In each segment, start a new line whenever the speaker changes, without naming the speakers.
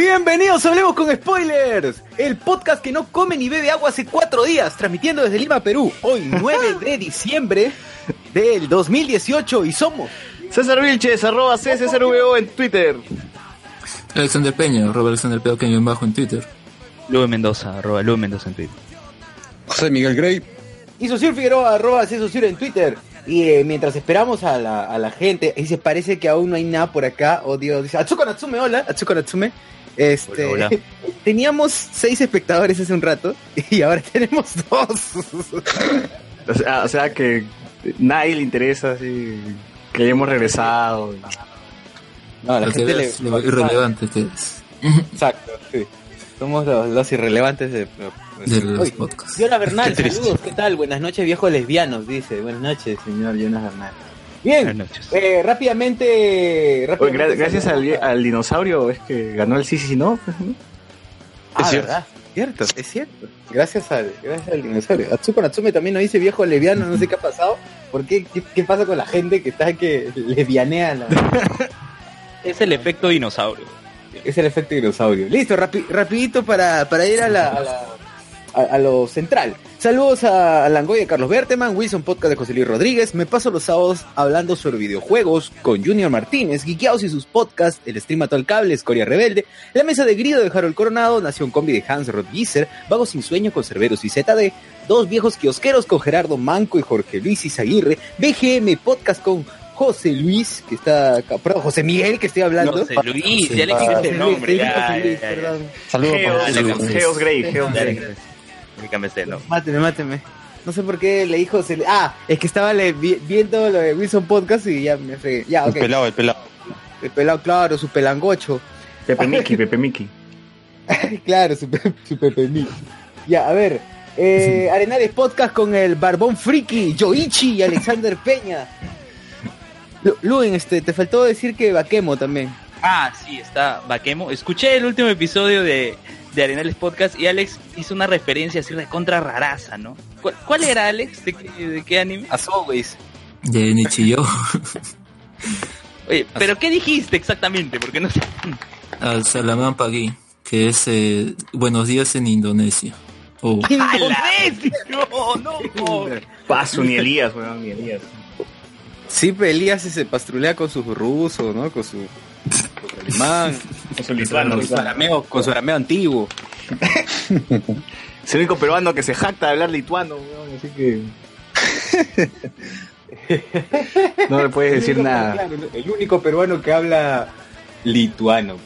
Bienvenidos a Hablemos con Spoilers, el podcast que no come ni bebe agua hace cuatro días, transmitiendo desde Lima, Perú, hoy 9 de diciembre del 2018 y somos
César Vilches, arroba CCRVO en Twitter.
Alexander Peña, arroba Alexander Peña en bajo en Twitter.
Lube Mendoza, arroba Lube Mendoza en Twitter.
José Miguel Grey.
y Sosur Figueroa, arroba C. Sosur en Twitter. Y eh, mientras esperamos a la, a la gente, y se parece que aún no hay nada por acá, oh Dios, dice Atsuko Natsume, hola, Atsuko Natsume. Este,
Hola, hola.
teníamos seis espectadores hace un rato y ahora tenemos dos.
O sea, o sea que nadie le interesa así, que hayamos regresado.
No, a la gente le,
lo irrelevante que es.
Exacto, sí. Somos los, los irrelevantes de,
de los
Oye,
podcasts.
Yola Bernal,
Qué triste.
saludos, ¿qué tal? Buenas noches, viejos lesbianos, dice. Buenas noches, señor Jonas Bernal. Bien, eh, rápidamente,
Oye,
rápidamente
gra- gracias al, dinosaurio es que ganó el sí, sí, sí, no.
Ah,
Es cierto.
Cierto, es cierto. Gracias al, gracias al dinosaurio. Atsuko Natsume también nos dice viejo lesbiano, no sé qué ha pasado. ¿Por qué? ¿Qué, qué pasa con la gente que está que lesbianea? la-
Es el efecto dinosaurio.
Es el efecto dinosaurio. Listo, rapi- rapidito para, para ir a la, a, la- a- a lo central. Saludos a Langoy de Carlos Berteman, Wilson Podcast de José Luis Rodríguez. Me paso los sábados hablando sobre videojuegos con Junior Martínez, Geekeados y sus podcasts, El Stream Mató al Cable, Escoria Rebelde, La Mesa de Grido de Harold Coronado, Nación Combi de Hans Rodgiser, Vago Sin Sueño con Cerberos y ZD, Dos Viejos Kiosqueros con Gerardo Manco y Jorge Luis Izaguirre, BGM Podcast con José Luis, que está acá, perdón, José Miguel, que estoy hablando.
José Luis,
Sí.
ya le
Ah,
el nombre.
Saludos
Geos,
Geos
Grey.
El.
Máteme, máteme. No sé por qué le dijo. se le- Ah, es que estaba le- viendo lo de Wilson Podcast y ya me fregué. Ya,
El
ok.
pelado, el pelado.
El pelado, claro, su pelangocho.
Pepe Miki, Pepe Miki.
claro, su, pe- su Pepe Mix. Ya, a ver. Eh, Arenales Podcast con el Barbón Friki, Yoichi y Alexander Peña. Lu- Luen, este, te faltó decir que Baquemo también.
Ah, sí, está Baquemo. Escuché el último episodio de, de Arenales Podcast y Alex hizo una referencia así recontra raraza, ¿no? ¿Cuál, cuál era Alex? ¿De qué, de qué anime?
As always.
De Nichiyo
Oye, ¿pero qué dijiste exactamente? Porque no sé.
al Salaman Pagi, que es eh, Buenos días en Indonesia. Oh,
¡Indonesia! ¡No, no!
Paso, ni Elías, weón, ni Elías.
Sí, pero Elías se pastrulea con su ruso, ¿no? Con su, con su alemán.
Con su lituano.
con su arameo, con su arameo antiguo.
Es el único peruano que se jacta de hablar lituano, weón, así que. No le puedes decir
El único-
nada.
claro, el único peruano que habla lituano.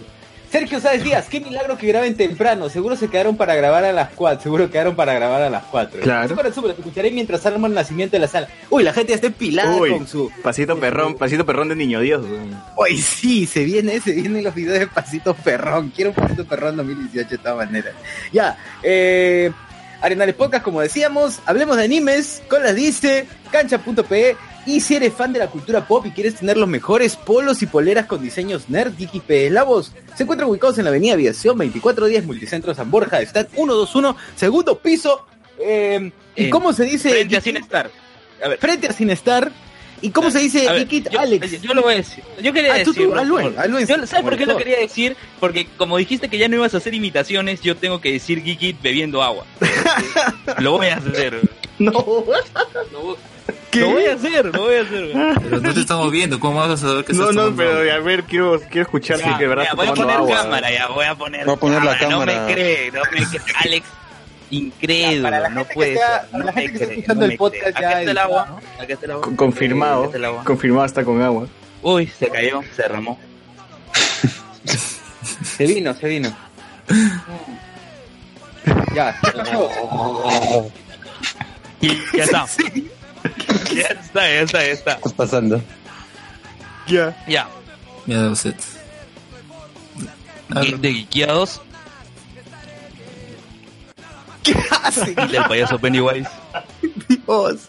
Sergio Sáez Díaz, qué milagro que graben temprano. Seguro se quedaron para grabar a las 4. Seguro quedaron para grabar a las 4.
Claro.
Súper, súper, los escucharé mientras armo el nacimiento de la sala. Uy, la gente ya está empilada
Uy,
con su.
pasito perrón, pasito perrón de niño Dios.
Uy, sí, se viene, se vienen los videos de Pasito Perrón. Quiero un Pasito Perrón 2018 de todas maneras. Ya, eh. Arenales Podcast, como decíamos, hablemos de animes, con las dice, cancha.pe, y si eres fan de la cultura pop y quieres tener los mejores polos y poleras con diseños nerd, geeky, P, la voz, se encuentran ubicados en la avenida Aviación 2410, Multicentro San Borja, están 121, segundo piso, eh, ¿y cómo se dice?
Frente a? Sinestar. A ver,
Frente a Sinestar, ¿y cómo se dice
ver, yo,
Alex?
Yo lo voy a decir. Yo quería
Ah, tú,
Yo- ¿Sabes por qué lo quería decir? Porque como dijiste que ya no ibas a hacer imitaciones, yo tengo que decir Geekit bebiendo agua. lo voy a hacer.
No.
Lo voy a hacer, lo voy a hacer. güey.
Pero no te estamos viendo, ¿cómo vas a saber que
No,
estás
no,
tomando
pero a ver, quiero, quiero escuchar si
Ya,
que de verdad
ya, voy a poner
agua.
cámara, ya voy a poner.
Voy a poner la
No
cámara.
me cree, no me cree. Alex, incrédulo,
Para la
no
que
puede
está-
ser.
para
No
la
me
gente que está escuchando
no
el podcast
cree.
ya
Acá está el agua.
¿no?
Acá está el agua.
Con- Confirmado.
Acá está el agua.
Confirmado está con agua.
Uy, se cayó, se derramó.
Se vino, se vino. Ya, ¿qué pasó?
Y ya está. Ya está, ya está, ya está.
estás pasando?
Ya.
Ya.
Sets. Ah,
Geek de Geekiados
¿Qué hace?
del payaso Pennywise.
Dios.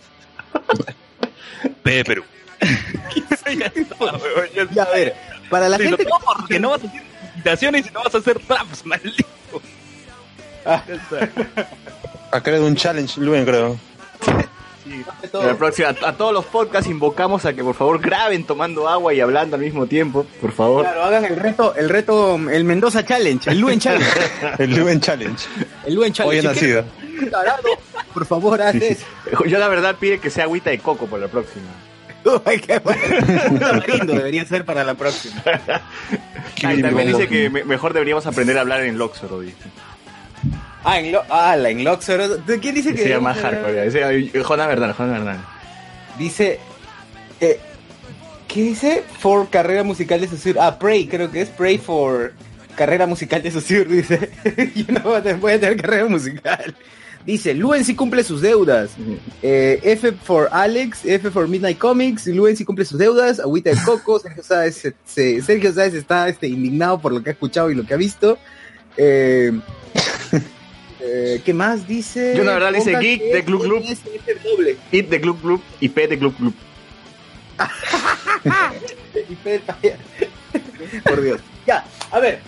P de Perú. ya está, weón, ya está.
Ya, a ver, para la
Sí,
gente
no, porque no vas a hacer invitaciones y no vas a hacer raps, maldito.
Ah.
Ya está.
Ha creado un challenge, Luen, creo.
En la próxima, a, a todos los podcasts invocamos a que por favor graben tomando agua y hablando al mismo tiempo, por favor.
Claro, hagan el reto, el reto, el Mendoza Challenge, el Luen Challenge,
El Luen Challenge.
el Luen Challenge.
Hoy he nacido.
tarado, por favor, haz eso.
Yo la verdad pide que sea agüita de coco para la próxima.
Ay, qué bueno. Tamarindo debería ser para la próxima.
Y también dice que me- mejor deberíamos aprender a hablar en Loxoro, dice.
Ah, en, ah, la. ¿De ¿Quién dice que
Se llama hardcore. Dice, Jonas Verdad, Jonas Verdad.
Dice. Eh, ¿Qué dice? For carrera musical de Susur. Ah, Pray, creo que es Pray for carrera musical de Susur, dice. Yo no voy a tener- carrera musical. Dice, Luen sí cumple sus deudas. Eh, F for Alex, F for Midnight Comics, Luen sí cumple sus deudas, Agüita de Coco, Sergio Sáez, se- se- Sergio Sáez está este, indignado por lo que ha escuchado y lo que ha visto. Eh, eh, ¿Qué más dice?
Yo, la verdad, dice Geek de Club Club. It de Club Club y P de Club Club.
Y Por Dios. Ya, a ver.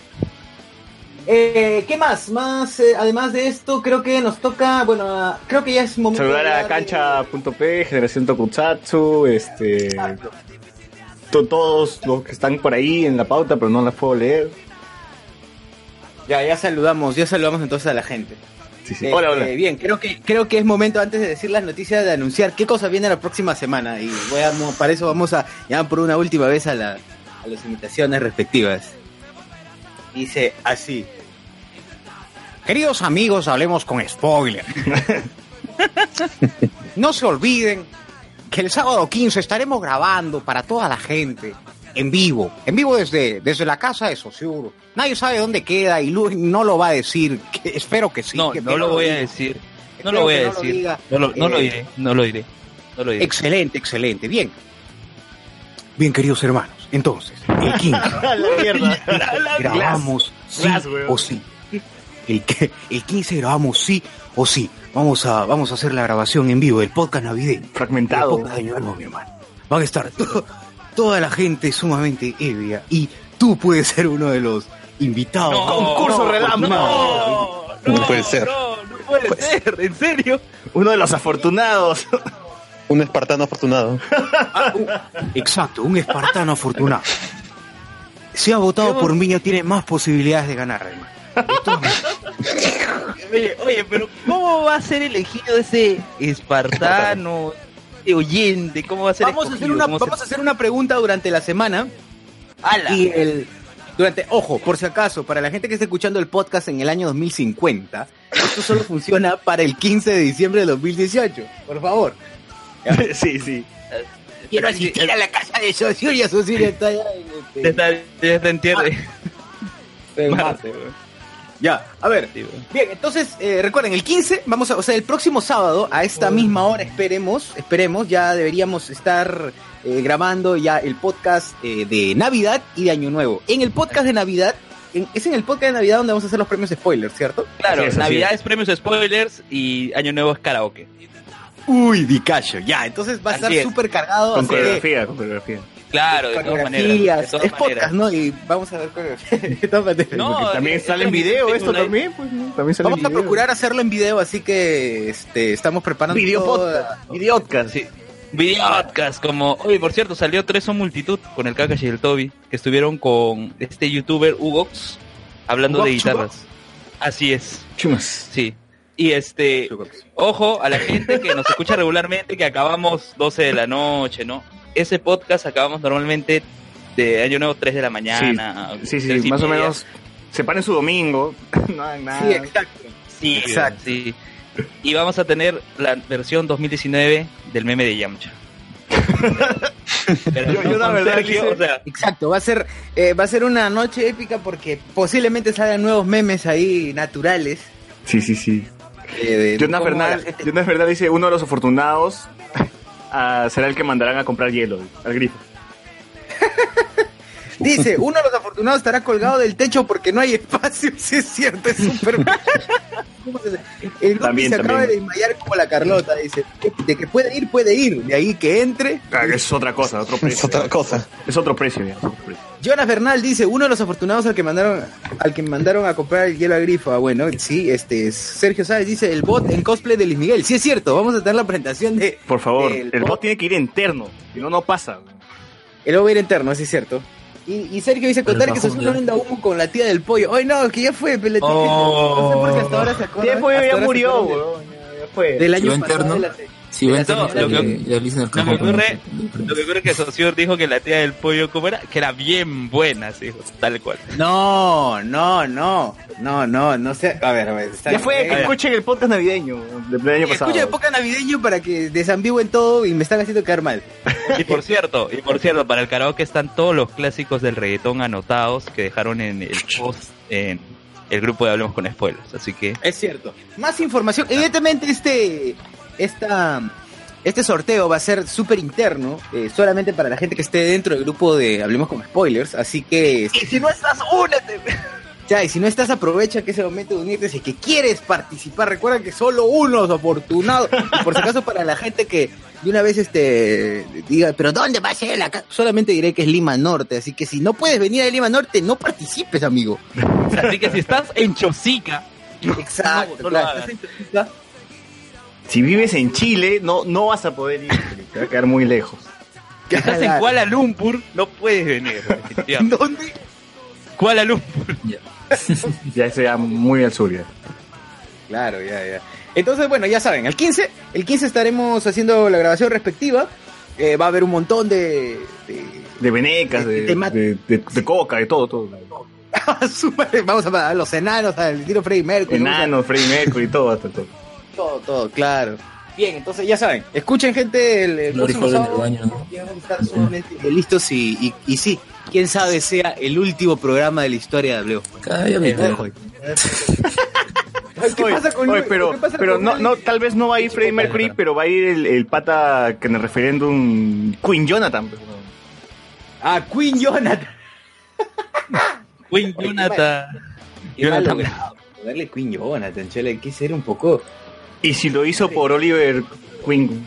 Eh, ¿Qué más? Más, eh, además de esto, creo que nos toca, bueno, a- creo que ya es momento
Saludar a cancha.p, Generación Tokusatsu, este. to- todos los que están por ahí en la pauta, pero no las puedo leer.
Ya, ya saludamos, ya saludamos entonces a la gente.
Sí, sí.
Eh,
Hola, hola.
eh, bien, creo que creo que es momento antes de decir las noticias de anunciar qué cosa viene la próxima semana y voy a, mo- para eso vamos a llamar por una última vez a, la, a las invitaciones respectivas. Dice así. Queridos amigos, hablemos con spoiler. no se olviden que el sábado 15 estaremos grabando para toda la gente en vivo, en vivo desde, desde la casa de Sociur. Nadie sabe dónde queda y Luis no lo va a decir, que espero que sí.
No,
que
no lo voy a decir. No
Espero
lo voy a
no lo
decir. No lo, no lo
Eh,
diré, no lo diré. No lo diré.
Excelente, excelente, bien. Bien, queridos hermanos, entonces, el 15
A la mierda.
grabamos sí o sí. El, que- el 15 grabamos sí o sí. Vamos a, vamos a hacer la grabación en vivo del podcast navideño. El
Fragmentado.
podcast de mi hermano. Van a estar toda la gente sumamente ebria y tú puedes ser uno de los invitados.
No,
Concurso
no,
relámpago.
No,
No puede ser.
No, no puede ser, en serio.
Uno de los afortunados.
Un espartano afortunado.
Ah, un- exacto, un espartano afortunado. Si ha votado por mí, ya tiene más posibilidades de ganar, hermano.
Oye, pero ¿cómo va a ser elegido ese espartano, ese oyente? ¿Cómo va a ser
vamos, a hacer una,
¿Cómo
vamos a hacer una pregunta durante la semana.
¡Hala!
Y el. Durante, ojo, por si acaso, para la gente que está escuchando el podcast en el año 2050, esto solo funciona para el 15 de diciembre de 2018. Por favor.
sí, sí.
Quiero asistir a la casa de Sociur y a está allá en, este,
está, ya está en tierra.
en Marte, weón. Ya, a ver. Bien, entonces, eh, recuerden, el 15, vamos a, o sea, el próximo sábado, a esta misma hora, esperemos, esperemos, ya deberíamos estar eh, grabando ya el podcast eh, de Navidad y de Año Nuevo. En el podcast de Navidad, en- es en el podcast de Navidad donde vamos a hacer los premios spoilers, ¿cierto?
Claro,
es,
Navidad
es.
es premios spoilers y Año Nuevo es karaoke.
Uy, Dicacho, ya, entonces va a
Así
estar
es.
súper cargado.
Con coreografía, con coreografía.
Claro, de todas maneras. de todas
es podcast,
maneras.
¿no? Y vamos a ver coreografía. De todas maneras.
No,
también
es-
sale en video esto también, pues, ¿no? También sale
Vamos
en
a
video.
procurar hacerlo en video, así que este, estamos preparando
Video
toda-
podcast. Videotcast.
Sí. Video podcast, como. Oye, por cierto, salió Tres son multitud con el Kakashi y el Toby, que estuvieron con este youtuber Hugox hablando de guitarras. Así es,
Chumas.
sí. Y este, ojo a la gente que nos escucha regularmente, que acabamos 12 de la noche, ¿no? Ese podcast acabamos normalmente de Año Nuevo 3 de la mañana.
Sí, sí, más o menos. Separen su domingo. no hagan nada.
Sí, exacto.
Sí,
Exacto.
sí. Y vamos a tener la versión 2019 del meme de Yamcha. Pero
Yo-
no
yo la verdad
Sergio,
quise-
o sea,
Exacto, va a ser eh, va a ser una noche épica porque posiblemente salgan nuevos memes ahí naturales.
Sí, sí, sí.
eh,
Jonah Bernal dice, uno de los afortunados ah, será el que mandarán a comprar hielo al grifo.
Dice, uno de los afortunados estará colgado del techo porque no hay espacio. Sí, es cierto, es súper. ¿Cómo se dice? El
También,
se acaba de
también.
desmayar como la Carlota. Dice, de que puede ir, puede ir. De ahí que entre.
Ah, es otra cosa, otro precio.
Es otra cosa.
Es otro precio, ya, es.
Jonas Bernal dice, uno de los afortunados al que mandaron al que mandaron a comprar el hielo a grifo. Ah, bueno, sí, este Sergio Sáez dice el bot en cosplay de Luis Miguel. Sí es cierto, vamos a tener la presentación de
Por favor, el bot tiene que ir interno, si no, no pasa.
el over interno, sí es cierto. Y, y Sergio dice contar que se
ya.
onda humo con la tía del pollo. Ay no, que ya fue, peletito.
Oh.
No sé por qué hasta ahora se acuerda.
Tiempo
hasta
ya murió, weón. ya- fue.
Del año
¿Yo
pasado de la-
A
No, lo que-
el
lo
campo.
ocurre, lo que ocurre es que Socio dijo que la tía del pollo, ¿cómo era? Que era bien buena, sí, tal cual.
No, no, no, no, no, no sé. A ver, a ver. está
Ya fue, que
Eh,
escuchen el podcast navideño del año pasado.
Escucha época navideño para que desambigüen todo y me están haciendo quedar mal.
Y por cierto, y por cierto, para el karaoke están todos los clásicos del reggaetón anotados que dejaron en el post en el grupo de Hablemos con Spoilers. Así que
Es cierto. Más información. Evidentemente este esta este sorteo va a ser súper interno, eh, solamente para la gente que esté dentro del grupo de Hablemos con Spoilers, así que... Y si no estás, únete. Ya, y si no estás, aprovecha que es el momento de unirte. Si que quieres participar, recuerda que solo unos afortunados. Y por si acaso, para la gente que de una vez este diga, pero ¿dónde va a ser la ca-?" Solamente diré que es Lima Norte. Así que si no puedes venir a Lima Norte, no participes, amigo.
Así que si estás en Chosica,
Exacto,
no lo
claro,
hagas.
estás en Chosica,
Si vives en Chile, no, no vas a poder ir, te va a quedar muy lejos.
si estás en. Kuala Lumpur, no puedes venir.
¿Dónde?
Kuala Lumpur.
Ya sea muy al sur ya.
Claro, ya, ya. Entonces, bueno, ya saben, el 15, el 15 estaremos haciendo la grabación respectiva. Eh, va a haber un montón de... de-
De venecas, de,
De tema-
de, de- de coca, de todo, todo.
Vamos a, a los enanos, al tiro Freddy Mercury. ¿no?
Enanos, Freddie Mercury, todo, hasta todo.
Todo, todo, claro. Bien, entonces ya saben, escuchen gente el, el próximo sábado.
baño, ¿no?
Ya vamos a estar sumamente listos y, y, y sí, quién sabe sea el último programa de la historia de.
Cállate,
Eh. ¿Qué pasa con
oye, pero,
¿Qué pasa
pero
con
no, no, tal vez no va a ir Freddie Mercury, pero va a ir el, el pata que en el referéndum Queen Jonathan. pues.
Ah, Queen Jonathan.
Queen Jonathan.
Qué
Jonathan.
Queen Jonathan, chale, hay que ser un poco...
Y si lo hizo por Oliver Queen.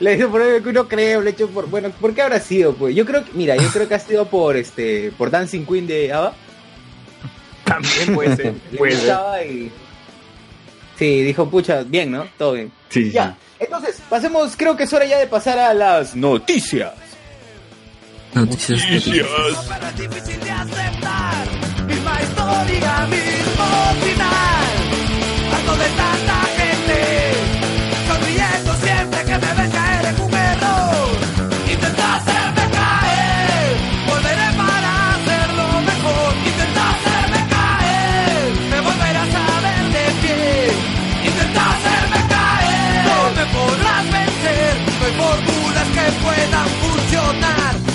Le hizo por el no creo, le hecho por. Bueno, ¿por qué habrá sido? Pues yo creo que, mira, yo creo que ha sido por este, por Dancing Queen de ABBA.
También puede ser. Puede ser.
y. Sí, dijo, pucha, bien, ¿no? Todo bien.
Sí,
Ya, entonces, pasemos, creo que es hora ya de pasar a las noticias.
Noticias.
Misma historia, mismo final Harto de tanta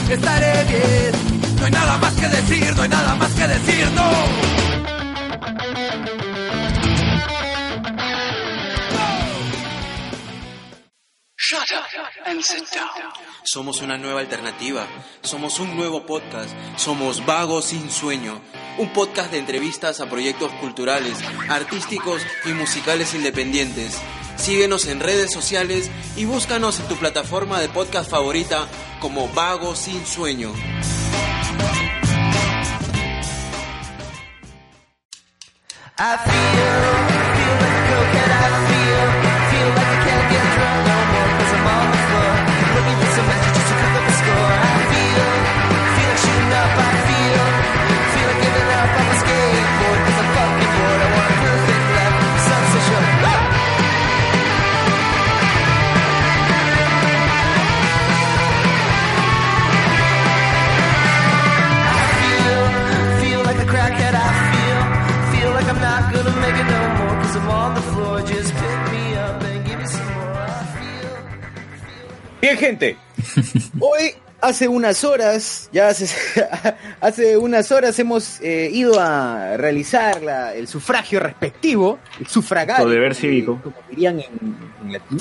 Estaré bien. No hay nada más que decir No hay nada más que decir No.
Somos una nueva alternativa, somos un nuevo podcast, somos Vagos sin Sueño, un podcast de entrevistas a proyectos culturales, artísticos y musicales independientes. Síguenos en redes sociales y búscanos en tu plataforma de podcast favorita como Vagos sin Sueño.
Bien, gente. Hoy, hace unas horas, ya hace, hace unas horas hemos eh, ido a realizar la- el sufragio respectivo, el sufragario.
O deber
eh,
cívico.
Como dirían en, en latín.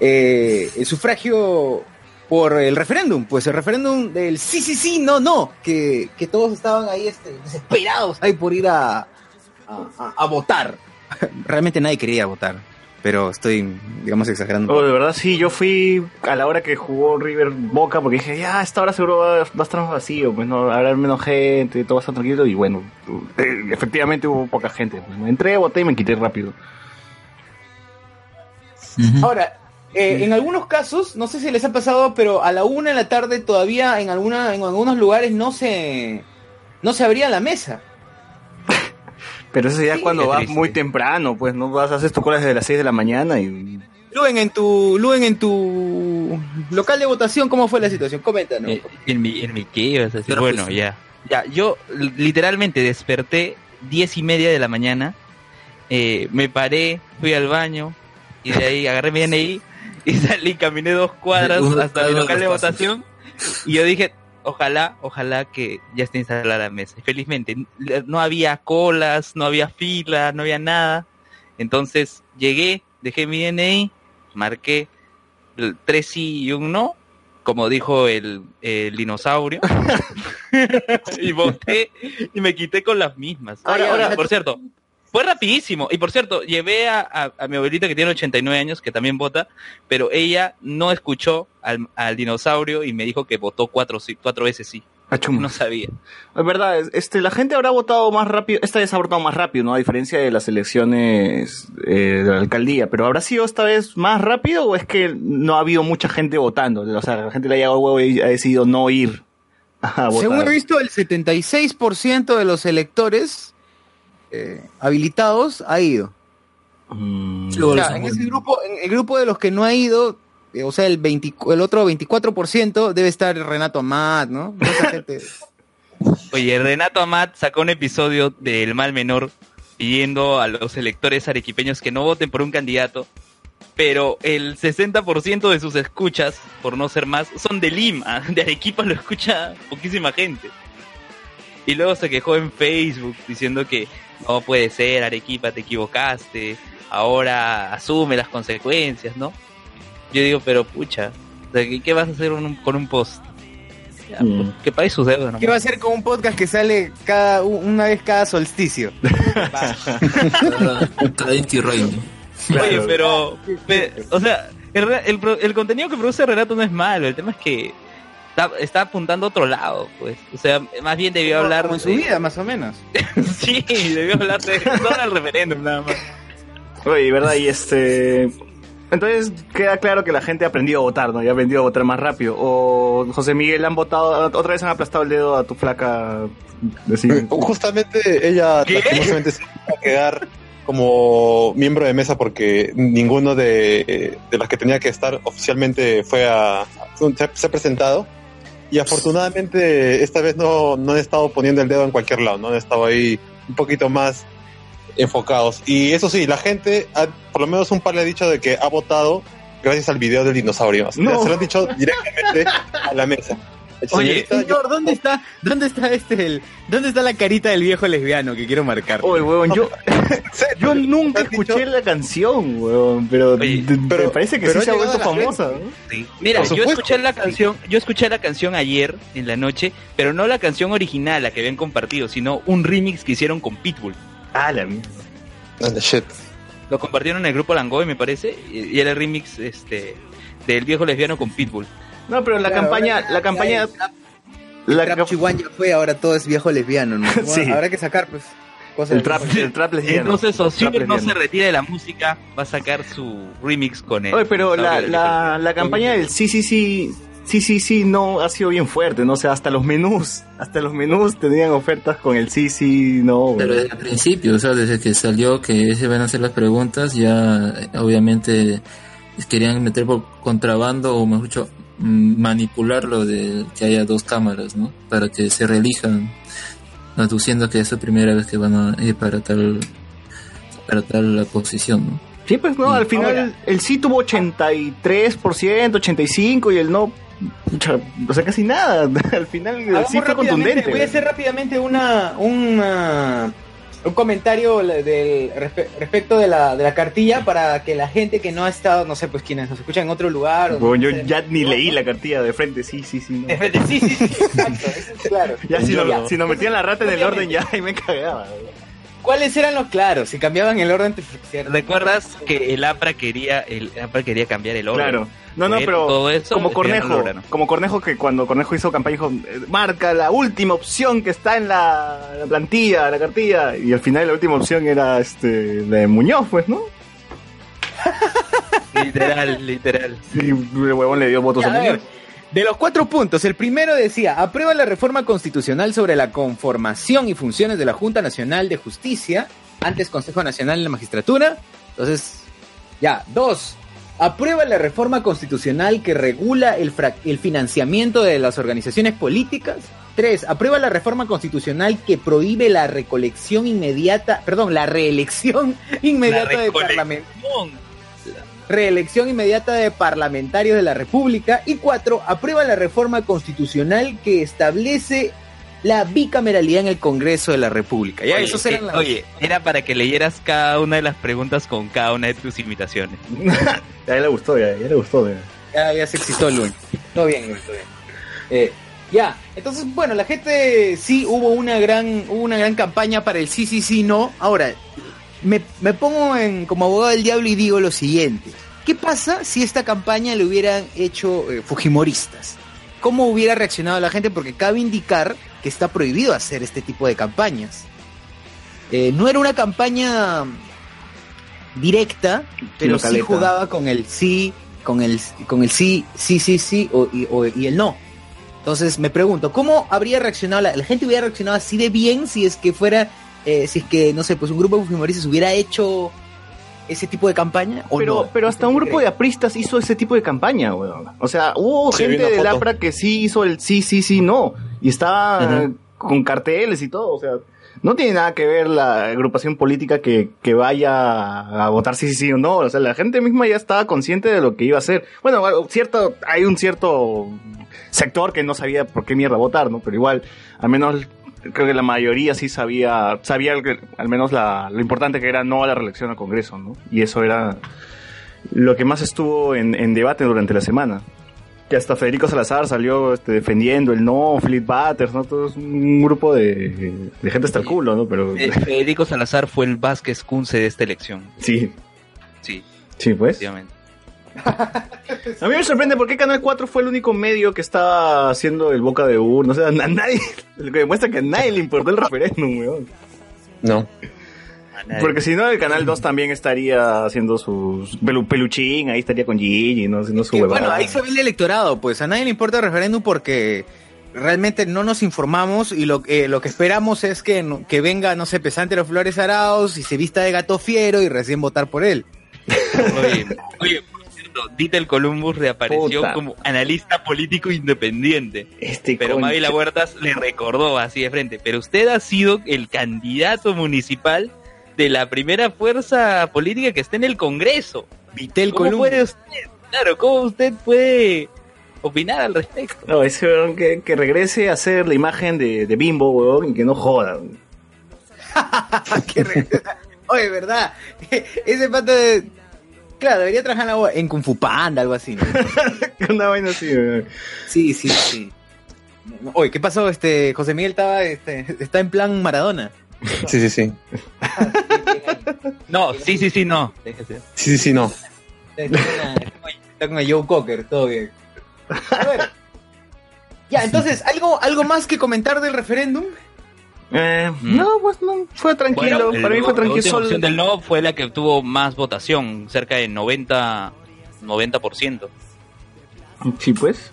Eh, el sufragio por el referéndum, pues el referéndum del sí, sí, sí, no, no, que, que todos estaban ahí este, desesperados ahí por ir a, a, a- a votar. Realmente nadie quería votar, pero estoy, digamos, exagerando.
Oh, de verdad sí, yo fui a la hora que jugó River Boca porque dije, ya, a esta hora seguro va, va a estar más vacío, pues no, habrá menos gente, todo va a estar tranquilo y bueno, eh, efectivamente hubo poca gente. Pues, entré, voté y me quité rápido.
Ahora, eh, en algunos casos, no sé si les ha pasado, pero a la una de la tarde todavía en alguna, en algunos lugares no se, no se abría la mesa.
Pero eso ya
Sí,
cuando vas
triste.
muy temprano, pues no vas a hacer tu cola desde las 6 de la mañana y...
Luen, en tu, Luen, en tu local de votación, ¿cómo fue la situación? Coméntanos.
Eh, en mi, en mi qué ibas a decir?
Pero
Bueno,
pues-
ya. Ya, yo literalmente desperté diez y media de la mañana, eh, me paré, fui al baño, y de ahí agarré mi DNI y salí, caminé dos cuadras hasta mi
cada
local de votación, y yo dije, ojalá, ojalá que ya esté instalada la mesa. Y felizmente, no había colas, no había fila, no había nada. Entonces llegué, dejé mi DNI, marqué el tres sí y un no, como dijo el, el dinosaurio, y voté y me quité con las mismas.
Ah,
Ahora, ahora, por cierto, fue rapidísimo. Y por cierto, llevé a, a- a mi abuelita que tiene 89 años, que también vota, pero ella no escuchó al, al dinosaurio y me dijo que votó cuatro, sí- cuatro veces sí.
Ah.
No sabía.
Es verdad, es- este, la gente habrá votado más rápido, esta vez ha votado más rápido, ¿no? A diferencia de las elecciones eh, de la alcaldía, pero ¿habrá sido esta vez más rápido o es que no ha habido mucha gente votando? O sea, la gente le ha llegado huevo y ha decidido no ir a votar.
Según he visto, el 76% de los electores eh, habilitados ha ido.
Mm,
Sí,
O sea, en ese grupo, en el grupo de los que no ha ido, eh, o sea, el, 20 el otro 24% debe estar Renato Amat, ¿no? Esa gente.
Oye, Renato Amat sacó un episodio del Mal Menor pidiendo a los electores arequipeños que no voten por un candidato, pero el 60% de sus escuchas, por no ser más, son de Lima. De Arequipa lo escucha poquísima gente. Y luego se quejó en Facebook diciendo que no puede ser, Arequipa, te equivocaste, ahora asume las consecuencias, ¿no? Yo digo, pero pucha, ¿qué, vas a hacer con un, con un post? Ya,
Mm.
pues, que pague sus deudas, ¿no?
¿Qué va a hacer con un podcast que sale cada una vez cada solsticio?
Cada.
Oye, pero, pe- o sea, el, el, el contenido que produce Renato no es malo, el tema es que está, está apuntando a otro lado, pues. O sea, más bien debió hablar
Como en su
de-
vida, más o menos.
sí, debió hablar de no al referéndum nada más.
Oye, ¿verdad? Y este... Entonces queda claro que la gente ha aprendido a votar, ¿no? Y ha aprendido a votar más rápido. O José Miguel han votado, otra vez han aplastado el dedo a tu flaca. Decir,
Justamente ella lastimosamente se iba a quedar como miembro de mesa porque ninguno de, de los que tenía que estar oficialmente fue a se ha presentado y afortunadamente esta vez no, no han estado poniendo el dedo en cualquier lado, no han estado ahí un poquito más enfocados y eso sí, la gente ha- por lo menos un par le ha dicho de que ha votado gracias al video del dinosaurio,
No.
se lo han dicho directamente a la mesa.
Oye, señor, ¿dónde está, dónde está este, el, dónde está la carita del viejo lesbiano que quiero marcar?
Oye, huevón, yo, yo nunca escuché la canción, huevón, pero,
Oye,
pero-
me parece que
pero
sí se
ha
vuelto famosa. ¿no?
Mira, yo escuché la canción, yo escuché la canción ayer en la noche, pero no la canción original, la que habían compartido, sino un remix que hicieron con Pitbull.
Ah, la mierda.
Ah, shit.
Lo compartieron en el grupo Langoy, me parece, y y era el remix este del viejo lesbiano con Pitbull.
No, pero la
Claro,
campaña, la campaña, la
el trap chihuahua ya fue, ahora todo es viejo lesbiano, ¿no? Bueno,
Sí.
Habrá que sacar, pues, cosas.
el trap, el trap lesbiano.
Entonces Osiris no
lesbiano.
se retira de la música, va a sacar su remix con él.
Oye, pero la, la, la campaña del sí, sí, sí, sí, sí, sí, no ha sido bien fuerte, ¿no? O sea, hasta los menús, hasta los menús tenían ofertas con el sí, sí, no.
Pero desde el principio, o sea, desde que salió que se van a hacer las preguntas, ya eh, obviamente querían meter por contrabando o mejor dicho mm, manipular lo de que haya dos cámaras, ¿no? Para que se reelijan, aduciendo que es la primera vez que van a ir para tal para tal la posición, ¿no?
Sí, pues no, al final el sí tuvo 83%, 85% y el no, pucha, o sea, casi nada. Al final el
Hagamos
sí fue contundente.
Voy a hacer rápidamente una, una- un comentario del, respe- respecto de la, de la cartilla para que la gente que no ha estado, no sé, pues quienes nos escuchan en otro lugar. o
Bueno, yo
no
ya ni leí la cartilla de frente, sí, sí, sí. no.
De frente, sí, sí, sí, exacto, eso es claro.
Ya si,
Ya.
no, si nos metían la rata en el orden ya ahí me cagaba.
¿Cuáles eran los claros? Si cambiaban el orden, te.
¿Recuerdas que el APRA quería, el APRA quería cambiar el orden?
Claro. No, no, pero
todo eso,
como Cornejo, como Cornejo que cuando Cornejo hizo campaña dijo, eh, marca la última opción que está en la, la plantilla, la cartilla, y al final la última opción era este la de Muñoz, pues, ¿no?
Literal, literal.
Sí, el huevón le dio votos
Ya,
a
a ver,
Muñoz.
De los cuatro puntos, el primero decía, aprueba la reforma constitucional sobre la conformación y funciones de la Junta Nacional de Justicia, antes Consejo Nacional de la Magistratura. Entonces, ya, dos, aprueba la reforma constitucional que regula el, financiamiento de las organizaciones políticas. Tres, aprueba la reforma constitucional que prohíbe la recolección inmediata, perdón, la reelección inmediata de parlamentarios reelección inmediata de parlamentarios de la República. Y cuatro, aprueba la reforma constitucional que establece la bicameralidad en el Congreso de la República. Ya,
Oye,
esos eran
eh,
las-
oye, era para que leyeras cada una de las preguntas con cada una de tus imitaciones.
Ya le gustó, ya, ya le gustó. ya.
Ya, ya se excitó Luis. Todo bien, Luis, todo bien. Eh, ya, entonces, bueno, la gente sí hubo una gran, hubo una gran campaña para el sí, sí, sí, no. Ahora, me, me pongo en, como abogado del diablo y digo lo siguiente. ¿Qué pasa si esta campaña le hubieran hecho eh, Fujimoristas? ¿Cómo hubiera reaccionado la gente? Porque cabe indicar que está prohibido hacer este tipo de campañas. Eh, no era una campaña directa, pero sí jugaba con el sí, con el, con el sí, sí, sí, sí o, y, o- y el no. Entonces me pregunto, ¿cómo habría reaccionado la, la gente hubiera reaccionado así de bien si es que fuera, eh, si es que, no sé, pues un grupo de fujimoristas hubiera hecho ese tipo de campaña? ¿o
Pero,
no?
pero hasta un grupo de apristas hizo ese tipo de campaña, weón. O sea, hubo
Sí,
gente del. APRA que sí hizo el sí, sí, sí, no. Y estaba
Ajá.
con carteles y todo. O sea, no tiene nada que ver la agrupación política que, que vaya a votar sí, sí, sí o no. O sea, la gente misma ya estaba consciente de lo que iba a hacer. Bueno, bueno, cierto, hay un cierto sector que no sabía por qué mierda votar, ¿no? Pero igual, al menos creo que la mayoría sí sabía, sabía al menos la, lo importante que era no a la reelección al Congreso, ¿no? Y eso era lo que más estuvo en, en debate durante la semana. Que hasta Federico Salazar salió este, defendiendo el no, Philip Butters, ¿no? Todo es un grupo de, de gente hasta el culo, ¿no? Pero
Eh, Federico Salazar fue el Vázquez Kunce de esta elección.
sí,
Sí,
sí, pues.
efectivamente.
A mí me sorprende por qué Canal 4 fue el único medio que estaba haciendo el boca de urno. O sea, a nadie, lo que demuestra que a nadie le importó el referéndum, weón.
No.
Porque si no, el Canal 2 también estaría haciendo sus pelu- peluchín, ahí estaría con Gigi, ¿no? Haciendo su huevada.
bueno, ahí se ve el electorado, pues a nadie le importa el referéndum porque realmente no nos informamos y lo, eh, lo que esperamos es que, no- que venga, no sé, Pesante los Flores Araos y se vista de gato fiero y recién votar por él.
Oye, oye, Dieter Columbus reapareció
Puta.
como analista político independiente.
Este
Pero
concha.
Mávila Huertas le recordó así de frente, pero usted ha sido el candidato municipal de la primera fuerza política que está en el Congreso.
Vitel
¿Cómo
Columbus.
puede usted? Claro, ¿cómo usted puede opinar al respecto?
No, ese weón que, que regrese a hacer la imagen de, de Bimbo, weón, y que no joda.
Oye, ¿verdad? Ese pato de... Claro, debería trabajar en, en Kung Fu Panda, algo así. ¿no?
Una vaina así, weón.
Sí, sí, sí. Oye, ¿qué pasó? Este, José Miguel estaba, este, está en plan Maradona.
Sí, sí, sí.
No, sí, sí, sí, no.
Sí, sí, sí, no.
Está con, está con el Joe Cocker, todo bien. A ver. Ya, entonces, ¿algo, ¿algo más que comentar del referéndum?
Eh,
Mm.
No, pues no, fue tranquilo.
Bueno,
Para mí fue
La
tranquilo. Solo-
opción del no fue la que tuvo más votación, cerca de 90, 90%.
Sí, pues.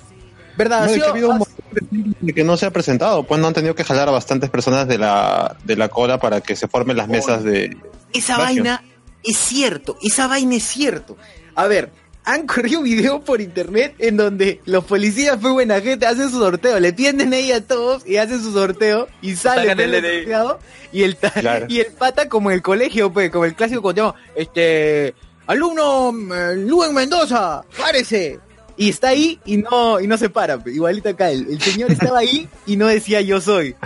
¿Verdad?
No,
Ha
es que
sido-
ha habido un montón de que no se ha presentado, pues no han tenido que jalar a bastantes personas de la, de la cola para que se formen las mesas de...
Esa vaina es cierto, esa vaina es cierto. A ver, han corrido un video por internet en donde los policías fue buena gente, hacen su sorteo, le tienden ahí a todos y hacen su sorteo y salen
el
sorteado y el
Claro.
y el pata como en el colegio, pues, como el clásico cuando este alumno eh, Luen Mendoza, párese. Y está ahí y no, y no se para, igualito acá. El, el señor estaba ahí y no decía yo soy.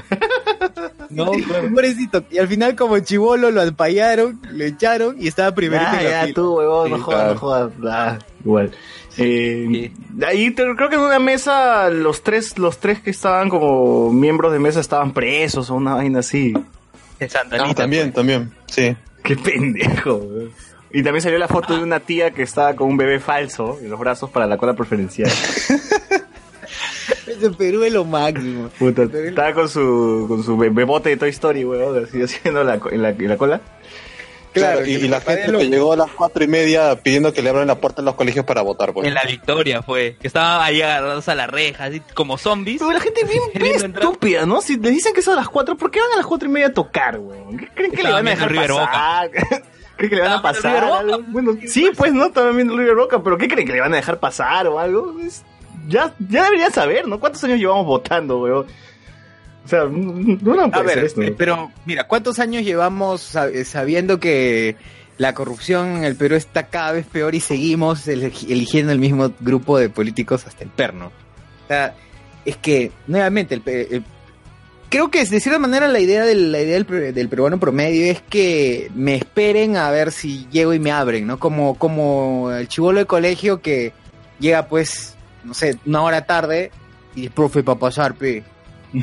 No, pobrecito. Y al final como chivolo lo ampallaron, lo echaron y estaba en la
ya,
fila.
tú, huevón, no
Sí,
jodas,
claro.
no jodas. Ah, igual. Eh, ahí te- creo que en una mesa los tres, los tres que estaban como miembros de mesa estaban presos o una vaina así.
En Santa Anita,
Ah, también, también, sí.
Qué pendejo. Y también salió la foto de una tía que estaba con un bebé falso en los brazos para la cola preferencial.
Ese Perú es lo máximo.
Puta, estaba con su, con su be- bebote de Toy Story, weón, así haciendo la, en, la, en la cola.
Claro, y, y la gente
lo-
que llegó a las cuatro y media pidiendo que le abran la puerta en los colegios para votar, pues.
En la victoria fue, que estaban ahí agarrados a la reja, así como zombies.
Pero la gente es bien estúpida, ¿no? Si les dicen que son a las 4, ¿por qué van a las 4 y media a tocar? ¿Qué creen que le van a dejar pasar? ¿Creen que le van a
viendo
pasar algo? Bueno, sí, pues, ¿no? Viendo River Boca, pero ¿qué creen que le van a dejar pasar o algo? Es- ya, ya deberían saber, ¿no? ¿Cuántos años llevamos votando, weón? O sea, no no
A
puede
ver,
ser esto.
eh, pero mira, ¿cuántos años llevamos eh, sabiendo que la corrupción en el Perú está cada vez peor y seguimos eligiendo el mismo grupo de políticos hasta el perno? O sea, es que, nuevamente, el, el- creo que de cierta manera la idea, del, la idea del, del peruano promedio es que me esperen a ver si llego y me abren, ¿no? Como, como el chivolo de colegio que llega pues, no sé, una hora tarde y dice, profe, para pasar, pe.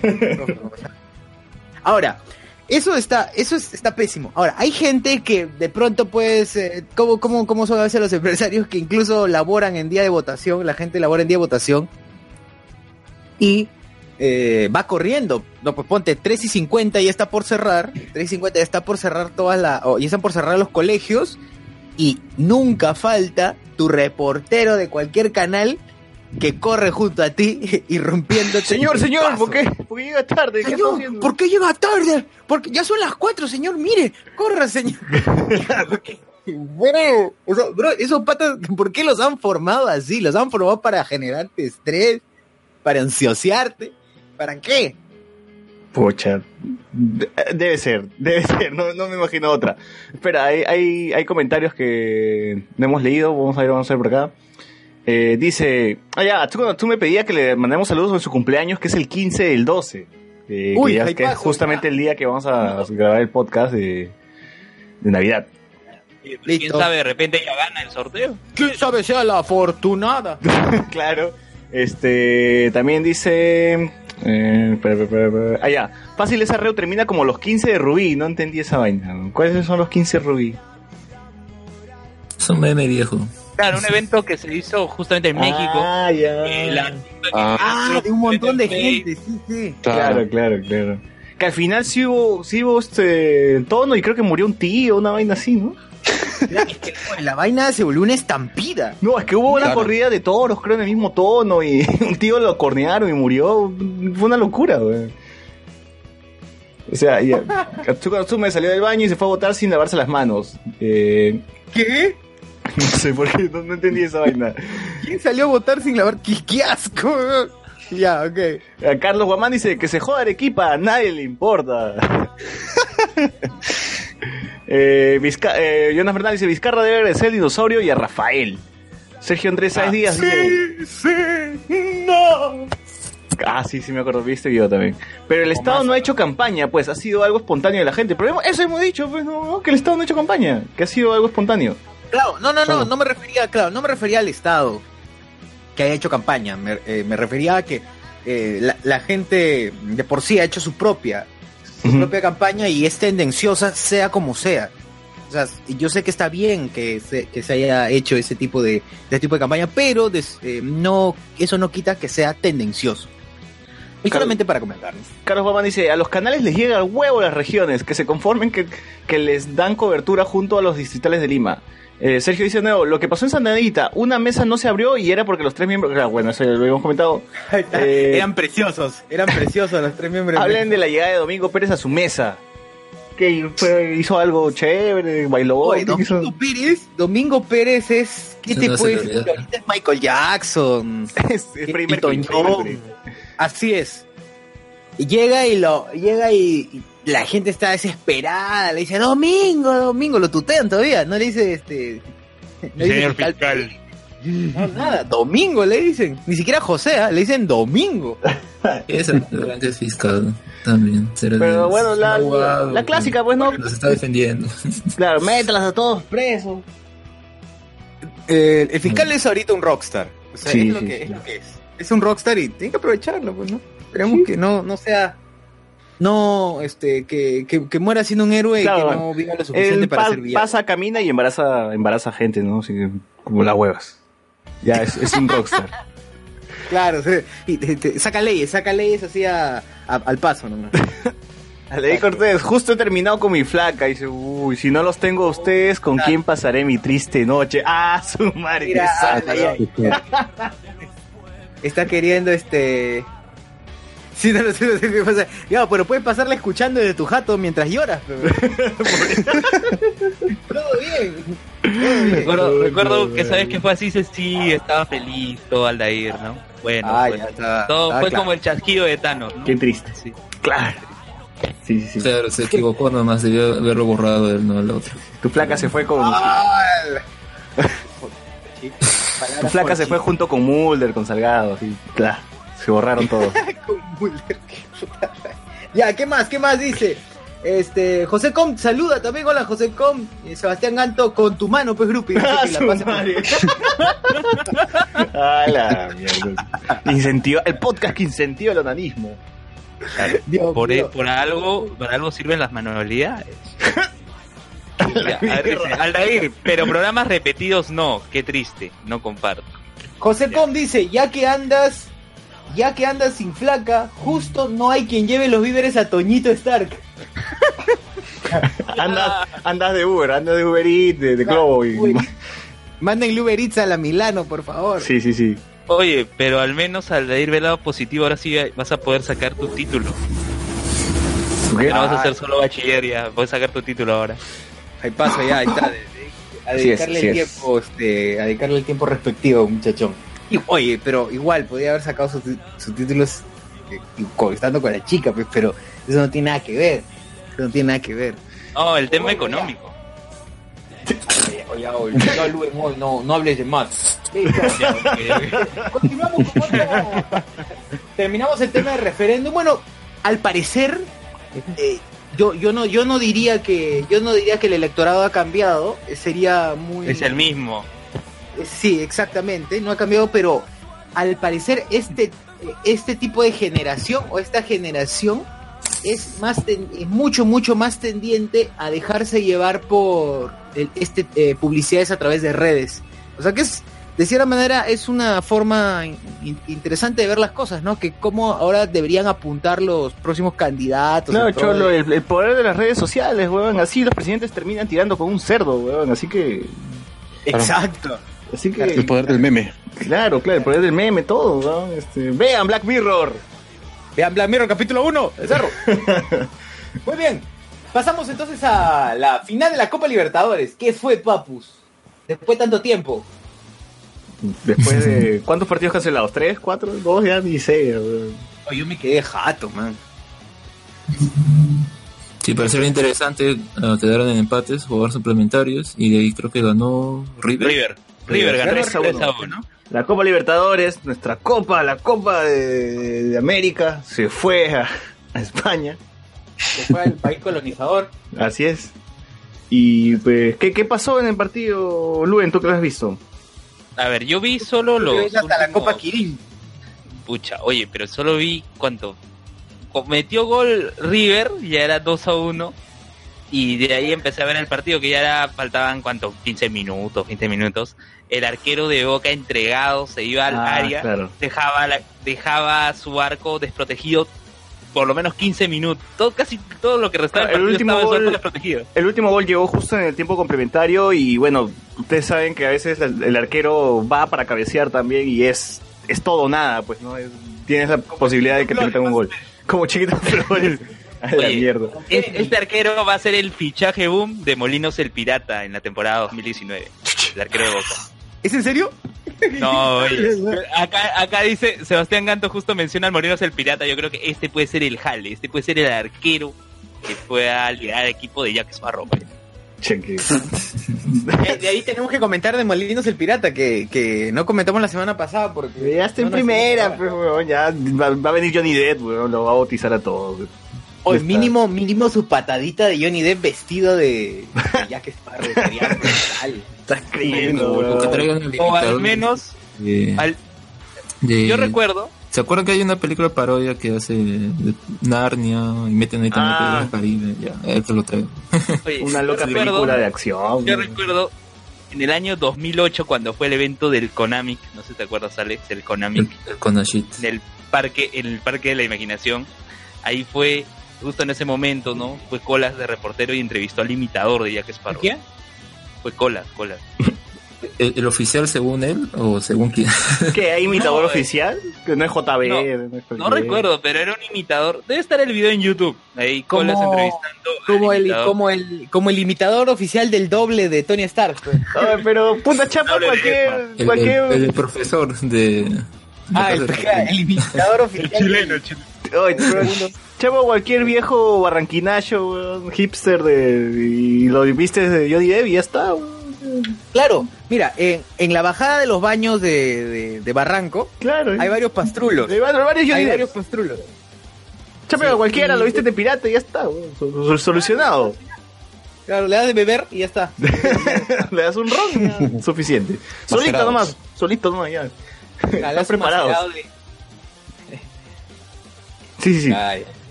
Profe, pa' pasar". Ahora, eso está, eso es- está pésimo. Ahora, hay gente que de pronto, pues, eh, ¿cómo, cómo, cómo son a veces los empresarios que incluso laboran en día de votación? La gente labora en día de votación y eh, va corriendo. No, pues ponte 3 y 50 ya está por cerrar. 3 y 50 ya está por cerrar todas las, o ya están por cerrar los colegios y nunca falta tu reportero de cualquier canal que corre junto a ti y rompiéndote.
Señor, señor. ¿por qué? ¿Por qué llega tarde? ¿Qué está
Señor? ¿por qué llega tarde? Porque ya son las cuatro, señor, mire, corra, señor. bro, o sea, bro, esos patas, ¿por qué los han formado así? Los han formado para generarte estrés, para ansiosarte, ¿para qué?
Pucha. De- Debe ser, debe ser, no, no me imagino otra. Espera, hay, hay, hay comentarios que no hemos leído, vamos a ver, vamos a ver por acá. Eh, dice, ah ya, tú, tú me pedías que le mandemos saludos en su cumpleaños, que es el 15 del 12. eh,
Uy,
que, ya- que es justamente el día que vamos a grabar el podcast de, de Navidad.
¿Quién
Listo.
sabe? De repente ya gana el sorteo.
¿Quién sabe sea la afortunada?
claro. Este, también dice... Eh. Ah, ya. Fácil, ese arreo termina como los 15 de Rubí. No entendí esa vaina. ¿Cuáles son los 15 de Rubí?
Es un meme viejo.
Claro, un evento que se hizo justamente en México.
Ah, ya.
Eh, la-
Ah,
Ah, de un montón de gente, sí, sí.
Claro, claro, claro. Que al final sí hubo, sí hubo este tono y creo que murió un tío, una vaina así, ¿no?
La vaina se volvió una estampida.
No, es que hubo una
Claro.
corrida de toros, creo, en el mismo tono y un tío lo cornearon y murió. Fue una locura, güey. O sea, ya, Katsuko Natsume salió del baño y se fue a botar sin lavarse las manos. Eh,
¿Qué?
no sé por qué, no, no entendí esa vaina.
¿Quién salió a votar sin lavar? ¡Qué, qué asco! Ya, ok.
A Carlos Guamán dice que se joda Arequipa, a nadie le importa. eh, Vizca- eh, Jonas Fernández dice, Vizcarra debe agradecer al dinosaurio y a Rafael. Sergio Andrés Sáez Díaz dice...
sí, no.
Ah, sí, sí me acuerdo, viste yo también. Pero el Estado no ha hecho campaña, pues ha sido algo espontáneo de la gente. Pero eso hemos dicho, pues, no, no, que el Estado no ha hecho campaña, que ha sido algo espontáneo.
Claro, no, no, no, no me refería, claro, no me refería al Estado que haya hecho campaña. Me, eh, me refería a que eh, la, la gente de por sí ha hecho su propia, su propia campaña y es tendenciosa, sea como sea. O sea, yo sé que está bien que se, que se haya hecho ese tipo de, de tipo de campaña, pero des- eh, no, eso no quita que sea tendencioso. Y solamente para comentar. ¿no?
Carlos Guamán dice, a los canales les llega al huevo las regiones, que se conformen que, que les dan cobertura junto a los distritales de Lima. Eh, Sergio dice, no, lo que pasó en San Anita, una mesa no se abrió y era porque los tres miembros, ah, bueno, eso ya lo habíamos comentado, Eh,
eran preciosos, eran preciosos los tres miembros.
hablen de la llegada de Domingo Pérez a su mesa. que fue, hizo algo chévere, bailó.
Oye. Domingo Pérez, Domingo Pérez es, ¿qué te
una
puede decir? Ahorita es Michael Jackson.
Es- es.
Así es. Y llega y lo, llega y, y la gente está desesperada, le dice Domingo, Domingo, lo tutean todavía, no le dice este. no dice
Señor fiscal.
No, nada, Domingo le dicen, ni siquiera José, ¿ah? le dicen Domingo.
Es el grande fiscal también.
Pero
de-
bueno, la, la, la clásica, pues no.
Nos está defendiendo.
Claro, mételas a todos presos.
Eh, el fiscal es ahorita un rockstar. O sea,
Sí,
es, lo
sí,
que,
sí.
es lo que es. Es un rockstar y tiene que aprovecharlo, pues, ¿no? Esperemos que no, no sea. No, este, que, que, que muera siendo un héroe
Claro,
y que no viva lo suficiente
Él
para
pa-
ser villano.
pasa, camina y embaraza, embaraza gente, ¿no? Así que, como las huevas. Ya, es, es un rockstar.
Claro, sí, y te- te- saca leyes, saca leyes así a- a- al paso nomás.
Ley Cortés, justo he terminado con mi flaca. Y dice, uy, si no los tengo a ustedes, ¿con quién pasaré mi triste noche? Ah, su madre.
Mira,
qué santa.
ay, ay, ay. Está queriendo este. Sí, no, no sé, no sé qué pasa. Ya, pero puedes pasarla escuchando desde tu jato mientras lloras. Todo bien. Todo bien.
Recuerdo, recuerdo que sabes que fue así, sí, estaba feliz, todo Aldair, ¿no? Bueno,
Ah, está.
todo
Ah,
fue
claro.
como el chasquido de Thanos, ¿no?
Qué triste.
Sí.
Claro. Sí, sí, sí.
Claro, se equivocó nomás, debió haberlo borrado él, no el otro.
Tu flaca se fue con.
Ah,
Tu flaca se fue junto con Mulder, con Salgado, así. Claro. Se borraron todos.
Con Mulder, qué puta. Ya, ¿qué más? ¿Qué más dice? Este, José Com, saluda también, hola José Com, y Sebastián Ganto, con tu mano, pues, Grupi.
Ah,
la
mierda. Incentiva, el podcast que incentiva el onanismo.
Dios
Por, algo, por algo sirven las manualidades. Aldair, pero programas repetidos no, qué triste, no comparto.
José Com dice, ya que andas, ya que andas sin flaca, justo no hay quien lleve los víveres a Toñito Stark.
Andas, andas de Uber, andas de Uber Eats, de, de Globo. y-
Uber Eats. Manden Uber Eats a la Milano, por favor.
Sí, sí, sí.
Oye, pero al menos Aldair ve el lado positivo, ahora sí vas a poder sacar tu título.
¿Qué?
No vas a hacer solo bachiller, ya puedes sacar tu título ahora.
Ahí pasa, ya, ahí está. de- de- a
es,
dedicarle el
es.
tiempo, este, a dedicarle el tiempo respectivo, muchachón. Y, oye, pero igual, podía haber sacado sus, sus títulos eh, estando con la chica, pues, pero eso no tiene nada que ver. Eso no tiene nada que ver.
No, el tema económico.
Oye, oye, no, no, no hables de más. Continuamos con otra- Terminamos el tema del referéndum. Bueno, al parecer, eh, yo, yo no, yo no diría que, yo no diría que el electorado ha cambiado. Sería muy.
Es el mismo.
Eh, Sí, exactamente, no ha cambiado, pero al parecer este, este tipo de generación o esta generación es más ten- es mucho, mucho más tendiente a dejarse llevar por el- este eh, publicidades a través de redes. O sea que es, de cierta manera, es una forma in- interesante de ver las cosas, ¿no? Que cómo ahora deberían apuntar los próximos candidatos. Pro
Cholo, el, el poder de las redes sociales, weón. Así los presidentes terminan tirando con un cerdo, weón. Así que.
Exacto.
Así que.
El poder del meme.
Claro, claro, el poder del meme, todo, weón. Este, vean Black Mirror.
Vean Black Mirror capítulo 1, el cerro. Muy bien. Pasamos entonces a la final de la Copa Libertadores. ¿Qué fue, Papus? Después de tanto tiempo.
Después de. ¿Cuántos partidos cancelados? ¿Tres? ¿Cuatro? ¿Dos? Ya ni sé.
Oh, yo me quedé jato, man.
Sí, pareció interesante, eh, quedaron en empates, jugadores suplementarios, y de ahí creo que ganó River.
River. River ganó
Tres a
3
uno.
a 1.
La Copa Libertadores, nuestra Copa, la Copa de, de América, se fue a, a España.
Que fue al país colonizador.
Así es. Y pues, ¿qué, qué pasó en el partido, Luen? ¿Tú qué lo has visto?
A ver, yo vi solo los.
hasta la Copa Kirin.
Pucha, oye, pero solo vi cuánto. Metió gol River, ya era 2 a 1. Y de ahí empecé a ver el partido, que ya era, faltaban cuánto, 15 minutos, 20 minutos. El arquero de Boca entregado se iba al
Ah,
área,
claro.
dejaba, la- dejaba su arco desprotegido por lo menos 15 minutos. Todo, casi todo lo que restaba
el último gol-
desprotegido.
El último gol llegó justo en el tiempo complementario y bueno, ustedes saben que a veces el, el arquero va para cabecear también y es, es todo o nada, pues no Es- tienes la posibilidad de que te metan un gol. Como chiquito Flores. A la
Oye,
mierda.
Es- Este arquero va a ser el fichaje boom de Molinos el Pirata en la temporada 2019. El arquero de Boca.
¿Es en serio?
No, oye, acá, acá dice, Sebastián Ganto justo menciona al Molinos el Pirata. Yo creo que este puede ser el jale, este puede ser el arquero que pueda liderar el equipo de Jack Sparrow.
Eh, De ahí tenemos que comentar de Molinos el Pirata, que, que no comentamos la semana pasada porque...
Ya está en
no
primera, pues, weón, ya va, va a venir Johnny Depp, weón, lo va a bautizar a todos.
O
está.
mínimo, mínimo su patadita de Johnny Depp vestido de, de Jack Sparrow. sería brutal.
Estás creyendo,
O
weón.
que traigan el
O al menos,
de-
al-
de-
yo recuerdo,
¿Se acuerdan que hay una película parodia que hace de Narnia y meten ahí también
Ah.
Caribe? Ya, él te lo traigo.
oye,
Una loca
recuerdo-
película de acción.
Yo recuerdo en el año 2008 cuando fue el evento del Konami, no sé si te acuerdas, Alex, el Konami,
El, el
en el parque, en el parque de la imaginación. Ahí fue, justo en ese momento, ¿no? Fue Colas de reportero y entrevistó al imitador de Jack Sparrow.
¿Quién?
Fue Colas, Colas.
¿El, el oficial según él o según quién?
¿Qué? ¿Hay imitador
No, eh.
oficial? Que no es JB.
No, No
cualquier-
recuerdo, pero era un imitador. Debe estar el video en YouTube. Ahí Colas
Como-
entrevistando.
Como el,
imitador.
como, el, como el imitador oficial del doble de Tony Stark. pues.
Ay, pero puta chapa, cualquier.
El, el-
cualquier...
el profesor de... de
Ah, el, imitador oficial.
chileno, chileno.
Ay, chavo, cualquier viejo barranquinacho, weón, hipster de. Y lo viste de Johnny Depp y ya está, weón.
Claro, mira, en, en la bajada de los baños de, de, de Barranco
Claro.
hay varios pastrulos.
Hay varios
Hay varios pastrulos.
Chapa,
Sí,
cualquiera lo viste de pirata y ya está, weón. Sol- sol- Solucionado.
Claro, le das de beber y ya está.
Le das un ron suficiente. Solito
Macerados.
nomás, solito nomás ya.
Un
preparados. Sí, sí, sí.
Ay.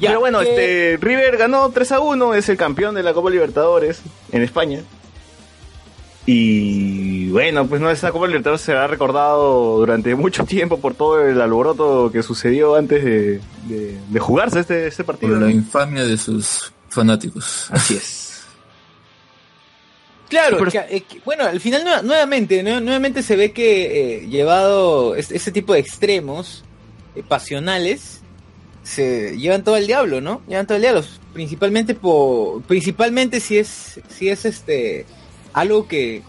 Ya,
Pero bueno,
que-
este River ganó 3 a 1, es el campeón de la Copa Libertadores en España. Y bueno, pues no, esa Copa Libertadores se ha recordado durante mucho tiempo por todo el alboroto que sucedió antes de, de- de jugarse este, este
Por
partido.
la infamia de sus fanáticos.
Así es.
Claro,
Pero-
que- eh, que- bueno, al final nue- nuevamente, nue- nuevamente se ve que eh, llevado es- ese tipo de extremos eh, pasionales se llevan todo el diablo, ¿no? Llevan todo el diablo, principalmente por, principalmente si es, si es este algo que,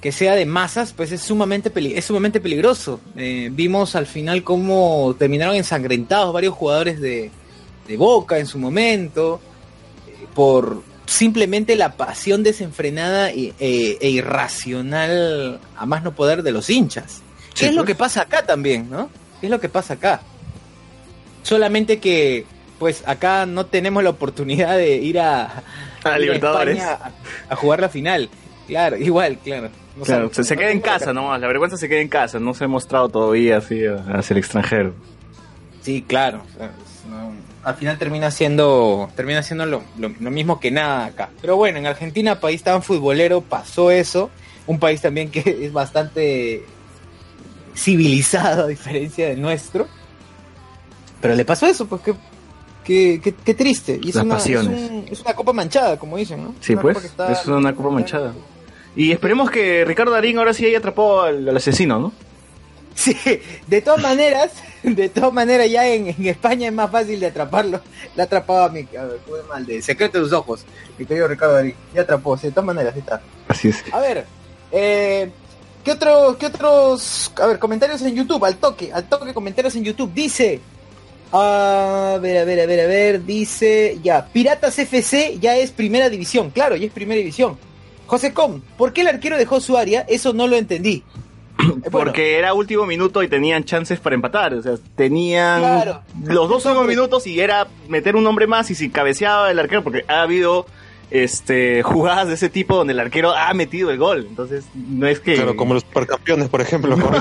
que sea de masas, pues es sumamente peli- es sumamente peligroso. Eh, vimos al final cómo terminaron ensangrentados varios jugadores de, de Boca en su momento eh, por simplemente la pasión desenfrenada e, e- e irracional a más no poder de los hinchas. ¿Qué es lo
pues.
que pasa acá también, no? ¿Qué es lo que pasa acá? Solamente que, pues acá no tenemos la oportunidad de ir a,
A Libertadores.
España a, a jugar la final. Claro, igual, claro. No
Claro, se, se
no
queda en casa nomás, la vergüenza se queda en casa, no se ha mostrado todavía así hacia el extranjero.
Sí, claro. o sea, es- no, al final termina siendo termina siendo lo, lo- lo mismo que nada acá. Pero bueno, en Argentina, país tan futbolero, pasó eso. Un país también que es bastante civilizado a diferencia del nuestro. Pero le pasó eso, pues qué, qué, qué- qué triste. Y es
Las
una, es,
pasiones.
un- es una copa manchada, como dicen, ¿no?
Sí,
Una
pues,
está-
es una copa manchada. Y esperemos que Ricardo Darín ahora sí haya atrapado al, al asesino, ¿no?
Sí, de todas maneras, de todas maneras ya en, en España es más fácil de atraparlo. Le atrapaba a mi, a ver, ¿cómo es mal? De secreto de sus ojos, mi querido Ricardo Darín. Ya atrapó, sí, de todas maneras, está.
Así es.
A ver, eh, ¿qué, otro, ¿qué otros, a ver, comentarios en YouTube? Al toque, al toque comentarios en YouTube. Dice, a ver, a ver, a ver, a ver, dice, ya, Piratas FC ya es primera división, claro, ya es primera división. José Com, ¿por qué el arquero dejó su área? Eso no lo entendí. Eh, bueno,
Porque era último minuto y tenían chances para empatar. O sea, tenían
Claro.
los dos últimos minutos y era meter un hombre más y si cabeceaba el arquero, porque ha habido este jugadas de ese tipo donde el arquero ha metido el gol. Entonces, no es que.
Claro, como los supercampeones, por ejemplo, con.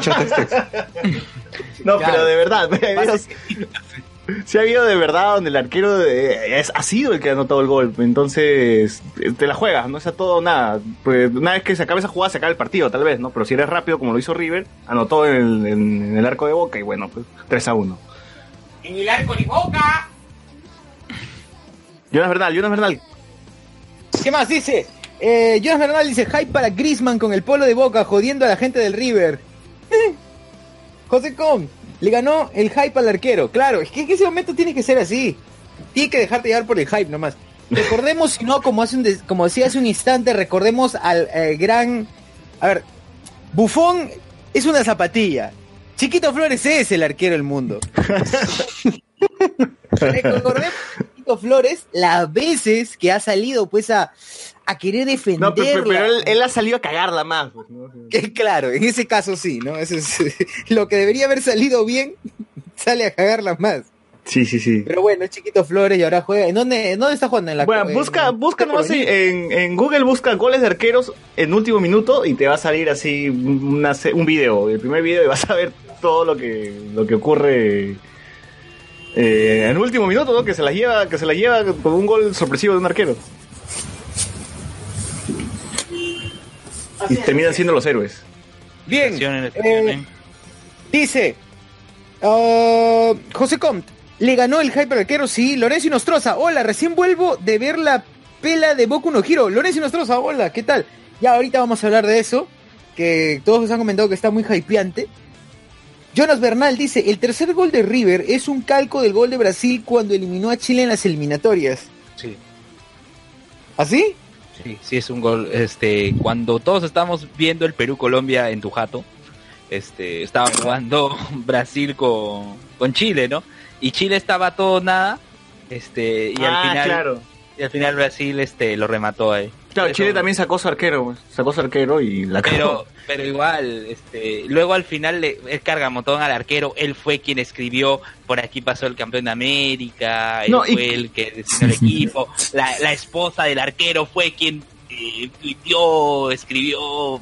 No, pero de verdad. Sí ha habido de verdad donde el arquero eh, es, ha sido el que ha anotado el gol. Entonces, te la juegas, no es a todo o nada. Pues una vez que se acabe esa jugada, se acaba el partido, tal vez, ¿no? Pero si eres rápido, como lo hizo River, anotó en el, en- en el arco de boca y bueno, pues 3 a 1.
En el arco ni boca.
Jonas Bernal, Jonas Bernal.
¿Qué más dice? Eh, Jonas Bernal dice hype para Grisman con el polo de boca jodiendo a la gente del River. José Com, le ganó el hype al arquero. Claro, es que en ese momento tiene que ser así. tiene que dejarte llevar por el hype nomás. Recordemos, si no, como, hace un des- como decía hace un instante, recordemos al eh, gran... A ver, Bufón es una zapatilla. Chiquito Flores es el arquero del mundo. Recordemos a Chiquito Flores las veces que ha salido pues a, a querer defenderla.
No, pero, pero él, él ha salido a cagarla más. pues, ¿no?
Que claro, en ese caso sí, ¿no? Eso es lo que debería haber salido bien, sale a cagarla más.
Sí, sí, sí.
Pero bueno, es Chiquito Flores y ahora juega. ¿En dónde, en dónde está jugando? En la
Bueno,
en-
busca,
en-
busca nomás en, en- Google, busca goles de arqueros en último minuto y te va a salir así una un video, el primer video y vas a ver todo lo que, lo que ocurre eh, en último minuto, ¿no? Que se la lleva, que se la lleva por un gol sorpresivo de un arquero. Y terminan siendo los héroes.
Bien,
el-
eh, dice ah, José Comte, le ganó el hype al arquero, sí. Lorenzo Nostroza, hola, recién vuelvo de ver la pela de Boku no Hiro. Lorenzo Nostroza, hola, ¿qué tal? Ya ahorita vamos a hablar de eso, que todos nos han comentado que está muy hypeante. Jonas Bernal dice, el tercer gol de River es un calco del gol de Brasil cuando eliminó a Chile en las eliminatorias.
Sí,
¿Así?
sí, sí es un gol. Este, cuando todos estamos viendo el Perú-Colombia en tu jato, este, estaba jugando Brasil con, con Chile, ¿no? Y Chile estaba todo nada, este, y
Ah,
al final,
claro.
Y al final Brasil, este, lo remató ahí.
Claro,
Eso-
Chile también sacó su arquero, sacó su arquero y la cagó.
Pero, pero igual, este, luego al final le, él carga montón al arquero, él fue quien escribió, por aquí pasó el campeón de América, él
No, y-
fue el que diseñó el equipo, la, la esposa del arquero fue quien eh, tuiteó, escribió,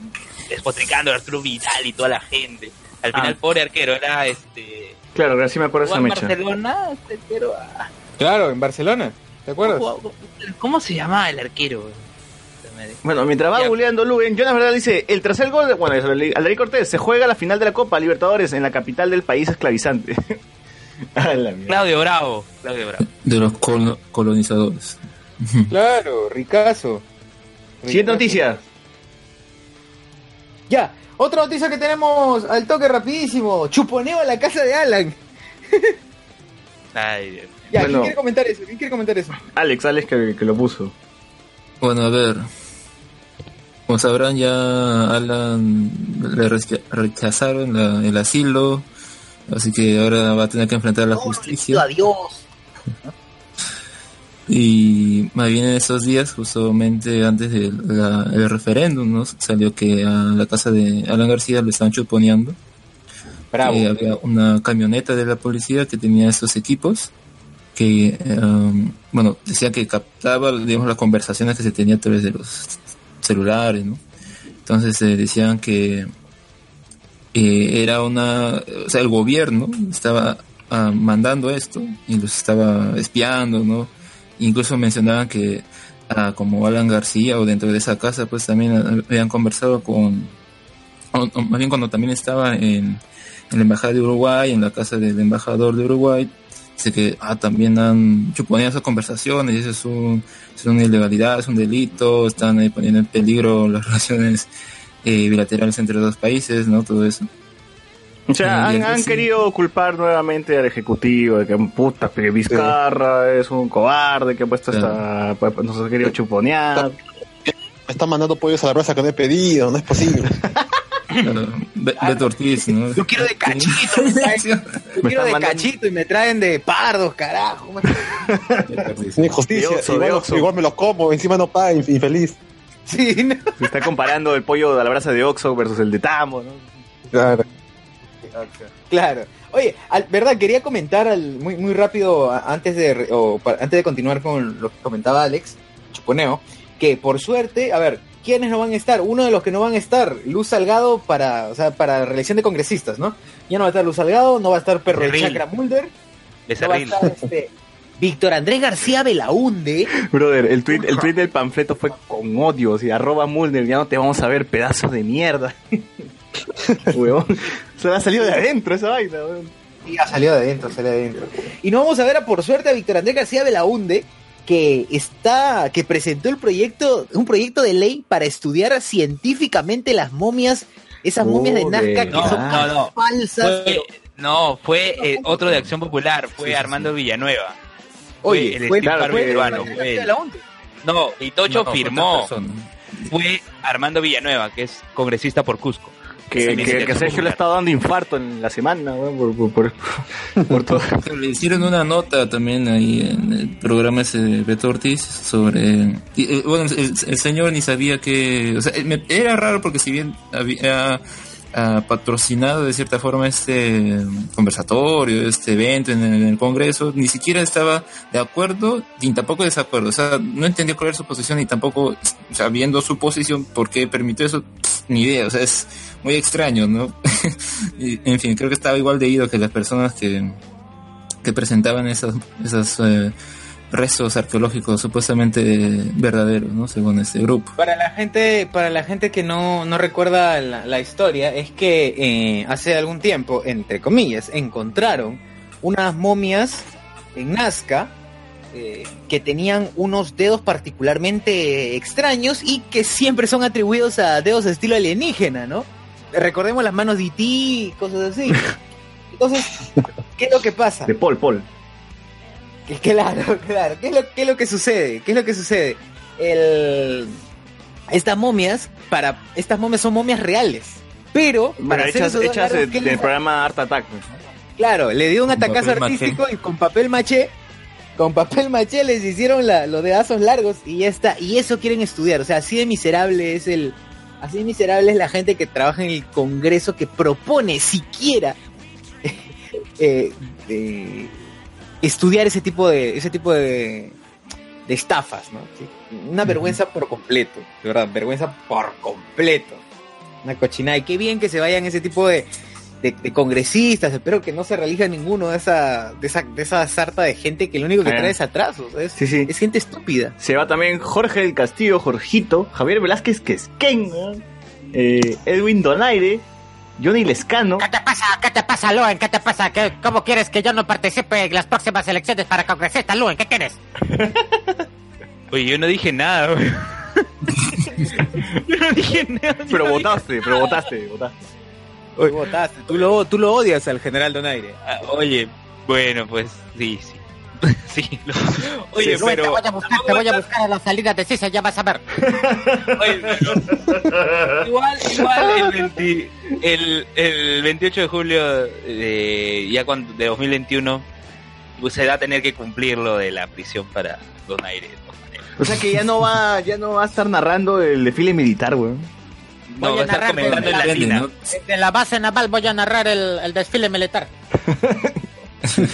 despotricando a Arturo Vidal y toda la gente. Al
Ah.
final, pobre arquero, era este...
Claro, sí me acuerdo esa
en
mecha.
Barcelona, este arquero, ah,
Claro, en Barcelona, ¿te acuerdas?
¿cómo, cómo se llamaba el arquero?
Bueno, mientras va googleando Lugen, Jonas Verdad dice, el tercer gol de, bueno, Aldair Cortés, se juega la final de la Copa Libertadores en la capital del país esclavizante.
Claudio Bravo, Claudio Bravo.
de los col- colonizadores.
Claro, ricazo.
Siguiente noticia.
Ya, otra noticia que tenemos al toque rapidísimo. Chuponeo a la casa de Alan.
Ay, Dios.
Ya,
Bueno.
¿quién quiere comentar eso? ¿Quién quiere comentar eso?
Alex, Alex que, que lo puso.
Bueno, a ver. Como sabrán, ya Alan le recha- rechazaron la- el asilo, así que ahora va a tener que enfrentar la justicia.
Adiós.
Y más bien en esos días, justamente antes del referéndum, ¿no? salió que a la casa de Alan García le estaban chuponeando.
Bravo.
que había una camioneta de la policía que tenía esos equipos que, um, bueno, decía que captaba, digamos, las conversaciones que se tenía a través de los celulares, ¿no? Entonces eh, decían que eh, era una, o sea, el gobierno estaba ah, mandando esto y los estaba espiando, ¿no? Incluso mencionaban que ah, como Alan García o dentro de esa casa, pues también habían conversado con, o- más bien cuando también estaba en, en la embajada de Uruguay, en la casa del embajador de Uruguay, dice que ah, también han chuponeado esas conversaciones y eso es, un, es una ilegalidad, es un delito, están ahí poniendo en peligro las relaciones eh, bilaterales entre dos países, ¿no? Todo eso.
O sea, han, han
sí.
querido culpar nuevamente al Ejecutivo de que puta, que Vizcarra es un cobarde, que ha puesto esta, pues, nos ha querido chuponear.
Me están mandando pollos a la brasa que no he pedido, no es posible.
Beto Ortiz, ¿no?
Yo quiero de cachito, me traen- yo quiero de
mandando-
cachito y me traen de pardos, carajo.
Beto Ortiz.
Ni justicia,
De Oxxo, de
igual, igual me los como, encima no paga, inf- infeliz.
Sí, ¿no?
Se está comparando el pollo de la brasa de Oxxo versus el de Tamo, ¿no?
Claro.
Claro. Oye, al- verdad, quería comentar al- muy, muy rápido antes de, o antes de continuar con lo que comentaba Alex, Chuponeo, que por suerte, a ver, ¿quiénes no van a estar? Uno de los que no van a estar, Luz Salgado para, o sea, para la reelección de congresistas, ¿no? Ya no va a estar Luz Salgado, no va a estar Perro de
Becerril.
Chacra Mulder, no va a estar este, Víctor Andrés García Belaunde.
Brother, el tweet, el tweet del panfleto fue con odio, y arroba Mulder, ya no te vamos a ver, pedazo de mierda. Huevón, se le ha salido de adentro esa vaina, weón.
Sí, ha salido de adentro, salió de adentro. Y no vamos a ver a, por suerte a Víctor Andrés García Belaunde, que está, que presentó el proyecto, un proyecto de ley para estudiar científicamente las momias, esas momias de. Nazca que
No,
son
no, no.
falsas.
Fue- no, fue eh, otro de Acción Popular, fue
Sí, sí,
Armando Villanueva. Fue
Oye,
el
fue, el
peruano, fue
de
él.
la ONU.
No, Itocho
No, fue
firmó. Fue Armando Villanueva, que es congresista por Cusco.
Que, que, que Sergio le ha estado dando infarto en la semana, weón, por, por, por, por todo.
Le hicieron una nota también ahí en el programa ese de Beto Ortiz sobre... y, eh, bueno, el, el señor ni sabía que... O sea, era raro porque si bien había ah, patrocinado de cierta forma este conversatorio, este evento en el, Congreso, ni siquiera estaba de acuerdo ni tampoco desacuerdo. O sea, no entendía cuál era su posición y tampoco, o sea, viendo su posición, por qué permitió eso, ni idea. O sea, es muy extraño, ¿no? En fin, creo que estaba igual de ido que las personas que, que presentaban esos, esos eh, restos arqueológicos supuestamente verdaderos, ¿no? Según este grupo.
Para la gente, para la gente que no, no recuerda la, la historia, es que eh, hace algún tiempo, entre comillas, encontraron unas momias en Nazca eh, que tenían unos dedos particularmente extraños y que siempre son atribuidos a dedos de estilo alienígena, ¿no? Recordemos las manos de E.T. y cosas así. Entonces, ¿qué es lo que pasa?
De Paul, Paul.
Que- Claro, claro. ¿Qué es, lo, qué es lo que sucede? ¿Qué es lo que sucede? El... Estas momias, para estas momias son momias reales. Pero, para
Bueno,
hacer
hechas, hechas
largos,
de-
¿qué
del
les-
programa Art Attack. pues.
Claro, le dio un
Con
atacazo
maché.
artístico y con papel maché, con papel maché les hicieron la, los dedazos largos y ya está. Y eso quieren estudiar. O sea, así de miserable es el... Así de miserable es la gente que trabaja en el Congreso que propone siquiera eh, de estudiar ese tipo de ese tipo de, de estafas, ¿no? Sí. Una vergüenza por completo, de verdad, vergüenza por completo. Una cochinada. Y qué bien que se vayan ese tipo de, de, de congresistas. Espero que no se realiza ninguno de esa, de esa, de esa sarta de gente que lo único que
Ah.
trae es atrasos. Es,
Sí, sí.
es gente estúpida.
Se va también Jorge del Castillo, Jorgito, Javier Velázquez, que es Ken, ¿no? eh, Edwin Donaire, Johnny Lescano.
¿Qué te pasa? ¿Qué te pasa, Luen? ¿Qué te pasa? ¿Qué, ¿Cómo quieres que yo no participe en las próximas elecciones para congresista, Luen? ¿Qué quieres?
Oye, yo no dije nada, güey. yo no dije nada.
Pero
no
votaste, pero votaste, votaste.
Tú votaste, tú lo, tú lo odias al general Donaire.
Ah, Oye, bueno, pues sí, sí. sí. lo- Oye,
te
pero.
voy a buscar, te voy a buscar a la salida de Cisa, ya vas a ver.
oye, pero- igual, igual el, 20 el, el 28 de julio de, ya cuando, de 2021 pues, se va a tener que cumplir lo de la prisión para Donaire.
O sea que ya no va, ya no va a estar narrando el desfile militar, weón.
No,
Voy
va a
a
estar
narrar
comentando en
de-
la
Depende,
tina.
¿no?
Desde la base naval voy a narrar el, el desfile militar.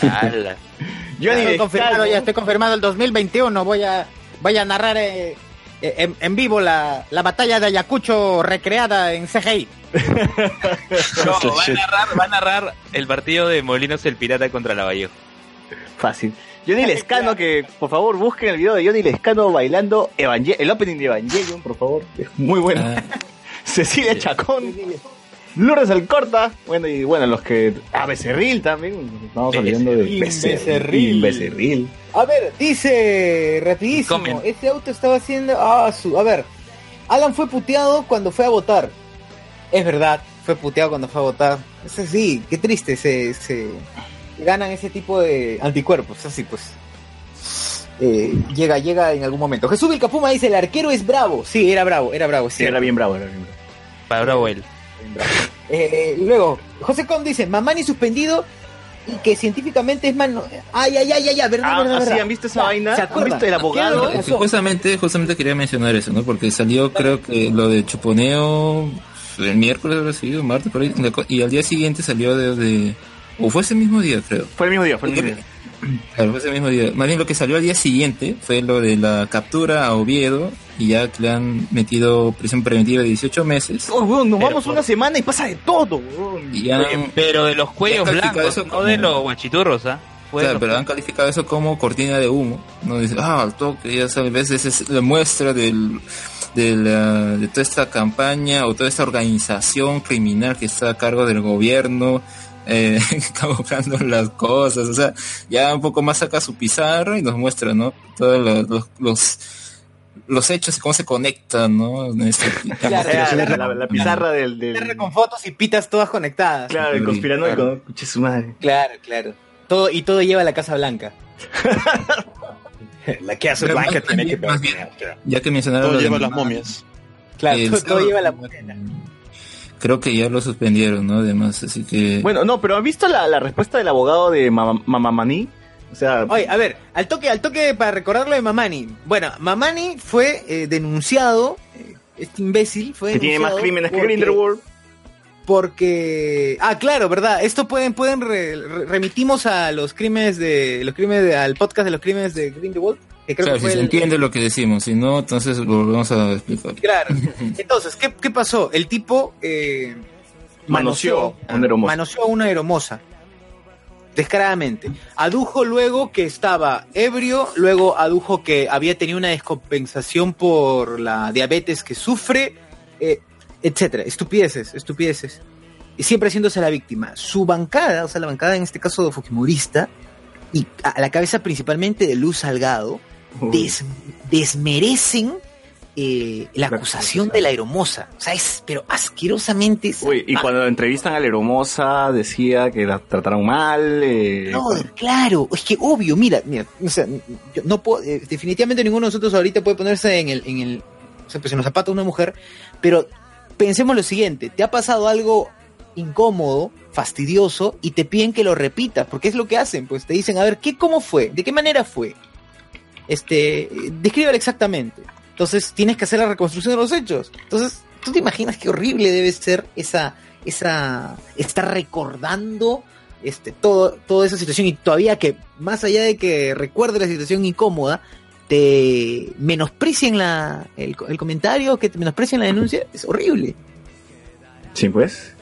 Johnny
estoy confirmado, ya estoy confirmado el 2021. Voy a, voy a narrar eh, eh, en, en vivo la, la batalla de Ayacucho recreada en CGI.
No, va a narrar, va a narrar el partido de Molinos el Pirata contra la Vallejo.
Fácil. Johnny Lescano, que por favor busquen el video de Johnny Lescano bailando Evangel el opening de Evangelion, por favor. Es muy bueno.
Ah,
Cecilia Chacón, Lourdes Alcorta, bueno, y bueno, los que. Ah, Becerril también. Estamos olvidando de
Becerril,
Becerril.
A ver, dice rapidísimo,
Comen.
ese auto estaba haciendo... Ah, su... A ver, Alan fue puteado cuando fue a votar. Es verdad, fue puteado cuando fue a votar. Es así, qué triste, se, se ganan ese tipo de anticuerpos, así pues. Eh, llega, llega en algún momento. Jesús Vilcapuma dice, el arquero es bravo. Sí, era bravo, era bravo,
Sí, era bien bravo, era bien bravo.
Para él.
Eh, luego, José Com dice, Mamani suspendido y que científicamente es mano... Ay, ay, ay, ay, ay, verdad,
Ah,
verdad,
¿así
verdad.
han visto esa
Ya,
vaina?
¿se
¿Han visto el abogado?
¿Qué es lo que pasó?
Justamente, justamente quería mencionar eso, ¿no? Porque salió, creo que lo de Chuponeo el miércoles habrá sido, martes, por ahí, y al día siguiente salió de, de- o fue ese mismo día, creo.
Fue el mismo día, fue el mismo día.
Claro, fue ese mismo día. Más bien lo que salió al día siguiente fue lo de la captura a Oviedo y ya que le han metido prisión preventiva de 18 meses.
Oh, weón, nos
Pero
vamos
por-
una semana y pasa de todo, weón.
Y
Oye, pero de los cuellos blancos,
eso
no
como-
de los guachiturros, ¿ah?
Claro, pero han calificado eso como cortina de humo. No dice, ah, al toque, ya sabes, ves, esa es la muestra del, de, la- de toda esta campaña o toda esta organización criminal que está a cargo del gobierno, eh, camuflando las cosas. O sea, ya un poco más saca su pizarra y nos muestra, ¿no? Todos los, los, los, los hechos y cómo se conectan, ¿no? Este-
Claro, claro.
la, la- la pizarra del... del-
con fotos y pitas todas conectadas.
claro, el conspiranoico, ¿no? Escuche su madre.
Claro, claro. Todo, y todo lleva a la Casa Blanca. La que hace
Pero
blanca tiene que
más bien- Ya que mencionaron
Todo lleva las momias.
Claro, todo, lleva la morena.
Creo que ya lo suspendieron, ¿no? Además, así que...
Bueno, no, pero ¿han visto la, la respuesta del abogado de Mam- Mamamani? O sea,
Oye, a ver, al toque, al toque para recordarlo de Mamani. Bueno, Mamani fue eh, denunciado, eh, este imbécil fue
que tiene más crímenes que
porque-
Grindelwald.
Porque ah, claro, verdad, esto pueden pueden re- re- remitimos a los crímenes de los crímenes de- al podcast de los crímenes de Grindelwald, que creo
claro,
que fue
si se
el-
entiende lo que decimos, si no, entonces lo volvemos a explicar.
Claro. Entonces, ¿qué, qué pasó? El tipo eh,
Manoseó a una hermosa.
manoseó a una hermosa. Descaradamente. Adujo luego que estaba ebrio, luego adujo que había tenido una descompensación por la diabetes que sufre, eh, etcétera. Estupideces, estupideces. Y siempre haciéndose la víctima. Su bancada, o sea, la bancada en este caso de Fujimorista, y a la cabeza principalmente de Luz Salgado, des- desmerecen eh, la acusación de la hermosa. O sea, es, pero asquerosamente.
Uy, y cuando entrevistan a la hermosa decía que la trataron mal. Eh,
no, claro, es que obvio, mira, mira, o sea, yo no puedo, eh, definitivamente ninguno de nosotros ahorita puede ponerse en el, en el, o sea, pues en los zapatos de una mujer, pero pensemos lo siguiente, te ha pasado algo incómodo, fastidioso, y te piden que lo repitas, porque es lo que hacen, pues te dicen, a ver, ¿qué, cómo fue? ¿De qué manera fue? Este, descríbelo exactamente. Entonces tienes que hacer la reconstrucción de los hechos. Entonces, ¿tú te imaginas qué horrible debe ser esa, esa, estar recordando este, todo, toda esa situación y todavía que, más allá de que recuerde la situación incómoda, te menosprecien la, el, el comentario, que te menosprecien la denuncia, es horrible.
Sí, pues.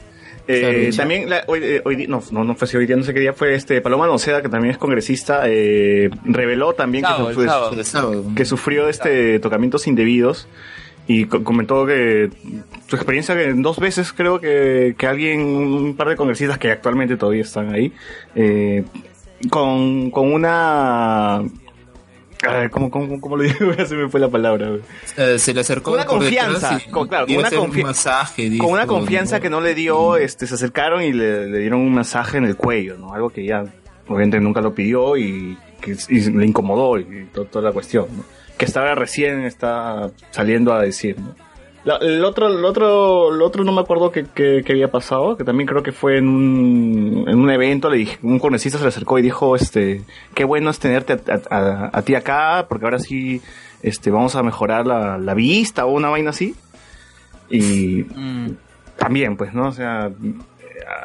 Eh, también la- hoy, eh, hoy no, no, no fue si hoy día, no sé qué día fue este Paloma Noceda, que también es congresista, eh, reveló también que,
Sábado, sábado.
Sábado.
que sufrió este tocamientos indebidos y co- comentó que su experiencia que dos veces creo que, que alguien, un par de congresistas que actualmente todavía están ahí, eh, con, con una... ¿Cómo, cómo, cómo lo digo? Se me fue la palabra.
Eh, se le acercó
Con una confianza,
y
con- claro, con una
hacer un
confi-
masaje,
Con una
dijo,
confianza
¿no?
que no le dio, este, se acercaron y le, le dieron un masaje en el cuello, ¿no? Algo que ya, obviamente nunca lo pidió y, que, y le incomodó y to- toda la cuestión, ¿no? Que estaba recién, está saliendo a decir, ¿no? La- el otro, el otro, el otro no me acuerdo qué qué- qué había pasado, que también creo que fue en un, en un evento, le dije, un congresista se le acercó y dijo, este, qué bueno es tenerte a, a- a- a ti acá, porque ahora sí, este, vamos a mejorar la, la vista o una vaina así. Y también, pues, ¿no? O sea,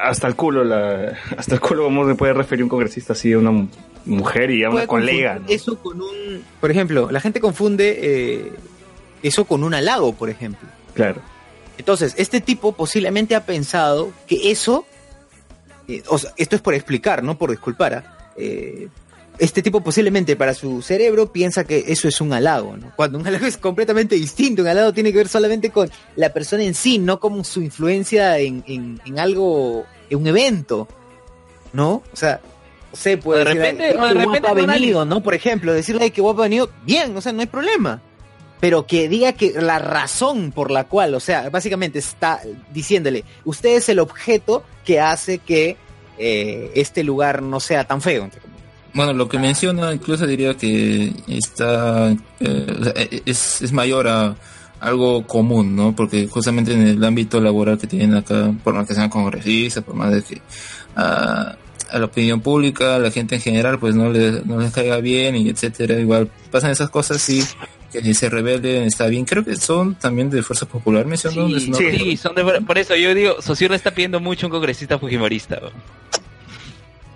hasta el culo, la, hasta el culo, ¿cómo se puede referir un congresista así a una mu- mujer y a una colega?
Eso con un, por ejemplo, la gente confunde eh, eso con un halago, por ejemplo.
Claro.
Entonces, este tipo posiblemente ha pensado que eso, eh, o sea, esto es por explicar, no por disculpar, ¿ah? Eh, este tipo posiblemente para su cerebro piensa que eso es un halago, ¿no? Cuando un halago es completamente distinto, un halago tiene que ver solamente con la persona en sí, no como su influencia en, en, en algo, en un evento, ¿no? O sea, sé, puede
de
decir,
repente-
"Ay,
o de repente
guapo ha
con
venido, ¿no? Por ejemplo, decirle "Ay, que guapo ha venido, bien, o sea, no hay problema pero que diga que la razón por la cual, o sea, básicamente está diciéndole, usted es el objeto que hace que eh, este lugar no sea tan feo.
Bueno, lo que menciona incluso diría que está eh, sea, es, mayor a algo común, ¿no? Porque justamente en el ámbito laboral que tienen acá, por más que sean congresistas, por más de que a, a la opinión pública, a la gente en general, pues no les, no les caiga bien y etcétera, igual pasan esas cosas y que se rebelen, está bien. Creo que son también de Fuerza Popular, mencionó.
Sí,
¿no?
sí, son de, por eso yo digo, Sociur le está pidiendo mucho un congresista fujimorista. ¿no?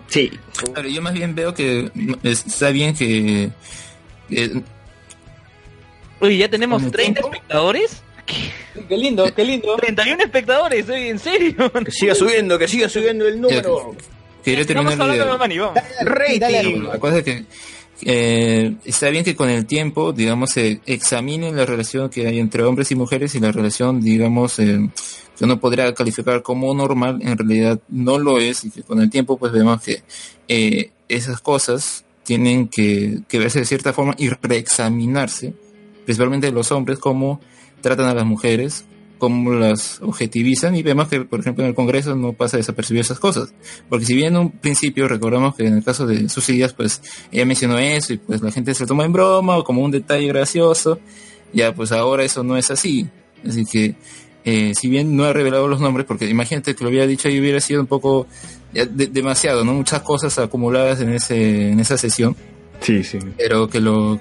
Sí.
Claro, yo más bien veo que está bien que, que
Uy, ya tenemos
¿Con el
30
tiempo?
espectadores.
Qué lindo, qué lindo.
31 espectadores, oye, en serio.
Que siga subiendo, que siga subiendo el número.
quería terminar
Estamos
la
hablando de Mamani, vamos.
Rating.
La cosa es que eh, está bien que con el tiempo, digamos, se examine la relación que hay entre hombres y mujeres y la relación, digamos, eh, que uno podría calificar como normal, en realidad no lo es y que con el tiempo pues vemos que eh, esas cosas tienen que, que verse de cierta forma y reexaminarse, principalmente los hombres, cómo tratan a las mujeres cómo las objetivizan y vemos que, por ejemplo, en el Congreso no pasa desapercibido esas cosas. Porque si bien en un principio recordamos que en el caso de sus ideas, pues ella mencionó eso y pues la gente se lo toma en broma o como un detalle gracioso, ya pues ahora eso no es así. Así que, eh, si bien no ha revelado los nombres, porque imagínate que lo hubiera dicho y hubiera sido un poco ya de- demasiado, ¿no? Muchas cosas acumuladas en ese, en esa sesión,
Sí, sí.
pero que lo,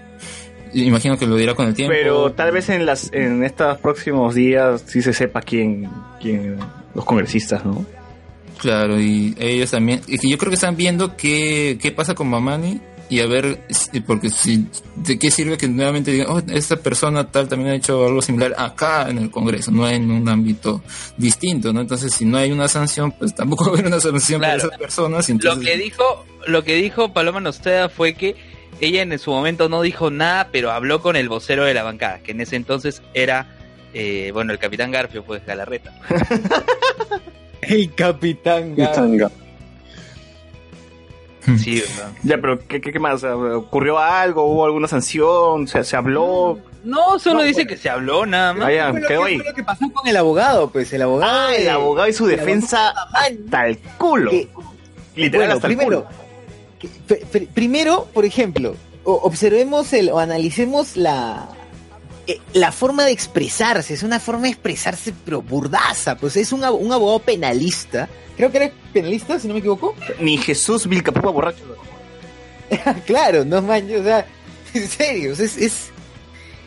imagino que lo dirá con el tiempo.
Pero tal vez en las en estos próximos días sí se sepa quién, quién los congresistas, ¿no?
Claro, y ellos también, y que yo creo que están viendo qué, qué pasa con Mamani y a ver, porque si, de qué sirve que nuevamente digan, oh, esta persona tal también ha hecho algo similar acá en el Congreso, no en un ámbito distinto, ¿no? Entonces, si no hay una sanción, pues tampoco va a haber una sanción
Claro.
para esas personas.
Lo que dijo, lo que dijo Paloma Nosteda fue que ella en su momento no dijo nada, pero habló con el vocero de la bancada, que en ese entonces era, eh, bueno, el capitán Garfio, pues Galarreta.
El capitán
Y
Gar-
tanga.
Sí, ¿verdad?
Ya, pero ¿qué, qué, qué más? ¿Ocurrió algo? ¿Hubo alguna sanción? ¿Se, se habló?
No, solo
No,
dice
bueno.
que se habló nada más.
Ah, ya,
Fue lo lo que pasó con el abogado? Pues el abogado.
Ah, el abogado y su defensa hasta el culo.
que-
Literal
bueno,
hasta el
primero,
culo.
Primero, por ejemplo, observemos el, o analicemos la, eh, la forma de expresarse. Es una forma de expresarse, pero burdaza. Pues es un, un abogado penalista. Creo que eres penalista, si no me equivoco.
Ni Jesús Vilcapúa borracho.
claro, no manches, o sea, en serio, es, es-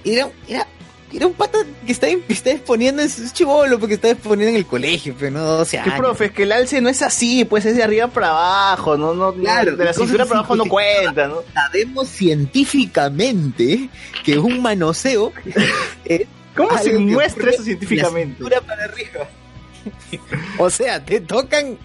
era, era, era un pata que está, que está exponiendo, es, chivolo porque está exponiendo en el colegio, pero no 12
Que
años.
profe, es que el alce no es así, pues es de arriba para abajo, no, no,
Claro,
de la cintura para abajo no
que-
cuenta, ¿no?
Sabemos científicamente que un manoseo es
¿Cómo se
que
muestra eso científicamente?
la cintura para arriba. O sea, te tocan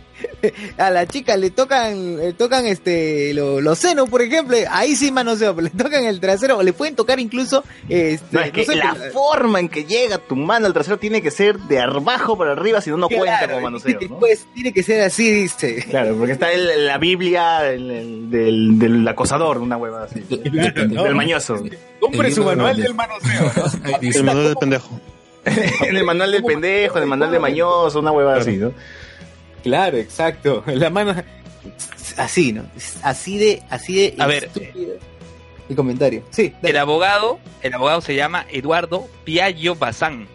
a la chica le tocan le tocan este lo- los senos, por ejemplo, ahí sí manoseo, le tocan el trasero o le pueden tocar incluso este
No, es que
sé,
la
pero-
forma en que llega tu mano al trasero tiene que ser de abajo para arriba, si no, no cuenta
Claro,
como manoseo, ¿no?
Pues tiene que ser así, dice.
Claro, porque está el- la Biblia el- el- del, del acosador, una hueva así. Del mañoso.
Compre
El
su manual
de-
del manoseo.
El manual del pendejo.
en el manual del pendejo, en el manual de mañoso, una hueva así, ¿no?
Claro, exacto. La mano así, ¿no? Así de así de
A ver,
estúpido el comentario. Sí, dale.
El abogado, el abogado se llama Eduardo Piaggio Bazán.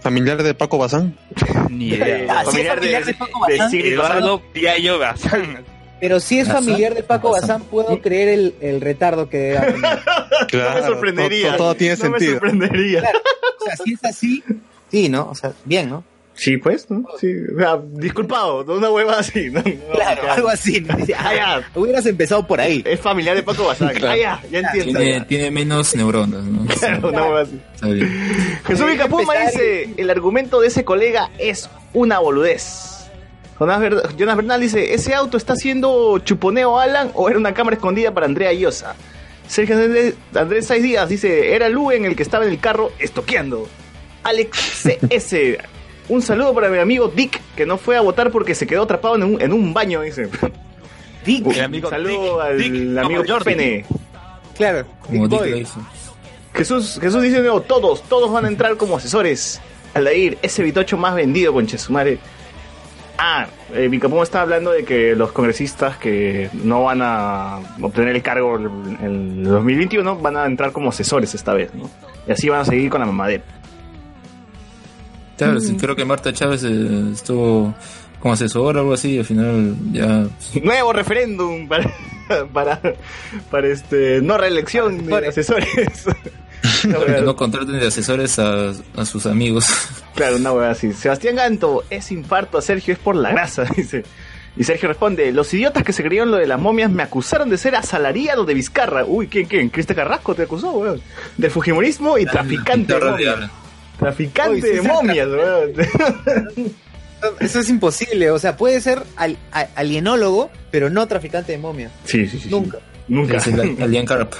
Familiar de Paco Bazán.
Ni idea.
Ah, sí,
familiar de,
familiar de Paco
de
Bazán.
Eduardo Piaggio Bazán.
Pero si es familiar de Paco
Bazán.
Bazán, puedo creer el, el retardo que debe haber.
Claro,
no me sorprendería.
Todo, todo tiene
no me
sentido.
sorprendería.
O sea, si es así, sí, ¿no? O sea, bien, ¿no?
Sí, pues, ¿no? Sí, o sea, disculpado, una hueva así, ¿no? No,
Claro,
ya.
algo así. ¿no? Dice,
Ah, ya.
Hubieras empezado por ahí.
Es familiar de Paco Bazán. Ah, ya, ya entiendo.
tiene, tiene menos neuronas, ¿no?
Claro, una hueva así.
Está bien.
Jesús Vicapuma dice, el argumento de ese colega es una boludez. Jonas, Ver- Jonas Bernal dice, ¿ese auto está haciendo chuponeo Alan o era una cámara escondida para Andrea Llosa? Sergio Andrés, Saiz Díaz dice, era Luen el que estaba en el carro estoqueando. Alex CS, un saludo para mi amigo Dick, que no fue a votar porque se quedó atrapado en un, en un baño, dice.
Dick,
El amigo
un saludo
Dick,
al
Dick,
amigo
Jordi.
Pene.
claro.
Como
Dick.
Jesús, Jesús dice de nuevo, todos, todos van a entrar como asesores. Aldair, ese bitocho más vendido con Chesumare. Ah, eh, Vicapum está hablando de que los congresistas que no van a obtener el cargo en el 2021 van a entrar como asesores esta vez, ¿no? Y así van a seguir con la mamadera.
Claro, creo que Marta Chávez eh, estuvo como asesor o algo así, y al final ya
Nuevo referéndum para, para, para este, no reelección de asesores.
Que
hueá-
no contraten de asesores a, a sus amigos.
Claro, una hueá así. Sebastián Ganto, es infarto a Sergio, es por la grasa, dice. Y Sergio responde, los idiotas que se creyeron lo de las momias me acusaron de ser asalariado de Vizcarra. Uy, ¿quién, quién? Cristian Carrasco te acusó, weón. Del Fujimorismo y traficante de. Traficante
Uy, sí,
de
sí,
momias, weón.
Eso es imposible. O sea, puede ser al- a- alienólogo, pero no traficante de momia.
Sí, sí, sí.
Nunca.
Nunca.
Es el Alien Carp.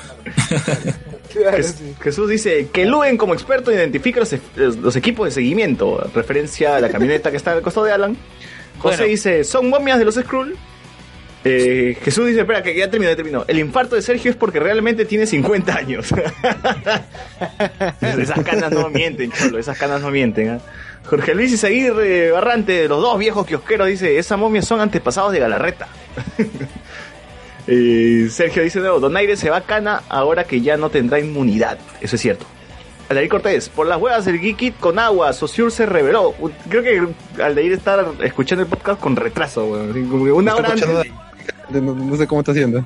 Jes- Jesús dice que Luen como experto identifica los, los equipos de seguimiento, referencia a la camioneta que está en el costado de Alan. José
Bueno.
dice, ¿son momias de los Skrull? Eh, Jesús dice, espera, que ya terminó, ya terminó. El infarto de Sergio es porque realmente tiene 50 años. esas canas no mienten, cholo, esas canas no mienten. ¿ah? Jorge Luis Izaguirre Barrante, de los dos viejos kiosqueros, dice, esas momias son antepasados de Galarreta. Eh, Sergio dice, no, Donaire se va a cana ahora que ya no tendrá inmunidad. Eso es cierto. Aldair Cortés, por las huevas del Geekit con agua, Sociur se reveló. Creo que Aldair está escuchando el podcast con retraso, Una hora antes.
No, no sé cómo está haciendo.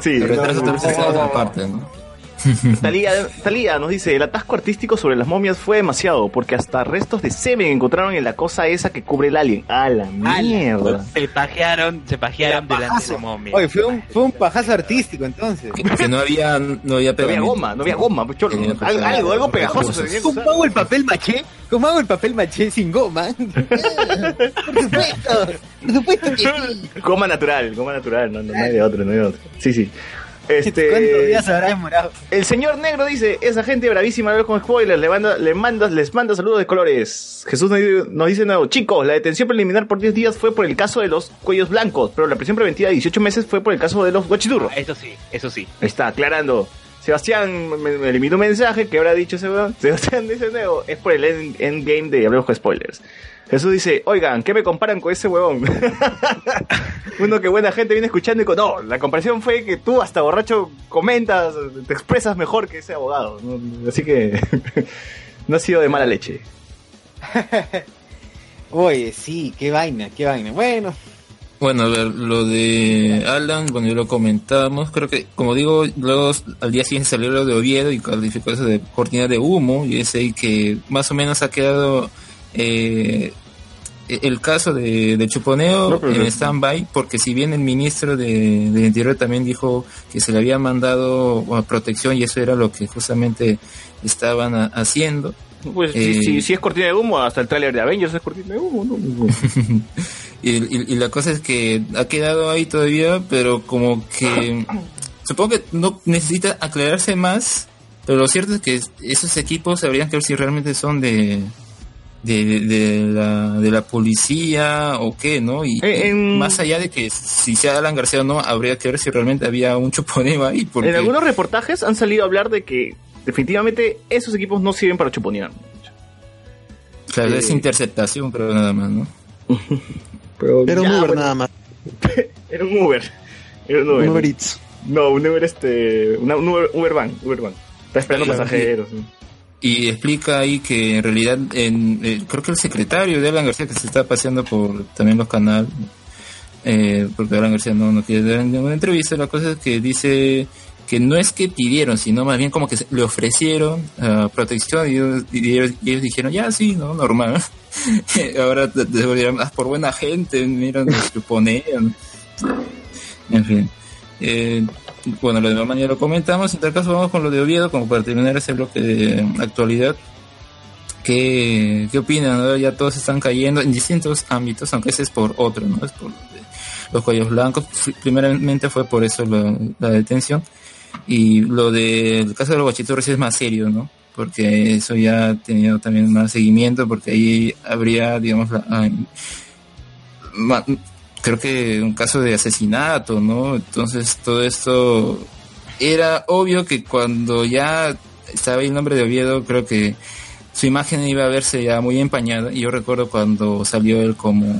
Sí,
El retraso tal vez está en otra parte, ¿no?
Talía, Talía nos dice, el atasco artístico sobre las momias fue demasiado, porque hasta restos de semen encontraron en la cosa esa que cubre el alien. ¡A la mierda!
Se pajearon, se pajearon delante de la momia.
Oye, fue un, fue un pajazo artístico entonces.
Que, no había, no había
No había
pegamento.
goma, no había goma, pues, cholo. Algo, algo, algo pegajoso
¿Cómo hago el papel maché? ¿Cómo hago el papel maché sin goma? Por supuesto, por supuesto que sí.
Goma natural, goma natural, no, no, no hay de otro, no hay de otro. Sí, sí.
¿Cuántos
Este,
días habrá demorado?
el señor negro dice, esa gente bravísima no con spoilers, le manda, le manda, les manda saludos de colores. Jesús nos, dice- nos dice de nuevo, chicos, la detención preliminar por 10 días fue por el caso de los cuellos blancos, pero la prisión preventiva de 18 meses fue por el caso de los guachiturros.
Ah, Eso sí, eso sí.
Está, aclarando. Sebastián me, me un mensaje que habrá dicho ese weón. Sebastián dice nuevo, es por el end- endgame de Hablemos con Spoilers. Jesús dice, oigan, ¿qué me comparan con ese huevón? Uno que buena gente viene escuchando y con, no, la comparación fue que tú hasta borracho comentas, te expresas mejor que ese abogado. Así que no ha sido de mala leche.
Oye, sí, qué vaina, qué vaina. Bueno,
Bueno, a ver, lo de Alan, bueno, ya lo comentamos, creo que, como digo, luego al día siguiente salió lo de Oviedo y calificó eso de cortina de humo, y es ahí que más o menos ha quedado eh, el caso de, de Chuponeo
No,
en stand-by, porque si bien el ministro de, de Interior también dijo que se le había mandado bueno, protección y eso era lo que justamente estaban a- haciendo,
Pues
Eh,
si, si- si es cortina de humo, hasta el tráiler de Avengers es cortina de humo, ¿no?
Y, y- y la cosa es que ha quedado ahí todavía, pero como que supongo que no necesita aclararse más, pero lo cierto es que esos equipos habrían que ver si realmente son de de, de- de la, de la policía o qué, ¿no? Y
Eh, en-
más allá de que si sea Alan García o no, habría que ver si realmente había un chuponeo ahí. Porque,
En algunos reportajes han salido a hablar de que definitivamente esos equipos no sirven para chuponear.
claro,
eh,
es interceptación, pero nada más, ¿no?
Pero
Era un
ya,
Uber
bueno,
nada más.
Era un Uber. Era un Uber.
Un Uber Eats.
No, un Uber este. Una, un Uber, Uber van. Uber van. Está esperando
Claro,
pasajeros.
Y explica ahí que en realidad, en, eh, creo que el secretario de Alan García que se está paseando por también los canales, eh, porque Alan García no, no quiere dar ninguna entrevista, la cosa es que dice que no es que pidieron, sino más bien como que se- le ofrecieron ah, protección y ellos, dijeron, ya sí, no, normal. Ahora te, "Ah, por buena gente, mira, nos suponían. En fin. Eh, bueno, lo de mamá ya lo comentamos. En tal caso, vamos con lo de Oviedo, como para terminar ese bloque de actualidad. ¿Qué, qué opinan? Ya todos están cayendo en distintos ámbitos, aunque ese es por otro, ¿no? Es por los cuellos blancos. Primeramente fue por eso la detención. Y lo del caso de los guachiturros es más serio, ¿no? Porque eso ya ha tenido también más seguimiento, porque ahí habría, digamos, la, ah, creo que un caso de asesinato, ¿no? Entonces todo esto era obvio que cuando ya estaba el nombre de Oviedo, creo que su imagen iba a verse ya muy empañada. Y yo recuerdo cuando salió él como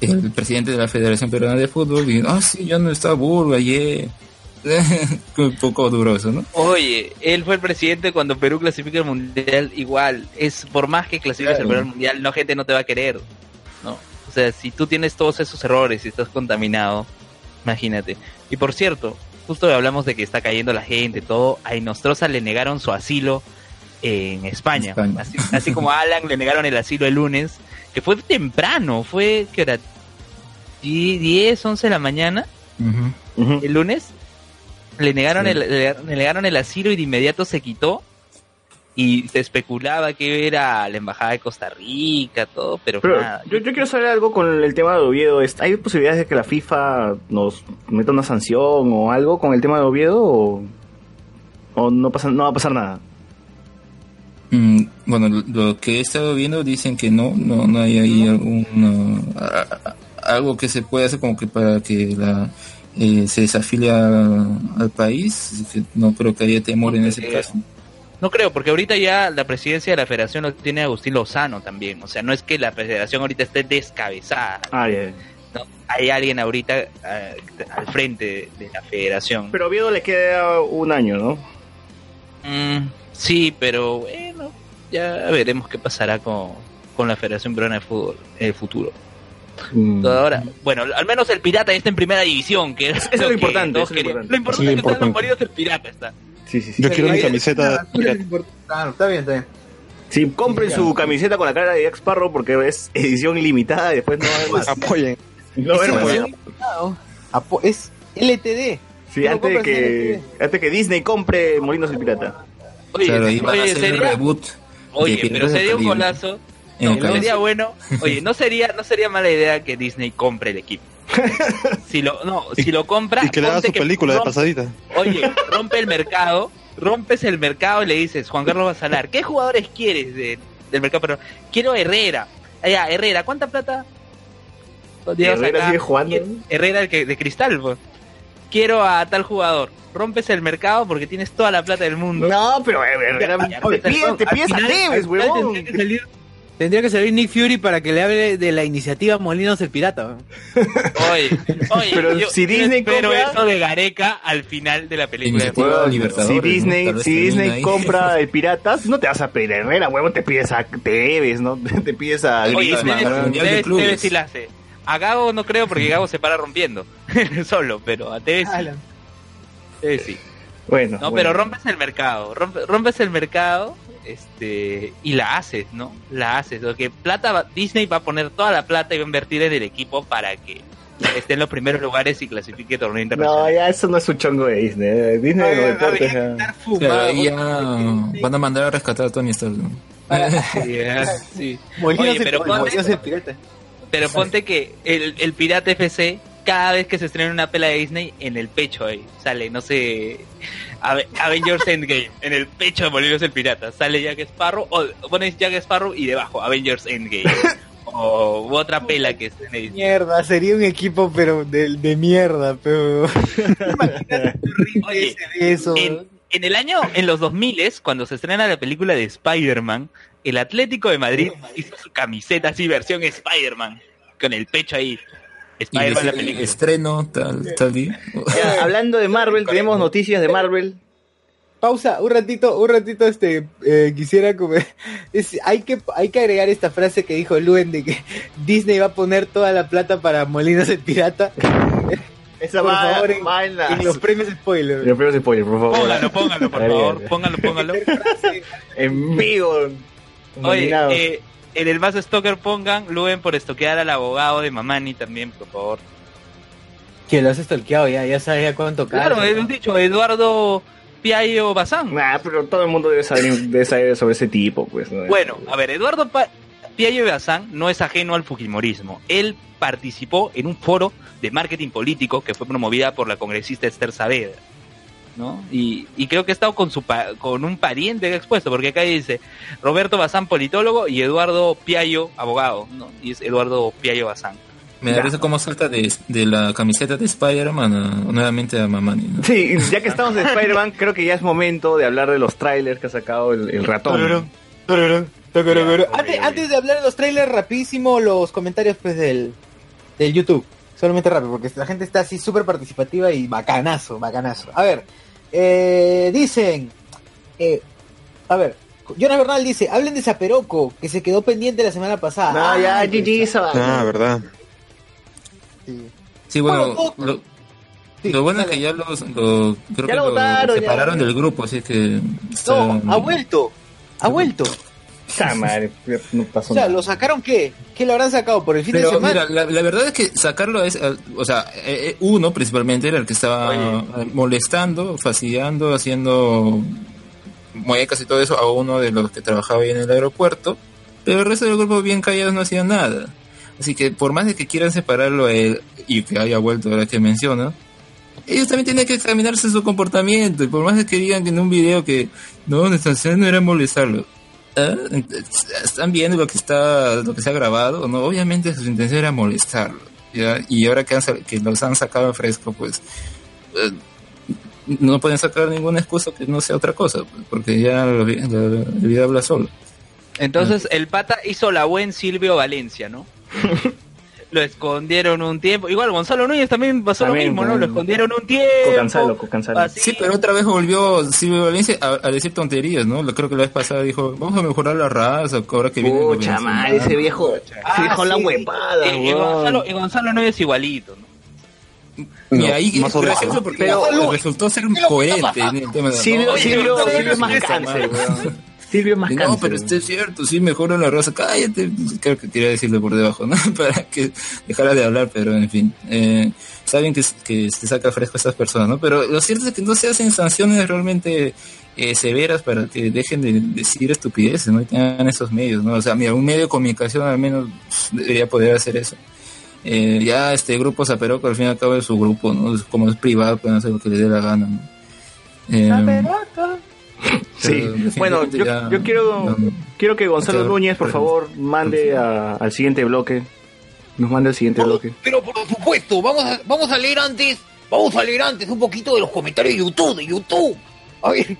el presidente de la Federación Peruana de Fútbol y, ah, sí, ya no está Burga, yeah. un poco duroso, ¿no?
Oye, él fue el presidente cuando Perú clasifica el mundial. Igual, es por más que clasifiques
Claro.
el Perú al mundial, no gente no te va a querer. No. O sea, si tú tienes todos esos errores y estás contaminado, imagínate. Y por cierto, justo hablamos de que está cayendo la gente, todo. A Inostroza le negaron su asilo en España.
España.
Así, así como a Alan le negaron el asilo el lunes, que fue temprano, fue, ¿qué hora? Die- 10, 11 de la mañana el lunes le negaron
Sí.
el le, le negaron el asilo y de inmediato se quitó y se especulaba que era la embajada de Costa Rica todo pero,
Pero
nada
yo, yo quiero saber algo con el tema de Oviedo. ¿Es- ¿Hay posibilidades de que la FIFA nos meta una sanción o algo con el tema de Oviedo? ¿O, o no, pasa, no va a pasar nada?
Mm, bueno, lo- que he estado viendo dicen que no, no, no hay ahí alguna, a- a- algo que se puede hacer como que para que la eh, se desafilia al país, no creo que haya temor en ese caso.
No creo, porque ahorita ya la presidencia de la federación lo tiene Agustín Lozano también. O sea, no es que la federación ahorita esté descabezada.
Ah.
Hay alguien ahorita eh, al frente de, de la federación.
Pero a Oviedo le queda un año, ¿no?
Mm, sí, pero bueno, ya veremos qué pasará con, con la Federación Peruana de Fútbol en el futuro.
Mm.
Todo ahora, bueno, al menos el Pirata está en primera división, que es
es lo
que
importante, es lo importante.
Lo importante es que están los maridos el Pirata está.
Sí, sí, sí.
Yo quiero mi camiseta.
Claro, está bien, está bien.
Sí, compren su camiseta con la cara de Jack Sparrow porque es edición ilimitada y después no hay más.
Apoyen.
No va a haber
Es
más.
edición limitada, Apo- Es LTD.
Sí, antes de que,
en
antes que Disney compre Molinos el Pirata.
Oye,
claro, a
oye,
hacer el
sería,
reboot.
oye pero sería un golazo. No, sería bueno. Oye, no sería, no sería mala idea que Disney compre el equipo. Si lo, no, si lo compra,
Y que le haga su película de pasadita.
Oye, rompe el mercado, rompes el mercado y le dices, Juan Carlos Basalar, ¿qué jugadores quieres de- del mercado peruano? Quiero Herrera. Allá, Herrera, ¿cuánta plata?
Herrera
acá.
sigue jugando.
Herrera el que, de cristal, pues. Quiero a tal jugador. Rompes el mercado porque tienes toda la plata del mundo.
No, pero eh, te pides, te pides a
final-
Tevez,
al final
huevón.
Tendría que, salir, tendría que salir Nick Fury para que le hable de la iniciativa Molinos el Pirata.
Oye, oye,
Pero
yo,
si Disney compra-
eso de Gareca al final de la película.
Libertadores,
si. Disney, si Disney
ahí.
compra el Piratas, no te vas a pedir a Herrera, huevón, te pides a Tevez, ¿no? Te pides a Griezmann.
Tevez-
de
sí la hace. A Gago no creo porque Gago se para rompiendo. Solo, pero a Tevez sí. Tevez sí.
Bueno,
No,
bueno.
pero rompes el mercado. rompe- rompes el mercado este y la haces, ¿no? La haces. Porque plata va- Disney va a poner toda la plata y va a invertir en el equipo para que esté en los primeros lugares y clasifique torneo
No,
internacional.
ya eso no es un chongo de Disney. eh. Disney de los deportes. ya.
Ya van a mandar a rescatar a Tony Stark. ¿no?
Sí, Oye, pero ponte-. Pero ponte que el, el Pirata FC, cada vez que se estrena una pela de Disney, en el pecho ahí sale, no sé, Ave- Avengers Endgame, en el pecho de Molinos el Pirata, sale Jack Sparrow, o pones Jack Sparrow y debajo, Avengers Endgame. o otra pela que estrene Disney.
Mierda, sería un equipo, pero de, de mierda, pero.
Oye,
Eso.
en, en el año, en los 2000 cuando se estrena la película de Spider-Man, el Atlético de Madrid hizo su camiseta así, versión Spider-Man, con el pecho ahí. Spider-Man la película.
estreno tal, tal día.
Ya, hablando de Marvel, tenemos noticias de Marvel.
Pausa, un ratito, un ratito, este, eh, quisiera comer. Es, hay que, hay que agregar esta frase que dijo Luen de que Disney va a poner toda la plata para Molinos el Pirata.
Esa
por
va,
favor, en,
va en, las-
en los premios spoiler.
Los premios spoiler, por favor.
Póngalo, póngalo, por favor. Póngalo, póngalo.
En vivo.
Oye, eh, en el más Stoker pongan Luen por estoquear al abogado de Mamani también, por favor.
Que lo has stalkeado ya, ya sabes ya cuánto
Claro, hemos dicho Eduardo Piayo Bazán.
Nah, pero todo el mundo debe saber, debe saber sobre ese tipo, pues. ¿no?
Bueno, a ver, Eduardo Pa- Piayo Bazán no es ajeno al fujimorismo. Él participó en un foro de marketing político que fue promovida por la congresista Esther Saavedra. ¿No? Y, y creo que ha estado con, su pa- con un pariente que ha expuesto, porque acá dice Roberto Bazán, politólogo, y Eduardo Piayo, abogado. ¿no? Y es Eduardo Piayo Bazán.
Me da risa cómo salta de, de la camiseta de Spider-Man nuevamente a Mamani. ¿no?
Sí, ya que estamos en Spider-Man, creo que ya es momento de hablar de los trailers que ha sacado el, el ratón.
Antes, antes de hablar de los trailers, rapidísimo los comentarios pues del, del YouTube. Solamente rápido, porque la gente está así súper participativa y bacanazo, bacanazo. A ver, eh, dicen, eh, a ver, Jonas Bernal dice, hablen de Zaperoco, que se quedó pendiente la semana pasada.
No, ya, GG,
Ah, verdad.
sí.
Sí, bueno,
Bueno,
lo,
Sí,
lo bueno es que ya los, lo, creo
Ya
que
lo
lo
votaron, ya.
separaron del grupo, así que...
No, ha vuelto, ha vuelto.
Esa madre, no pasó
O sea,
nada.
¿lo sacaron qué? ¿Qué lo habrán sacado por el fin de semana?
mira, la, la verdad es que sacarlo es, eh, o sea, eh, eh, uno principalmente era el que estaba
Oye.
molestando, fastidiando, haciendo muecas y todo eso a uno de los que trabajaba ahí en el aeropuerto, pero el resto del grupo bien callados no hacían nada. Así que por más de que quieran separarlo a él y que haya vuelto ahora que menciona, ellos también tienen que examinarse su comportamiento y por más de que digan que en un video que no, nuestra intención no era molestarlo. ¿Ah? ¿Están viendo lo que está, lo que se ha grabado? No, obviamente su intención era molestarlo. ¿ya? y ahora que, han que los han sacado fresco, pues eh, no pueden sacar ninguna excusa que no sea otra cosa, pues, porque ya la, la- la vida habla solo.
Entonces el pata hizo la buen Silvio Valencia, ¿no? lo escondieron un tiempo. Igual Gonzalo Núñez también pasó
También,
lo mismo, ¿no? Lo escondieron un tiempo.
Cocanzalo, Cocanzalo.
Así.
Sí, pero otra vez volvió Silvio Valencia a, a decir tonterías, ¿no? Creo que la vez pasada dijo, vamos a mejorar la raza, ahora que viene... el
Pucha
gobierno
madre, ese viejo.
Ah,
se la
sí.
huevada,
Y. Gonzalo, y Gonzalo Núñez igualito, ¿no?
Y ahí
más
gracioso
horrible.
porque
Pero-
resultó ser coherente en el tema de
Silvio,
no,
Silvio,
no,
Silvio es más cáncer. Silvio es más
No, pero esto es cierto, sí mejora la raza. Cállate, creo que quería decirle por debajo, ¿no? Para que dejara de hablar, pero en fin. Eh, saben que, que se saca fresco a estas personas, ¿no? Pero lo cierto es que no se hacen sanciones realmente eh, severas para que dejen de decir estupideces, ¿no? Y tengan esos medios, ¿no? O sea, mira, un medio de comunicación al menos pff, debería poder hacer eso. Eh, ya este grupo Zaperoco al fin y al cabo es su grupo, ¿no? Como es privado, pueden hacer lo que les dé la gana, ¿no? Eh,
Sí, bueno, yo, yo quiero,
no, no.
quiero que Gonzalo. Núñez, por favor, mande a- al siguiente bloque. Nos mande al siguiente bloque.
Pero por supuesto, vamos a, vamos a leer antes, vamos a leer antes un poquito de los comentarios de YouTube, de YouTube. A ver.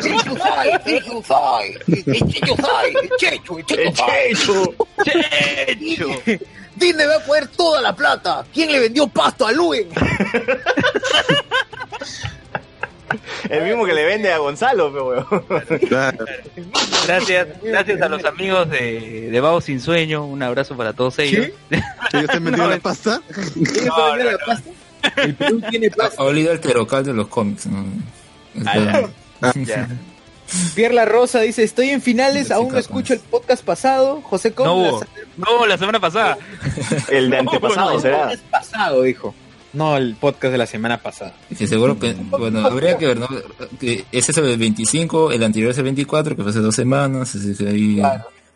Checho Sai, Checho Sai, Checho Sai, Checho, Checho Sai.
Checho.
Disney va a poner toda la plata. ¿Quién le vendió pasto a Luen?
El mismo que le vende a Gonzalo, pero weón.
Claro.
Gracias, gracias a los amigos de, de Vago Sin Sueño. Un abrazo para todos ellos.
¿Ellos te han vendido la pasta?
No, no, no.
El Perú tiene pasta.
Ha olido el terocal de los cómics, ¿no? Este,
Ya.
Pierre La Rosa dice, estoy en finales,
Sí,
aún no escucho el podcast pasado. José
hubo. No, la semana pasada.
El de antepasado será.
El pasado, dijo. No, el podcast de la semana pasada.
que seguro que, bueno, habría que ver, ¿no? Que ese es el 25, el anterior es el 24, que fue hace dos semanas, así que ahí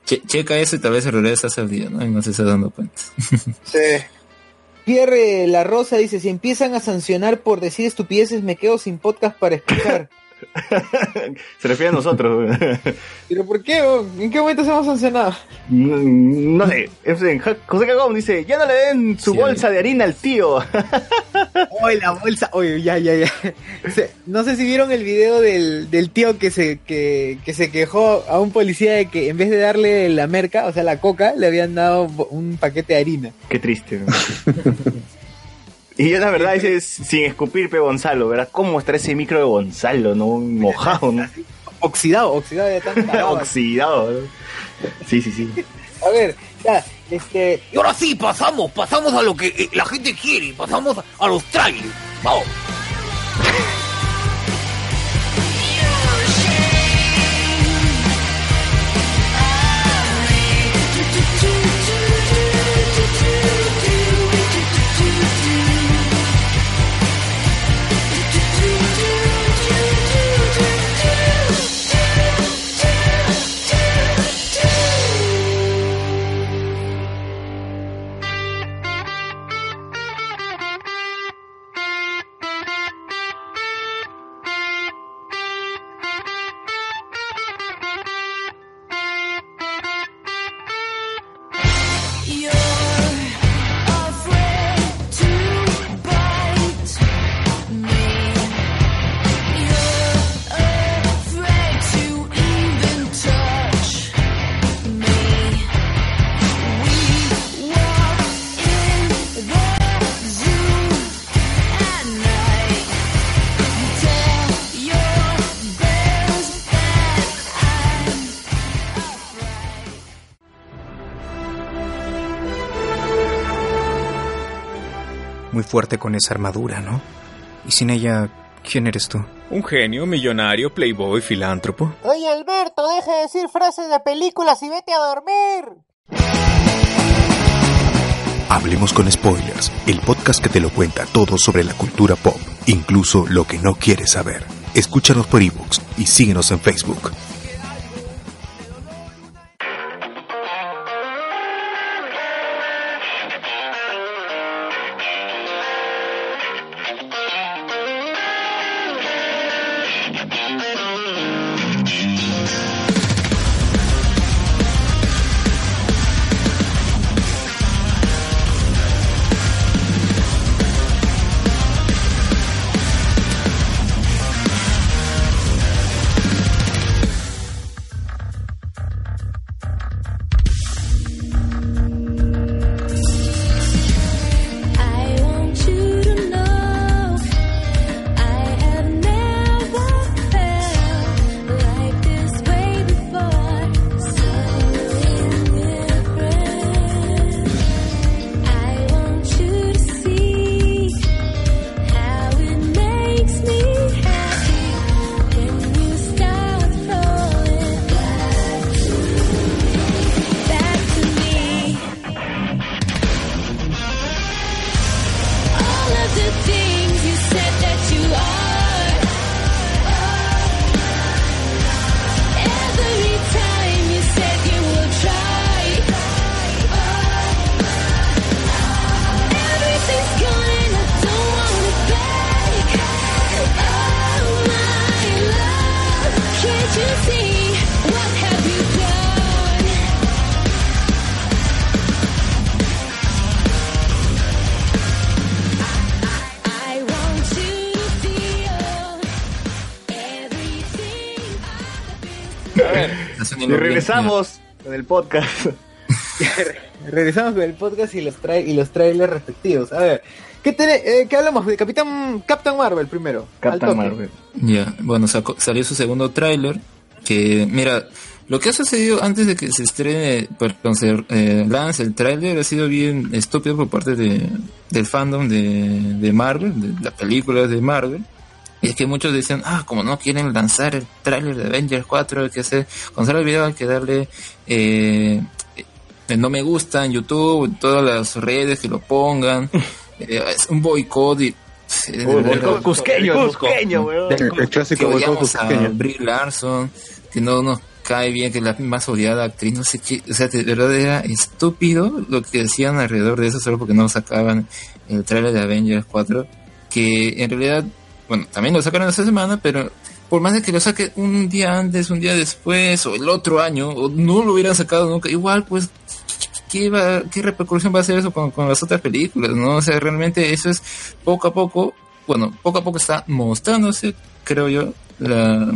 che- checa eso y tal vez el regresa al día, ¿no? Y no se está dando cuenta.
Pierre La Rosa dice, si empiezan a sancionar por decir estupideces, me quedo sin podcast para escuchar.
Se refiere a nosotros.
¿Pero por qué? ¿En qué momento se hemos sancionado?
No, no sé. José Cagón dice: Ya no le den su
Sí,
bolsa de harina al tío.
Oye, la bolsa, oye, ya, ya, ya. Se- no sé si vieron el video del, del tío que se, que, que se quejó a un policía de que en vez de darle la merca, o sea, la coca, le habían dado un paquete de harina.
Qué triste. Y yo, la verdad, dice: Sin escupir, pe Gonzalo, ¿verdad? ¿Cómo estará ese micro de Gonzalo, no? Mojado, ¿no?
Oxidado, oxidado de tanta.
Oxidado. ¿no? Sí, sí, sí.
A ver, ya, este,
Y ahora sí, pasamos, pasamos a lo que eh, la gente quiere, pasamos a los trailers. Vamos.
Fuerte con esa armadura, ¿no? Y sin ella, ¿quién eres tú? Un genio, millonario, playboy, filántropo.
Oye, Alberto, deja de decir frases de películas y vete a dormir.
Hablemos con spoilers, el podcast que te lo cuenta todo sobre la cultura pop, incluso lo que no quieres saber. Escúchanos por ebooks y síguenos en Facebook.
Regresamos con el podcast.
Regresamos con el podcast y los, tra y los trailers respectivos. A ver, ¿qué, eh, ¿qué hablamos de Capitán Captain Marvel primero?
Captain. Marvel.
Ya, bueno, sacó- salió su segundo tráiler, que, mira, lo que ha sucedido antes de que se estrene, perdón, se eh, lance el tráiler ha sido bien estúpido por parte de, del fandom de, de Marvel, de las películas de Marvel. Y es que muchos decían, ah, como no quieren lanzar el tráiler de Avengers 4, hay que hacer, cuando sale el video hay que darle, eh, no me gusta en YouTube, en todas las redes que lo pongan, Eh, es un boicot y... eh,
Uy, boicot cusqueño,
del
cusqueño, weón.
El, el clásico
que
boicot
a
cusqueño.
Brie Larson, que no nos cae bien, que es la más odiada actriz, no sé qué, o sea, de verdad era estúpido lo que decían alrededor de eso solo porque no sacaban el trailer de Avengers 4, que en realidad, bueno, también lo sacaron esta semana, pero por más de que lo saque un día antes, un día después, o el otro año, o no lo hubieran sacado nunca, igual pues ¿qué, va, qué repercusión va a hacer eso con, con las otras películas? ¿no? O sea, realmente eso es poco a poco, bueno, poco a poco está mostrándose, creo yo, la,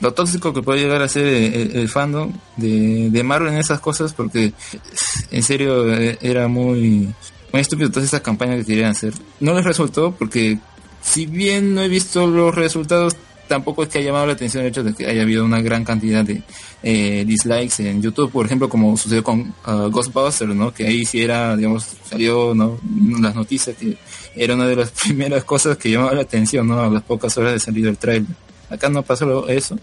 lo tóxico que puede llegar a ser el, el- fandom de, de Marvel en esas cosas, porque en serio eh, era muy, muy estúpido toda esa campaña que querían hacer. No les resultó porque si bien no he visto los resultados, tampoco es que haya llamado la atención el hecho de que haya habido una gran cantidad de eh, dislikes en YouTube, por ejemplo, como sucedió con uh, Ghostbusters, ¿no? Que ahí sí era, digamos, salió, ¿no? Las noticias que era una de las primeras cosas que llamaba la atención, ¿no? A las pocas horas de salir el trailer. Acá no pasó eso,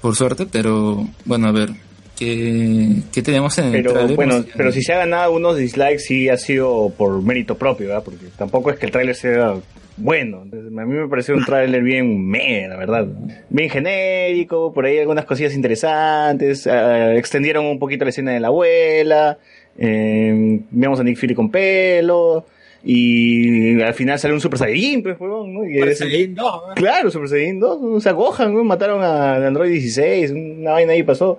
por suerte, pero bueno, a ver, ¿qué, qué tenemos en el
Pero
trailer?
bueno,
No sé.
pero si se ha ganado unos dislikes sí ha sido por mérito propio, ¿verdad? Porque tampoco es que el tráiler sea bueno. Entonces, a mí me pareció un tráiler bien meh, la verdad. Bien genérico, por ahí algunas cosillas interesantes, eh, extendieron un poquito la escena de la abuela, eh, vemos a Nick Fury con pelo, y al final sale un Super Saiyajin, pues, huevón, ¿no? Y
Super Saiyajin 2, ¿no?
Claro, Super Saiyan 2, o sea, Gohan, ¿no? mataron a Android 16, una vaina ahí pasó.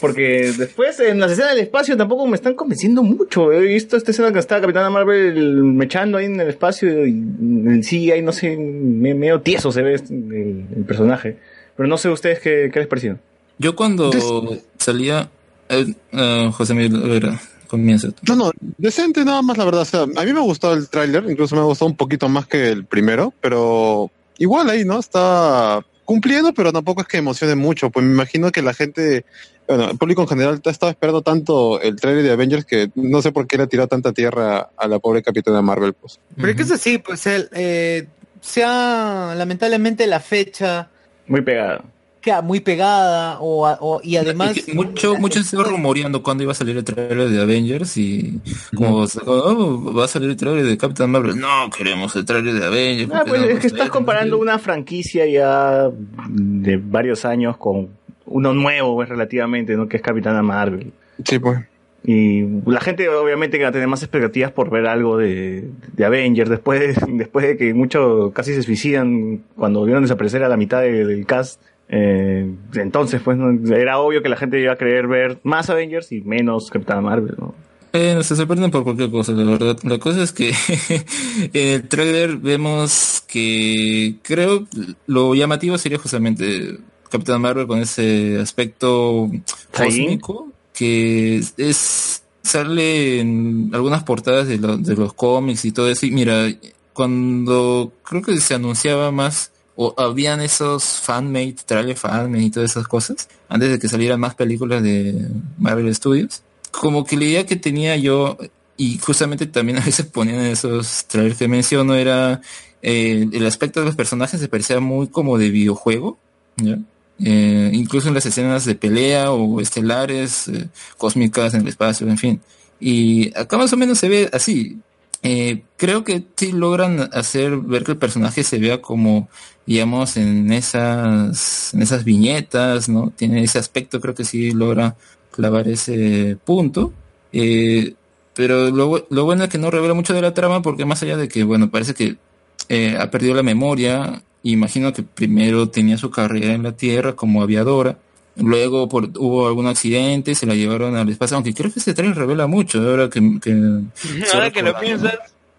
Porque después en las escenas del espacio tampoco me están convenciendo mucho. He visto esta escena que está Capitana Marvel mechando ahí en el espacio y en sí ahí no sé, me- medio tieso se ve este- el, el personaje. Pero no sé ustedes qué, qué les pareció.
Yo cuando salía, eh, eh, José Miguel, a ver, comienza.
No, no, decente nada más, la verdad. O sea, a mí me gustó el tráiler, incluso me gustó un poquito más que el primero, pero igual ahí, ¿no? Está cumpliendo, pero tampoco es que emocione mucho. Pues me imagino que la gente, bueno, el público en general ha estado esperando tanto el tráiler de Avengers que no sé por qué le ha tirado tanta tierra a la pobre Capitana Marvel, pues.
Pero es que es así, pues el, eh, sea lamentablemente la fecha
Muy pegado.
Queda muy pegada o, y además
Y que mucho, mucho se estaba rumoreando cuando iba a salir el trailer de Avengers y como "Oh, va a salir el trailer de Captain Marvel. No queremos el trailer de Avengers.
Ah, pues
no
es que estás
traen".
comparando una franquicia ya de varios años con uno nuevo, pues, relativamente, ¿no? Que es Capitana Marvel.
Sí, pues.
Y la gente obviamente que va a tener más expectativas por ver algo de, de Avengers después de, después de que muchos casi se suicidan cuando vieron desaparecer a la mitad de- del cast. Eh, entonces, pues, ¿no? era obvio que la gente iba a querer ver más Avengers y menos Capitana Marvel, ¿no?
Eh, se sorprenden por cualquier cosa, la verdad. La cosa es que en el trailer vemos que creo lo llamativo sería justamente Capitán Marvel con ese aspecto cósmico que es, es- sale en algunas portadas de, lo- de los cómics y todo eso. Y mira, cuando creo que se anunciaba más o habían esos fanmade, trailer fanmade y todas esas cosas, antes de que salieran más películas de Marvel Studios, como que la idea que tenía yo, y justamente también a veces ponían esos trailers que menciono, era eh, el aspecto de los personajes se parecía muy como de videojuego. Eh, incluso en las escenas de pelea o estelares, eh, cósmicas en el espacio, en fin. Y acá más o menos se ve así. Eh, creo que sí logran hacer ver que el personaje se vea como, digamos, en esas, en esas viñetas, ¿no? Tiene ese aspecto, creo que sí logra clavar ese punto. Eh, pero lo, lo bueno es que no revela mucho de la trama porque más allá de que, bueno, parece que eh, ha perdido la memoria, imagino que primero tenía su carrera en la Tierra como aviadora, luego por, hubo algún accidente, se la llevaron al espacio, aunque creo que ese tren revela mucho, ahora que... que
Ahora que lo piensas,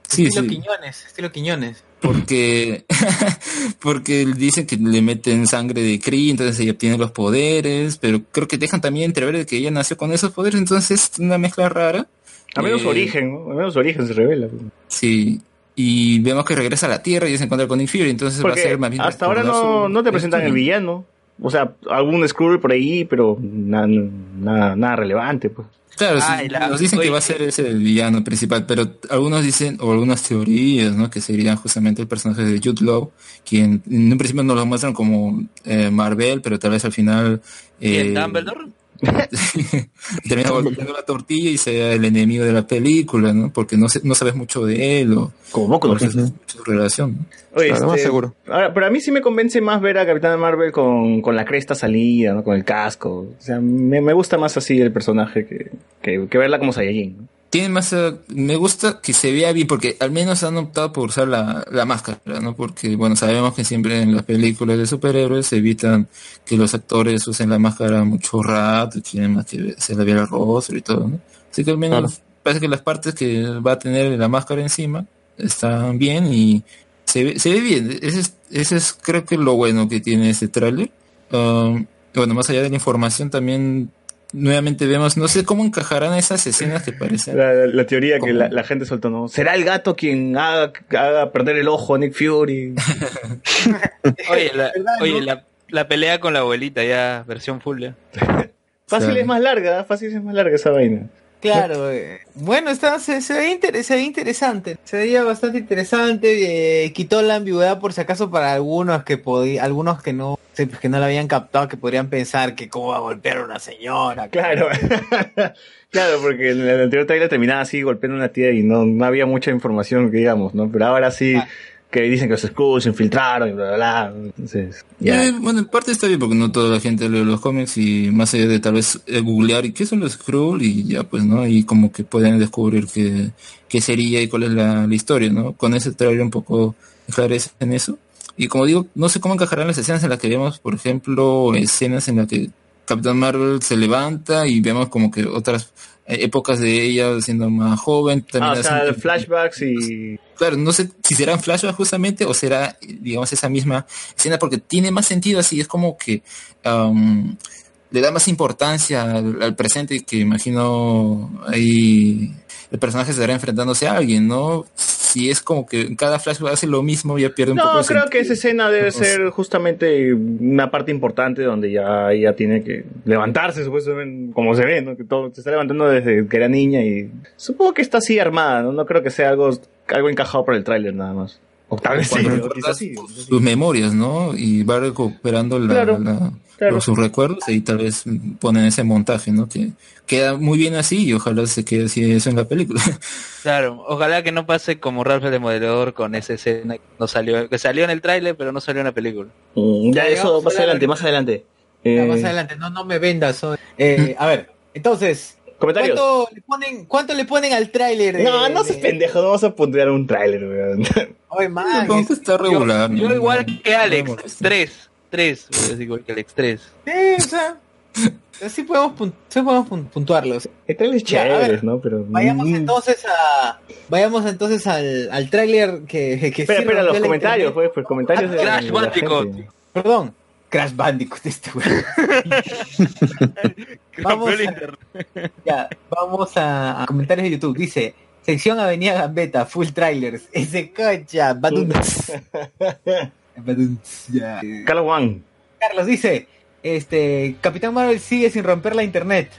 Sí,
estilo
sí.
Quiñones, estilo Quiñones.
porque porque dicen que le meten sangre de Kree, entonces ella obtiene los poderes, pero creo que dejan también entrever de que ella nació con esos poderes, entonces es una mezcla rara.
A menos
Eh,
su origen, ¿no? A menos su origen se revela. pues.
Sí. Y vemos que regresa a la Tierra y se encuentra con Nick Fury, entonces va a ser más bien
hasta ahora no,
su-
no te presentan el villano. O sea, algún Skrull por ahí, pero nada, nada, nada relevante, pues.
Claro, sí,
Ah, y la-
nos dicen que va a ser ese el villano principal, pero algunos dicen, o algunas teorías, ¿no? Que sería justamente el personaje de Jude Law, quien en un principio nos lo muestran como eh, Marvel, pero tal vez al final...
¿Y
eh,
el Dumbledore?
termina volviendo la tortilla y sea el enemigo de la película, ¿no? Porque no, se- no sabes mucho de él o,
Como poco,
o
¿no?
su, su relación. ¿no?
Oye, este,
más seguro.
Ahora, pero a mí sí me convence más ver a Capitana Marvel con, con la cresta salida, ¿no? Con el casco. O sea, me, me gusta más así el personaje que, que, que verla como Saiyajin. ¿no?
Tiene más, eh, me gusta que se vea bien, porque al menos han optado por usar la, la máscara, ¿no? Porque, bueno, sabemos que siempre en las películas de superhéroes se evitan que los actores usen la máscara mucho rato, tienen más que se le vea el rostro y todo, ¿no? Así que al menos parece que las partes que va a tener la máscara encima están bien y se ve, se ve bien. Ese es, ese es creo que lo bueno que tiene este tráiler. Um, bueno, más allá de la información también nuevamente vemos, no sé cómo encajarán esas escenas que parecen
La, la- la teoría que la, la gente soltó, ¿no? ¿Será el gato quien haga, haga perder el ojo a Nick Fury?
Oye, la,
¿Verdad,
oye
no?
la, la pelea con la abuelita ya, versión full ya.
Fácil es más larga, fácil es más larga esa vaina.
Claro, eh, bueno, está, se, se, ve inter- se ve interesante, se veía bastante interesante, eh, quitó la ambigüedad por si acaso para algunos que algunos que no, pues, que no la habían captado, que podrían pensar que cómo va a golpear a una señora.
Claro. claro, porque en el anterior trailer terminaba así golpeando a una tía y no, no había mucha información digamos, ¿no? Pero ahora sí
Ah.
que dicen que los Skrulls se infiltraron y bla, bla, bla. Entonces, ya.
Eh, bueno, en parte está bien porque no toda la gente lee los cómics y más allá de tal vez eh, googlear y qué son los Skrull y ya pues, ¿no? Y como que pueden descubrir qué, qué sería y cuál es la, la historia, ¿no? Con ese trailer un poco esclarecen eso. Y como digo, no sé cómo encajarán las escenas en las que vemos, por ejemplo, escenas en las que Capitán Marvel se levanta y vemos como que otras eh, épocas de ella siendo más joven.
Ah,
También
o sea, flashbacks y...
Claro, no sé si serán flashbacks justamente o será, digamos, esa misma escena porque tiene más sentido así, es como que le da más importancia al, al presente que imagino ahí el personaje estará enfrentándose a alguien, ¿no? Si es como que en cada flashback hace lo mismo, ya pierde un poco
No, creo que esa escena debe
No
ser justamente una parte importante donde ya ella tiene que levantarse, supuestamente, como se ve, ¿no? Que todo se está levantando desde que era niña y supongo que está así armada, ¿no? No creo que sea algo, algo encajado por el tráiler nada más. O tal vez sí,
sus memorias, ¿no? Y va recuperando la,
Claro,
la-
claro.
los- sus recuerdos y tal vez ponen ese montaje, ¿no? Que queda muy bien así y ojalá se quede así eso en la película.
Claro, ojalá que no pase como Ralph el Demoledor con esa escena que no salió, que salió en el tráiler pero no salió en la película.
Mm, Ya, eso más adelante, más adelante. Eh,
más adelante, no, no me vendas. hoy. Eh, a ver, entonces,
Comentarios.
¿cuánto le ponen, cuánto le ponen al tráiler? de-
No, no seas
de-
pendejo, no vamos a puntuar un tráiler, weón.
Oye, man,
que está regular.
Yo
¿no?
igual que Alex, tres, tres, voy a decir igual que Alex, tres.
Sí, o sea, así podemos, pun- sí podemos pun- puntuarlos. A ver,
chéveres, ¿no? Pero...
Vayamos
Mm.
entonces a, vayamos entonces al, al tráiler que, que
Espera, espera, los comentarios, pues, pues comentarios de
Crash
de la
Bandicoot.
Perdón, Crash Bandicoot este güey. vamos, a, ya, vamos a, a comentarios de YouTube. Dice, sección Avenida Gambeta, full trailers. Ese cocha, ya.
Carlos Juan.
Carlos dice, este, Capitán Marvel sigue sin romper la internet.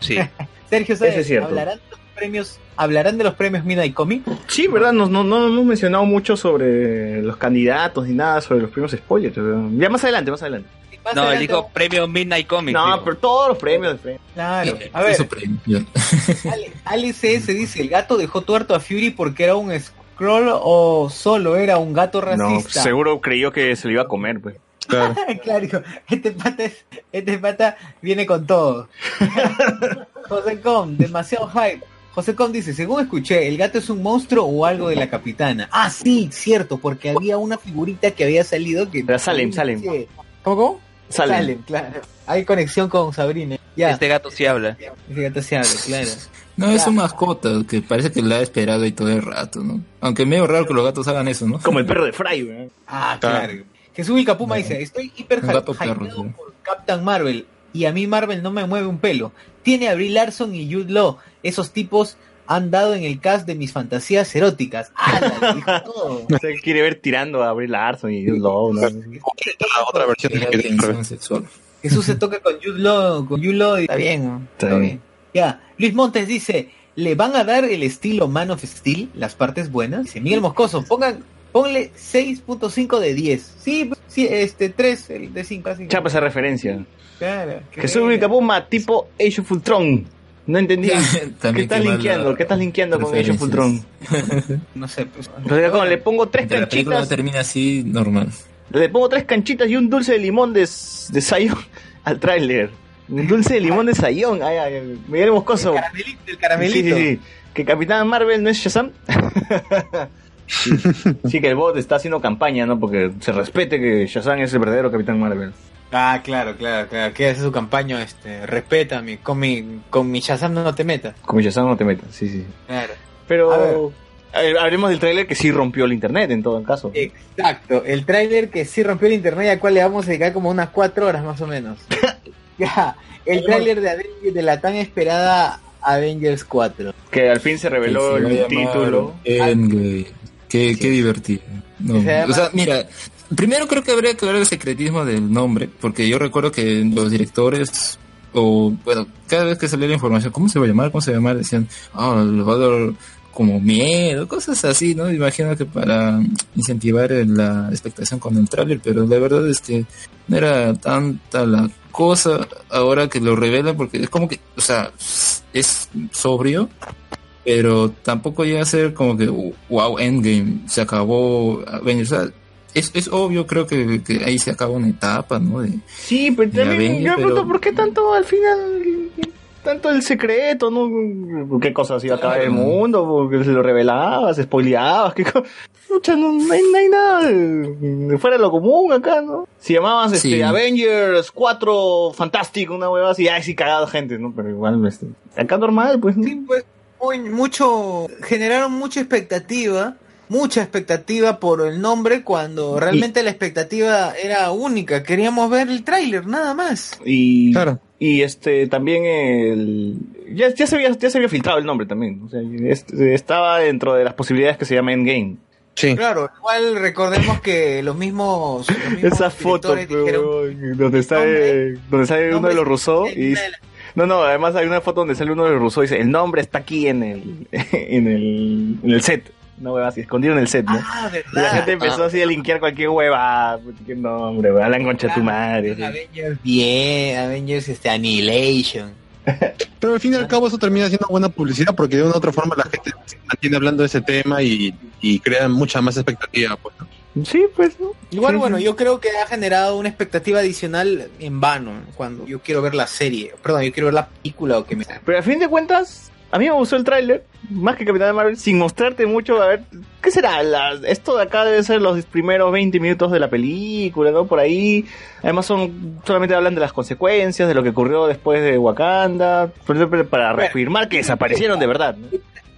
Sí.
Sergio
cierto.
¿hablarán de los premios, hablarán de los premios Midnight Comic?
Sí, ¿verdad? No, no, no hemos mencionado mucho sobre los candidatos ni nada sobre los premios spoilers. Ya más adelante, más adelante.
No, él dijo premio Midnight Comics.
No, pero todos los premios.
Claro, a ver, Alex CS dice, el gato dejó tuerto a Fury porque era un scroll o solo era un gato
No,
racista.
seguro creyó que se lo iba a comer, pues.
Claro.
claro, este pata, es- este pata viene con todo. José Com, demasiado hype. José Com dice, según escuché, ¿el gato es un monstruo o algo de la capitana? Ah, sí, cierto, porque había una figurita que había salido que...
Era Salem, Salem.
¿Cómo, cómo?
Salen.
claro. Hay conexión con Sabrina. Ya,
Este gato sí habla.
ese gato se habla, claro.
No, es un mascota que parece que la ha esperado y todo el rato, ¿no? Aunque medio raro que los gatos hagan eso, ¿no?
Como el perro de Fry, weón.
Ah, claro. Jesús Vilcapuma dice, estoy hiper
perro, sí.
por Captain Marvel y a mí Marvel no me mueve un pelo. Tiene a Brie Larson y Jude Law. Esos tipos han dado en el cast de mis fantasías eróticas. ¡Hala! dijo todo.
O sea, quiere ver tirando a Brie Larson y Jude Law, ¿no?
otra versión de
sexual.
Jesús se toca con Jude Law, con Jude Law y está bien, ¿no?
Está bien.
Ya, Luis Montes dice, ¿le van a dar el estilo Man of Steel, las partes buenas? Dice Miguel Moscoso, pongan, ponle 6.5 de 10. Sí, sí, este, 3 el de 5. Así.
Chapa esa referencia.
Claro.
Jesús
bien.
Vilcapuma, tipo Age of Ultron. No entendí. ¿Qué estás linkeando? ¿Qué estás linkeando con Age of. Ultron?
No sé, pues.
Entonces, le pongo tres
La no
canchitas,
termina así normal.
le pongo tres canchitas y un dulce de limón de, de Sayón al tráiler. Un dulce de limón de Sayón. Ay, ay. Miguel Moscoso.
El caramelito. El caramelito.
Sí, sí, sí. Que Capitán Marvel no es Shazam. sí. Sí, que el bot está haciendo campaña, ¿no? Porque se respete que Shazam es el verdadero Capitán Marvel.
Ah, claro, claro, claro. ¿Qué hace su campaña? Este, respétame, con mi, con mi Shazam no te metas.
Como Shazam no te metas, sí, sí.
Claro.
Pero
ver,
hablemos del tráiler que sí rompió el internet en todo caso.
Exacto, el tráiler que sí rompió el internet y al cual le vamos a dedicar como unas cuatro horas más o menos. ya, el tráiler de, Avengers- de la tan esperada Avengers 4.
Que al fin se reveló
Que
el título.
Endgame. Qué, qué divertido. No,
Se llama-
o sea, mira, primero creo que habría que hablar del secretismo del nombre, porque yo recuerdo que los directores, o bueno, cada vez que salía la información, ¿cómo se va a llamar? ¿Cómo se va a llamar? Decían, ah, le va como miedo, cosas así, ¿no? Imagino que para incentivar la expectación con el tráiler, pero la verdad es que no era tanta la cosa ahora que lo revela, porque es como que, o sea, es sobrio, pero tampoco llega a ser como que wow Endgame se acabó Avengers o sea, es, es obvio creo que, que ahí se acaba una etapa no de
Sí, pero
de
también
Avengers,
yo me pregunto
pero-
por qué tanto al final tanto el secreto, ¿no? ¿Qué cosas iba a acabar el mundo? Porque se lo revelabas, spoileabas, qué co- Pucha, no, no hay, no hay nada de- fuera de lo común acá, ¿no? Si llamabas este,
Sí.
Avengers 4 Fantastic, una hueva así, ay, sí, cagado gente, ¿no? Pero igual, este, acá normal, pues, ¿no?
Sí, pues, muy- mucho, generaron mucha expectativa, mucha expectativa por el nombre cuando realmente la expectativa era única. Queríamos ver el tráiler, nada más.
Y,
Claro.
y este también el ya, ya se había ya se había filtrado el nombre también o sea, este, estaba dentro de las posibilidades que se llama Endgame
Sí.
Claro, igual recordemos que los mismos, los mismos
esa foto
dijeron,
donde sale donde sale uno de los Rousseau y dice- no no además hay una foto donde sale uno de los Rousseau y dice el nombre está aquí en el en el en el set una hueva así escondido en el set ¿no?
Ah,
y la
verdad.
gente empezó así a linkear cualquier hueva qué nombre hueva, la concha de tu madre sí.
Avengers bien, Avengers este, Annihilation.
Pero al fin y al cabo eso termina siendo buena publicidad porque de una u otra forma la gente se mantiene hablando de ese tema y, y crea mucha más expectativa. Pues, ¿no?
sí pues ¿no?
Igual,
Sí,
bueno,
sí.
yo creo que ha generado una expectativa adicional en vano cuando yo quiero ver la serie. Perdón, yo quiero ver la película o que me...
Pero a fin de cuentas, a mí me gustó el tráiler, más que Capitán Marvel, sin mostrarte mucho, a ver, ¿qué será? La- esto de acá debe ser los primeros 20 minutos de la película, ¿no? Por ahí, además son, solamente hablan de las consecuencias, de lo que ocurrió después de Wakanda, para reafirmar que desaparecieron de verdad, ¿no?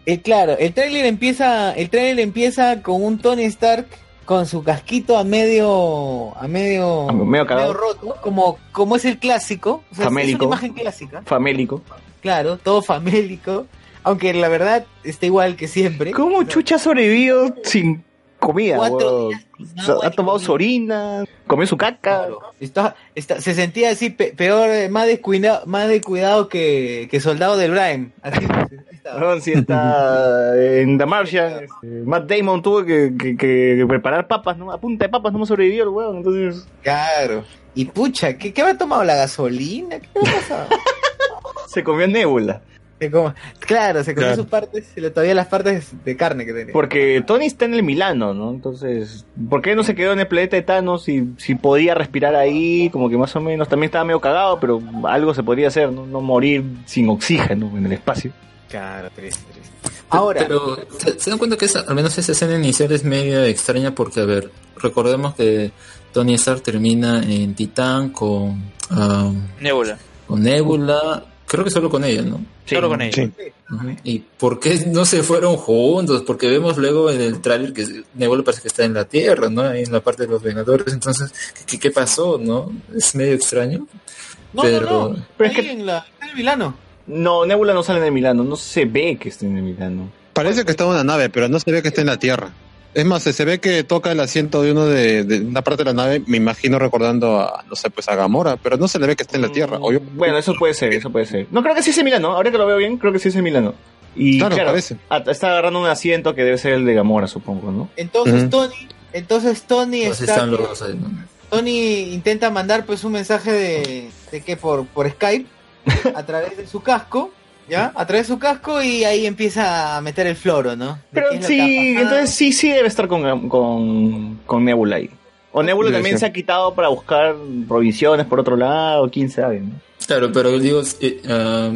Eh, claro, el tráiler empieza, el tráiler empieza con un Tony Stark con su casquito a medio, a medio,
A medio
roto, como, como es el clásico, o sea, es
Famélico.
una imagen clásica,
Famélico.
claro, todo famélico, aunque la verdad está igual que siempre.
¿Cómo Chucha sobrevivió sin comida?
Cuatro
huevón?
días
O sea, ha tomado
comida.
su orina, comió su caca.
Claro. Está, está, se sentía así pe- peor, eh, más descuidado, más descuidado que, que soldado del Brian. Así,
si está en The Martian, este, Matt Damon tuvo que, que- que preparar papas, ¿no? A punta de papas no me sobrevivió el weón, entonces
Claro. Y pucha, ¿qué, qué habrá tomado la gasolina? ¿Qué habrá pasado?
se comió Nebula.
Claro, se comió
Claro.
sus partes, se le todavía las partes de carne que tenía.
Porque Tony está en el Milano, ¿no? Entonces, ¿por qué no se quedó en el planeta de Thanos si, si podía respirar ahí? Como que más o menos, también estaba medio cagado, pero algo se podría hacer, ¿no? No morir sin oxígeno en el espacio.
Claro, triste, triste. Ahora,
pero ¿se, se dan cuenta que esa, al menos esa escena inicial es medio extraña porque a ver recordemos que Tony Stark termina en Titán con um,
Nebula.
con Nebula Creo que solo con ella, ¿no?
Solo con ella.
Sí.
¿Y por qué no se fueron juntos? Porque vemos luego en el tráiler que Nebula parece que está en la Tierra, ¿no? Ahí en la parte de los Vengadores. Entonces, ¿qué, qué pasó, no? Es medio extraño.
No,
pero...
no, no.
Pero es que-
en, la, en el Milano.
No, Nebula no sale en el Milano, no se ve que esté en el Milano.
Parece que está en una nave, pero no se ve que está en la Tierra. Es más, se ve que toca el asiento de uno de, de una parte de la nave, me imagino recordando a, no sé, pues a Gamora, pero no se le ve que está en la Tierra. O yo-
Bueno, eso puede ser, eso puede ser. No, creo que sí es Milano, ahora que lo veo bien, creo que sí es Milano. Y
Claro,
claro, está agarrando un asiento que debe ser el de Gamora, supongo, ¿no?
Entonces. Tony, entonces Tony
Pues
está
están los dos ahí, ¿no?
Tony intenta mandar pues un mensaje de, de que por, por Skype a través de su casco, ¿ya? A través de su casco y ahí empieza a meter el floro, ¿no?
Pero sí, entonces sí, sí debe estar con, con, con Nebula ahí. O Nebula
Debe
también
ser.
se ha quitado para buscar provisiones por otro lado, quién sabe, ¿no?
Claro, pero yo digo, eh, ah,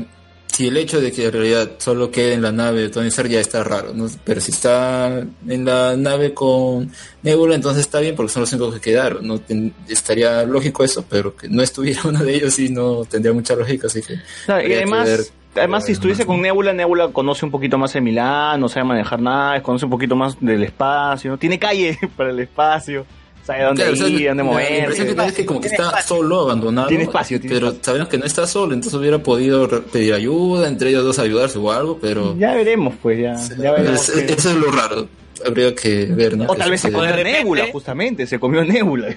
si el hecho de que en realidad solo quede en la nave de Tony Stark ya está raro, ¿no? Pero si está en la nave con Nebula, entonces está bien porque son los únicos que quedaron, ¿no? Ten- estaría lógico eso, pero que no estuviera uno de ellos sí no tendría mucha lógica, así que...
Y
que ver.
Además, si estuviese con Nebula, Nebula conoce un poquito más de Milán, no sabe manejar naves, conoce un poquito más del espacio, ¿no? tiene calle para el espacio, sabe dónde
Claro, o sea,
ir, dónde
la impresión que
moverse.
da es que como que está solo, abandonado.
Tiene espacio, tiene
pero
espacio.
sabemos que no está solo, entonces hubiera podido pedir ayuda, entre ellos dos ayudarse o algo, pero...
Ya veremos, pues, ya, ya veremos.
Es- eso es lo raro. Habría que ver, ¿no?
O tal vez se comió Nebula, justamente, se comió Nebula.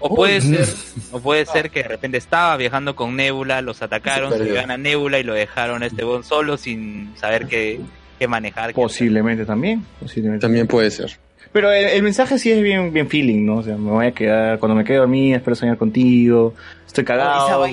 O puede ser, o puede ser que de repente estaba viajando con Nebula, los atacaron,
Se
llevan a Nebula y lo dejaron a este bon solo sin saber qué, qué manejar. qué
Posiblemente también, posiblemente.
También puede ser.
Pero el, el mensaje sí es bien, bien feeling, ¿no? O sea, me voy a quedar, cuando me quede dormida, espero soñar contigo, estoy cagado,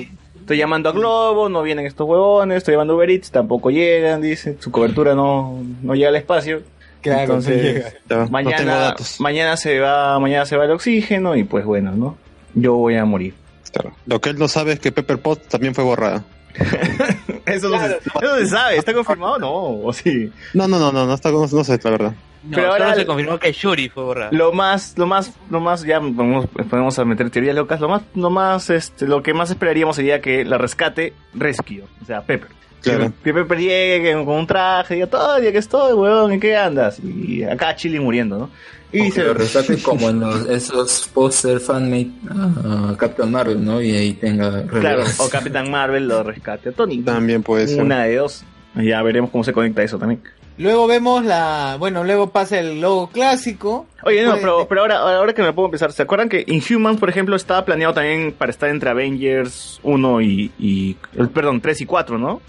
estoy llamando a Globo, no vienen estos huevones, estoy llamando a Uber Eats, tampoco llegan, dice, su cobertura no, no llega al espacio.
Claro,
Entonces,
no llega.
Ya, no tengo
mañana,
datos.
mañana se va, mañana se va el oxígeno y pues bueno, ¿no? Yo voy a morir.
Claro. Lo que él no sabe es que Pepper Pot también fue borrada.
Eso, no, se, eso no se sabe, ¿está confirmado? No, o sí.
No, no, no, no, no, está, no, no sé, la verdad.
No,
Pero ahora-
se confirmó que Shuri fue borrada.
Lo más, lo más, lo más, ya podemos, podemos a meter teorías locas, lo más, lo más, este, lo que más esperaríamos sería que la rescate Rescue, o sea, Pepper.
Claro.
Que Pepper llegue con un traje y diga, todo, ya que estoy, weón, ¿en qué andas? Y acá Chili muriendo, ¿no? Y dice,
lo como en los, esos póster fanmade a Captain Marvel, ¿no? Y ahí tenga
claro, o Capitán Marvel lo rescate a Tony.
También puede ser.
Una de dos. Ya veremos cómo se conecta eso también.
Luego vemos la, bueno, luego pasa el logo clásico.
Oye, no, pero, pero ahora, ahora que me puedo empezar, ¿se acuerdan que Inhumans, por ejemplo, estaba planeado también para estar entre Avengers 1 y, y perdón, 3 y 4, ¿no?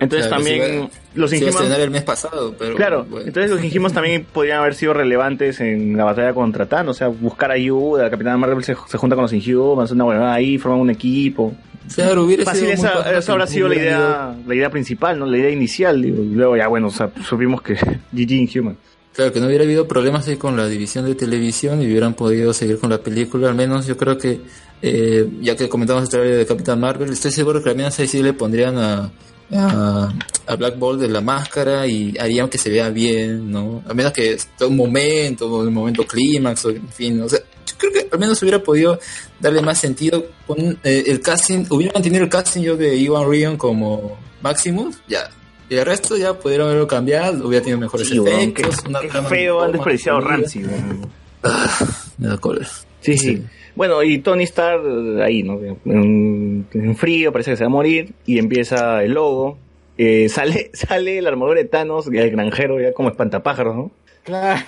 Entonces
Claro,
también
iba-
los Inhumans,
estrenar el mes pasado, pero...
claro,
bueno.
entonces los Inhumans también podrían haber sido relevantes en la batalla contra Thanos, o sea, buscar ayuda, Capitán Marvel se, se junta con los Inhumans, una huevada ahí, forman un equipo.
Claro, hubiera
Fácil,
sido
esa,
fácil,
esa habrá sido la idea, la idea principal, ¿no? La idea inicial, digo, y luego ya, bueno, o sea, supimos que GG Inhuman.
Claro, que no hubiera habido problemas ahí con la división de televisión y hubieran podido seguir con la película. Al menos yo creo que, eh, ya que comentamos el trailer de Capitán Marvel, estoy seguro que al menos ahí sí le pondrían a, a, a Black Bolt de la máscara y harían que se vea bien, ¿no? Al menos que todo un momento, un momento clímax, en fin, o sea, yo creo que al menos hubiera podido darle más sentido con eh, el casting, hubiera mantenido el casting yo de Iwan Rion como Maximus, ya. Y el resto ya pudieron haberlo cambiado, hubiera tenido mejores
Sí,
efectos. una trama
feo han desperdiciado. Ramsey, weón.
Me da cólera.
Sí, sí. Bueno, y Tony Stark eh, ahí, ¿no? En, en frío, parece que se va a morir, y empieza el logo. Eh, sale, sale la armadura de Thanos, ya el granjero, ya como espantapájaros, ¿no?
Claro.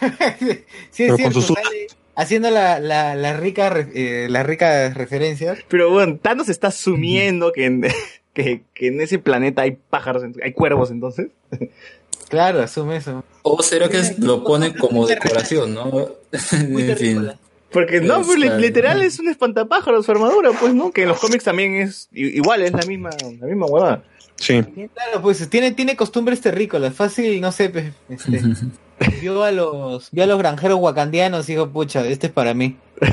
sí,
Pero
es
con
cierto.
sus-
sale haciendo la, la, la rica, eh, las ricas referencias.
Pero bueno, Thanos está asumiendo que en, que, que en ese planeta hay pájaros, hay cuervos entonces.
Claro, asume eso.
O será que lo pone como decoración, ¿no? en fin.
Porque no,
Pues,
literal es un espantapájaros su armadura, pues, ¿no? Que en los cómics también es igual, es la misma, la misma huevada.
Sí.
Claro, pues tiene, tiene costumbres terrícolas. Fácil, no sé, pues, este, vio a los, vio a los granjeros wakandianos y dijo, pucha, este es para mí.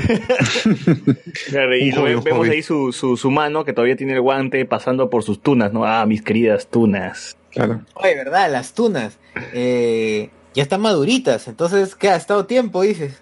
Claro, y lo vemos
hobby.
ahí su, su, su mano que todavía tiene el guante pasando por sus tunas, ¿no? Ah, mis queridas tunas.
Claro.
Oye, ¿verdad? Las tunas. Eh, ya están maduritas, entonces, ¿qué ha estado tiempo, dices?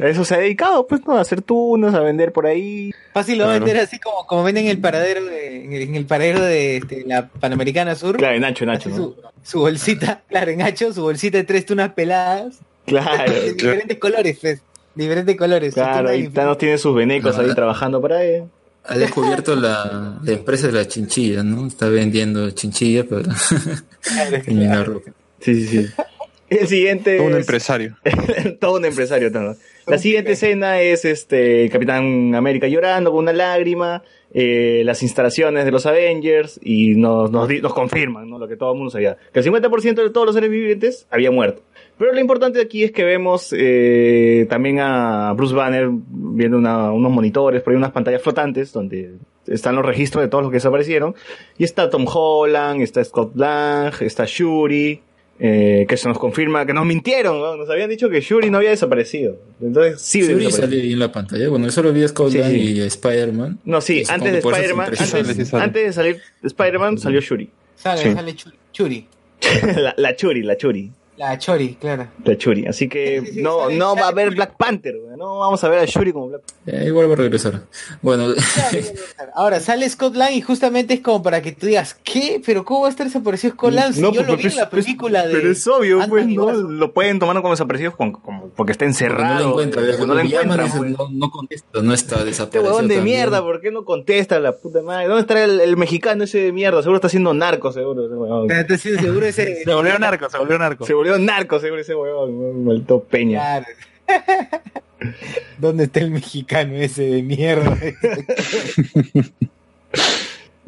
A eso se ha dedicado, pues, ¿no? A hacer tunas, a vender por ahí.
Fácil lo va a
Claro.
vender así como, como venden en el paradero de,
en el, en el paradero de este, la Panamericana Sur.
Claro, en Nacho, en Nacho,
su, su bolsita, claro, en Hacho, su bolsita de tres tunas peladas.
Claro.
de diferentes colores, pues. Diferentes colores.
Claro, y Thanos tiene sus venecos ahí
Ah.
trabajando para él.
Ha descubierto la, la empresa de la chinchilla, ¿no? Está vendiendo chinchilla para terminar ropa.
Sí, sí, sí. El siguiente
Todo un
es-
empresario.
todo un empresario Thanos. La siguiente escena es este el Capitán América llorando con una lágrima, eh, las instalaciones de los Avengers y nos, nos, nos confirman ¿no? lo que todo el mundo sabía, que el 50% de todos los seres vivientes había muerto. Pero lo importante aquí es que vemos eh, también a Bruce Banner viendo una- unos monitores, por ahí unas pantallas flotantes donde están los registros de todos los que desaparecieron. Y está Tom Holland, está Scott Lang, está Shuri, eh, que se nos confirma que nos mintieron, ¿no? nos habían dicho que Shuri no había desaparecido. Entonces sí
Shuri
desapareció.
sale ahí en la pantalla. Bueno, yo solo vi a Scott
Sí,
y a Spider-Man.
No, sí, antes de
eso
Spider-Man, antes, antes de salir Spider-Man salió Shuri.
Sale,
Sí.
sale Churi. Churi.
la, la Churi, la Churi.
La Chori, claro.
La Churi. Así que
Sí, sí, sí,
no,
sale-
no va a haber. Black Panther, no vamos a ver a Shuri como Black
Eh, igual va a regresar. Bueno,
Ahora sale Scott Lang y justamente es como para que tú digas, ¿qué? ¿Pero cómo va a estar desaparecido Scott Lang? Si
No,
yo lo vi
pues,
en la película de...
Pero es obvio, pues, ¿no? Lo pueden tomar como desaparecido con- como- porque está
porque
encerrado.
no lo encuentra.
porque no lo
dice,
pues.
no, no contesta, no está
Este
desaparecido.
huevón de
también.
mierda, ¿por qué no contesta la puta madre? ¿Dónde está el, el mexicano ese de mierda? Seguro está haciendo narco, seguro.
Estoy seguro ese...
Se volvió narco, se volvió narco.
Se volvió narco, seguro ese huevón. Maldito peña.
¿Dónde está el mexicano ese de mierda?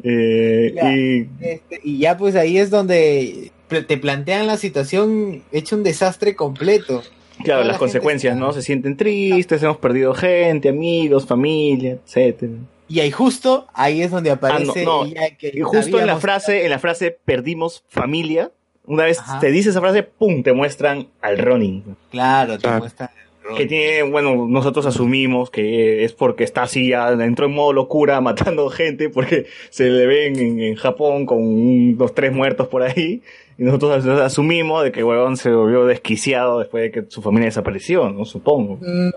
Eh,
Ya.
y
Este, y ya pues ahí es donde te plantean la situación hecho un desastre completo.
Claro,
Toda
las
la
consecuencias, ¿no? Se sienten tristes, hemos perdido gente, amigos, familia, etcétera.
Y ahí justo, ahí es donde aparece
Ah, no, no.
que
Y justo en la frase, en la frase perdimos familia, una vez
Ajá.
te dice esa frase, pum, te muestran al Ronin.
Claro, te
Claro.
muestra el rol.
Que tiene, bueno, nosotros asumimos que es porque está así, ya entró en modo locura matando gente, porque se le ven en, en Japón con unos tres muertos por ahí, y nosotros as- asumimos de que huevón se volvió desquiciado después de que su familia desapareció, ¿no? Supongo.
Mm,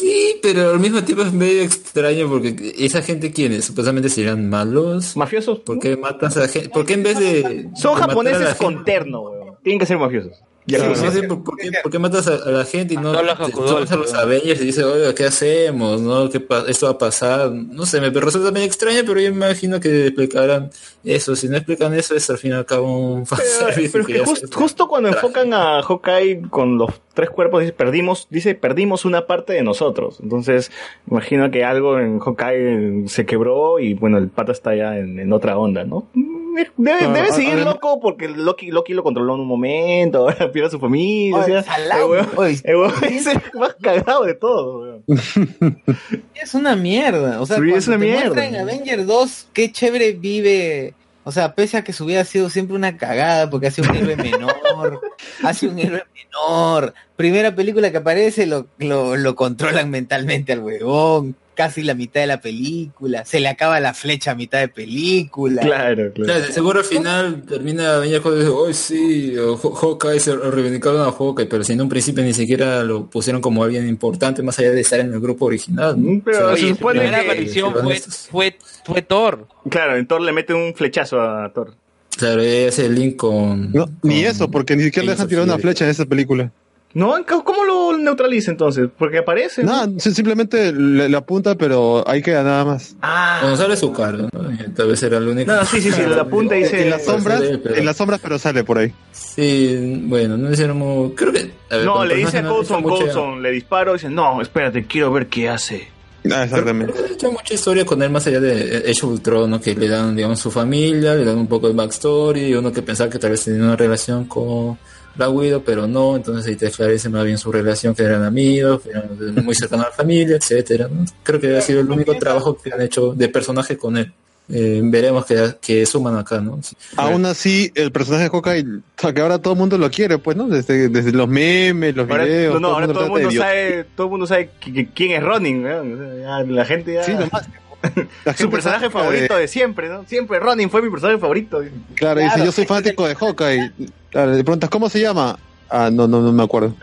Sí, pero al mismo tiempo es medio extraño porque esa gente, ¿quiénes? Supuestamente serían malos.
Mafiosos,
¿Por qué matas a gente? ¿Por qué en vez de.
son
de la
japoneses
gente-
con terno, huevón. Tienen que ser mafiosos.
Sí, no sé, ¿por, por qué, por qué matas a, a la gente y no te tomas a los Avengers y dices, oiga, ¿qué hacemos? ¿No? ¿Qué pa- esto va a pasar? No sé, me resulta medio extraño, pero yo me imagino que explicarán eso. Si no explican eso, es al fin y al cabo un
Pero, pero es
que
just- justo cuando enfocan a Hawkeye con los tres cuerpos, dice, perdimos, dice, perdimos una parte de nosotros. Entonces, imagino que algo en Hawkeye se quebró y bueno, el pata está ya en, en otra onda, ¿no? Mm, Debe,
Ah,
debe
ah,
seguir loco porque Loki, Loki lo controló en un momento, ahora pierde a su familia. o
Oye,
sea,
salado,
el huevón-
oye.
el huevón es el más cagado de todo. weón.
Es una mierda. O sea,
Sí, es una
te
mierda.
en Avenger 2, qué chévere vive. O sea, pese a que su vida ha sido siempre una cagada, porque ha sido un héroe menor, ha sido un héroe menor. Primera película que aparece, lo, lo, lo controlan mentalmente al huevón, casi la mitad de la película, se le acaba la flecha a mitad de película.
Claro, claro.
Claro, seguro al final termina Avenger Code y dice, hoy sí, Hawkeye se reivindicaron a Hawkeye, pero si en un principio ni siquiera lo pusieron como alguien importante, más allá de estar en el grupo original. ¿no?
Pero
O sea,
se supone
primera
que-
aparición fue, fue, fue Thor.
Claro, en Thor le mete un flechazo a Thor.
Claro, el link con...
No, ni
con-
eso, porque ni siquiera le dejan tirar una flecha en esa película.
¿No? ¿Cómo lo neutraliza entonces? Porque aparece. ¿no?
Simplemente le, le apunta, pero ahí queda nada más.
Ah,
Cuando sale su cara, ¿no? Tal vez era el único.
No, sí, sí, sí, la punta y dice...
en las sombras,
pero-
en las sombras, pero sale por ahí.
Sí, bueno, no hicieron muy... Creo que... a ver,
No, le dice a
no
Coulson, le disparo y dice, no, espérate, quiero ver qué hace.
Ah, exactamente.
Hecho mucha historia con él más allá de Age of Ultron, ¿no? Que le dan, digamos, su familia, le dan un poco de backstory, y uno que pensaba que tal vez tenía una relación con Black Widow, pero no, entonces ahí te esclarece más bien su relación, que eran amigos, eran muy cercanos a la familia, etcétera, ¿no? Creo que ha sido el único trabajo que han hecho de personaje con él. Eh, veremos que, que suman acá, ¿no?
Aún así, el personaje de Hawkeye, o sea, que ahora todo el mundo lo quiere, pues, ¿no? Desde, desde los memes, los
Ahora,
videos.
no, no, ahora todo el mundo sabe, todo el mundo sabe qui- qui- quién es Ronin, weón. O sea, ya la gente ya...
Sí, nomás. La
su personaje favorito
de-
de siempre, ¿no? Siempre Ronin fue mi personaje favorito.
Claro, dice,
Claro,
yo soy fanático de Hawkeye. Claro, le preguntas, ¿cómo se llama? Ah, no, no, no me acuerdo.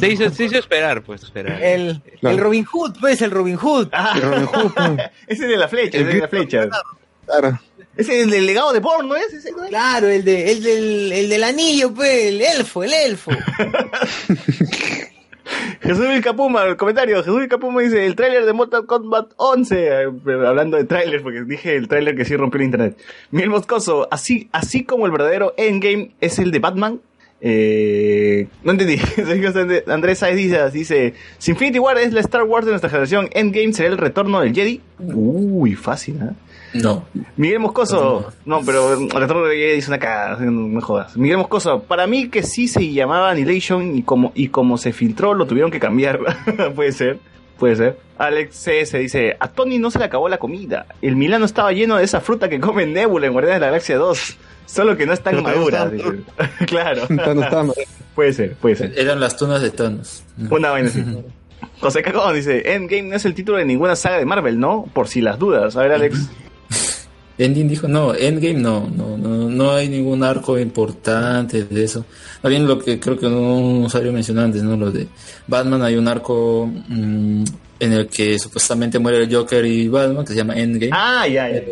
Se hizo, se hizo esperar, pues, esperar.
El,
Claro.
el Robin Hood, pues, el Robin Hood.
Y Robin Hood, ¿no?
Ese de la flecha, ese de la flecha.
claro.
Ese es el del legado de Born, ¿no es? Ese, ¿no es?
Claro, el, de, el, del, el del anillo, pues, el elfo, el elfo.
Jesús Vilcapuma, el comentario. Jesús Vilcapuma dice: el tráiler de Mortal Kombat 11. eh, pero hablando de tráiler, porque dije el tráiler que sí rompió el internet. Miguel Moscoso, así, así como el verdadero Endgame es el de Batman. Eh, no entendí. Andrés Saez dice, dice: Si Infinity War es la Star Wars de nuestra generación, Endgame será el retorno del Jedi. Uy, fácil, ¿eh?
No.
Miguel Moscoso, no, pero el retorno de Jedi es una cagada, no me jodas. Miguel Moscoso, para mí que sí se llamaba Annihilation y como, y como se filtró lo tuvieron que cambiar. puede ser, puede ser. Alex CS dice, a Tony no se le acabó la comida. El Milano estaba lleno de esa fruta que come Nebula en Guardianes de la Galaxia 2. Solo que no es tan
Pero
madura.
no está
dice. claro.
No está mal.
puede ser, puede ser.
Eran las tunas de Thanos.
Una vaina así. José Cacón dice, Endgame no es el título de ninguna saga de Marvel, ¿no? Por si las dudas. A ver, Alex.
Ending dijo, no, Endgame no, no, no, no hay ningún arco importante de eso. Bien lo que creo que un usuario mencionó antes, ¿no? Lo de Batman, hay un arco mm, en el que supuestamente muere el Joker y Batman, que se llama Endgame.
Ah, ya, ya.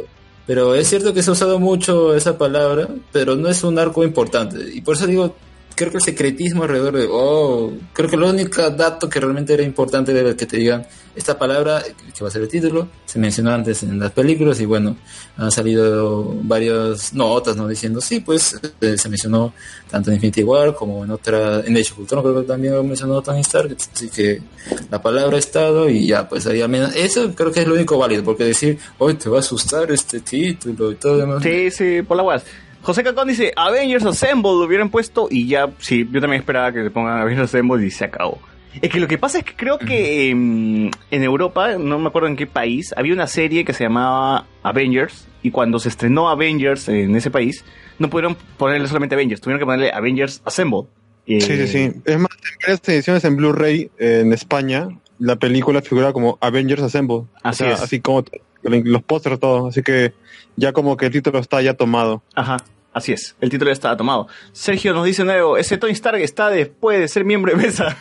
Pero es cierto que se ha usado mucho esa palabra, pero no es un arco importante. Y por eso digo, creo que el secretismo alrededor de, oh, creo que el único dato que realmente era importante era que te digan, esta palabra, que va a ser el título, se mencionó antes en las películas y bueno, han salido varias notas, ¿no? Diciendo, sí, pues eh, se mencionó tanto en Infinity War como en otra, en Age of Ultron creo que también lo mencionó Tony Stark, así que la palabra ha estado y ya, pues ahí al menos, eso creo que es lo único válido, porque decir, hoy te va a asustar este título y todo demás.
Sí, sí, por la guas. José Cacón dice, Avengers Assemble lo hubieran puesto y ya, sí, yo también esperaba que le pongan Avengers Assemble y se acabó. Es que lo que pasa es que creo que em, en Europa, no me acuerdo en qué país, había una serie que se llamaba Avengers y cuando se estrenó Avengers en ese país, no pudieron ponerle solamente Avengers, tuvieron que ponerle Avengers Assemble. Eh,
Sí, sí, sí. Es más, en varias ediciones en Blu-ray eh, en España, la película figura como Avengers Assemble.
Así
O sea,
es.
Así como los pósters, todo. Así que ya como que el título está ya tomado.
Ajá, así es, el título ya estaba tomado. Sergio nos dice nuevo, ese Tony Stark está después de ser miembro de mesa.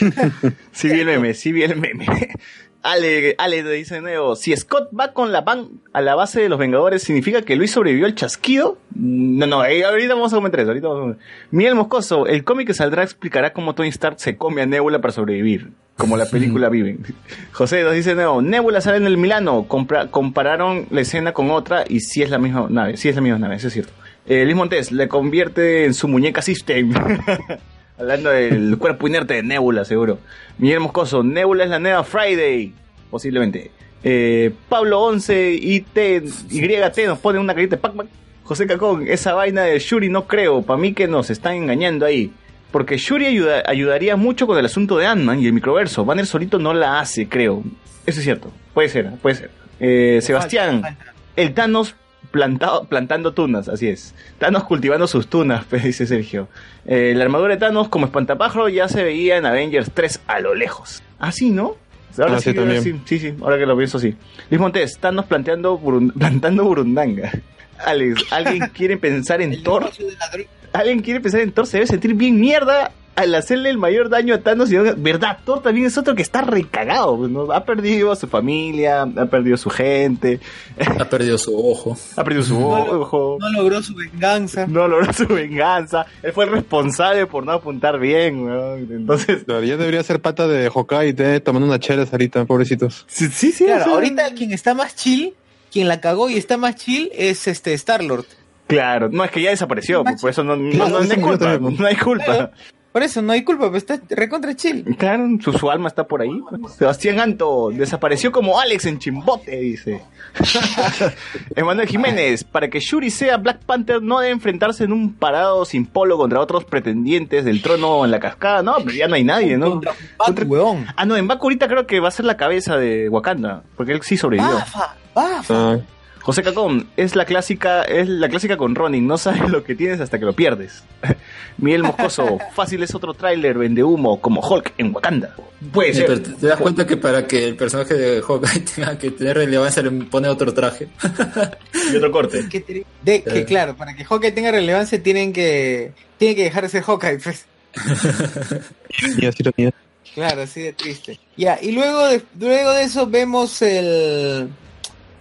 sí vi el meme, sí vi el meme. Ale, Ale dice de nuevo, si Scott va con la van a la base de los Vengadores, ¿significa que Luis sobrevivió al chasquido? No, no, eh, ahorita vamos a comentar eso, ahorita vamos a comentar. Miguel Moscoso, el cómic que saldrá explicará cómo Tony Stark se come a Nebula para sobrevivir, como la película Viven. José nos dice de nuevo, Nebula sale en el Milano, compra- compararon la escena con otra y sí es la misma nave, sí es la misma nave, eso es cierto. Eh, Luis Montes le convierte en su muñeca System. Hablando del cuerpo inerte de Nebula, seguro. Miguel Moscoso, Nebula es la nueva Friday, posiblemente. Eh, Pablo 11 IT, YT nos pone una carita de Pac-Man. José Cacón, esa vaina de Shuri no creo, para mí que nos están engañando ahí. Porque Shuri ayuda- ayudaría mucho con el asunto de Ant-Man y el microverso. Banner solito no la hace, creo. Eso es cierto. Puede ser, puede ser. Eh, Sebastián, el Thanos plantado, plantando tunas, así es. Thanos cultivando sus tunas, pues, dice Sergio. Eh, la armadura de Thanos como espantapájaro ya se veía en Avengers 3 a lo lejos. Así, ¿no? Ahora
Ah,
sí,
sí,
ahora sí, sí, sí, ahora que lo pienso sí. Luis Montes, Thanos planteando burun- plantando burundanga. Alex, ¿alguien quiere pensar en Thor? ¿Alguien quiere pensar en Thor? Se debe sentir bien mierda al hacerle el mayor daño a Thanos. Y, ¿Verdad? Thor también es otro que está recagado. ¿no? Ha perdido a su familia, ha perdido su gente,
Ha perdido su ojo.
ha perdido su ojo.
No logró su venganza.
No logró su venganza. Él fue el responsable por no apuntar bien, weón. Entonces,
Claro, ya debería ser pata de eh, tomando una chela ahorita, pobrecitos.
sí, sí. sí,
Claro, ahorita quien está más chill, quien la cagó y está más chill es este Star-Lord.
Claro, no, es que ya desapareció, pues, por eso no, no, no, no hay culpa. No hay culpa.
Claro. Por eso no hay culpa, pero está recontra chill.
Claro, su, su alma está por ahí. Sebastián Anto desapareció como Alex en Chimbote, dice. Emanuel Jiménez, para que Shuri sea Black Panther no debe enfrentarse en un parado sin polo contra otros pretendientes del trono en la cascada. No, pero ya no hay nadie, ¿no?
Contra un Bat, huevón.
Ah, no, en Baku ahorita creo que va a ser la cabeza de Wakanda, porque él sí sobrevivió.
Bafa, bafa.
Ah,
José Cacón, es la clásica, es la clásica con Ronin, no sabes lo que tienes hasta que lo pierdes. Miguel Moscoso, fácil es otro tráiler, vende humo, como Hulk en Wakanda. Puede
Sí, pero te das cuenta que para que el personaje de Hawkeye tenga que tener relevancia le pone otro traje.
Y otro corte.
Que, te- de, que
Eh.
claro, para que Hawkeye tenga relevancia tienen que tiene que dejar de ser Hawkeye, pues.
Claro, así de triste. Ya, y luego de, luego de eso vemos el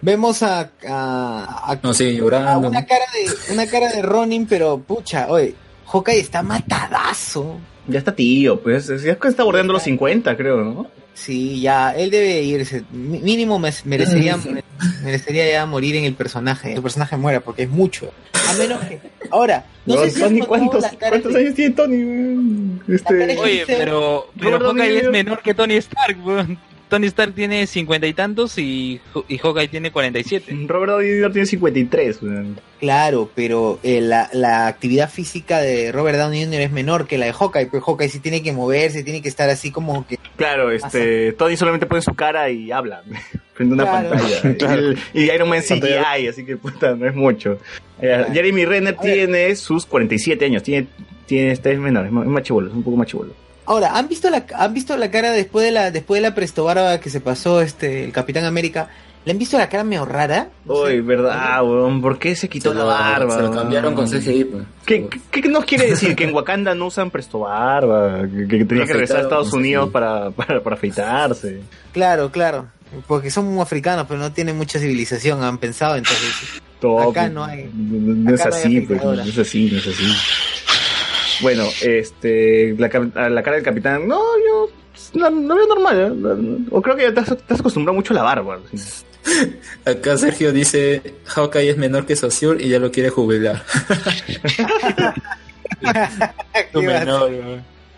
vemos a, a, a-
No, sigue
a
llorando.
una cara de una cara de Ronin, pero pucha, oye, Hawkeye está matadazo.
Ya está tío, pues. Ya está bordeando los 50, creo, ¿no?
Sí, ya, él debe irse. Mínimo me- merecería, merecería ya morir en el personaje. El personaje muera porque es mucho. A menos que. Ahora, no, sé si
Tony, ¿cuántos, ¿cuántos
de-
años tiene Tony? Este,
Oye, pero, pero
Downey
Hawkeye es menor que Tony Stark, weón. Tony Stark tiene cincuenta y tantos y, y Hawkeye tiene 47.
Robert Downey Jr. tiene 53. weón.
Claro, pero eh, la, la actividad física de Robert Downey Jr. es menor que la de Hawkeye, pero Hawkeye sí tiene que moverse, tiene que estar así como que...
Claro, este, Tony solamente pone su cara y habla frente a una
Claro.
pantalla.
Claro.
Y, el- y Iron Man
Pantalla.
CGI, así que puta, no es mucho. Eh,
Claro.
Jeremy Renner tiene sus 47 años, tiene, tiene este es menor, es más chibolo, es un poco más chibolo.
Ahora, ¿han visto la, han visto la cara después de la, después de la presto barba que se pasó este, el Capitán América? ¿Le han visto la cara medio rara?
Uy, verdad, weón, ¿por qué se quitó
Se
la
lo,
barba?
se lo cambiaron con? CGI. Pues.
¿Qué, qué, qué nos quiere decir? ¿Que en Wakanda no usan presto barba? ¿Que, que tenía que regresar a Estados Unidos para, para, para afeitarse?
Claro, claro. Porque son africanos, pero no tienen mucha civilización, han pensado, entonces... Acá no hay-
No, no es
acá no hay
así, pues, no es así, no es así. Bueno, este, la, la cara del capitán, no, yo no, no veo normal, ¿eh? No, no. o creo que ya te has, te has acostumbrado mucho a la barba.
Acá Sergio dice, Hawkeye es menor que Saussure y ya lo quiere jubilar.
Qué bárbaro.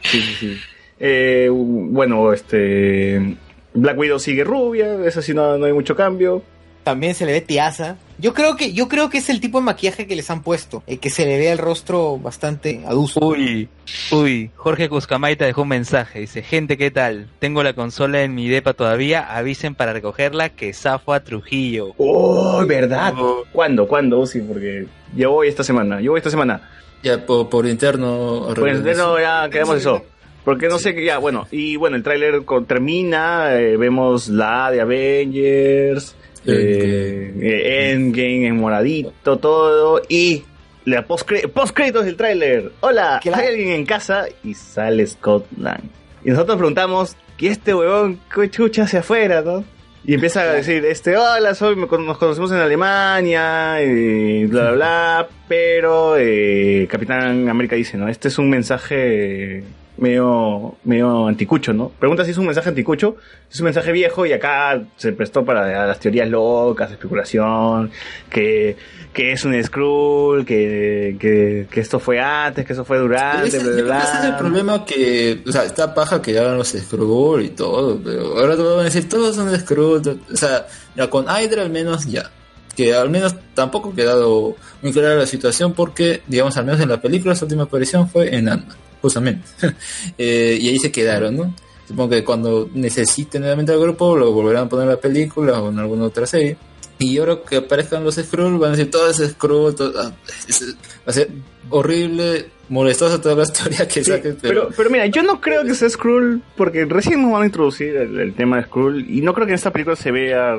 Sí, sí, sí. Eh, bueno, este, Black Widow sigue rubia, es así, no, no hay mucho cambio.
También se le ve tiaza. Yo creo que, yo creo que es el tipo de maquillaje que les han puesto, eh, que se le ve el rostro bastante adusto.
Uy, uy, Jorge Cuscamaita dejó un mensaje, dice, gente, ¿qué tal? Tengo la consola en mi depa todavía, avisen para recogerla que zafo a Trujillo.
Oh, ¿verdad? ¿Cuándo? ¿Cuándo? Sí, porque yo voy esta semana, yo voy esta semana.
Ya por, por interno.
Pues
arreglamos
no, ya quedamos eso. Porque no sé qué, ya, bueno, y bueno, el tráiler con- termina, eh, vemos la de Avengers, eh, eh, Endgame en moradito, todo, y la post créditos del tráiler. Hola,
¿Qué la-
hay alguien en casa y sale Scott Lang. Y nosotros preguntamos, ¿y este huevón qué chucha hacia afuera, no? Y empieza a decir, este, hola, soy, nos conocemos en Alemania, y bla, bla, bla, pero eh, Capitán América dice, ¿no? Este es un mensaje medio, medio anticucho, ¿no? Pregunta si es un mensaje anticucho, es un mensaje viejo y acá se prestó para las teorías locas, especulación, que, que es un Skrull, que, que, que esto fue antes, que eso fue durante,
Ese,
bla, bla,
es el problema que, o sea, está paja que hagan los Skrull y todo, pero ahora te van a decir, todos son Skrull, to- o sea, ya con Hydra al menos ya, que al menos tampoco ha quedado muy clara la situación porque, digamos, al menos en la película su última aparición fue en Ant-Man, justamente, Eh, y ahí se quedaron, ¿no? Supongo que cuando necesiten nuevamente al grupo lo volverán a poner en la película o en alguna otra serie. Y ahora que aparezcan los Skrull, van a decir todo ese Skrull, todo- ah, es- va a ser horrible, molestosa toda la historia que
Sí,
saques,
pero,
pero,
pero mira, yo no creo que sea Skrull, porque recién nos van a introducir el, el tema de Skrull, y no creo que en esta película se vea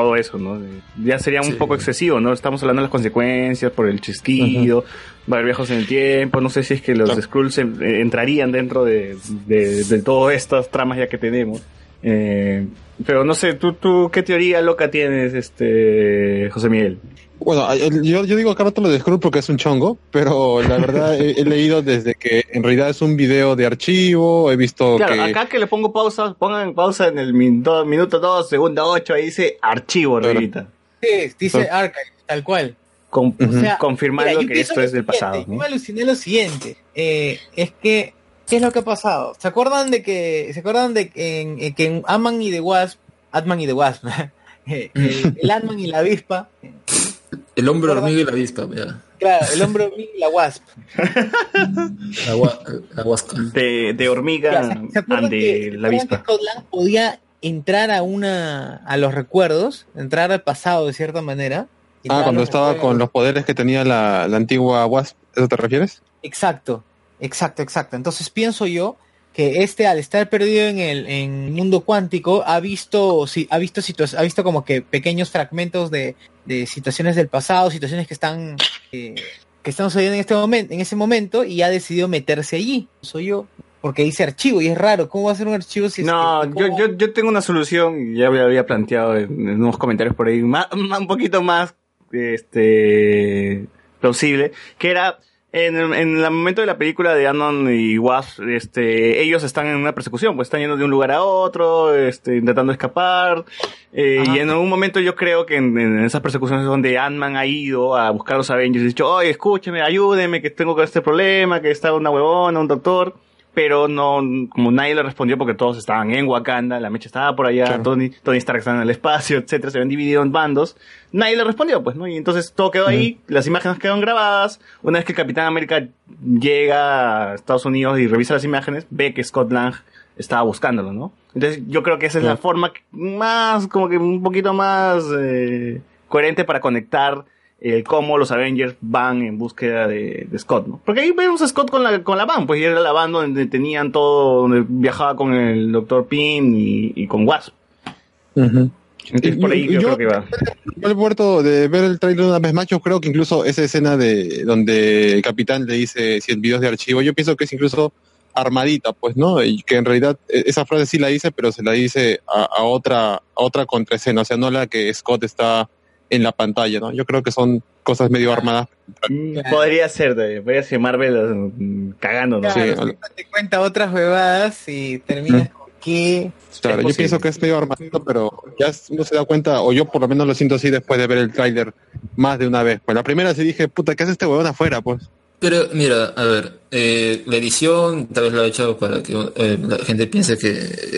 todo eso, ¿no? Ya sería un
Sí.
poco excesivo, ¿no? Estamos hablando de las consecuencias por el chisquido, va a haber viejos en el tiempo, no sé si es que los Skrulls se- eh, entrarían dentro de, de, de todas estas tramas ya que tenemos. Eh, pero no sé, ¿tú, tú qué teoría loca tienes, este José Miguel?
Bueno, yo, yo digo acá rato lo de Skrull porque es un chongo, pero la verdad he, he leído desde que en realidad es un video de archivo, he visto
Claro,
que...
acá que le pongo pausa, pongan pausa en el minuto, minuto 2, segundo 8, ahí dice archivo,
Claro.
Revita.
Sí, dice Archive, tal cual.
Con-
O sea,
confirmando
mira,
que esto es del pasado.
Yo me aluciné lo siguiente. eh, es que, ¿qué es lo que ha pasado? ¿Se acuerdan de que, se acuerdan de que en, en- que en Ant-Man y The Wasp, Ant-Man y The Wasp, eh, el, el Ant-Man y la avispa,
el hombre hormiga y la avispa, ya,
claro, el hombre hormiga y la Wasp.
la, gua- la huasca.
De, de hormiga
¿se- acuerdan
ante
que-
la avispa.
Scott Lang podía entrar a una, a los recuerdos, entrar al pasado de cierta manera.
Ah, cuando estaba
recuerdos.
con los poderes que tenía la, la antigua Wasp, ¿eso te refieres?
Exacto, exacto, exacto. Entonces pienso yo que este al estar perdido en el en mundo cuántico ha visto sí, ha visto ha visto como que pequeños fragmentos de, de situaciones del pasado, situaciones que están eh,
que estamos oyendo en este momento, en ese momento, y ha decidido meterse allí. Soy yo. Porque dice archivo y es raro. ¿Cómo va a ser un archivo si es
No,
que-
yo, yo, yo tengo una solución, ya me había planteado en, en unos comentarios por ahí, más, más- un poquito más este plausible, que era en, el- en el momento de la película de Anon y Wasp, este, ellos están en una persecución, pues están yendo de un lugar a otro, este, intentando escapar, eh, y en algún momento yo creo que en, en esas persecuciones es donde Ant-Man ha ido a buscar a los Avengers y ha dicho, oye, escúcheme, ayúdeme, que tengo este problema, que está una huevona, un doctor, pero no, como nadie le respondió porque todos estaban en Wakanda, la mecha estaba por allá, Tony, Tony Stark estaba en el espacio, etcétera, se habían dividido en bandos, nadie le respondió, pues, ¿no? Y entonces todo quedó ahí, las imágenes quedaron grabadas, una vez que el Capitán América llega a Estados Unidos y revisa las imágenes, ve que Scott Lang estaba buscándolo, ¿no? Entonces yo creo que esa es la forma más, como que un poquito más eh, coherente para conectar el cómo los Avengers van en búsqueda de, de Scott, ¿no? Porque ahí vemos a Scott con la, con la van, pues y era la van donde tenían todo, donde viajaba con el Dr. Pym y, y con Wasp. Entonces por ahí yo,
yo-
creo que va.
El puerto de ver el trailer una vez más, yo creo que incluso esa escena de donde el capitán le dice 100 videos de archivo, yo pienso que es incluso armadita, pues, ¿no? Y que en realidad eh, esa frase sí la dice, pero se la dice a, a otra a otra contraescena, o sea, no la que Scott está en la pantalla, ¿no? Yo creo que son cosas medio armadas.
Mm, Podría ser, de- podría ser Marvel mm, cagando, ¿no?
Claro, te cuenta otras huevadas y terminas con que...
Claro, yo pienso que es medio armadito, pero ya uno se da cuenta, o yo por lo menos lo siento así después de ver el tráiler más de una vez. Pues la primera sí dije, puta, ¿qué hace este huevón afuera, pues?
Pero mira, a ver, eh, la edición tal vez lo ha hecho para que eh, la gente piense que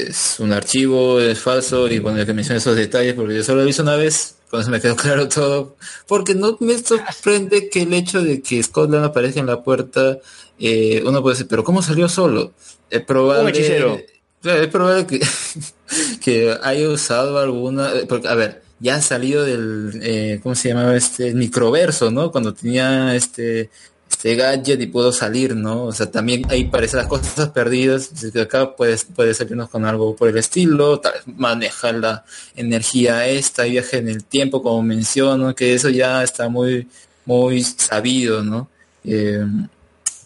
es un archivo, es falso, y bueno, que mencione esos detalles, porque yo solo lo he visto una vez, con eso me quedó claro todo, porque no me sorprende que el hecho de que Scotland aparezca en la puerta, eh, uno puede decir, pero ¿cómo salió solo? Es probable...
Un hechicero.
Claro, es probable que, que haya usado alguna, eh, porque a ver, ya ha salido del, eh, ¿cómo se llamaba este? microverso, ¿no? Cuando tenía este, este gadget y pudo salir, ¿no? O sea, también ahí parece las cosas perdidas, que acá puedes, puede salirnos con algo por el estilo, tal vez manejar la energía esta, viaje en el tiempo, como menciono, que eso ya está muy, muy sabido, ¿no? Eh,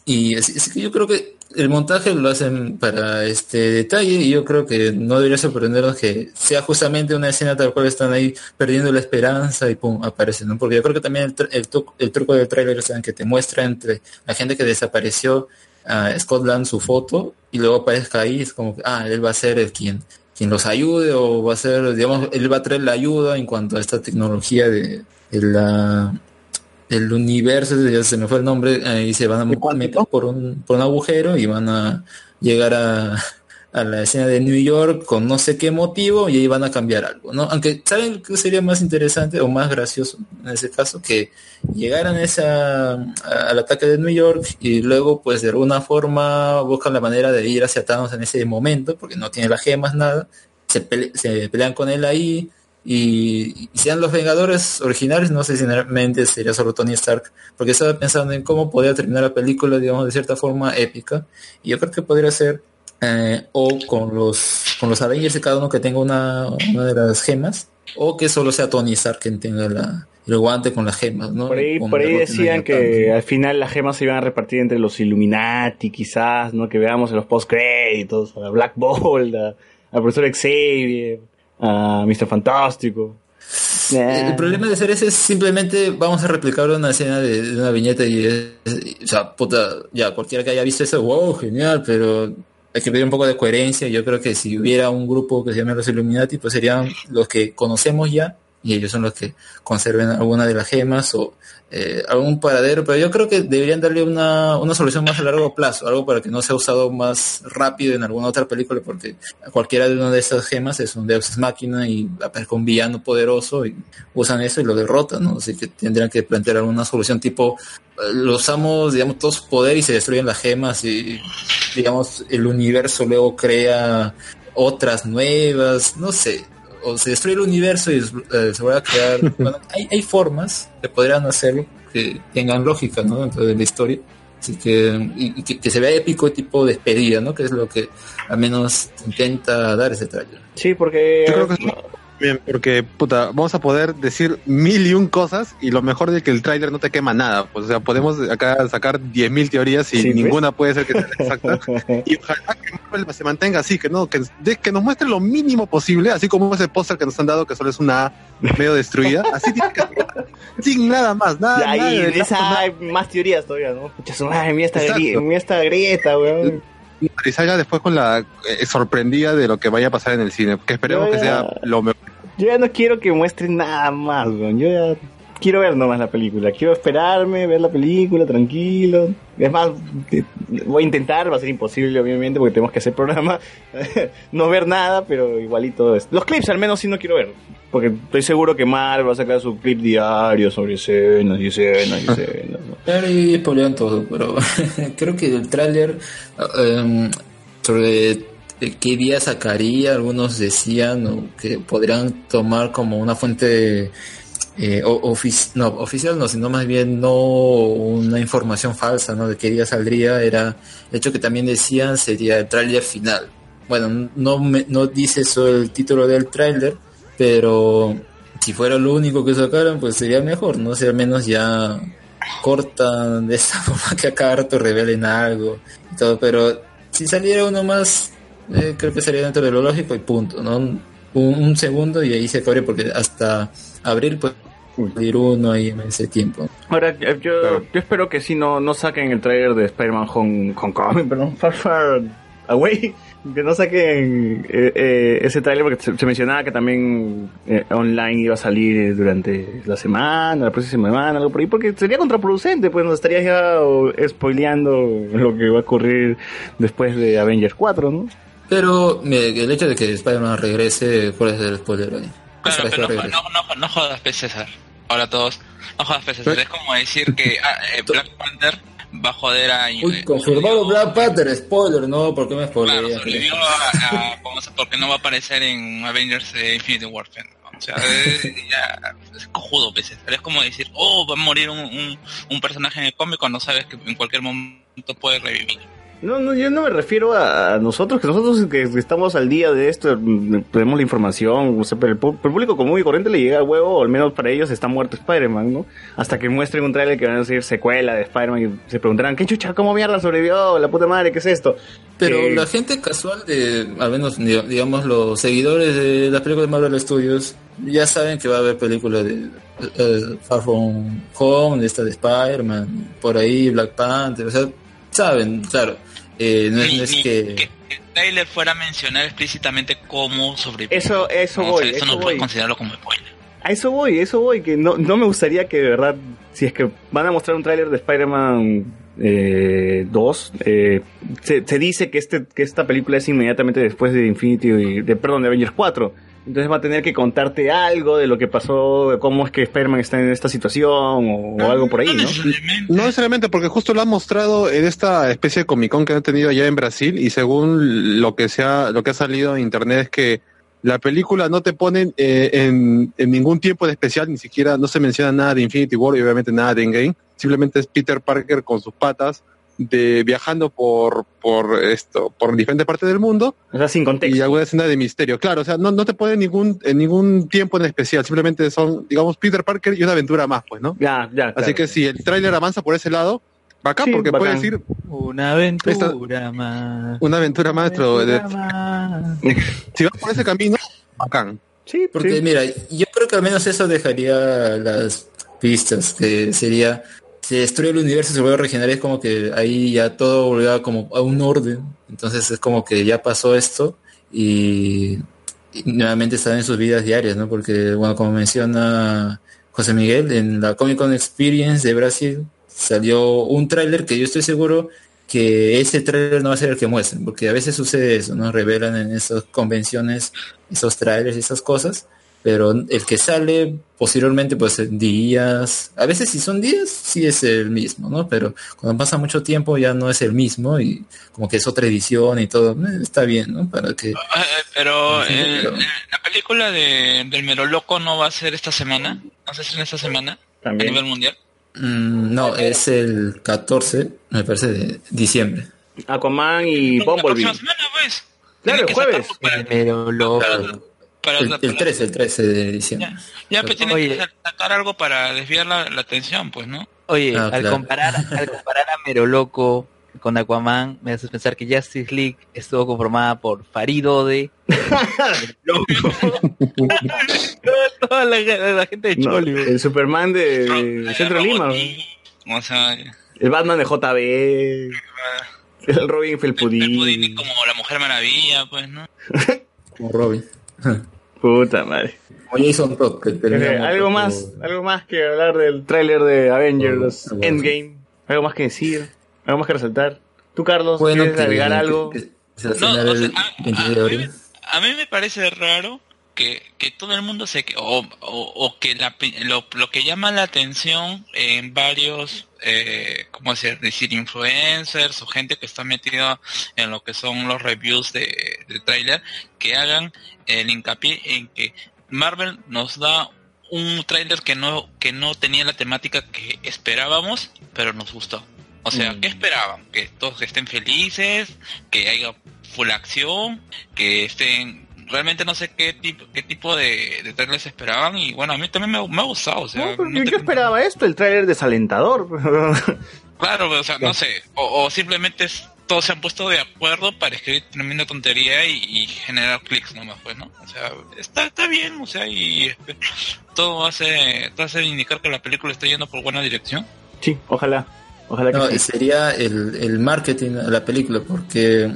y así, así que yo creo que el montaje lo hacen para este detalle y yo creo que no debería sorprendernos que sea justamente una escena tal cual están ahí perdiendo la esperanza y pum, aparecen, ¿no? Porque yo creo que también el, truco del trailer es que te muestra entre la gente que desapareció a Scotland su foto y luego aparezca ahí, es como que, ah, él va a ser el quien, quien los ayude o va a ser, digamos, él va a traer la ayuda en cuanto a esta tecnología de la el universo, ya se me fue el nombre, ahí se van a meter por un, por un agujero y van a llegar a, a la escena de New York con no sé qué motivo y ahí van a cambiar algo, ¿no? Aunque, ¿saben qué sería más interesante o más gracioso en ese caso? Que llegaran esa, a- al ataque de New York y luego, pues, de alguna forma buscan la manera de ir hacia Thanos en ese momento, porque no tiene las gemas, nada, se, pele- se pelean con él ahí, y, y sean los Vengadores originales, no sé si realmente sería solo Tony Stark, porque estaba pensando en cómo podría terminar la película, digamos, de cierta forma épica, y yo creo que podría ser eh, o con los con los Avengers de cada uno que tenga una, una de las gemas, o que solo sea Tony Stark quien tenga la, el guante con las gemas, ¿no?
Por ahí, por ahí decían que
¿no?
al final las gemas se iban a repartir entre los Illuminati, quizás, ¿no? Que veamos en los post-créditos, a Black Bolt, a- al profesor Xavier, a Mr. Fantástico.
El problema de hacer eso es simplemente vamos a replicar una escena de, de una viñeta y es, o sea, puta, ya cualquiera que haya visto eso, wow, genial, pero hay que pedir un poco de coherencia. Yo creo que si hubiera un grupo que se llame los Illuminati, pues serían los que conocemos ya y ellos son los que conserven alguna de las gemas o eh, algún paradero, pero yo creo que deberían darle una, una solución más a largo plazo, algo para que no sea usado más rápido en alguna otra película, porque cualquiera de una de esas gemas es un Deus Máquina y aparece un villano poderoso y usan eso y lo derrotan, ¿no? Así que tendrían que plantear alguna solución tipo, eh, lo usamos, digamos, todos poder y se destruyen las gemas y, digamos, el universo luego crea otras nuevas, no sé, o se destruye el universo y eh, se va a crear, bueno, hay, hay formas que podrían hacerlo que tengan lógica, ¿no? Dentro de la historia. Así que, y, y que, que se vea épico tipo despedida, ¿no? Que es lo que al menos intenta dar ese trailer.
Sí, porque
Yo creo que es Bien, porque, puta, vamos a poder decir mil y un cosas y lo mejor de que el tráiler no te quema nada. Pues, o sea, podemos acá sacar diez mil teorías y
Sí, ¿ves?
ninguna puede ser que sea exacta. y ojalá que Marvel se mantenga así, que no, que, de- que nos muestre lo mínimo posible, así como ese póster que nos han dado que solo es una A medio destruida. Así tiene que. Sin nada más, nada,
Ya,
nada
y
de
esa
nada.
hay más teorías todavía, ¿no? Pucha, su madre, mira esta,
Exacto.
grie- mira esta grieta, weón.
Y salga después con la eh, sorprendida de lo que vaya a pasar en el cine. Que esperemos que sea lo mejor.
Yo ya no quiero que muestren nada más. Yo ya quiero ver nomás la película. Quiero esperarme, ver la película tranquilo. Es más, voy a intentar, va a ser imposible, obviamente, porque tenemos que hacer programa. no ver nada, pero igualito es. Los clips al menos sí no quiero ver. Porque estoy seguro que Marvel va a sacar su clip diario sobre escenas y escenas y escenas.
Claro, y spoilean todo, pero creo que el tráiler em, sobre qué día sacaría, algunos decían o que podrían tomar como una fuente eh, no, oficial, no, sino más bien no una información falsa, ¿no? De qué día saldría, era el hecho que también decían sería el tráiler final. Bueno, no, me- no dice eso el título del tráiler, pero si fuera lo único que sacaran, pues sería mejor, ¿no? Si al menos ya cortan de esta forma que a cada revelen algo y todo, pero si saliera uno más, eh, creo que sería dentro de lo lógico y punto, ¿no? Un, un segundo y ahí se acabaría porque hasta abril pues salir uno ahí en ese tiempo.
Ahora, yo, yo espero que sí no, no saquen el trailer de Spider-Man Home, Homecoming, perdón, Far Far Away. Que no saquen eh, eh, ese trailer porque se, se mencionaba que también eh, online iba a salir durante la semana, la próxima semana, algo por ahí, porque sería contraproducente, pues nos estaría ya spoileando lo que va a ocurrir después de Avengers 4, ¿no?
Pero el hecho de que Spider-Man regrese, ¿cuál es el spoiler ahí?
Claro,
que
pero no, no, no, no jodas, P. César. Ahora todos, no jodas, P. César. Es como decir que ah, eh, Black Panther va a joder a...
Uy, confirmado Black Panther, spoiler, no, ¿por qué me
Claro,
spoilean?
sobrevivió a, a- ¿cómo se- porque no va a aparecer en Avengers eh, Infinity Warfare. ¿no? O sea, eh, ya, es cojudo, P. César. Es como decir, oh, va a morir un, un, un personaje en el cómic cuando sabes que en cualquier momento puede revivir.
No, no, yo no me refiero a, nosotros, que nosotros que estamos al día de esto, mm, tenemos la información, o sea, pero el, público común y corriente le llega al huevo, o al menos para ellos está muerto Spider-Man, ¿no? Hasta que muestren un trailer que van a decir secuela de Spider-Man y se preguntarán, ¿qué chucha, cómo mierda sobrevivió? La puta madre, ¿qué es esto?
Pero
Eh,
la gente casual de, al menos diga- digamos los seguidores de las películas de Marvel Studios, ya saben que va a haber películas de eh, Far From Home, de esta de Spider-Man, por ahí Black Panther, o sea, saben, claro. Eh, no, es-
Ni-
no es
ni
que...
que el trailer fuera a mencionar explícitamente cómo sobrevivió.
Eso, eso
No, o
voy,
sea, eso
eso
no puedes
voy.
considerarlo como spoiler.
A eso voy, a eso voy, que no, no me gustaría que de verdad, si es que van a mostrar un tráiler de Spider-Man eh, 2, eh, se, se dice que este que esta película es inmediatamente después de Infinity, y- de, perdón, de Avengers 4. Entonces va a tener que contarte algo de lo que pasó, de cómo es que Spider-Man está en esta situación o, o algo por ahí, ¿no?
No necesariamente, porque justo lo han mostrado en esta especie de Comic Con que han tenido allá en Brasil y según lo que se ha, lo que ha salido en internet es que la película no te ponen eh, en, en ningún tiempo de especial, ni siquiera no se menciona nada de Infinity War y obviamente nada de Endgame, simplemente es Peter Parker con sus patas de viajando por por esto por diferentes partes del mundo
O sea, sin contexto.
y alguna escena de misterio claro o sea no, no te ponen ningún en ningún tiempo en especial simplemente son digamos Peter Parker y una aventura más pues no
Ya, ya.
Así
claro.
que si el tráiler avanza por ese lado, bacán,
Sí,
porque puede
bacán.
decir
Una aventura más.
una aventura más. si va por ese camino, bacán.
Sí,
Porque
sí.
mira, yo creo que al menos eso dejaría las pistas, que sería, se destruye el universo y se vuelve a regenerar, es como que ahí ya todo volvió como a un orden, entonces es como que ya pasó esto y, nuevamente están en sus vidas diarias, ¿no? Porque, bueno, como menciona José Miguel, en la Comic Con Experience de Brasil salió un tráiler que yo estoy seguro que ese tráiler no va a ser el que muestren, porque a veces sucede eso, ¿no? Revelan en esas convenciones esos trailers y esas cosas, pero el que sale posteriormente, pues en días, a veces si son días, sí es el mismo, ¿no? Pero cuando pasa mucho tiempo ya no es el mismo y como que es otra edición y todo, eh, está bien, ¿no? Para que...
Eh, pero
Sí,
eh,
pero-
eh, la película de, del Mero Loco no va a ser esta semana. No sé si en esta semana a
También.
nivel mundial.
Mm, no, es el 14, me parece, de diciembre.
Aquaman y
La
Bumblebee.
próxima semana, pues.
Claro, jueves.
sacarlo para-
Pero loco.
Claro,
Para,
El, el 13, el 13 de diciembre.
ya pues tienen
Oye.
que sacar algo para desviar la, la atención, pues, ¿no?
Oye,
Ah,
al,
claro.
comparar, al comparar a Mero Loco con Aquaman, me haces pensar que Justice League estuvo conformada por Faridode, toda, toda la, la gente de
No,
Choli.
el Superman de, de Centro Lima.
O sea,
El Batman de JB. El Robin Felpudín.
Felpudini como la Mujer Maravilla, pues, ¿no?
Como Robin.
Puta madre.
Como Jason Todd, que
Eh, algo
como-
más, algo más que hablar del tráiler de Avengers. Endgame. Algo más que decir, algo más que resaltar. Tú, Carlos,
Bueno,
¿quieres
que-
agregar
que-
algo?
que a
No, o sea,
el
a-
26 de
a-
abril.
A mí me parece raro que, que todo el mundo se... O, o, o que la, lo, lo que llama la atención en varios, eh, ¿cómo decir? decir? Influencers o gente que está metida en lo que son los reviews de, de trailer, que hagan el hincapié en que Marvel nos da un tráiler que no, que no tenía la temática que esperábamos, pero nos gustó. O sea, ¿qué esperaban? Que todos estén felices, que haya full acción, que estén... Realmente no sé qué tipo, qué tipo de, de trailers esperaban y bueno, a mí también me, me ha gustado. O sea,
No, yo,
te-
yo esperaba esto, el tráiler desalentador.
Claro, o sea, no sé, o, o simplemente es- todos se han puesto de acuerdo para escribir tremenda tontería y, y generar clics nomás, pues, ¿no? O sea, está, está bien, o sea, y espe- todo hace, todo hace indicar que la película está yendo por buena dirección.
sí, ojalá. Ojalá que
No,
sí.
sería el, el marketing a la película, porque.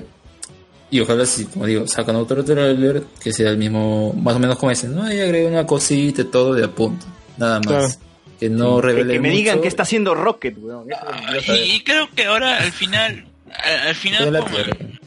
Y ojalá, si, como digo, sacan otro trailer que sea el mismo, más o menos como ese, ¿no? Y agregue una cosita y todo de a punto, nada más.
Claro.
Que no revele
que me digan que está haciendo Rocket, weón. Saber.
Y, y creo que ahora al final, al, al final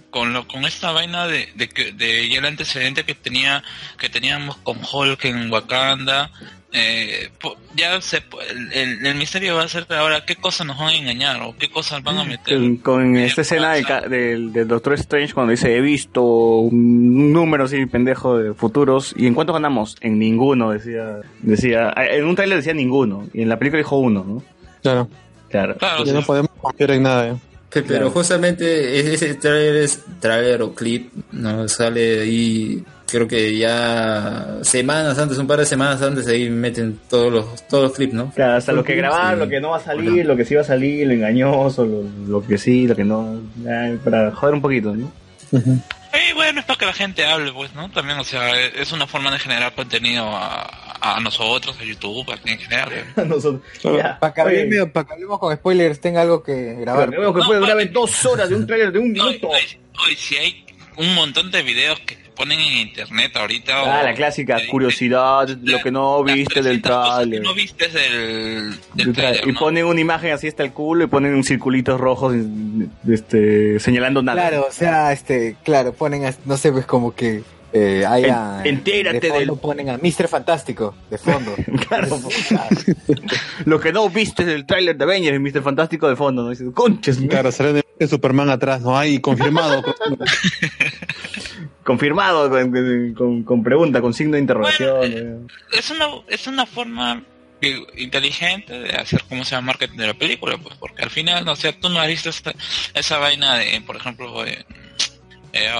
con, lo, con esta vaina de, de que de ya el antecedente que tenía, que teníamos con Hulk en Wakanda, eh, ya se el, el- el misterio va a ser ahora qué cosas nos van a engañar o qué cosas van a meter.
Con, con esta escena del, ca- del, del Doctor Strange cuando dice he visto un número así pendejo de futuros y en cuánto ganamos en ninguno decía decía en un trailer decía ninguno y en la película dijo uno no
Claro.
claro
Claro,
Ya
sí.
no podemos confiar en nada. ¿eh?
Pe- Pero
Claro.
justamente ese- ese trailer es trailer o clip, ¿no? Sale ahí, creo que ya semanas antes, un par de semanas antes, ahí meten todos los, todos los clips, ¿no?
Claro, hasta lo que
Sí.
grabaron, lo que no va a salir, lo que sí va a salir, lo engañoso, lo, lo que sí, lo que no, para joder un poquito, ¿no?
Eh, bueno, es para que la gente hable, pues, ¿no? También, o sea, es una forma de generar contenido a, a nosotros, a YouTube, a- en general.
Nosotros, ya.
Para que, hablemos, para que hablemos con spoilers, tenga algo que grabar.
Vemos que
No,
puede durar dos horas de un trailer de un
Hoy,
minuto.
hoy, si hay un montón de videos que ponen en internet ahorita.
Ah,
o-
la clásica
de-
curiosidad, lo que no viste del
300 cosas que
trailer.
no viste del, del
Del tra-
trailer,
y
¿no?
ponen una imagen así hasta el culo y ponen un circulitos rojos este, señalando nada.
Claro, o sea, este, claro, ponen, a- no sé, pues como que eh, haya...
En- entérate
de fondo
del-
ponen a Mr. Fantástico, de fondo.
Claro. Lo que no viste del tráiler de Avengers y Mr. Fantástico de fondo, ¿no? Dices, conches,
Claro, sale de Superman atrás, ¿no? Hay confirmado.
confirmado con, con- con pregunta, con signo de interrogación. eh.
es una es una forma inteligente de hacer cómo se llama marketing de la película pues porque al final no sé tú no has visto esta- esa vaina de por ejemplo eh, eh,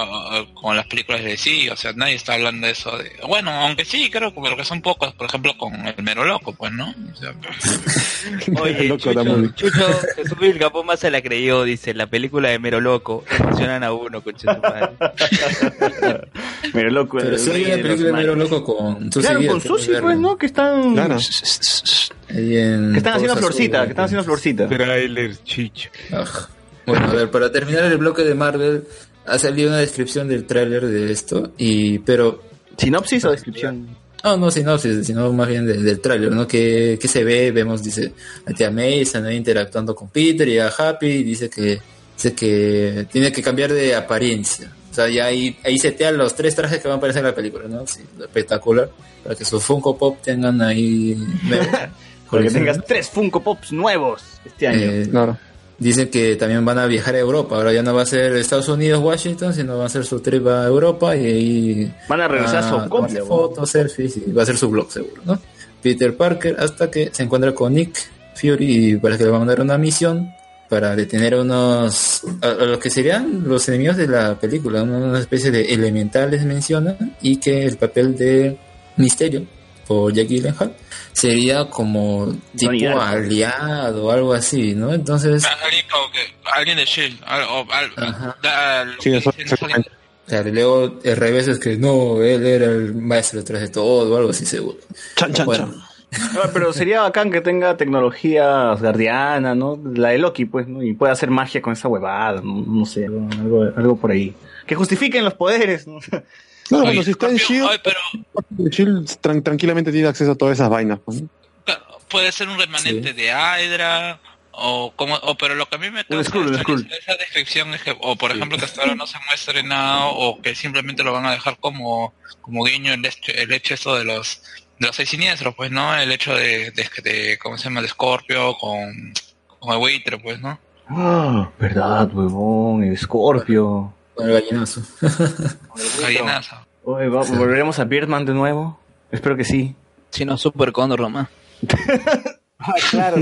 con las películas de sí o sea nadie está hablando de eso de bueno aunque sí creo que- pero que son pocos por ejemplo con el mero loco pues no o sea,
Oye,
Loco,
Chucho. Chucho Jesús Vilcapón más se la creyó, dice, la película de Mero Loco, emocionan a uno, con
Mero loco.
Pero
el
sí hay una película de Mero. Loco con Susy
Claro, con Susi, pues. ¿no? Que están,
Claro.
Que están haciendo florcita, que están haciendo florcita.
Trailer, chicho.
Bueno, a ver, para terminar el bloque de Marvel, ha salido una descripción del tráiler de esto, y pero
¿Sinopsis o descripción?
No, no sinopsis, sino más bien de- del tráiler, ¿no? Que, que se ve, vemos, dice, a tía Mason ahí interactuando con Peter y a Happy, y dice que, dice que tiene que cambiar de apariencia. O sea, ya ahí, ahí setean los tres trajes que van a aparecer en la película, ¿no? Sí, espectacular. Para que sus Funko Pop tengan ahí... nuevo,
Para que
colección,
tengas tres Funko Pops nuevos este año.
Eh,
Claro.
Dice que también van a viajar a Europa. Ahora ya no va a ser Estados Unidos, Washington, sino va a ser su trip a Europa y ahí
Van a regresar a
tomarse
weón.
fotos, selfies y va a ser su blog seguro, ¿no? Peter Parker hasta que se encuentra con Nick Fury y parece que le va a mandar una misión para detener a unos a, a los que serían los enemigos de la película, una especie de elementales mencionan y que el papel de Misterio por Jack Gyllenhaal sería como tipo
Aliado.
aliado o algo así, ¿no? Entonces,
Alguien, como que, alguien de Shield.
luego el revés es que no, él era el maestro detrás de todo o algo así seguro.
Chan, chan,
Bueno,
chan.
Ah, Pero sería bacán que tenga tecnología guardiana, ¿no? La de Loki, pues, ¿no? Y pueda hacer magia con esa huevada, no, no sé, algo, algo, algo por ahí. Que justifiquen los poderes, ¿no?
No,
Oye,
bueno, si está en Shield,
oye, pero
Shield tran- tranquilamente tiene acceso a todas esas vainas. pues,
puede ser un remanente de Hydra o como o pero lo que a mí me causa
un
esa- esa descripción es que o por ejemplo que hasta ahora no se muestre nada o que simplemente lo van a dejar como como guiño el hecho, el hecho eso de los de los seis siniestros pues no el hecho de, de, de cómo se llama de Scorpio con con el buitre pues no
Ah, verdad, huevón, el Scorpio.
Con el gallinazo.
gallinazo
Oye, va- ¿volveremos a Birdman de nuevo? Espero que sí.
Si no, Super Condor nomás.
Ah, claro,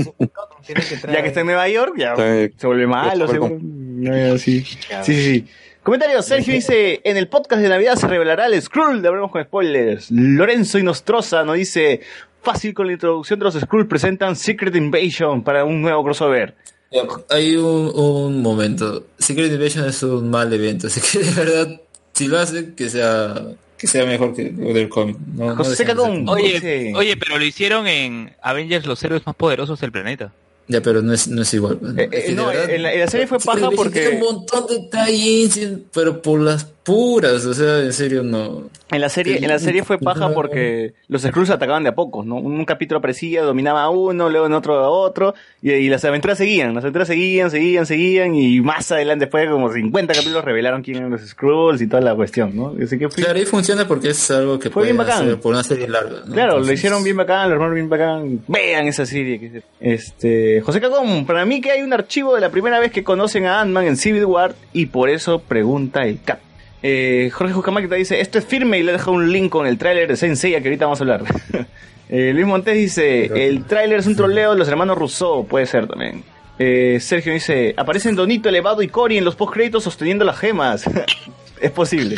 tiene que traer.
Ya que está en Nueva York, ya se vuelve malo,
Super
seguro. Ya, sí. sí, sí, sí. Comentario, Sergio dice, en el podcast de Navidad se revelará el Skrull, le hablamos con spoilers. Lorenzo Inostroza nos dice, fácil con la introducción de los Skrull, presentan Secret Invasion para un nuevo crossover.
Ya, Hay un, un momento. Secret Invasion es un mal evento, así que de verdad, si lo hacen, que sea, que sea mejor que lo del cómic. No,
José Cagón,
Oye, oye, pero lo hicieron en Avengers, los héroes más poderosos del planeta.
Ya, pero no es, no es igual.
Eh, eh,
Es que de
no,
verdad,
en la- en la serie fue paja porque-
un montón de tie pero por las puras, o sea, en serio no.
En la serie, en la serie fue paja porque los Skrulls atacaban de a pocos, ¿no? Un capítulo aparecía, dominaba a uno, luego en otro a otro, y, y las aventuras seguían, las aventuras seguían, seguían, seguían, y más adelante, después de como 50 capítulos, revelaron quién eran los Skrulls y toda la cuestión, ¿no? Así que fue-
Claro, ahí funciona porque es algo que
Fue bien bacán.
hacer por una serie larga. ¿no?
Claro, lo hicieron bien bacán, lo armaron bien bacán. Vean esa serie. que- Este, José Cagón, para mí que hay un archivo de la primera vez que conocen a Ant-Man en Civil War y por eso pregunta el Cap. Eh, Jorge Jucamaquita dice, esto es firme y le deja un link con el tráiler de Senseiya que ahorita vamos a hablar. Eh, Luis Montes dice, el tráiler es un troleo de los hermanos Rousseau, puede ser también. Eh, Sergio dice, aparecen Donito, Elevado y Cory en los postcréditos sosteniendo las gemas. es posible.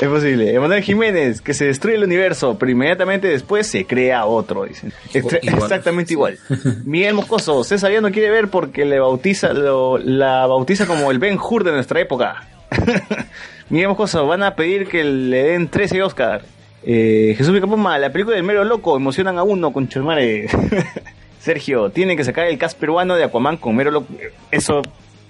Es posible. Emanuel Jiménez, que se destruye el universo, pero inmediatamente después se crea otro, dicen.
Igual.
Exactamente igual. Miguel Moscoso, César ya no quiere ver porque le bautiza, lo- la bautiza como el Ben Hur de nuestra época. Miguel Moscoso, van a pedir que le den 13 Oscar. Eh, Jesús Vicapoma, la película del mero loco, emocionan a uno con Chumare. Sergio, tienen que sacar el cast peruano de Aquaman con mero loco. Eso,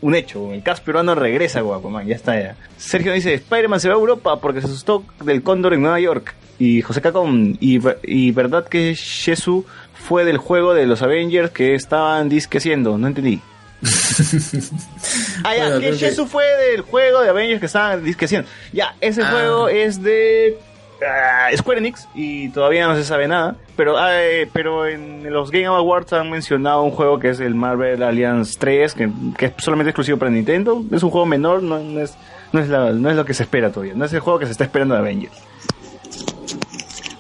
un hecho. El cast peruano regresa con Aquaman, ya está ya. Sergio dice, Spider-Man se va a Europa porque se asustó del cóndor en Nueva York. Y José Cacón, y verdad que Shesu fue del juego de los Avengers que estaban disque haciendo, no entendí. ah, ya,
Bueno,
que Shesu fue del juego de Avengers que estaban disque haciendo. Ya, ese
Ah.
juego es de ah, Square Enix y todavía no se sabe nada. Pero, eh, pero en los Game Awards han mencionado un juego que es el Marvel Alliance 3, que, que es solamente exclusivo para Nintendo. Es un juego menor, no, no es, no, es la- no es lo que se espera todavía. No es el juego que se está esperando de Avengers.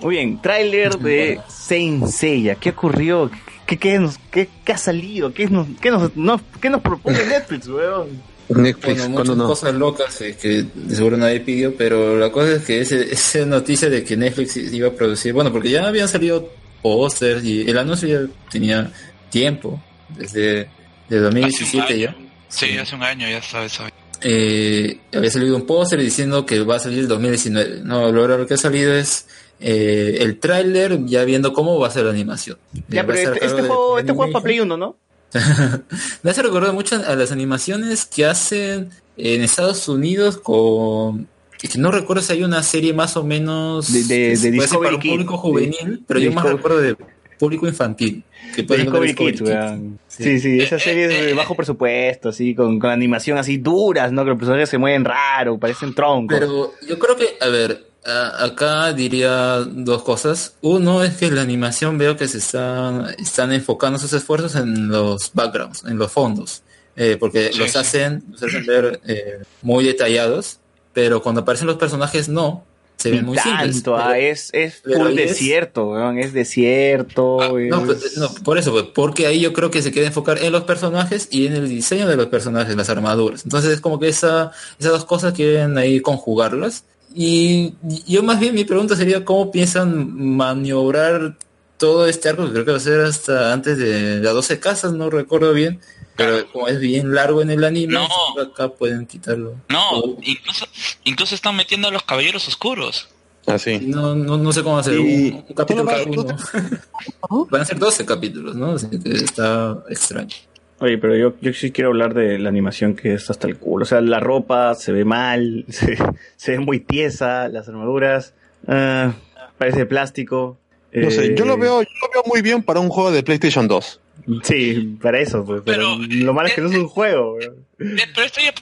Muy bien, tráiler de Saint Seiya. ¿Qué ocurrió? ¿Qué, qué, nos, qué, qué ha salido? ¿Qué nos, qué nos, no- qué nos propone Netflix, weón?
Netflix,
Bueno, muchas
no.
cosas locas eh, que de seguro nadie pidió, pero la cosa es que ese, esa noticia de que Netflix iba a producir, bueno, porque ya habían salido pósters y el anuncio ya tenía tiempo, desde de 2017 ya.
Sí, hace un año ya sabes. sabes.
Eh, había salido un póster diciendo que va a salir el 2019. No, lo, lo que ha salido es eh, el tráiler ya viendo cómo va a ser la animación.
Ya,
Eh,
pero este, este juego, este juego es para. Play 1, ¿no?
Me hace recordar mucho a las animaciones que hacen en Estados Unidos con... que no recuerdo si hay una serie más o menos...
De- de-
para
Discovery
un público juvenil, pero
De
yo más
Discovery-
recuerdo de público infantil. Que
De
puede
Discovery Kids, weón. Sí, sí, esa serie es de bajo presupuesto, así, con, con animación así duras, ¿no? Que los personajes se mueven raro, parecen troncos.
Pero yo creo que, a ver, acá diría dos cosas. Uno es que la animación veo que se están, están enfocando sus esfuerzos en los backgrounds, en los fondos, eh, porque
Sí,
los
sí.
hacen, los hacen ver eh, muy detallados, pero cuando aparecen los personajes no. se ven muy simples.
tanto,
pero-
ah, es, es
pero
full desierto, weón, es desierto. es-
No, pues, no, por eso, pues, porque ahí yo creo que se quiere enfocar en los personajes y en el diseño de los personajes, las armaduras. Entonces es como que esa, esas dos cosas quieren ahí conjugarlas. Y yo más bien mi pregunta sería cómo piensan maniobrar todo este arco, que creo que va a ser hasta antes de las 12 casas, no recuerdo bien. Pero como es bien largo en el anime,
No.
acá pueden quitarlo.
No, incluso, incluso están metiendo a los caballeros oscuros.
Así.
no, no, no sé cómo hacer
Y-
un, un capítulo cada uno. Van a ser 12 capítulos, ¿no? Así que está extraño.
Oye, pero yo, yo sí quiero hablar de la animación que es hasta el culo. O sea, la ropa se ve mal, se, se ve muy tiesa, las armaduras, ah, parece de plástico.
No sé, yo lo
Eh,
veo, yo lo veo muy bien para un juego de PlayStation 2.
Sí, para eso, pues, pero, lo malo es que no es un juego.
Eh, Pero esto ya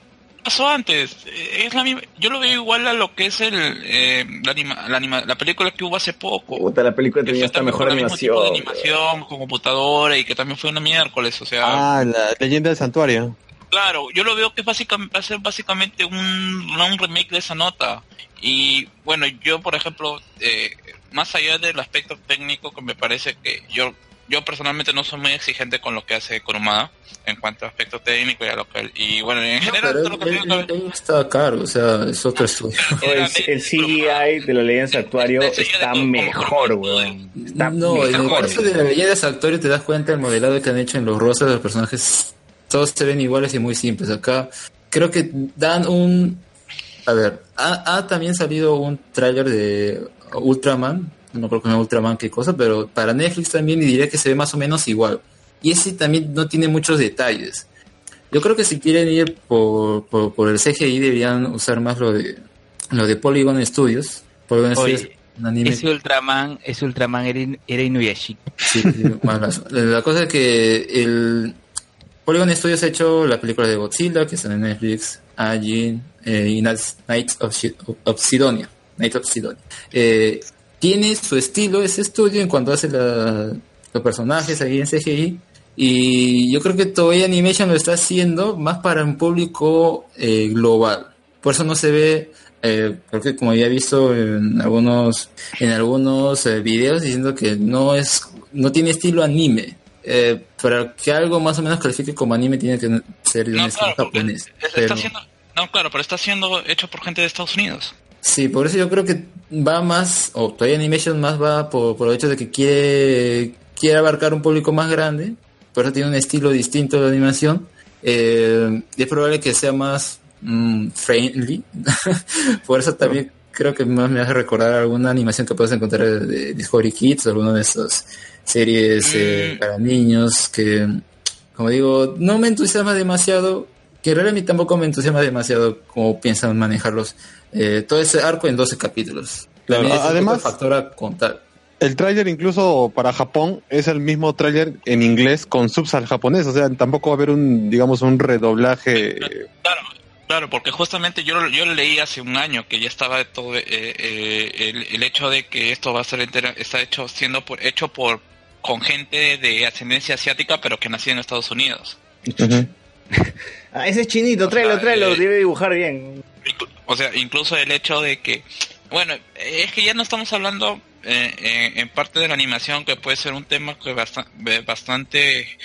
pasó antes. Eh, Es la misma, yo lo veo igual a lo que es el eh, la, anima- la, anima- la película que hubo hace poco.
Puta, la película
Que
tenía
también
mejor
con el mismo tipo
animación.
de animación con computadora y que también fue una miércoles, o sea,
Ah, la leyenda del santuario.
claro, yo lo veo que es básicamente, va a ser básicamente un, un remake de esa nota. Y bueno, yo por ejemplo, eh, más allá del aspecto técnico que me parece que yo yo personalmente no soy muy exigente con lo que hace Kurumada en cuanto a aspecto técnico y a lo que y bueno en general
Pero
todo lo que
él,
que
él- él está a cargo, o sea, es otro estudio.
El, el CGI de la leyenda del santuario está mejor, weón. Está
No, en el de la leyenda de Santuario te das cuenta el modelado que han hecho en los rostros de los personajes. Todos se ven iguales y muy simples. Acá creo que dan un... A ver, ha, ha también salido un tráiler de Ultraman. No creo que no Ultraman qué cosa, pero para Netflix también y diría que se ve más o menos igual. Y ese también no tiene muchos detalles. Yo creo que si quieren ir por, por, por el CGI deberían usar más lo de lo de Polygon Studios. Polygon
Oye,
Studios, un anime
Ese Ultraman, ese Ultraman era, in- era Inuyasha.
Sí, razón. La cosa es que el Polygon Studios ha hecho la película de Godzilla, que está en Netflix, Ajin eh, y Knights Knights of, of Sidonia. Knights of Sidonia. Eh, tiene su estilo ese estudio en cuanto hace la- los personajes ahí en CGI. Y yo creo que Toei Animation lo está haciendo más para un público eh, global. Por eso no se ve, eh, porque como ya he visto en algunos, en algunos eh, videos diciendo que no es, no tiene estilo anime. Eh, para que algo más o menos califique como anime tiene que ser de un
No,
estilo
claro, porque
japonés.
está
Pero-
siendo no claro pero está siendo hecho por gente de Estados Unidos
Sí, por eso yo creo que va más, o Toei Animation más va por, por el hecho de que quiere, quiere abarcar un público más grande, por eso tiene un estilo distinto de animación. Eh, es probable que sea más mm, friendly, por eso también creo que más me hace recordar alguna animación que puedes encontrar de, de Discovery Kids, alguna de esas series eh, para niños que, como digo, no me entusiasma demasiado, que en realidad a mí tampoco me entusiasma demasiado cómo piensan manejarlos eh, todo ese arco en 12 capítulos.
Claro,
También es
además-
factor a contar.
El tráiler incluso para Japón es el mismo tráiler en inglés con subs al japonés, o sea, tampoco va a haber un, digamos, un redoblaje.
claro claro porque justamente yo lo- yo leí hace un año que ya estaba todo eh, eh, el, el hecho de que esto va a ser entera- está hecho siendo por hecho por con gente de ascendencia asiática pero que nació en Estados Unidos
Ah, ese es chinito, tráelo, tráelo,
eh,
debe dibujar bien.
O sea, incluso el hecho de que, bueno, es que ya no estamos hablando eh, en, en parte de la animación, que puede ser un tema que eh, bastante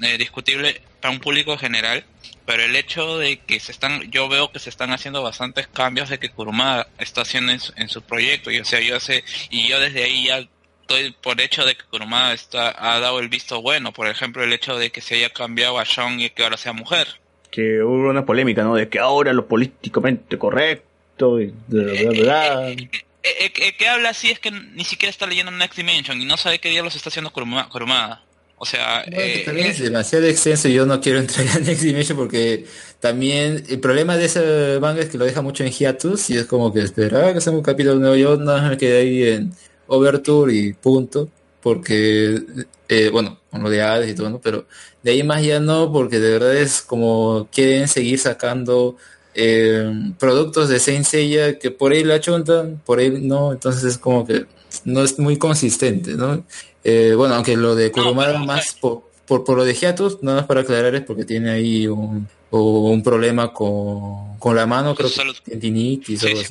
eh, discutible para un público general, pero el hecho de que se están, yo veo que se están haciendo bastantes cambios de que Kuruma está haciendo en su, en su proyecto, y o sea, yo sé, y yo desde ahí ya estoy por hecho de que Kuruma está, ha dado el visto bueno, por ejemplo, el hecho de que se haya cambiado a Sean y que ahora sea mujer.
Que hubo una polémica, ¿no? De que ahora lo políticamente correcto y bla, bla, bla.
Eh, eh, eh, que habla así es que ni siquiera está leyendo Next Dimension y no sabe qué diablos está haciendo Kurumada. O sea,
Bueno, que
eh,
también es demasiado extenso y yo no quiero entrar en Next Dimension porque también el problema de ese manga es que lo deja mucho en hiatus y es como que esperaba que hacemos un capítulo nuevo. Yo nada más me quedé ahí en Overture y punto. Porque, eh, bueno, con lo de Hades y todo, ¿no? Pero de ahí más ya no, porque de verdad es como quieren seguir sacando eh, productos de Saint Seiya que por ahí la chuntan, por ahí no, entonces es como que no es muy consistente, ¿no? Eh, bueno, aunque lo de Kurumada más por, por, por lo de Hiatus, nada más para aclarar es porque tiene ahí un, un problema con, con la mano, creo que tendinitis o algo así.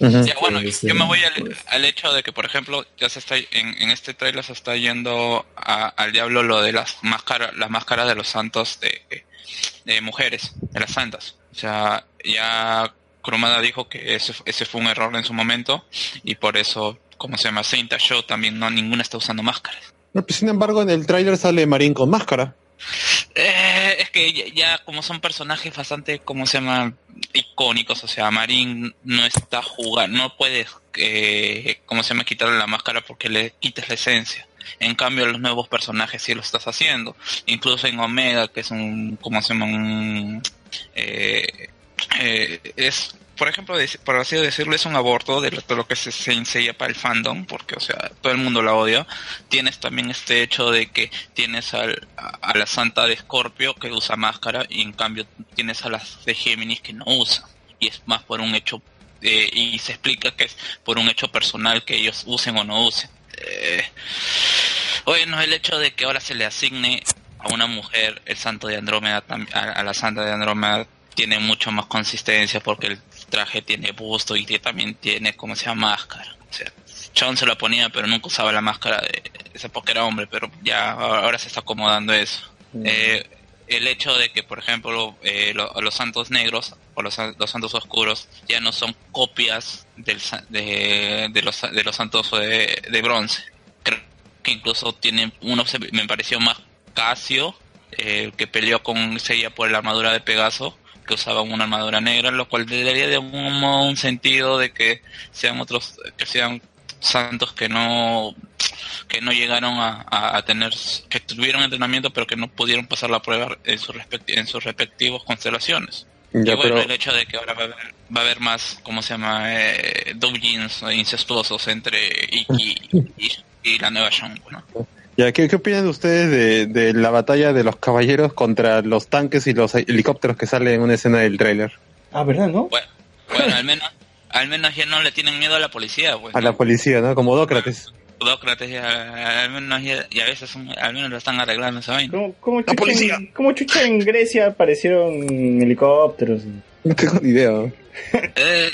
Ya, bueno, yo me voy al, al hecho de que, por ejemplo, ya se está en, en este trailer se está yendo a- al diablo lo de las máscaras, las máscaras de los santos de, de mujeres, de las santas. O sea, ya Kurumada dijo que ese, ese fue un error en su momento y por eso, como se llama, Saint Show también no ninguna está usando máscaras.
No, pues, sin embargo, en el tráiler sale Marín con máscara.
Eh, que ya, como son personajes bastante, ¿cómo se llama? Icónicos, o sea, Marín no está jugando, no puedes, eh, ¿cómo se llama? Quitarle la máscara porque le quites la esencia. En cambio, los nuevos personajes sí lo estás haciendo. Incluso en Omega, que es un, ¿cómo se llama? Un, eh, eh, es, por ejemplo, dec- por así decirlo, es un aborto de de lo que se, se enseña para el fandom, porque, o sea, todo el mundo la odia. Tienes también este hecho de que tienes al, a, la santa de Scorpio que usa máscara y en cambio tienes a las de Géminis que no usan. Y es más por un hecho, eh, y se explica que es por un hecho personal que ellos usen o no usen. Eh, bueno, el hecho de que ahora se le asigne a una mujer el santo de Andrómeda, a, a la santa de Andrómeda, tiene mucho más consistencia porque el traje tiene busto y que también tiene, como se llama, máscara. O sea, Chon se la ponía, pero nunca usaba la máscara de ese porque era hombre, pero ya ahora se está acomodando eso. Eh, el hecho de que, por ejemplo, eh, lo- los santos negros o los, los santos oscuros ya no son copias del, de, de los, de los santos de, de bronce. Creo que incluso tiene uno, se- me pareció más Casio, eh, que peleó con Seiya por la armadura de Pegaso, que usaba una armadura negra, lo cual le daría de algún modo un sentido de que sean otros, que sean santos que no que no llegaron a, a- a tener que tuvieron entrenamiento pero que no pudieron pasar la prueba en sus en sus respectivos constelaciones
Ya,
y bueno
pero-
el hecho de que ahora va a haber, va a haber más cómo se llama eh, doujins incestuosos entre Iki y, y la nueva Shun ¿no?
Ya, ¿qué, qué opinan ustedes de, de la batalla de los caballeros contra los tanques y los helicópteros que salen en una escena del tráiler?
Ah, ¿verdad, no?
bueno, bueno al menos al menos ya no le tienen miedo a la policía pues
A la policía, ¿no? Como Dócrates.
Dócrates ya, al menos ya, y a veces son- al menos lo están arreglando vaina
¿Cómo, cómo chucha en- cómo chucha en Grecia aparecieron helicópteros?
No tengo ni idea.
Eh,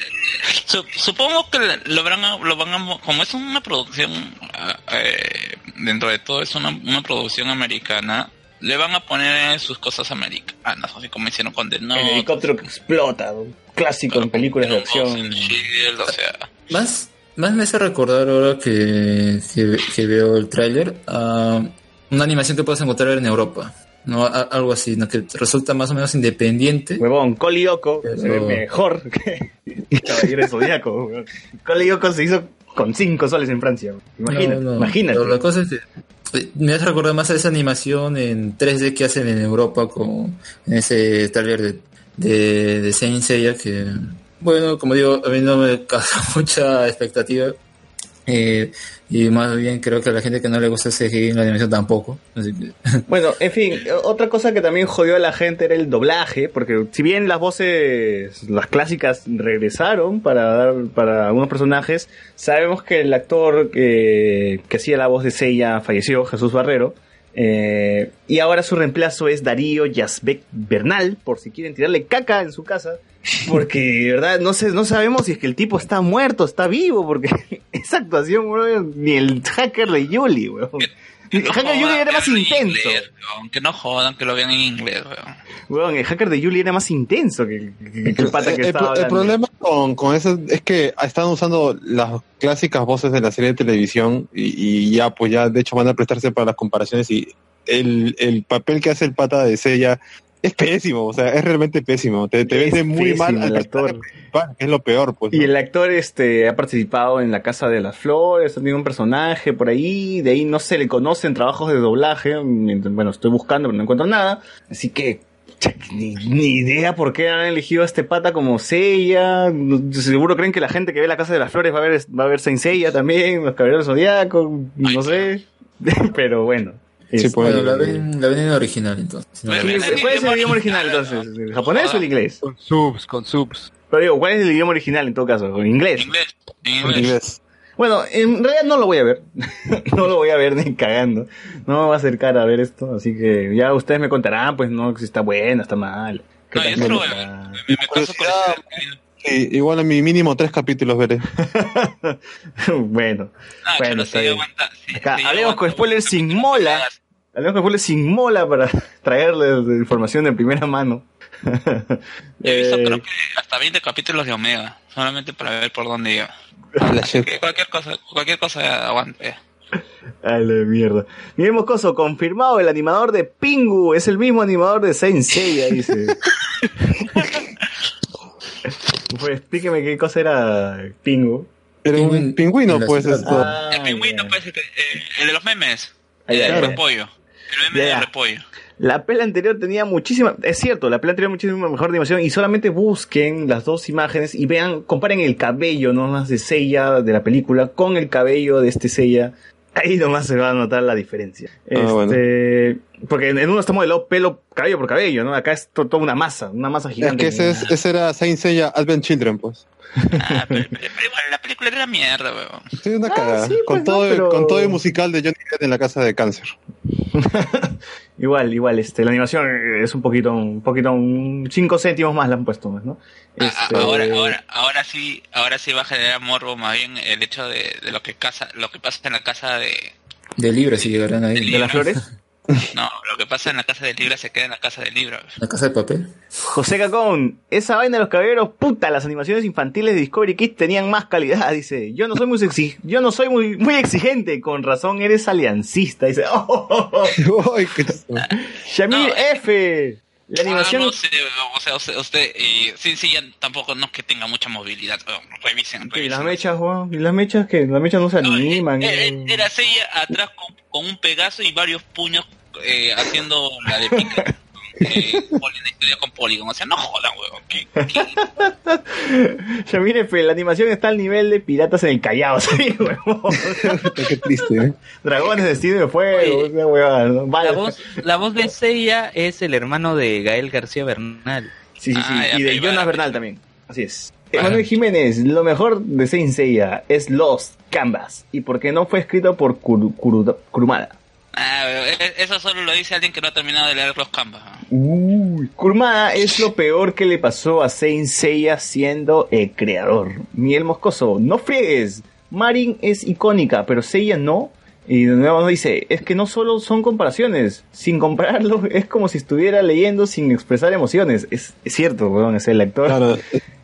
su- supongo que lo van a, lo van a, como es una producción, ah, eh, dentro de todo es una, una producción americana, le van a poner sus cosas americanas, así como hicieron con The
El helicóptero que explota, un clásico en películas de acción.
Shield, o sea,
Más, más me hace recordar ahora que, que, que veo el tráiler a una animación que puedes encontrar en Europa. No, A- algo así, ¿no? que resulta más o menos independiente.
Huevón, Colioco se ve
Pero-
mejor que Caballero Zodíaco. Colioco se hizo con 5 soles en Francia. Imagina,
No, no,
imagínate.
pero la cosa es que eh, me hace recordar más a esa animación en 3D que hacen en Europa con en ese taller de, de, de Saint Seiya que, bueno, como digo, a mí no me causa mucha expectativa. Eh, y más bien creo que a la gente que no le gusta CGI en la animación tampoco. Que,
Bueno, en fin, otra cosa que también jodió a la gente era el doblaje, porque si bien las voces, las clásicas, regresaron para dar para algunos personajes, sabemos que el actor eh, que hacía la voz de Seiya falleció, Jesús Barrero, eh, y ahora su reemplazo es Darío Yazbek Bernal, por si quieren tirarle caca en su casa, porque de verdad no sé, no sabemos si es que el tipo está muerto, está vivo, porque esa actuación, weón, ni el hacker de Yuli, weón. El hacker de Yuli era más intenso.
aunque no jodan que lo vean en inglés, weón.
Weón, el hacker de Yuli era más intenso que, que- que el pata que
el,
estaba
el
hablando.
problema con, con eso es que están usando las clásicas voces de la serie de televisión y, y ya, pues ya, de hecho, van a prestarse para las comparaciones y el, el papel que hace el pata de Sella es pésimo, o sea, es realmente pésimo. Te, te muy mal al que es lo peor, pues.
Y el actor este ha participado en La Casa de las Flores, ha tenido un personaje por ahí, de ahí no se le conocen trabajos de doblaje, bueno, estoy buscando pero no encuentro nada, así que ni, ni idea por qué han elegido a este pata como Seiya, seguro creen que la gente que ve La Casa de las Flores va a ver, va a ver Saint Seiya también, los Caballeros del Zodiaco, no sé, pero bueno.
Sí,
Este,
pues,
bueno, la ven, la ven en original entonces. No,
¿Cuál es el idioma original entonces? ¿El japonés o el inglés?
Con subs, con subs.
Pero digo, ¿cuál es el idioma original en todo caso? ¿En inglés?
Inglés, inglés.
inglés.
Bueno, en realidad no lo voy a ver. no lo voy a ver ni cagando. No me voy a acercar a ver esto. Así que ya ustedes me contarán, pues, no, si está bueno, está mal. ¿Qué
No, yo me, me curiosidad
Sí, igual a mi mínimo tres capítulos veré.
bueno,
Ah,
bueno, está bien.
aguanta, sí,
Acá, hablemos con spoilers sin mola. Con spoilers sin mola para traerles información de primera mano.
He visto
Eh,
creo que hasta 20 capítulos de Omega, solamente para ver por dónde iba. Que cualquier cosa, cualquier cosa aguante.
Ay, la mierda. Miguel Moscoso, confirmado, el animador de Pingu es el mismo animador de Saint Seiya, dice. pues explíqueme qué cosa era Pingu.
Era un
Pingüino.
pingüino, pues. esto.
Ah,
El pingüino,
ya.
pues, el, que- eh, el de los memes.
Ah,
El
ya, ya. Ya,
repollo.
La pela anterior tenía muchísima, es cierto, la pela anterior muchísima mejor animación y solamente busquen las dos imágenes y vean, comparen el cabello nomás de Seiya de la película con el cabello de este Seiya. Ahí nomás se va a notar la diferencia.
Ah,
este, Porque en uno está modelado pelo, cabello por cabello, ¿no? Acá es to- toda una masa, una masa
Es
gigante.
que ese, es- ese era Saint Seiya Advent Children, pues.
Ah, pero, pero- pero igual la película era mierda, weón.
Sí, una cagada.
Ah, sí, pues,
con, todo,
no, pero-
con todo el musical de Johnny Depp en la casa de cáncer.
Igual, igual, este, la animación es un poquito, un poquito, un 5 céntimos más la han puesto, ¿no?
Ah,
Este,
ah, Ahora, ahora, ahora sí, ahora sí va a generar morbo más bien el hecho de, de lo que casa, lo que pasa en la casa de,
De libros si llegarán ahí.
¿De las flores?
no, lo que pasa en la casa del libro se queda en la casa del libro.
La casa de papel.
José Cacón, esa vaina de los caballeros, puta, las animaciones infantiles de Discovery Kids tenían más calidad, dice. Yo no soy muy exi- yo no soy muy, muy exigente, con razón eres aliancista, dice. Oh, oh, oh.
Qué chistoso.
Shamil
No, eh.
F. La animación.
Ah, no sé, o sea, usted, usted y sí, sí, ya tampoco no es que tenga mucha movilidad. Revisen,
y
revisen.
las mechas, weón. Y las mechas que las mechas no se
No,
animan.
eh, eh. Era Seiya atrás con, con un pegaso y varios puños eh, haciendo la de pica. Eh, con Polygon. O sea, no jodan, weón. ¿Qué- qué-
Shamil F. La animación está al nivel de piratas en el Callao, sí, weón.
Qué triste, ¿eh?
Dragones de destino de fuego,
Oye,
esa huevada, ¿no? Vale.
La voz, la voz de Seiya es el hermano de Gael García Bernal.
Sí, sí, sí.
Ah, ya,
y de Jonas. Bernal también. Así es. Emanuel Jiménez, lo mejor de Saint Seiya es Lost Canvas. ¿Y por qué no fue escrito por Kuru- Kuru- Kurumada?
Ah, eh, eso solo lo dice alguien que no ha terminado de leer los canvas.
Uy, Kurumada es lo peor que le pasó a Saint Seiya siendo el creador. Miguel Moscoso, no friegues. Marin es icónica, pero Seiya no. Y de nuevo nos dice, es que no solo son comparaciones, sin compararlo es como si estuviera leyendo sin expresar emociones. Es, es cierto, weón, es el actor.
Claro,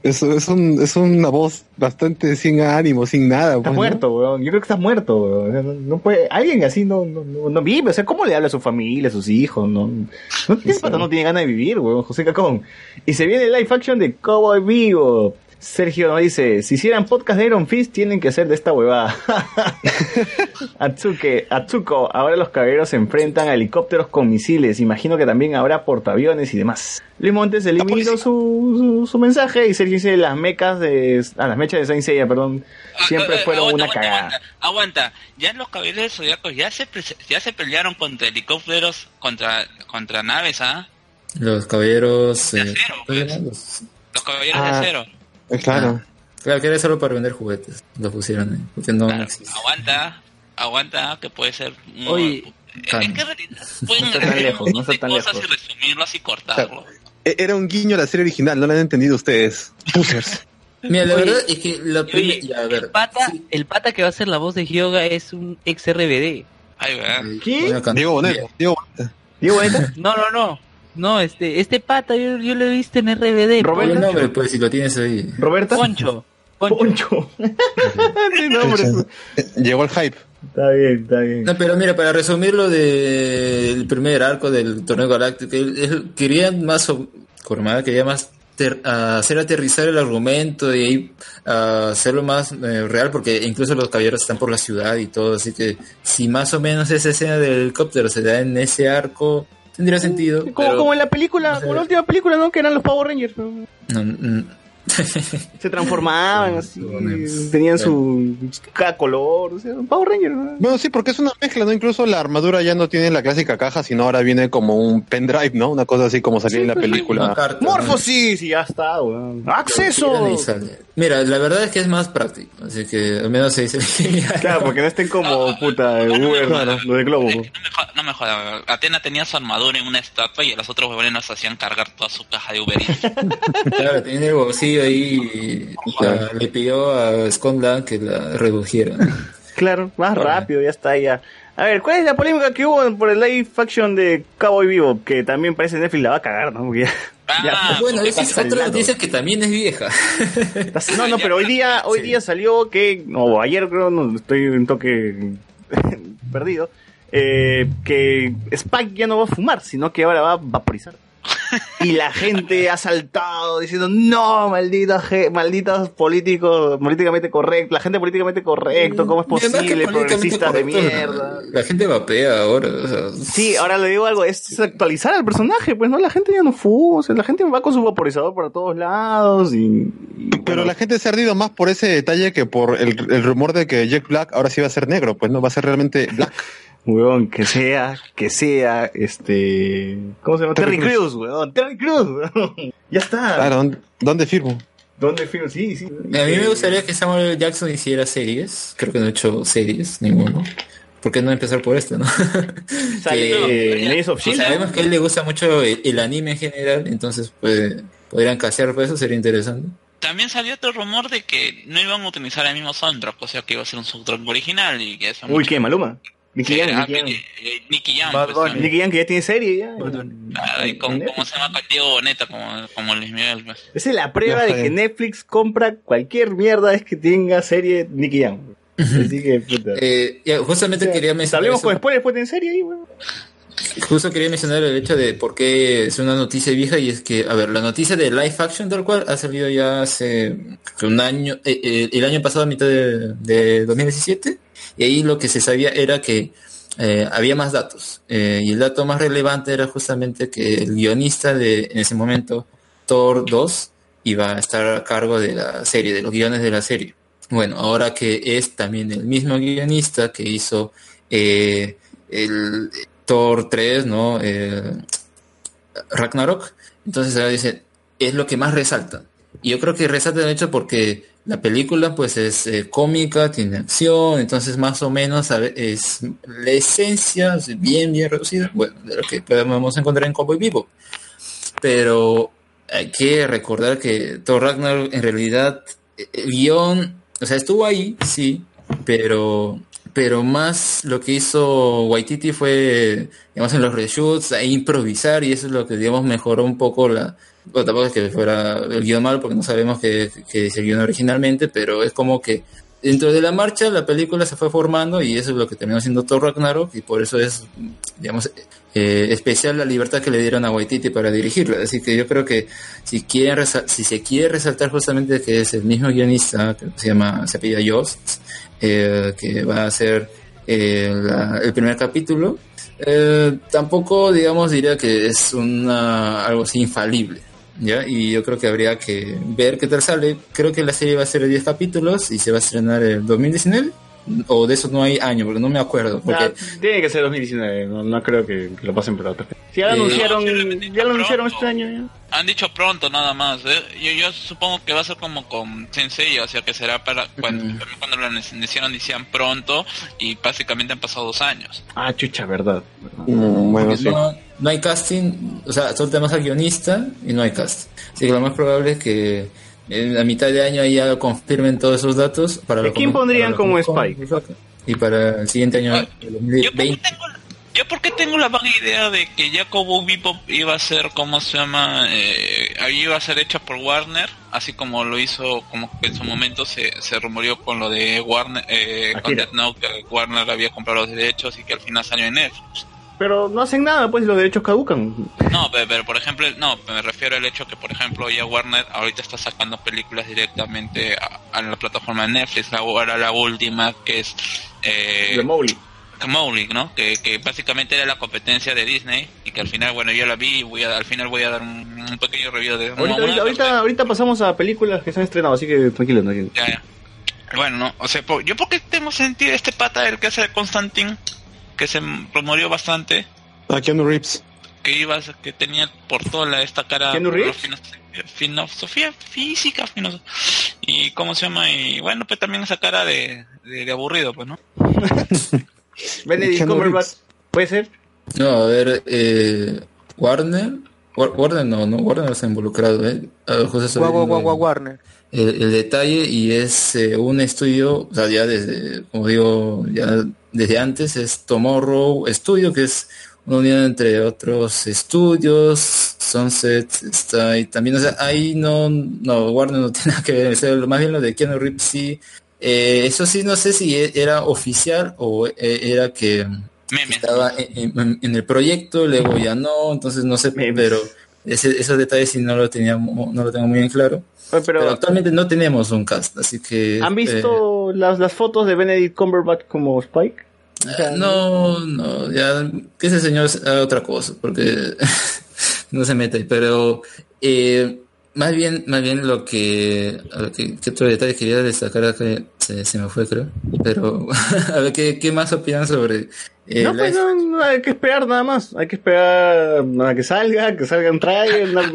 es, es, un, es una voz bastante sin ánimo, sin nada.
Está
pues, ¿no?
muerto, weón. Yo creo que está muerto, weón. O sea, No, no puede, alguien así no, no, no, no vive. O sea, ¿cómo le habla a su familia, a sus hijos? No, no, ese pata no tiene ganas de vivir, weón. José Cacón. Y se viene el live action de Cowboy Vivo. Sergio nos dice, si hicieran podcast de Iron Fist, tienen que hacer de esta huevada. Atsuke, Atsuko, ahora los caballeros se enfrentan a helicópteros con misiles. Imagino que también habrá portaaviones y demás. Luis Montes eliminó su, su, su mensaje y Sergio dice, las mecas de... Ah, las mechas de Saint Seiya, perdón, siempre
Ah, eh,
fueron
aguanta,
una
aguanta,
cagada.
Aguanta, aguanta. Ya los caballeros de Zodiacos ya se, ya se pelearon contra helicópteros, contra, contra naves, ¿ah?
Los caballeros.
De
eh,
acero,
¿cómo se
pues.
Los-
Los caballeros
Ah.
de acero.
Eh, Claro.
Claro, que era solo para vender juguetes. Lo pusieron ahí. Porque no
Claro, aguanta, aguanta, que puede ser... un-
Oye,
es que en realidad pueden
No está tan lejos, no
montón
está
de
tan
cosas
lejos.
y resumirlas y cortarlo.
E- Era un guiño a la serie original, no lo han entendido ustedes. Pusers.
Mira, la
Oye,
verdad es que la
Oye,
primera. Ya, a ver.
el, pata,
sí,
el pata que va a ser la voz de Hyoga es un ex RBD.
Ay,
eh,
¿Qué?
Diego Boneta. Diego Boneta.
No, no, no. No, este, este pata yo, yo lo he visto en RBD.
Roberto.
El nombre, pues, si lo tienes ahí.
Roberta.
Poncho. Poncho.
Poncho. Sí, no, hombre,
Llegó el hype.
Está bien, está bien.
No, pero mira, para resumir lo del primer arco del torneo galáctico, él, él quería más, o- Kurumada quería más ter- hacer aterrizar el argumento y hacerlo más eh, real, porque incluso los caballeros están por la ciudad y todo, así que si más o menos esa escena del helicóptero se da en ese arco, tendría sentido.
Como,
pero-
como en la película,
no sé.
como la última película, ¿no? Que eran los Power Rangers. no,
no.
Se transformaban así, tenían su cada color, o sea, Power Ranger. ¿no?
Bueno, sí, porque es una mezcla, ¿no? Incluso la armadura ya no tiene la clásica caja, sino ahora viene como un pendrive, ¿no? Una cosa así como salía en la
Una
película.
carta, ¿no?
Y ya está, weón. ¡Acceso!
Mira, la verdad es que es más práctico, así que al menos se dice.
Claro, porque no estén como puta Uber, lo de Globo.
No me, joda, no me joda, weón. Atena tenía su armadura en una estatua y los otros huevones nos hacían cargar toda su caja de Uber.
Claro, tiene el bolsillo ahí la- le pidió a Scotland que la redujera.
Claro, más rápido, ya está, ya. A ver, ¿cuál es la polémica que hubo por el live action de Cowboy Vivo? Que también parece Netflix la va a cagar, ¿no? Porque ya-
bueno, esa es otra noticia que también es vieja.
No, no, pero hoy día, hoy día salió que, no, ayer creo, no, estoy un toque perdido, eh, que Spike ya no va a fumar, sino que ahora va a vaporizar. Y la gente ha saltado diciendo, no, malditos, políticos, políticamente correctos, la gente políticamente correcto, ¿cómo es posible? Progresistas de
correcto,
mierda.
La gente vapea ahora. o sea,
Sí, ahora le digo algo, es actualizar al personaje, pues no, la gente ya no fuma, o sea, la gente va con su vaporizador por todos lados y...
Pero la gente se ha ardido más por ese detalle que por el, el rumor de que Jack Black ahora sí va a ser negro, pues no va a ser realmente black.
Weón, que sea, que sea, este... ¿Cómo se llama? Terry,
Terry
Crews, weón, Terry Crews, weón. Ya está.
Claro, ¿dónde, dónde firmo?
¿Dónde firmo? Sí, sí.
A mí me gustaría que Samuel. Jackson hiciera series. Creo que no ha hecho series, ninguno. ¿Por qué no empezar por esto, no? Sabemos que a él le gusta mucho el, el anime en general, entonces pues, podrían casear por eso, sería interesante.
También salió otro rumor de que no iban a utilizar el mismo soundtrack, o sea que iba a ser un soundtrack original y que eso
Uy, ¿qué, Maluma? Nicky Jam,
Ah,
Nicky Jam.
eh, Nicky Jam,
Bad
pues,
Jam que ya tiene serie ya.
Ah, y con- ¿Cómo se llama? Con Diego Boneta, como, como Luis Miguel. Pues.
Esa es la prueba de que. Netflix compra cualquier mierda es que tenga serie Nicky Jam. Así que, puta.
Eh, ya, justamente quería mencionar
Hablemos con spoilers, después en serie ahí, weón.
Justo quería mencionar el hecho de por qué es una noticia vieja y es que, a ver, la noticia de live action tal cual ha salido ya hace un año, eh, eh, el año pasado a mitad de, de 2017 y ahí lo que se sabía era que eh, había más datos eh, y el dato más relevante era justamente que el guionista de en ese momento Thor 2 iba a estar a cargo de la serie, de los guiones de la serie. Bueno, ahora que es también el mismo guionista que hizo eh, el Thor 3, ¿no? Ragnarok. Entonces ahora dice, es lo que más resalta. Y yo creo que resalta el hecho porque la película pues es eh, cómica, tiene acción, entonces más o menos es la esencia es bien, bien reducida, bueno, de lo que podemos encontrar en Cowboy Vivo. Pero hay que recordar que Thor Ragnarok en realidad eh, el guion, o sea, estuvo ahí, sí, pero pero más lo que hizo Waititi fue, digamos, en los reshoots, a improvisar y eso es lo que, digamos, mejoró un poco la... Bueno, tampoco es que fuera el guion mal porque no sabemos que es el guion originalmente, pero es como que dentro de la marcha la película se fue formando y eso es lo que terminó siendo Thor Ragnarok y por eso es, digamos, eh, especial la libertad que le dieron a Waititi para dirigirla. Así que yo creo que si quieren si se quiere resaltar justamente que es el mismo guionista, que se llama, se apellida Jost, eh, que va a ser eh, la- el primer capítulo, eh, tampoco, digamos, diría que es una, algo así infalible. ¿Ya? Y yo creo que habría que ver qué tal sale. Creo que la serie va a ser de 10 capítulos y se va a estrenar el 2019. O de eso no hay año, porque no me acuerdo. Porque
tiene que ser 2019, no, no creo que, que lo pasen por otra. Si ya lo
Eh,
anunciaron, ya lo anunciaron este año ya.
Han dicho pronto nada más. ¿eh? Yo, yo supongo que va a ser como con Sensei, o sea que será para cuando, cuando lo anunciaron decían pronto y básicamente han pasado dos años.
Ah, chucha, verdad.
bueno,
Porque no, no hay casting, o sea, solo tenemos al guionista y no hay cast. Así que lo más probable es que en la mitad de año ahí ya confirmen todos esos datos. Para
¿A quién pondrían como
Con Y para el siguiente año, el 2020.
Yo porque tengo la vaga idea de que Jacobo Bebop iba a ser, ¿cómo se llama? Eh, ahí iba a ser hecha por Warner, así como lo hizo, como que en su momento se, se rumoreó con lo de Warner, eh, con. Death Note, que Warner había comprado los derechos y que al final salió en Netflix.
Pero no hacen nada, pues los derechos caducan.
No, pero, pero, por ejemplo, no, me refiero al hecho que, por ejemplo, ya Warner ahorita está sacando películas directamente a, a la plataforma de Netflix. Ahora la última que es eh,
De Mowgli.
Mowgli, ¿no? Que, que básicamente era la competencia de Disney y que al final, bueno, yo la vi y voy a, al final voy a dar un, un pequeño review de
Ahorita, ahorita, ahorita, ahorita pasamos a películas que se han estrenado, así que tranquilo, tranquilo.
Ya, ya. Bueno, no, o sea, po- yo porque tengo sentido este pata, el que hace de Constantine, que se rumoreó bastante,
A Keanu Reeves.
que iba que tenía por toda la, esta cara
¿Keanu Reeves?
filosofía física filoso- y cómo se llama y bueno pues también esa cara de, de, de aburrido pues no
Benedict Cumberbatch, ¿puede ser?
No, a ver, eh, Warner War- Warner no, no, Warner no está involucrado, ¿eh? Ah, José
Guau, Warner.
el, el detalle y es eh, un estudio, o sea, ya desde, como digo, ya desde antes es Tomorrow Studio, que es una unión entre otros estudios, Sunset está ahí también, o sea, ahí no, no, Warner no tiene nada que ver, o sea, más bien lo de Keanu Reeves sí, eh, eso sí, no sé si e- era oficial o eh, era que estaba en, en- en el proyecto, luego ya no, entonces no sé, pero ese, esos detalles sí no lo tenía, no lo tengo muy en claro.
Pero-
Pero actualmente no tenemos un cast, así que...
¿Han
eh,
visto las, las fotos de Benedict Cumberbatch como Spike?
No, no, ya que ese señor haga otra cosa, porque no se mete, pero eh, más bien, más bien lo que, a ver, ¿qué, qué otro detalle quería destacar acá? Se, se me fue, creo, pero a ver, ¿qué, qué más opinan sobre eh,
no, pues no, no, hay que esperar nada más. Hay que esperar a que salga, que salga un trailer, una del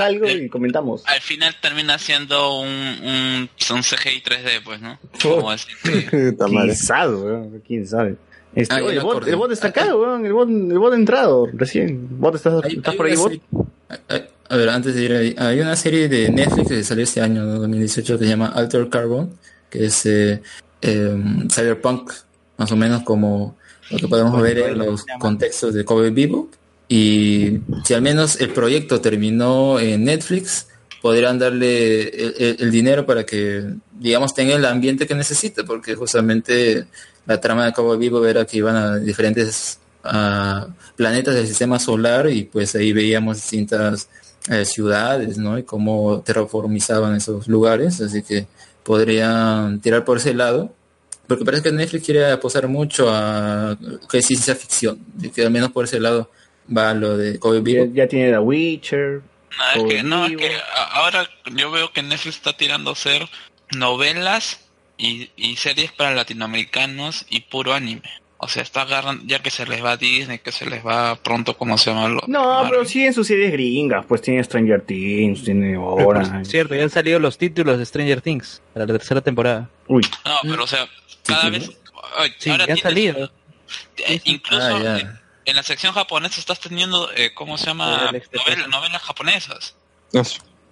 algo y comentamos.
Al final termina siendo un, un, un CGI 3D, pues, ¿no? Como así
¿Quién sabe? ¿Quién sabe? Este,
Ah,
oye, el, bot, el bot está acá, weón. El bot, el bot entrado recién. ¿Bot estás, estás por ahí, bot?
hay- A ver, antes de ir ahí, hay una serie de Netflix que salió este año, ¿no? 2018, que se llama Alter Carbon, que es eh, eh, cyberpunk, más o menos como lo que podemos ver en los contextos de Kobe Bebop. Y si al menos el proyecto terminó en Netflix, podrían darle el, el- el dinero para que, digamos, tenga el ambiente que necesita, porque justamente la trama de Cowboy Vivo era que iban a diferentes ah, planetas del sistema solar y pues ahí veíamos distintas eh, ciudades, ¿no? Y cómo terraformizaban esos lugares, así que podrían tirar por ese lado. Porque parece que Netflix quiere apostar mucho a que es ciencia ficción, y que al menos por ese lado va lo de Vivo.
Ya, tiene The Witcher.
No, es que, no, es que ahora yo veo que Netflix está tirando a hacer novelas y, y series para latinoamericanos y puro anime. O sea, está agarrando, ya que se les va a Disney, que se les va pronto, ¿cómo se llama? Lo-
No, pero sí en sus series gringas. Pues tiene Stranger Things, tiene ahora.
Cierto, ya han salido los títulos de Stranger Things para la tercera temporada.
Uy.
No, pero o sea, cada vez... ay,
Sí,
ahora
ya han salido.
eh, incluso
Ah,
en, en la sección japonesa estás teniendo, eh, ¿cómo se llama? Novel- novelas japonesas.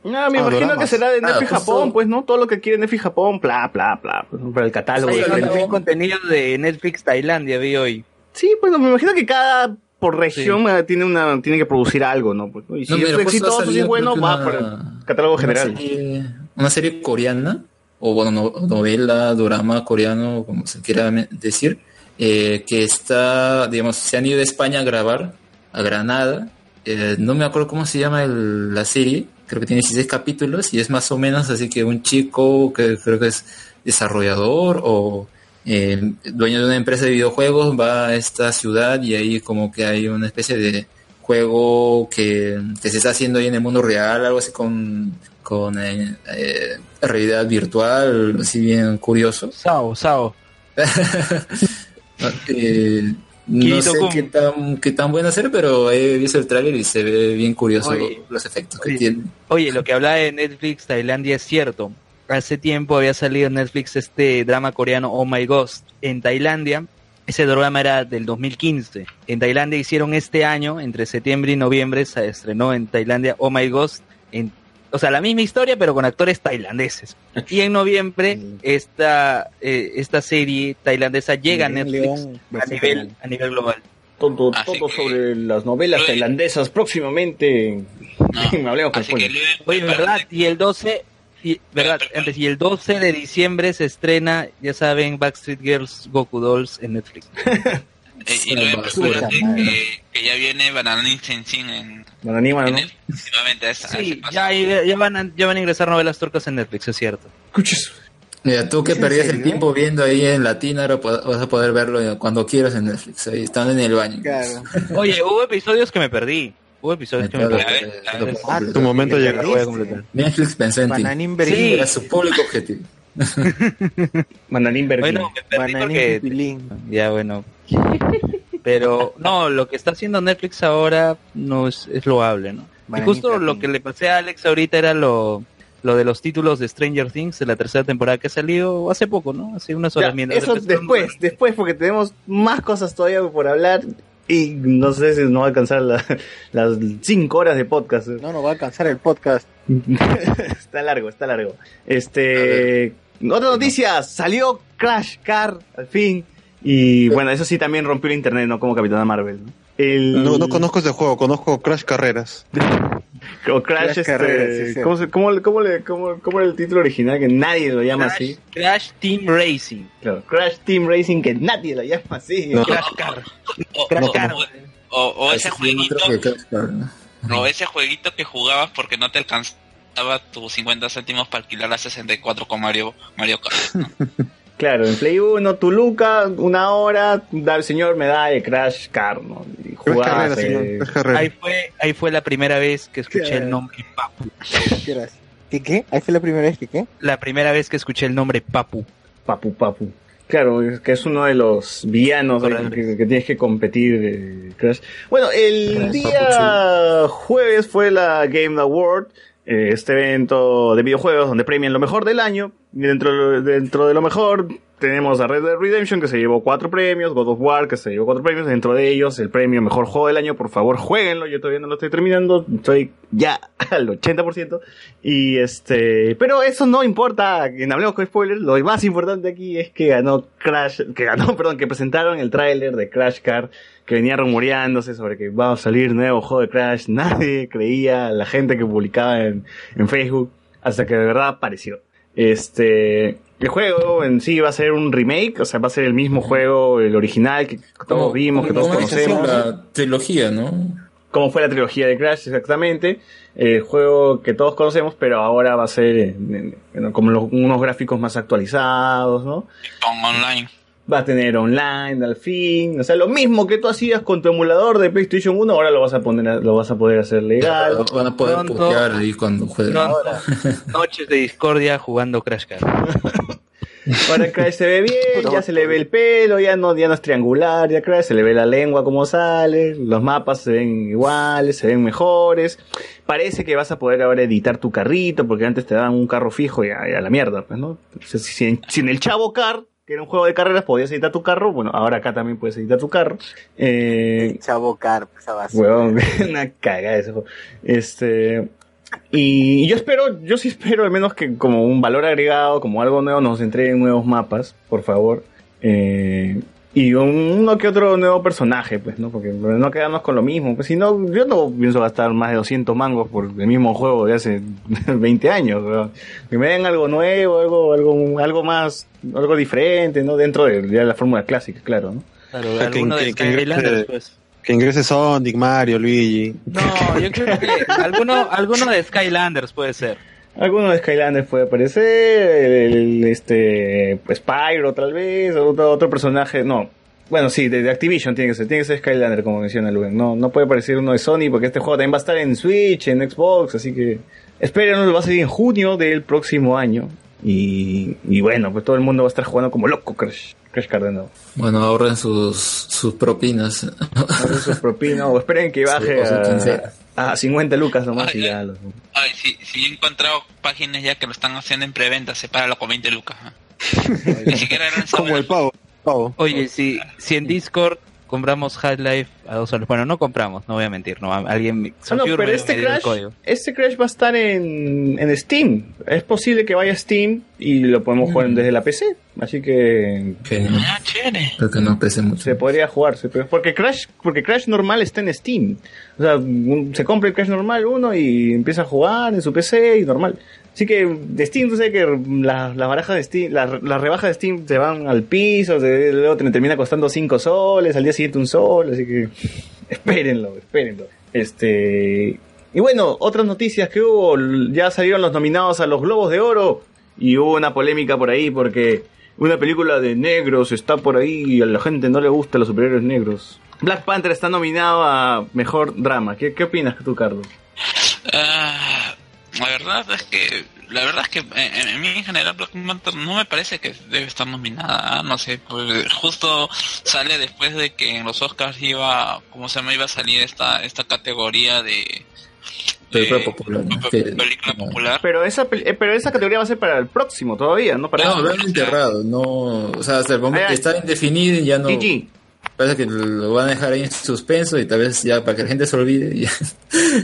No, me
Ah,
imagino que será de
Ah,
Netflix
justo-
Japón, pues, ¿no? Todo lo que quiere Netflix Japón, bla, bla, bla. pues, Para el catálogo.
Hay
de
contenido de Netflix Tailandia, vi hoy.
Sí, pues me imagino que cada por región eh, tiene una tiene que producir algo, ¿no? Pues, y si
No,
es
mira,
exitoso, si es
salido,
bueno, va
una-
por el catálogo
una
general.
serie- una serie coreana, o bueno, no- novela, drama coreano, como se quiera decir, eh, que está, digamos, se han ido de España a grabar a Granada. Eh, no me acuerdo cómo se llama el- la serie, creo que tiene 16 capítulos y es más o menos así que un chico que creo que es desarrollador o eh, dueño de una empresa de videojuegos va a esta ciudad y ahí como que hay una especie de juego que, que se está haciendo ahí en el mundo real, algo así con, con eh, eh, realidad virtual, así bien curioso.
Sao, Sao.
Eh, no sé qué tan, qué tan bueno hacer, pero he visto el tráiler y se ve bien curioso
Oye.
los efectos que
Sí.
tiene.
Oye, lo que hablaba de Netflix Tailandia es cierto. Hace tiempo había salido en Netflix este drama coreano Oh My Ghost. En Tailandia, ese drama era del 2015. En Tailandia hicieron este año, entre septiembre y noviembre, se estrenó en Tailandia Oh My Ghost. En, o sea, la misma historia, pero con actores tailandeses. Y en noviembre, esta, eh, esta serie tailandesa llega a Netflix
León,
a nivel, a nivel global.
Todo, todo sobre las novelas tailandesas próximamente. Hablemos con.
Oye, ¿verdad? Y el 12, y, ¿verdad? Antes, y el 12 de diciembre se estrena, ya saben, Backstreet Girls Goku Dolls en Netflix.
Eh, y luego que, que ya viene Bananín Senshin en,
Bananima, ¿no?
en el, esa-
Sí, ya, ya, van a, ya van a ingresar novelas turcas en Netflix, es cierto.
Mira, tú que
¿Es en
perdías el tiempo viendo ahí en Latina, ahora vas a poder verlo cuando quieras en Netflix. Ahí están en el baño.
Oye, hubo episodios que me perdí. Hubo episodios que me
Claro,
perdí.
claro,
Entonces,
claro.
Tu momento llega.
voy a completar.
Netflix pensó en ti.
Bananín
Sí.
Era su público objetivo.
Bananín Berlín.
Bueno, me perdí
Bananín
porque-. Ya, bueno. Pero, no, lo que está haciendo Netflix ahora no es, es loable, ¿no? Y justo lo que le pasé a Alex ahorita era lo, lo de los títulos de Stranger Things de la tercera temporada que ha salido hace poco, ¿no? Hace unas horas
Ya,
mientras
eso después, después, porque tenemos más cosas todavía por hablar. Y no sé si no va a alcanzar la- las 5 horas de podcast.
No, no va a alcanzar el podcast.
está largo, está largo. Este. Otra noticia, salió Crash Car al fin. Y bueno, eso sí también rompió el internet, no como Capitana Marvel. ¿no? El...
No, no conozco ese juego, conozco Crash Carreras.
O Crash,
Crash
este,
Carreras, sí, sí.
¿cómo, cómo cómo le- cómo- cómo era el título original que nadie lo llama así?
Crash Team Racing.
Claro, Crash Team Racing que nadie lo llama así.
Crash Car.
O,
Crash
o-
Car.
o- o ese jueguito,
¿no?
o ese jueguito que jugabas porque no te alcanzaba tus 50 céntimos para alquilar la 64 con Mario, Mario Kart.
Claro, en Play 1, Tuluca, una hora, da el señor me da el Crash Car, ¿no? Y jugabas,
Carreras,
eh,
señor.
Ahí fue, ahí fue la primera vez que escuché el nombre Papu.
¿Qué qué? Ahí fue la primera vez que qué?
La primera vez que escuché el nombre Papu.
Papu Papu. Claro, es que es uno de los villanos que tienes que competir eh, Crash. Bueno, el día jueves fue la Game Award, eh, este evento de videojuegos donde premian lo mejor del año. Y dentro, dentro de lo mejor tenemos a Red Dead Redemption que se llevó cuatro premios, God of War que se llevó cuatro premios, dentro de ellos el premio mejor juego del año, por favor jueguenlo, yo todavía no lo estoy terminando, estoy ya al 80%. Y este, pero eso no importa, en hablemos con spoilers, lo más importante aquí es que ganó Crash, que ganó, perdón, que presentaron el tráiler de Crash Car, que venía rumoreándose sobre que va a salir nuevo juego de Crash, nadie creía, la gente que publicaba en, en Facebook, hasta que de verdad apareció. Este, el juego en sí va a ser un remake, o sea, va a ser el mismo juego, el original que todos vimos, que todos conocemos.
La trilogía, ¿no?
Como fue la trilogía de Crash, exactamente. El juego que todos conocemos, pero ahora va a ser en- en- como los- unos gráficos más actualizados, ¿no?
Online.
Va a tener online al fin, o sea, lo mismo que tú hacías con tu emulador de PlayStation 1, ahora lo vas a poner, a- lo vas a poder hacer legal.
Van a poder
Pronto.
putear ahí cuando jueguen.
Noches de discordia jugando Crash Car.
Ahora Crash se ve bien, ya se le ve el pelo, ya no, ya no es triangular, ya Crash se le ve la lengua como sale, los mapas se ven iguales, se ven mejores. Parece que vas a poder ahora editar tu carrito, porque antes te daban un carro fijo y a, y a la mierda, pues, ¿no? Si, si en, si en el Chavo Car, que era un juego de carreras, podías editar tu carro, bueno, ahora acá también puedes editar tu carro. Eh,
Chavo Car, esa.
Huevón, una cagada ese juego. Este. Y yo espero, yo sí espero al menos que como un valor agregado, como algo nuevo, nos entreguen nuevos mapas, por favor. Eh, y un- uno que otro nuevo personaje, pues, ¿no? Porque no quedarnos con lo mismo. Pues si no, yo no pienso gastar más de 200 mangos por el mismo juego de hace 20 años. Que me den algo nuevo, algo, algo, algo más, algo diferente, ¿no? Dentro de la fórmula clásica, claro, ¿no?
Claro,
O sea, que,
alguno de
que- que ingrese,
Skylanders, pues.
que ingrese Sonic, Mario, Luigi.
No, yo creo que alguno, alguno de Skylanders puede ser.
Alguno de Skylanders puede aparecer, el, el, este, pues, Spyro tal vez, otro, otro personaje, no. Bueno, sí, de, de Activision tiene que ser, tiene que ser Skylander como menciona Luen. No, no puede aparecer uno de Sony porque este juego también va a estar en Switch, en Xbox, así que espérenos, va a salir en junio del próximo año. Y, y bueno, pues todo el mundo va a estar jugando como loco Crash, Crash Car de nuevo.
Bueno, ahorren sus, sus propinas.
Ahorren sus propinas o esperen que baje
su
a, a 50 lucas nomás y ya. los-
Ay, si, si he encontrado páginas ya que lo están haciendo en preventa, sepáralo con 20 lucas. ¿ah? Ni siquiera eran
Como el pavo. pavo.
Oye, si, si en Discord compramos Half-Life a dos soles, bueno, no compramos, no voy a mentir, no, alguien, me-
Ah, no,
Sofía
pero
me-
este Crash, este Crash va a estar en, en Steam. Es posible que vaya a Steam y lo podemos jugar desde la PC. Así que
Ah, chévere.
Creo que no pese mucho.
se podría jugar. Porque Crash, porque Crash normal está en Steam. O sea, un- se compra el Crash normal uno y empieza a jugar en su PC y normal. Así que de Steam, tú sabes que las las barajas de Steam, las, las rebajas de Steam se van al piso, se- luego te termina costando 5 soles, al día siguiente un sol, así que espérenlo, espérenlo. Este, y bueno, otras noticias que hubo, ya salieron los nominados a los Globos de Oro y hubo una polémica por ahí porque una película de negros está por ahí y a la gente no le gustan los superhéroes negros. Black Panther está nominado a Mejor Drama. ¿Qué, qué opinas tú, Carlos?
Ah, la verdad es que la verdad es que en, en mí en general Black Panther no me parece que debe estar nominada, ah, no sé, pues justo sale después de que en los Oscars iba, ¿cómo se llama? Iba a salir esta esta categoría de
Película popular. ¿no?
película popular.
Pero esa, pel- eh, pero esa categoría va a ser para el próximo todavía, ¿no? Para
No, lo han enterrado, no, o sea, hasta el momento está indefinido y ya no.
GG.
Parece que lo van a dejar ahí en suspenso y tal vez ya para que la gente se olvide ya,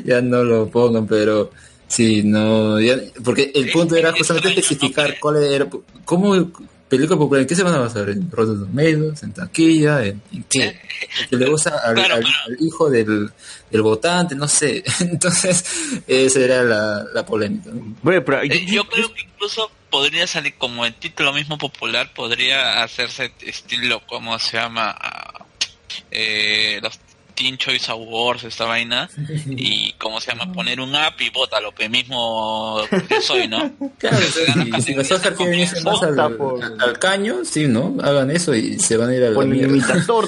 ya no lo pongan, pero sí, no, ya- porque el punto era justamente especificar cuál era, cómo película popular, ¿en qué se van a basar? ¿En Rotten Tomatoes? ¿En taquilla? ¿En, en qué? Que le gusta al, al- al hijo del, del votante, no sé. Entonces, esa era la, la polémica. ¿no?
Eh, yo creo que incluso podría salir como el título mismo popular, podría hacerse estilo, ¿cómo se llama? Ah, eh, los Teen Choice Awards, esta vaina, y ¿cómo se llama? Poner un app y bótalo, que mismo que soy, ¿no?
Claro, y si los Oscar quieren irse más al, al- al caño, sí, ¿no? Hagan eso y se van a ir a la
Con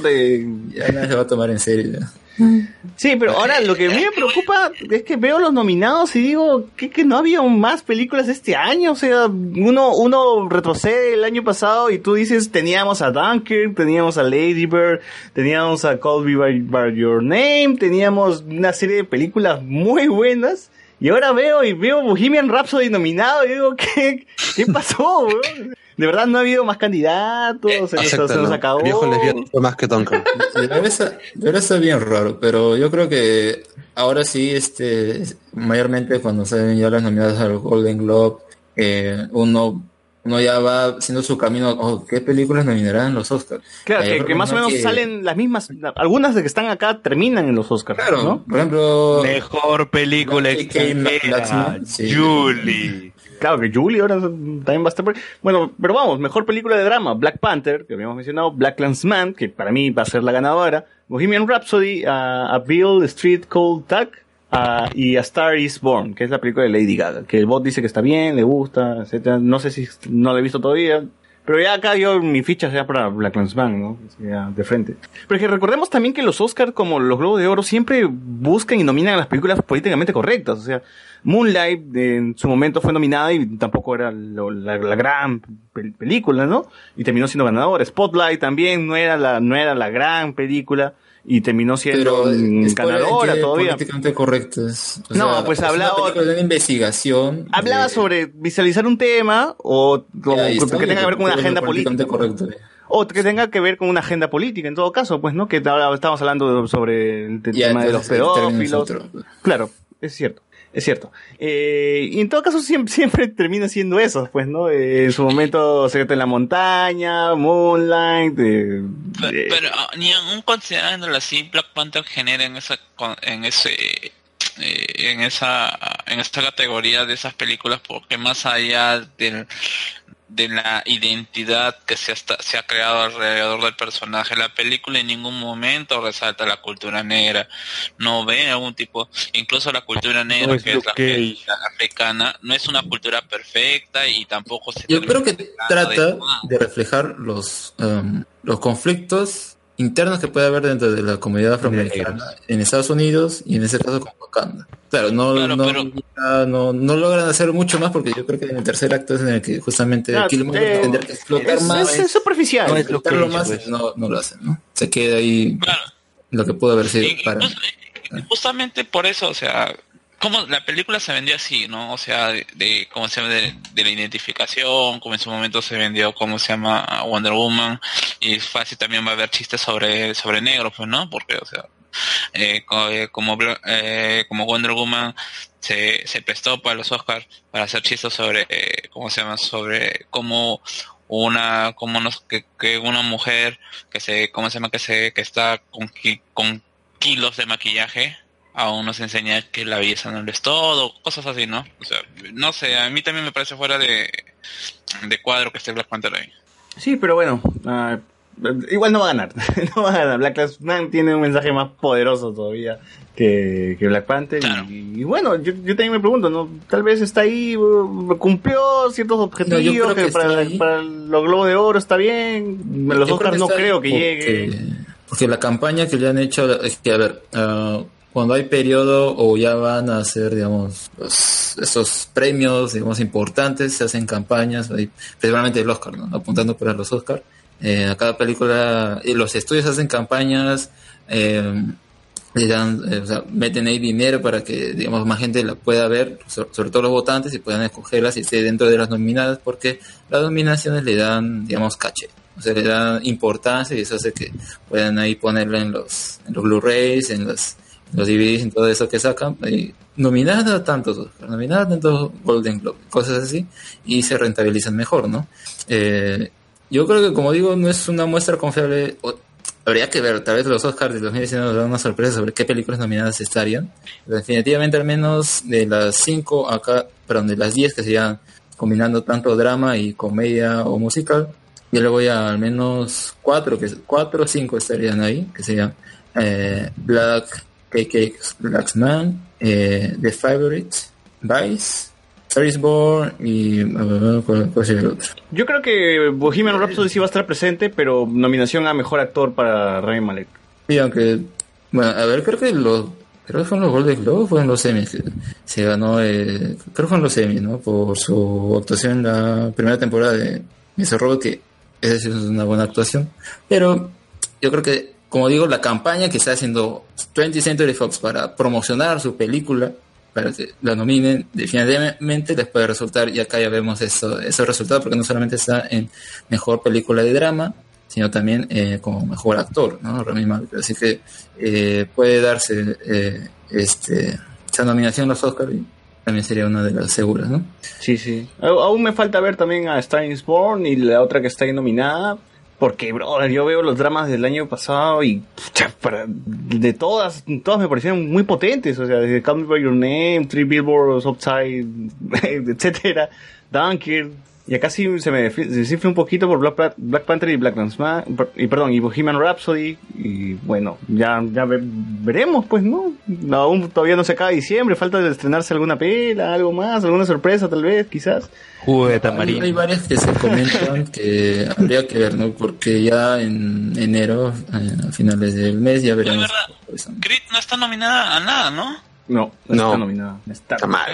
de...
Ya nadie se va a tomar en serio. ya.
Sí, pero ahora lo que me preocupa es que veo los nominados y digo que, que no había más películas este año. O sea, uno, uno retrocede el año pasado y tú dices, teníamos a Dunkirk, teníamos a Lady Bird, teníamos a Call Me By, By Your Name, teníamos una serie de películas muy buenas. Y ahora veo y veo Bohemian Rhapsody nominado y digo, ¿qué, qué pasó? weón? De verdad no ha habido más candidatos, se, nos- se nos
Acéptalo.
acabó.
El viejo lesbiano fue más que Tonka.
De verdad, está, de verdad está bien raro, pero yo creo que ahora sí, este, mayormente cuando salen ya las nominadas al Golden Globe, eh, uno, uno ya va haciendo su camino, oh, ¿qué películas nominarán los Oscars?
Claro, que, más o menos
que-
salen las mismas, algunas de que están acá terminan en los Oscars,
Claro,
¿no?
por ejemplo...
Mejor película extranjera, Julie.
Claro que Julie ahora también va a estar por... Bueno, pero vamos, mejor película de drama, Black Panther, que habíamos mencionado, Black Man, que para mí va a ser la ganadora, Bohemian Rhapsody, a, a Bill Street Cold Tag, a- y A Star is Born, que es la película de Lady Gaga, que el bot dice que está bien, le gusta, etcétera. No sé si no la he visto todavía, pero ya acá yo mi ficha sea para Black Man, ¿no? Ya de frente. Pero que recordemos también que los Oscars, como los Globos de Oro, siempre buscan y nominan a las películas políticamente correctas. O sea, Moonlight en su momento fue nominada y tampoco era la, gran pel- película, ¿no? Y terminó siendo ganadora. Spotlight también no era la, no era la gran película y terminó siendo mm,
es
ganadora todavía.
políticamente. O
No,
sea,
pues hablaba-
de una investigación.
Hablaba sobre visualizar un tema o, que tenga
bien,
que ver con una agenda política.
correcto.
O que tenga que ver con una agenda política, en todo caso, pues, ¿no? Que ahora estamos hablando de- sobre el
Ya,
tema de los
entonces, término es
pedófilos.
otro.
Claro, es cierto, es cierto. Eh, y en todo caso siempre, siempre termina siendo eso, pues, ¿no? Eh, en su momento Secreto en la Montaña, Moonlight, eh, eh,
Pero ah, ni aún considerándolo así, Black Panther genera en esa en ese eh, en esa en esta categoría de esas películas porque más allá del de la identidad que se se ha creado alrededor del personaje. La película en ningún momento resalta la cultura negra. No ve algún tipo, incluso la cultura negra,
No es
que es la,
que-
la africana, no es una cultura perfecta y tampoco se
Yo creo que trata
de-
de reflejar los, um, los conflictos internos que puede haber dentro de la comunidad afroamericana en Estados Unidos y en ese caso con Wakanda. Claro, no, no, ya no, no logran hacer mucho más porque yo creo que en el tercer acto es en el que justamente
Ah,
Killmonger
eh,
tendría que explotar
es-
más.
es- es superficial.
No
No es lo que
explotarlo más,
pues.
no, no lo hacen, ¿no? Se queda ahí lo que pudo haber sido para...
justamente por eso, o sea, como la película se vendió así, ¿no? O sea, de, de cómo se llama de, la identificación, como en su momento se vendió, cómo se llama Wonder Woman, y fácil también va a haber chistes sobre sobre negros, pues, ¿no? Porque, o sea, eh, eh, como eh, como Wonder Woman se, se prestó para los Oscars para hacer chistes sobre, eh, ¿cómo se llama? Sobre cómo una, como nos, que, que una mujer que se, ¿cómo se llama? Que se, que está con kilos de maquillaje, aún nos enseña que la belleza no lo es todo, cosas así, ¿no? O sea, no sé, a mí también me parece fuera de, de cuadro que esté Black Panther ahí.
Sí, pero bueno, ah, igual no va a ganar. no va a ganar. Black Lives Man tiene un mensaje más poderoso todavía que, que Black Panther. Y, y bueno, yo, yo también me pregunto, ¿no? Tal vez está ahí, uh, cumplió ciertos objetivos,
No, yo creo
que,
que
para, los Globos de Oro está bien. Los Oscars no creo que
porque-
llegue.
Porque la campaña que le han hecho es que, a ver, ah, cuando hay periodo o ya van a hacer, digamos, los- esos premios, digamos, importantes, se hacen campañas, principalmente el Oscar. Apuntando para los Oscar. Eh, a cada película, y los estudios hacen campañas, eh, le dan, eh, o sea, meten ahí dinero para que, digamos, más gente la pueda ver, so- sobre todo los votantes, y puedan escogerlas y esté dentro de las nominadas, porque las nominaciones le dan, digamos, caché. O sea, le dan importancia y eso hace que puedan ahí ponerla en los, en los Blu-rays, en en los DVDs, en todo eso que sacan. Y nominada a tantos Oscar, nominada a tantos Golden Globe, cosas así, y se rentabilizan mejor, ¿no? Eh, yo creo que, como digo, no es una muestra confiable. habría que ver, tal vez los Oscars de 2019 nos dan una sorpresa sobre qué películas nominadas estarían. Definitivamente, al menos de las 5 acá, perdón, de las 10 que serían combinando tanto drama y comedia o musical, yo le voy a al menos 4, que 4 o 5 estarían ahí, que serían eh, Black KK Black Man, eh, The Favorite, Vice, Born y a ver, ¿cuál, cuál sería el otro?
Yo creo que Bohemian Rhapsody sí va a estar presente, pero nominación a mejor actor para Rami Malek.
Sí, aunque, bueno, a ver, creo que los, creo que fueron los Golden Globes, fueron los semis se ganó, eh, creo que fueron los semis, ¿no? Por su actuación en la primera temporada de Mr. Robot, que esa es una buena actuación, pero yo creo que, como digo, la campaña que está haciendo 20th Century Fox para promocionar su película, para que la nominen, definitivamente les puede resultar, y acá ya vemos eso, esos resultados, porque no solamente está en mejor película de drama, sino también eh, como mejor actor, ¿no? Rami Malek. Así que eh, puede darse eh, este, esa nominación a los Oscars también sería una de las seguras, ¿no?
Sí, sí. Aún me falta ver también a Star is Born y la otra que está ahí nominada. Porque, brother, yo veo los dramas del año pasado y para, de todas, todas me parecieron muy potentes. O sea, desde Call Me By Your Name, Three Billboards Upside, etcétera, Dunkirk. Y acá sí se me desinfla un poquito por Black, Black Panther y Black Clansman, y perdón, y Bohemian Rhapsody. Y bueno, ya, ya ve- veremos, pues, ¿no? No, Aún todavía no se acaba diciembre, falta de estrenarse alguna pela, algo más, alguna sorpresa tal vez, quizás.
Jugo de
Hay, hay varias que se comentan que habría que ver, ¿no? Porque ya en enero, eh, a finales del mes, ya veremos.
Creed no está nominada a nada, ¿no?
No,
no
está nominada. Está,
mal.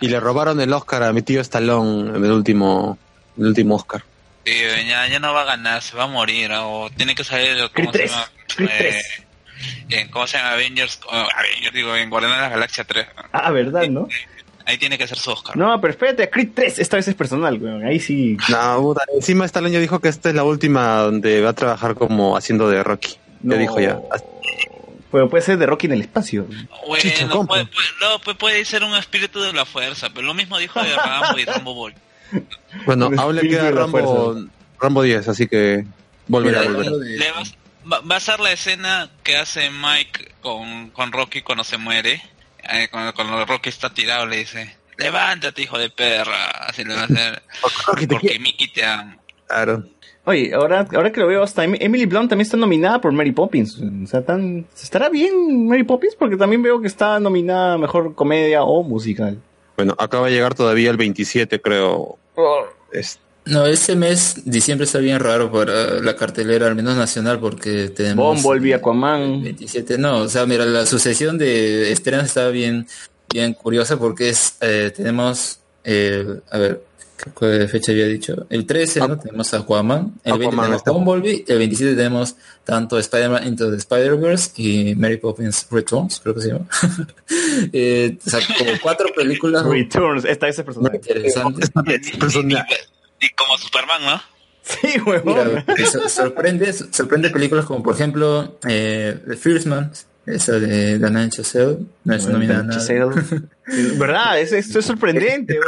Y le robaron el Oscar a mi tío Stallone en el último, en el último Oscar.
Sí, ya, ya no va a ganar, se va a morir, o tiene que salir, ¿cómo se
Creed
llama?
3, Creed
Eh, en, ¿Cómo se llama? Avengers, oh, Avengers, digo, en Guardianes de la Galaxia 3.
Ah, ¿verdad, no?
Ahí tiene que ser su Oscar.
No, pero espérate, Creed 3, esta vez es personal, weón. Ahí sí.
No, puta, encima Stallone ya dijo que esta es la última donde va a trabajar como haciendo de Rocky.
No.
Ya dijo ya.
Pero puede ser de Rocky en el espacio.
Bueno, puede, puede- no, puede- puede ser un espíritu de la fuerza, pero lo mismo dijo de Rambo y Rambo Ball.
Bueno,
Un
aún le
espíritu
queda
de
Rambo. Rambo 10, así que volverá,
Mira,
volverá.
de-
Le vas- va, va a ser la escena que hace Mike con, con Rocky cuando se muere. Eh, cuando, cuando Rocky está tirado le dice, levántate hijo de perra. Así le va a hacer. Porque Mickey te ama.
Claro.
Oye, ahora, ahora que lo veo, hasta Em- Emily Blunt también está nominada por Mary Poppins. O sea, tan, ¿estará bien Mary Poppins? Porque también veo que está nominada a Mejor Comedia o Musical.
Bueno, acaba de llegar todavía el 27, creo.
No, ese mes, diciembre está bien raro para la cartelera, al menos nacional, porque tenemos...
Bumblebee, Aquaman.
27, no, o sea, mira, la sucesión de estrenos está bien, bien curiosa porque es, eh, tenemos, eh, a ver, ¿qué fecha había dicho? El 13, ¿no? Tenemos Aquaman, el 20
Aquaman
tenemos
está-
Bumblebee, el 27 tenemos tanto Spider-Man Into the Spider-Verse y Mary Poppins Returns, creo que se llama. eh, o sea, como cuatro películas
Returns, esta vez es personal.
interesantes.
Y como Superman, ¿no?
Sí, huevón.
Mira, sorprende, sorprende películas como por ejemplo eh, The First Man, esa de Damien Chazelle, no es nominada nada.
¿Verdad? Es, esto es sorprendente.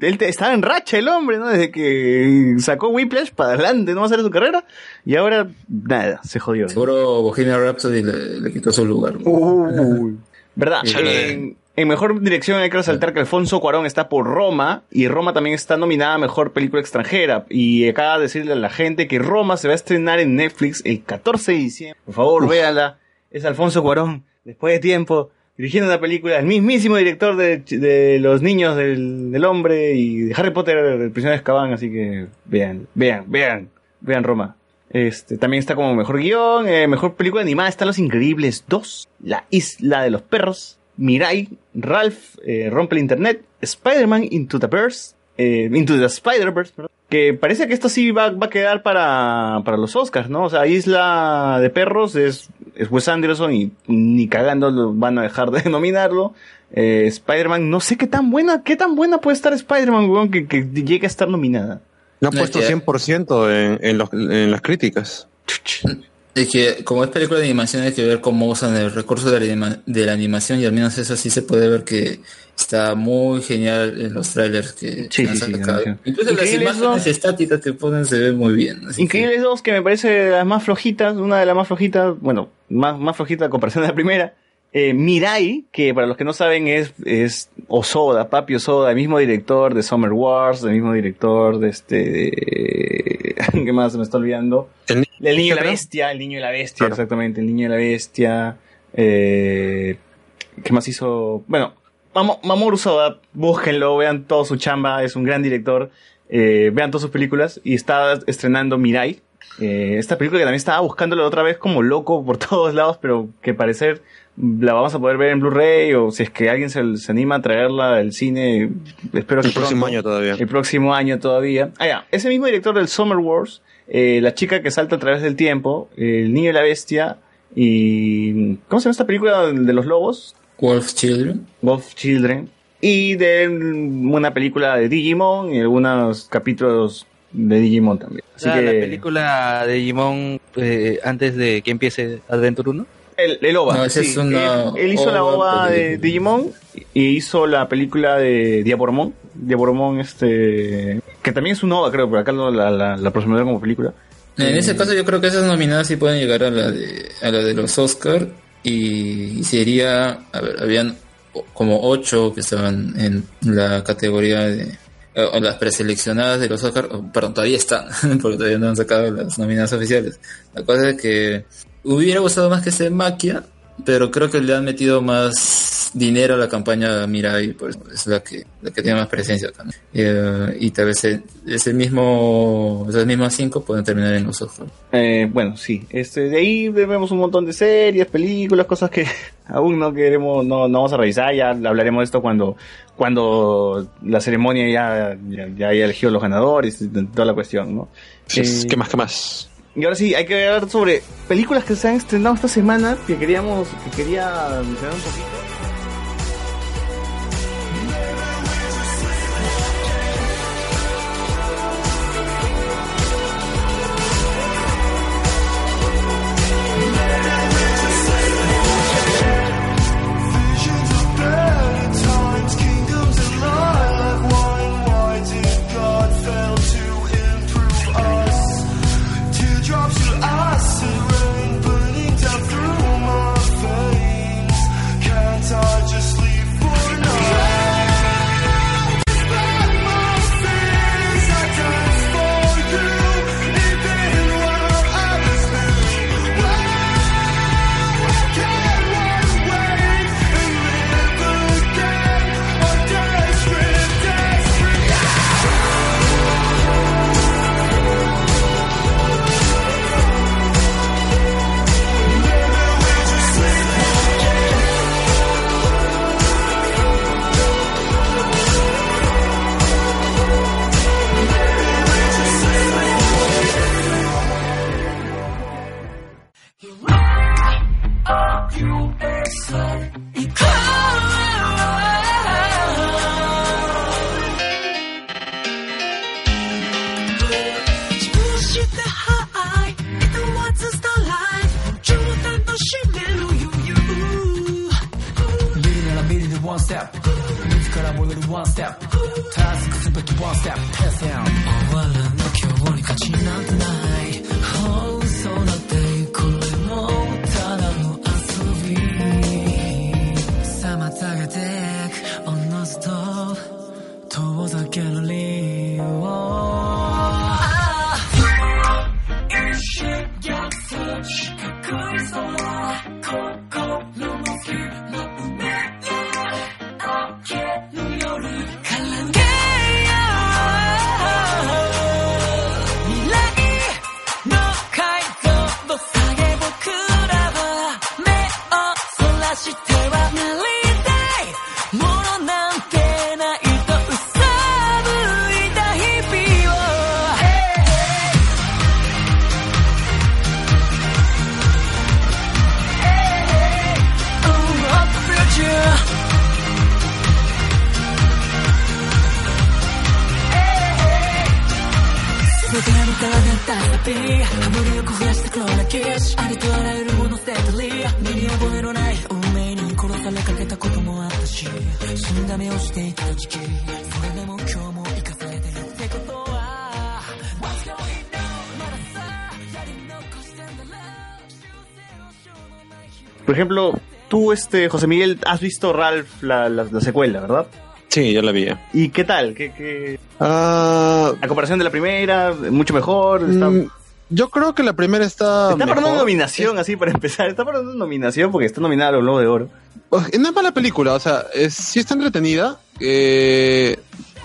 Él te- estaba en racha el hombre, ¿no? Desde que sacó Whiplash para adelante, no va a hacer su carrera. Y ahora, nada, se jodió.
Seguro Bohemian Rhapsody le, le quitó su lugar.
Uy. ¿Verdad? En, en mejor dirección hay que resaltar que Alfonso Cuarón está por Roma y Roma también está nominada a mejor película extranjera. Y acaba de decirle a la gente que Roma se va a estrenar en Netflix el 14 de diciembre. Por favor, véanla. Es Alfonso Cuarón, después de tiempo, dirigiendo una película, el mismísimo director de, de Los Niños del, del Hombre y de Harry Potter, el prisionero de Azkaban. Así que vean, vean, vean, vean Roma. Este, también está como mejor guion, eh, mejor película animada están Los Increíbles 2, La Isla de los Perros, Mirai, Ralph, eh, Rompe el Internet, Spider-Man Into the Verse, eh, Into the Spider-Verse, que parece que esto sí va, va a quedar para, para los Oscars, ¿no? O sea, Isla de Perros es, es Wes Anderson y ni cagando lo van a dejar de nominarlo. Eh, Spider-Man, no sé qué tan buena, qué tan buena puede estar Spider-Man, weón, que, que llegue a estar nominada.
No ha puesto
es que-
100% en, en, los- en las críticas.
Es que como es película de animación hay que ver cómo usan el recurso de la, anima- de la animación y al menos eso sí se puede ver que está muy genial en los trailers que
Sí, sí, sí.
Incluso las imágenes
dos.
estáticas que ponen se ven muy bien.
Increíbles 2, que me parece las más flojitas, una de las más flojitas, bueno, más, más flojita a comparación de la primera. Eh, Mirai, que para los que no saben es, es Osoda, Papi Osoda, el mismo director de Summer Wars, el mismo director de este... de- ¿Qué más se me está olvidando?
El,
El niño y la bestia, el niño y la bestia,
Claro.
exactamente, el niño y la bestia. Eh, ¿Qué más hizo? Bueno, Mamo- Mamoru Soda, búsquenlo, vean todo su chamba, es un gran director, eh, vean todas sus películas y está estrenando Mirai. eh, esta película que también estaba buscándolo otra vez como loco por todos lados, pero que parecer la vamos a poder ver en Blu-ray o si es que alguien se, se anima a traerla al cine, espero que
El próximo
pronto.
año todavía.
El próximo año todavía. Ah, ya. Ese mismo director del Summer Wars, eh, La chica que salta a través del tiempo, El niño y la bestia y... ¿Cómo se llama esta película de los lobos?
Wolf Children.
Wolf Children. Y de una película de Digimon y algunos capítulos de Digimon también. Así
Ah,
que...
La película de Digimon eh, antes de que empiece Adventure 1.
El, el OVA.
No,
sí.
es una
él, él hizo la
OVA
de
película.
Digimon y hizo la película de Diaboromon. Diaboromon, este. que también es un OVA, creo, pero acá lo- la, la, la como película.
En ese caso yo creo que esas nominadas sí pueden llegar a la de, a la de los Oscar y sería, a ver, habían como ocho que estaban en la categoría de eh, o las preseleccionadas de los Oscar, perdón, todavía están, porque todavía no han sacado las nominadas oficiales. La cosa es que hubiera gustado más que sea Maquia, pero creo que le han metido más dinero a la campaña Mirai, pues es la que, la que tiene más presencia también. Eh, y tal vez ese mismo, esas mismas cinco pueden terminar en los Oscar.
Eh, bueno, sí. Este, de ahí vemos un montón de series, películas, cosas que aún no queremos, no, no vamos a revisar. Ya hablaremos de esto cuando, cuando la ceremonia ya, ya, ya haya elegido los ganadores y toda la cuestión, ¿no? Eh,
¿Qué más, qué más?
Y ahora sí, hay que hablar sobre películas que se han estrenado esta semana que queríamos, que quería mencionar un poquito.
one step. 다시 그 수밖에 one step. pass down.
Ejemplo, tú, este, José Miguel, has visto Ralph, la, la, la secuela, ¿verdad?
Sí, ya la vi.
¿Y qué tal? ¿Qué, qué...
Ah,
A comparación de la primera, mucho mejor. Está,
mm, yo creo que la primera está.
está para una nominación, así para empezar. Está para una nominación porque está nominada a los Globos de Oro.
Eh, No es mala película, o sea, es, sí está entretenida. eh,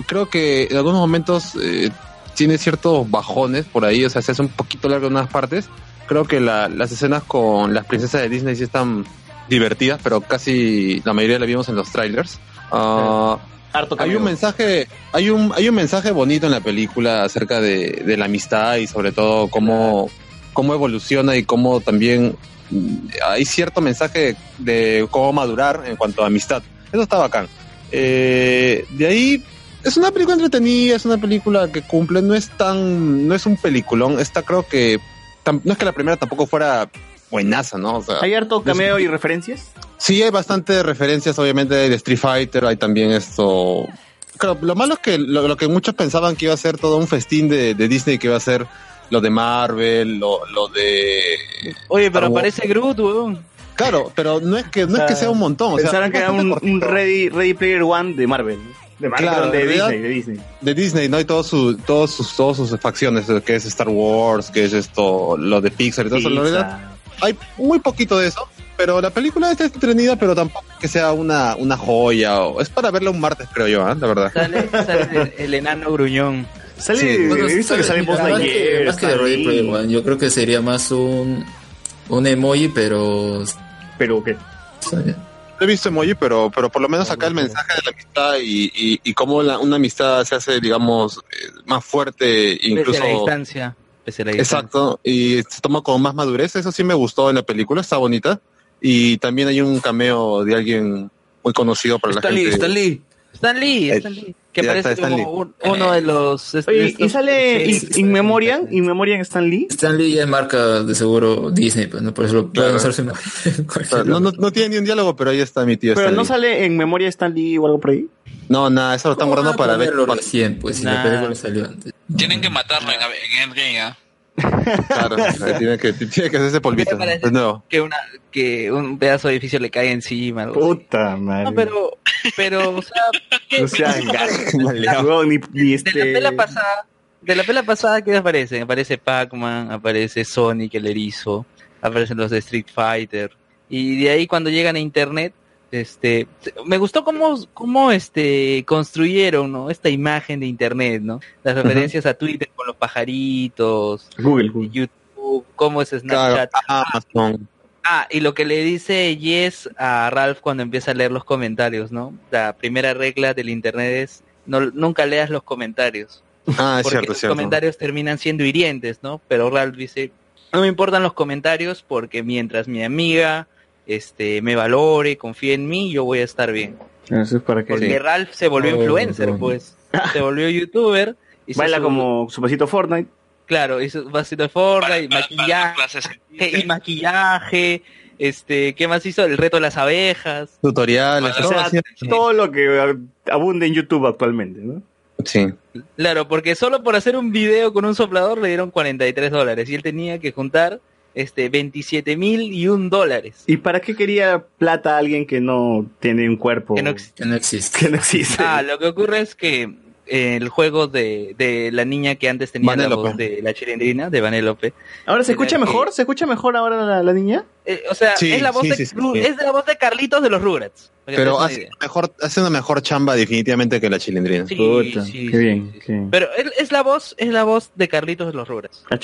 creo que en algunos momentos eh, tiene ciertos bajones por ahí, o sea, se hace un poquito largo en unas partes. Creo que la- las escenas con las princesas de Disney sí están divertidas, pero casi la mayoría la vimos en los trailers. Ah,
Harto
hay un mensaje, hay un, hay un mensaje bonito en la película acerca de, de la amistad y sobre todo cómo, cómo evoluciona y cómo también hay cierto mensaje de cómo madurar en cuanto a amistad. Eso está bacán. Eh, de ahí es una película entretenida, es una película que cumple, no es tan, no es un peliculón. Esta creo que no es que la primera tampoco fuera buenaza, ¿no? O sea,
¿Hay harto cameo y referencias?
Sí, hay bastantes referencias, obviamente, de Street Fighter, hay también esto... Claro, lo malo es que lo, lo que muchos pensaban que iba a ser todo un festín de, de Disney, que iba a ser lo de Marvel, lo, lo de...
Oye, pero aparece Groot, weón.
Claro, pero no es que, no es que sea un montón, o sea,
Pensaron que era
bastante
un,
cortito.
un Ready, Ready Player One de Marvel. De Marvel,
Claro,
de
realidad-
Disney, de Disney.
de Disney, ¿no? Y todos sus, todos sus, todas sus facciones, que es Star Wars, que es esto, lo de Pixar y todo eso. Hay muy poquito de eso, pero la película está entretenida, pero tampoco que sea una, una joya, o, es para verla un martes, creo yo, ¿eh? la verdad.
Sale, sale el, el enano gruñón.
Sale,
Sí.
Bueno,
he visto que sale Buzz
más que-
Lightyear.
Más que de Ready
ahí.
Player One, yo creo que sería más un, un emoji, pero...
Pero que
He visto emoji, pero, pero por lo menos acá el mensaje de la amistad y, y, y cómo la- una amistad se hace, digamos, eh, más fuerte, incluso...
Pese a la distancia. Pese a la distancia.
Exacto, y se toma con más madurez, eso sí me gustó en la película, está bonita. Y también hay un cameo de alguien muy conocido para la
Lee,
gente.
Stan Lee. Stan Lee,
Eh,
Stan Lee. Que
ya
parece
está, Stan
como un- uno de los...
Oye, ¿y
estos-
sale
sí,
In, In Memoriam? ¿In Memoriam Stan Lee?
Stan Lee ya es marca de seguro Disney, pues, ¿no? Por eso lo pueden usar cualquier
No, no, no tiene ni un diálogo, pero ahí está mi tío.
Pero
Stan
no
Lee.
sale en Memoria Stan Lee o algo por ahí.
No, nada, eso lo están guardando para ver.
Ponerlo recién, pues, si la
Nah.
película salió antes.
Tienen que matarlo en, en Endgame, ¿ah?
Claro, tiene que, tiene que hacerse polvito. Pues no.
que una que un pedazo de edificio le cae encima. algo así.
Puta madre.
No, pero, pero, o sea, ¿qué-
No ni,
la pela pasada, de la pela pasada, ¿qué aparece? Aparece Pac-Man, aparece Sonic el erizo, aparecen los de Street Fighter. Y de ahí cuando llegan a internet, este, me gustó cómo, cómo este, construyeron, ¿no? Esta imagen de internet, ¿no? Las referencias a Twitter con los pajaritos,
Google, Google.
YouTube, cómo es
Claro,
Snapchat.
Amazon.
Ah, y lo que le dice Yes a Ralph cuando empieza a leer los comentarios, ¿no? La primera regla del internet es no, nunca leas los comentarios.
Ah, es
porque
cierto,
los
cierto.
comentarios terminan siendo hirientes, ¿no? Pero Ralph dice, no me importan los comentarios porque mientras mi amiga este me valore, confíe en mí, yo voy a estar bien.
Eso es para que...
Porque Ralph se volvió
Oh,
influencer, pues. Se volvió youtuber. hizo
Baila
su-
como su pasito Fortnite.
Claro, hizo vasito de Fortnite,
Para- para- para
maquillaje, y maquillaje, este, ¿qué más hizo? El reto de las abejas.
Tutoriales,
O
todo
sea,
así.
todo lo que ah, abunda en YouTube actualmente, ¿no?
Sí.
Claro, porque solo por hacer un video con un soplador le dieron 43 dólares y él tenía que juntar este 27 mil y un dólares.
¿Y para qué quería plata alguien que no tiene un cuerpo
Que no ex-
Que no existe.
que no existe?
Ah, lo que ocurre es que el juego de, de la niña que antes tenía la voz de la chilindrina, de Vanellope,
¿Ahora se escucha
que-
mejor? ¿Se escucha mejor ahora la, la niña?
eh, o sea,
Sí,
es la voz
sí,
de
sí,
es la voz de Carlitos de los Rugrats.
Pero hace mejor, hace una mejor chamba definitivamente que la chilindrina.
Sí,
Puta,
sí,
qué
sí,
bien, qué.
Pero él- es la voz, es la voz de Carlitos de los Rugrats.
Ah.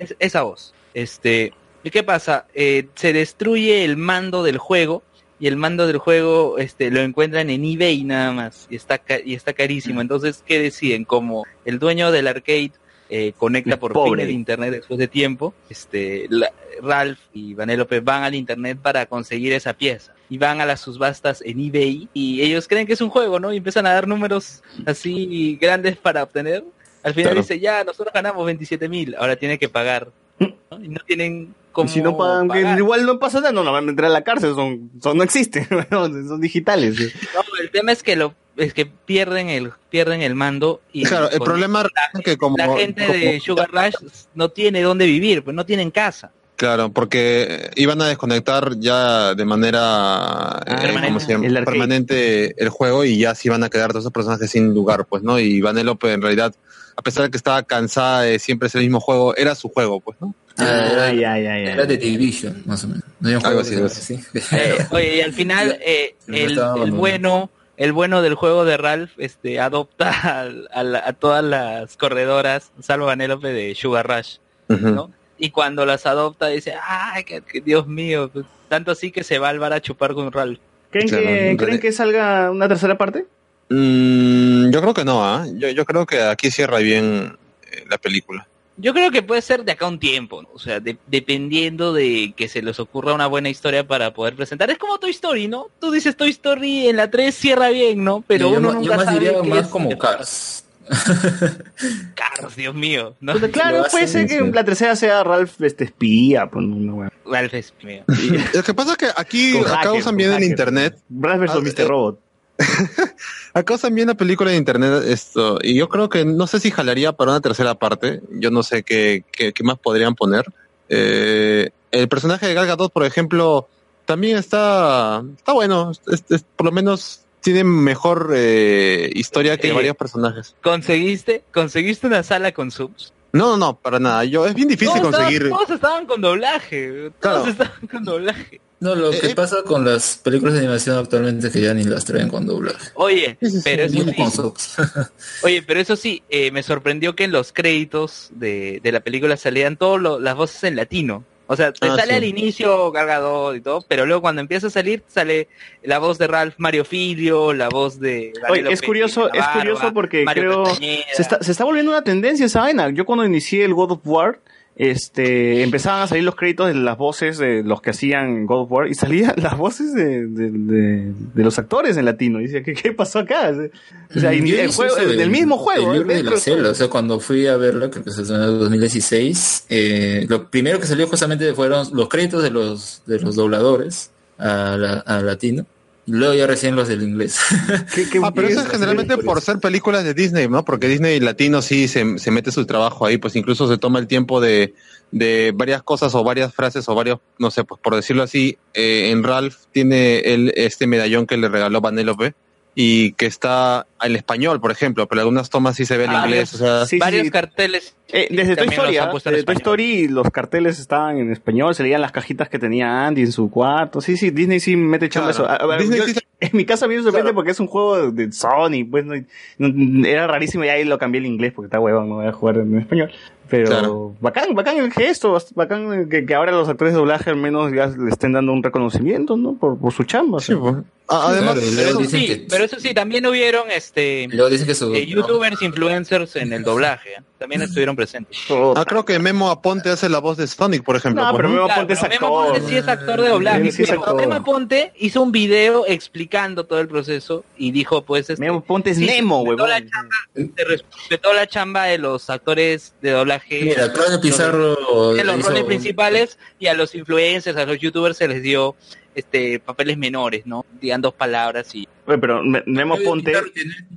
Es- esa voz. Este, ¿y qué pasa? Eh, se destruye el mando del juego y el mando del juego este lo encuentran en eBay nada más y está ca- y está carísimo. Entonces, ¿qué deciden? Como el dueño del arcade eh, conecta por
pobre.
fin el internet después de tiempo, este la- Ralph y Vanellope van al internet para conseguir esa pieza y van a las subastas en eBay y ellos creen que es un juego, ¿no? Y empiezan a dar números así grandes para obtener Al final
Claro.
dice, ya, nosotros ganamos 27 mil, ahora tiene que pagar. ¿No? Y no tienen como
si no pagan, que igual no pasa nada, no la van a entrar a la cárcel, son, son no existen, son digitales. sí.
No, el tema es que lo es que pierden el pierden el mando y
Claro, el problema es que como...
la gente de Sugar Rush no tiene dónde vivir, pues no tienen casa.
Claro, porque iban a desconectar ya de manera eh,
Permanente.
¿cómo se llama?
El arcade.
permanente el juego y ya se iban a quedar todos esos personajes sin lugar, pues, ¿no? Y Vanellope en realidad, a pesar de que estaba cansada de siempre ser el mismo juego, era su juego, pues, ¿no?
Ah, era,
ya, ya, ya.
era de Division, más o menos. No había un
Algo
juego
así,
llama
Eh, oye, y al final eh,
El
bueno el bueno del juego de Ralph este adopta a, la- a todas las corredoras, salvo a Vanellope de Sugar Rush, ¿no? Y cuando las adopta dice, ay, que, que Dios mío, pues, tanto así que se va al bar a chupar con Ralph.
¿Creen,
Claro,
que,
en
¿Creen
realidad-
que salga una tercera parte?
Mm, yo creo que no, ¿ah? Yo, yo creo que aquí cierra bien eh, la película.
Yo creo que puede ser de acá a un tiempo, ¿no? o sea, de- dependiendo de que se les ocurra una buena historia para poder presentar. Es como Toy Story, ¿no? Tú dices Toy Story en la 3 cierra bien, ¿no? Pero
yo,
uno
yo
nunca
más
sabe
diría más como Cars.
Cars, Dios mío, ¿no?
Claro, puede ser que la tercera sea Ralph este espía, pues, una weá.
Ralph es mío.
Lo que pasa es que aquí
Con
acá
hackers,
usan
con
bien el
hackers.
internet.
Ralph versus
Ah,
Mr.
eh,
Robot.
Acá usan bien la película de internet esto y yo creo que no sé si jalaría para una tercera parte. Yo no sé qué, qué, qué más podrían poner. Eh, el personaje de Gal Gadot, por ejemplo, también está está bueno. Es- es- por lo menos tiene mejor eh, historia que
Eh,
varios personajes.
¿Conseguiste, ¿Conseguiste una sala con subs?
No, no, no, para nada. Yo es bien difícil
Todos estaban-
conseguir.
todos estaban con doblaje. Todos
Claro.
estaban con doblaje.
No, lo
Eh,
que pasa con las películas de animación actualmente es que ya ni las traen con doblaje.
Oye, pero eso sí, oye, pero eso sí, eh, me sorprendió que en los créditos de, de la película salían todas las voces en latino. O sea, te
Ah,
sale
sí.
al inicio cargado y todo, pero luego cuando empieza a salir sale la voz de Ralph Mario Filio, la voz de
Oye, es curioso, es curioso porque
Mario
creo
Castañeda.
se está, se está volviendo una tendencia esa vaina. Yo cuando inicié el God of War, este, empezaban a salir los créditos de las voces de los que hacían God of War y salían las voces de, de, de- de los actores en latino. Y decía, ¿qué, qué pasó acá? O sea, y el juego, del mismo juego.
El libro de la o sea, cuando fui a verla, creo que se en el 2016, eh, lo primero que salió justamente fueron los créditos de los, de los dobladores a, la- a latino, luego ya recién los del inglés.
Ah, pero eso es generalmente por ser películas de Disney, ¿no? Porque Disney Latino sí se, se mete su trabajo ahí, pues incluso se toma el tiempo de, de varias cosas o varias frases o varios, no sé, pues por decirlo así, eh, en Ralph tiene el, este medallón que le regaló Vanellope y que está en español, por ejemplo, pero algunas tomas sí se ve en
Ah,
inglés, o sea,
Sí, sí,
Varios
sí.
carteles.
Eh, desde Toy Story, ¿ah? Desde Toy. Story los carteles estaban en español, se leían las cajitas que tenía Andy en su cuarto. Sí, sí, Disney sí mete chamba
Claro.
eso. A- a yo-
sí
En mi casa a mí me sorprende porque es un juego de Sony, pues no, no- era rarísimo y ahí lo cambié al inglés porque está huevón, no voy a jugar en español. Pero
Claro.
bacán, bacán el gesto, bacán que, que ahora los actores de doblaje al menos ya le estén dando un reconocimiento, ¿no? Por, por su chamba.
sí, pues. Ah, además,
Claro,
Pero eso sí,
que-
pero eso sí, también hubieron este
luego dicen que su...
eh, youtubers influencers en el doblaje, ¿eh? también estuvieron presentes.
ah, creo que Memo Aponte hace la voz de Sonic, por ejemplo.
No,
pues,
pero
¿no?
Memo
Claro,
Aponte es
Memo. Aponte sí es actor de doblaje.
Él sí es
pero
actor.
Memo Aponte hizo un video explicando todo el proceso y dijo, pues, este,
Memo Ponte es
sí,
Nemo, huevón.
la chamba, se respetó la chamba de los actores de doblaje.
Mira, Claudio Pizarro
de los roles principales y a los influencers, a los youtubers se les dio este papeles menores, ¿no? Digan dos palabras y
Oye, pero Me- Memo Ponte,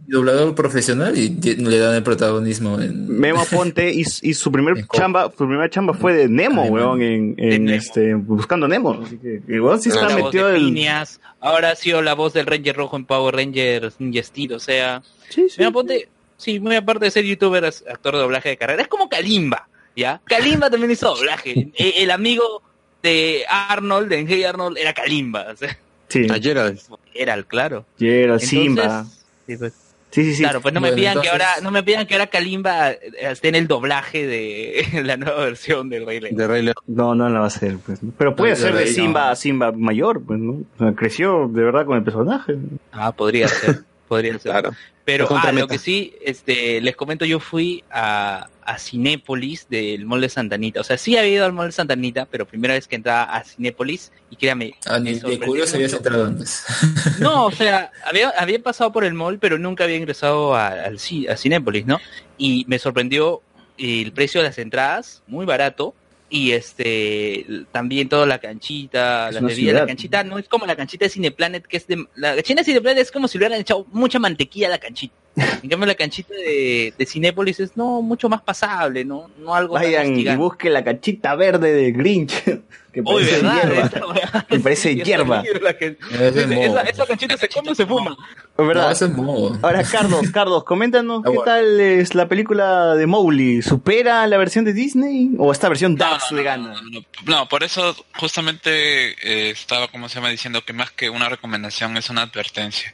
doblador profesional y le dan el protagonismo en...
Memo Ponte y, y su primer chamba, su primera chamba fue de Nemo, weón, en, en,
Nemo.
este, buscando Nemo. Así que, el weón sí está
la voz
metido el...
Phineas, ahora ha sido la voz del Ranger Rojo en Power Rangers Ninja Steel, o sea,
Sí, sí.
Mira, ponte, sí, muy aparte de ser youtuber, es actor de doblaje de carrera, es como Kalimba, ¿ya? Kalimba también hizo doblaje. E- el, amigo de Arnold, de Hey Arnold, era Kalimba, o sea,
Sí,
A Gerald.
era el claro.
Gerald,
Entonces,
Simba.
sí, pues,
Sí, sí, sí.
Claro, pues no me pidan que ahora, no me pidan que ahora Kalimba eh, esté en el doblaje de la nueva versión del Rey León.
De Rey León.
No, no la va a hacer, pues. ¿no? Pero puede
No,
ser de. Simba a Simba mayor, pues, ¿no? O sea, creció de verdad con el personaje.
Ah, podría ser, podría ser.
Claro.
Pero ah, lo que sí, este, les comento, yo fui a, a Cinépolis del Mall de Santanita. O sea, sí había ido al Mall de Santanita, pero primera vez que entraba a Cinépolis, y créame,
Ah, ni de curioso habías entrado antes.
No, o sea, había, había pasado por el mall, pero nunca había ingresado a, ci- a Cinépolis, ¿no? Y me sorprendió el precio de las entradas, muy barato. Y este también toda la canchita,
Es
las bebidas,
ciudad.
la canchita no es como la canchita de Cineplanet, que es de la canchita de Cineplanet es como si le hubieran echado mucha mantequilla a la canchita. En cambio la canchita de, de Cinépolis es no mucho más pasable, no, no algo
Vayan y busquen la cachita verde de Grinch. Que
Uy,
parece
¿verdad?
hierba.
Esa.
Que parece hierba.
esa, canchita se come o se fuma.
Verdad.
No, es moho.
Ahora, Carlos, Carlos, coméntanos qué tal es la película de Mowgli. ¿Supera la versión de Disney? ¿O esta versión Dax le gana?
No, no, por eso justamente eh, estaba, como se llama, diciendo que más que una recomendación es una advertencia.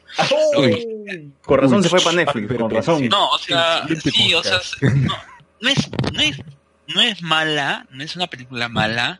Lo que-
Con razón se fue para Netflix, con razón.
No, o sea, sí, o sea, no, no es, no es, no es mala, no es una película mala,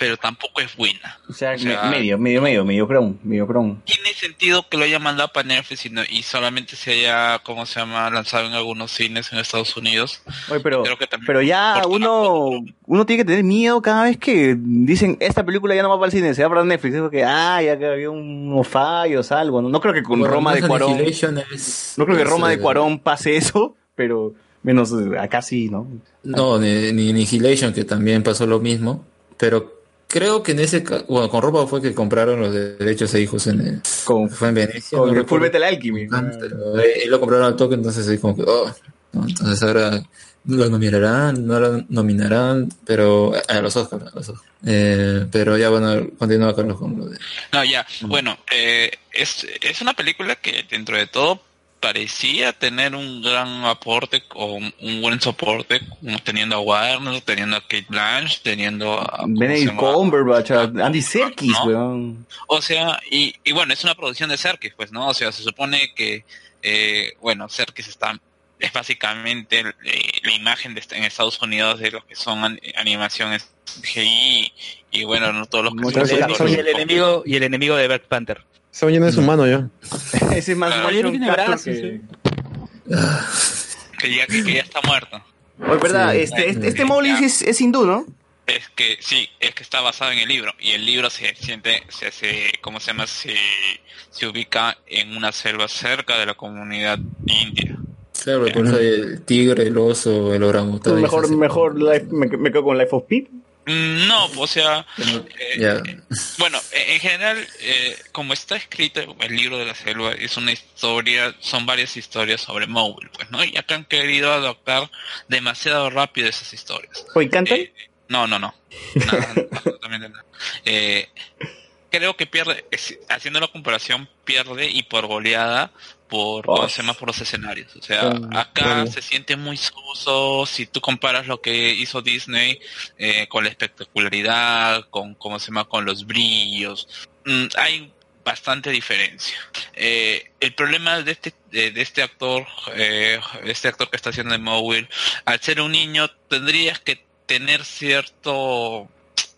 pero tampoco es buena.
O sea,
O sea,
me- medio, medio, medio, medio cron, medio cron.
Tiene sentido que lo haya mandado para Netflix y, no- y solamente se haya, ¿cómo se llama?, lanzado en algunos cines en Estados Unidos.
Oye, pero,
Creo que también
pero ya uno, uno tiene que tener miedo cada vez que dicen esta película ya no va para el cine, se va para Netflix. Es porque, ah, ya que había unos fallos, algo. No, no creo que con
Bueno,
Roma de Cuarón,
es-
no creo que
es,
Roma de Cuarón pase eso, pero menos acá sí, ¿no?
No, ni, ni Annihilation, que también pasó lo mismo. Pero creo que en ese caso, bueno, con Ropa fue que compraron los derechos a hijos en el,
Con,
fue en Venecia.
con
no
el Full Metal Alchemy.
pero ahí lo compraron al toque, entonces ahí como que, oh, ¿no? entonces ahora lo nominarán, no lo nominarán, pero a los Oscars, a los Oscars. Eh, pero ya bueno, continúa Carlos con lo de
No, ya. Bueno, eh, es, es una película que dentro de todo parecía tener un gran aporte o un, buen soporte, teniendo a Warner, teniendo a Kate Blanche, teniendo a... ¿cómo se
Benedict? Cumberbatch, a Andy Serkis,
¿no?
weón.
O sea, y, y bueno, es una producción de Serkis, pues, ¿no? O sea, se supone que, eh, bueno, Serkis está, es básicamente eh, la imagen de, en Estados Unidos de lo que son an- animaciones GI y, bueno, no todos los que son.
Y el enemigo, y el enemigo de Black Panther.
Se va lleno de su mano ya.
Ese es más
Ah,
motion
tiene brazos,
que-
que ya, que, que ya está muerto.
Oye, verdad,
Sí.
este, este, este Mowgli es, es hindú, ¿no?
Es que sí, es que está basado en el libro y el libro se siente, se, se ¿cómo se llama? Se, se ubica en una selva cerca de la comunidad india.
Claro, hay el tigre, el oso, el orangután.
Mejor, mejor life, me, me quedo con Life of Pi.
Mm, No, o sea, eh,
Ya.
bueno, eh, en general, eh, como está escrito el libro de la selva, es una historia, son varias historias sobre Mowgli, pues, ¿no? Y acá han querido adoptar demasiado rápido esas historias.
Oye, ¿cantan?
Eh, no, no, no. Nada, absolutamente nada. Eh, creo que pierde, haciendo la comparación, pierde y por goleada por, ¿cómo se llama? por los escenarios. O sea, acá se siente muy soso si tú comparas lo que hizo Disney eh, con la espectacularidad, con, ¿cómo se llama? con los brillos. Mm, hay bastante diferencia. Eh, el problema de este de, de este actor, eh, este actor que está haciendo de Mowgli, al ser un niño tendrías que tener cierto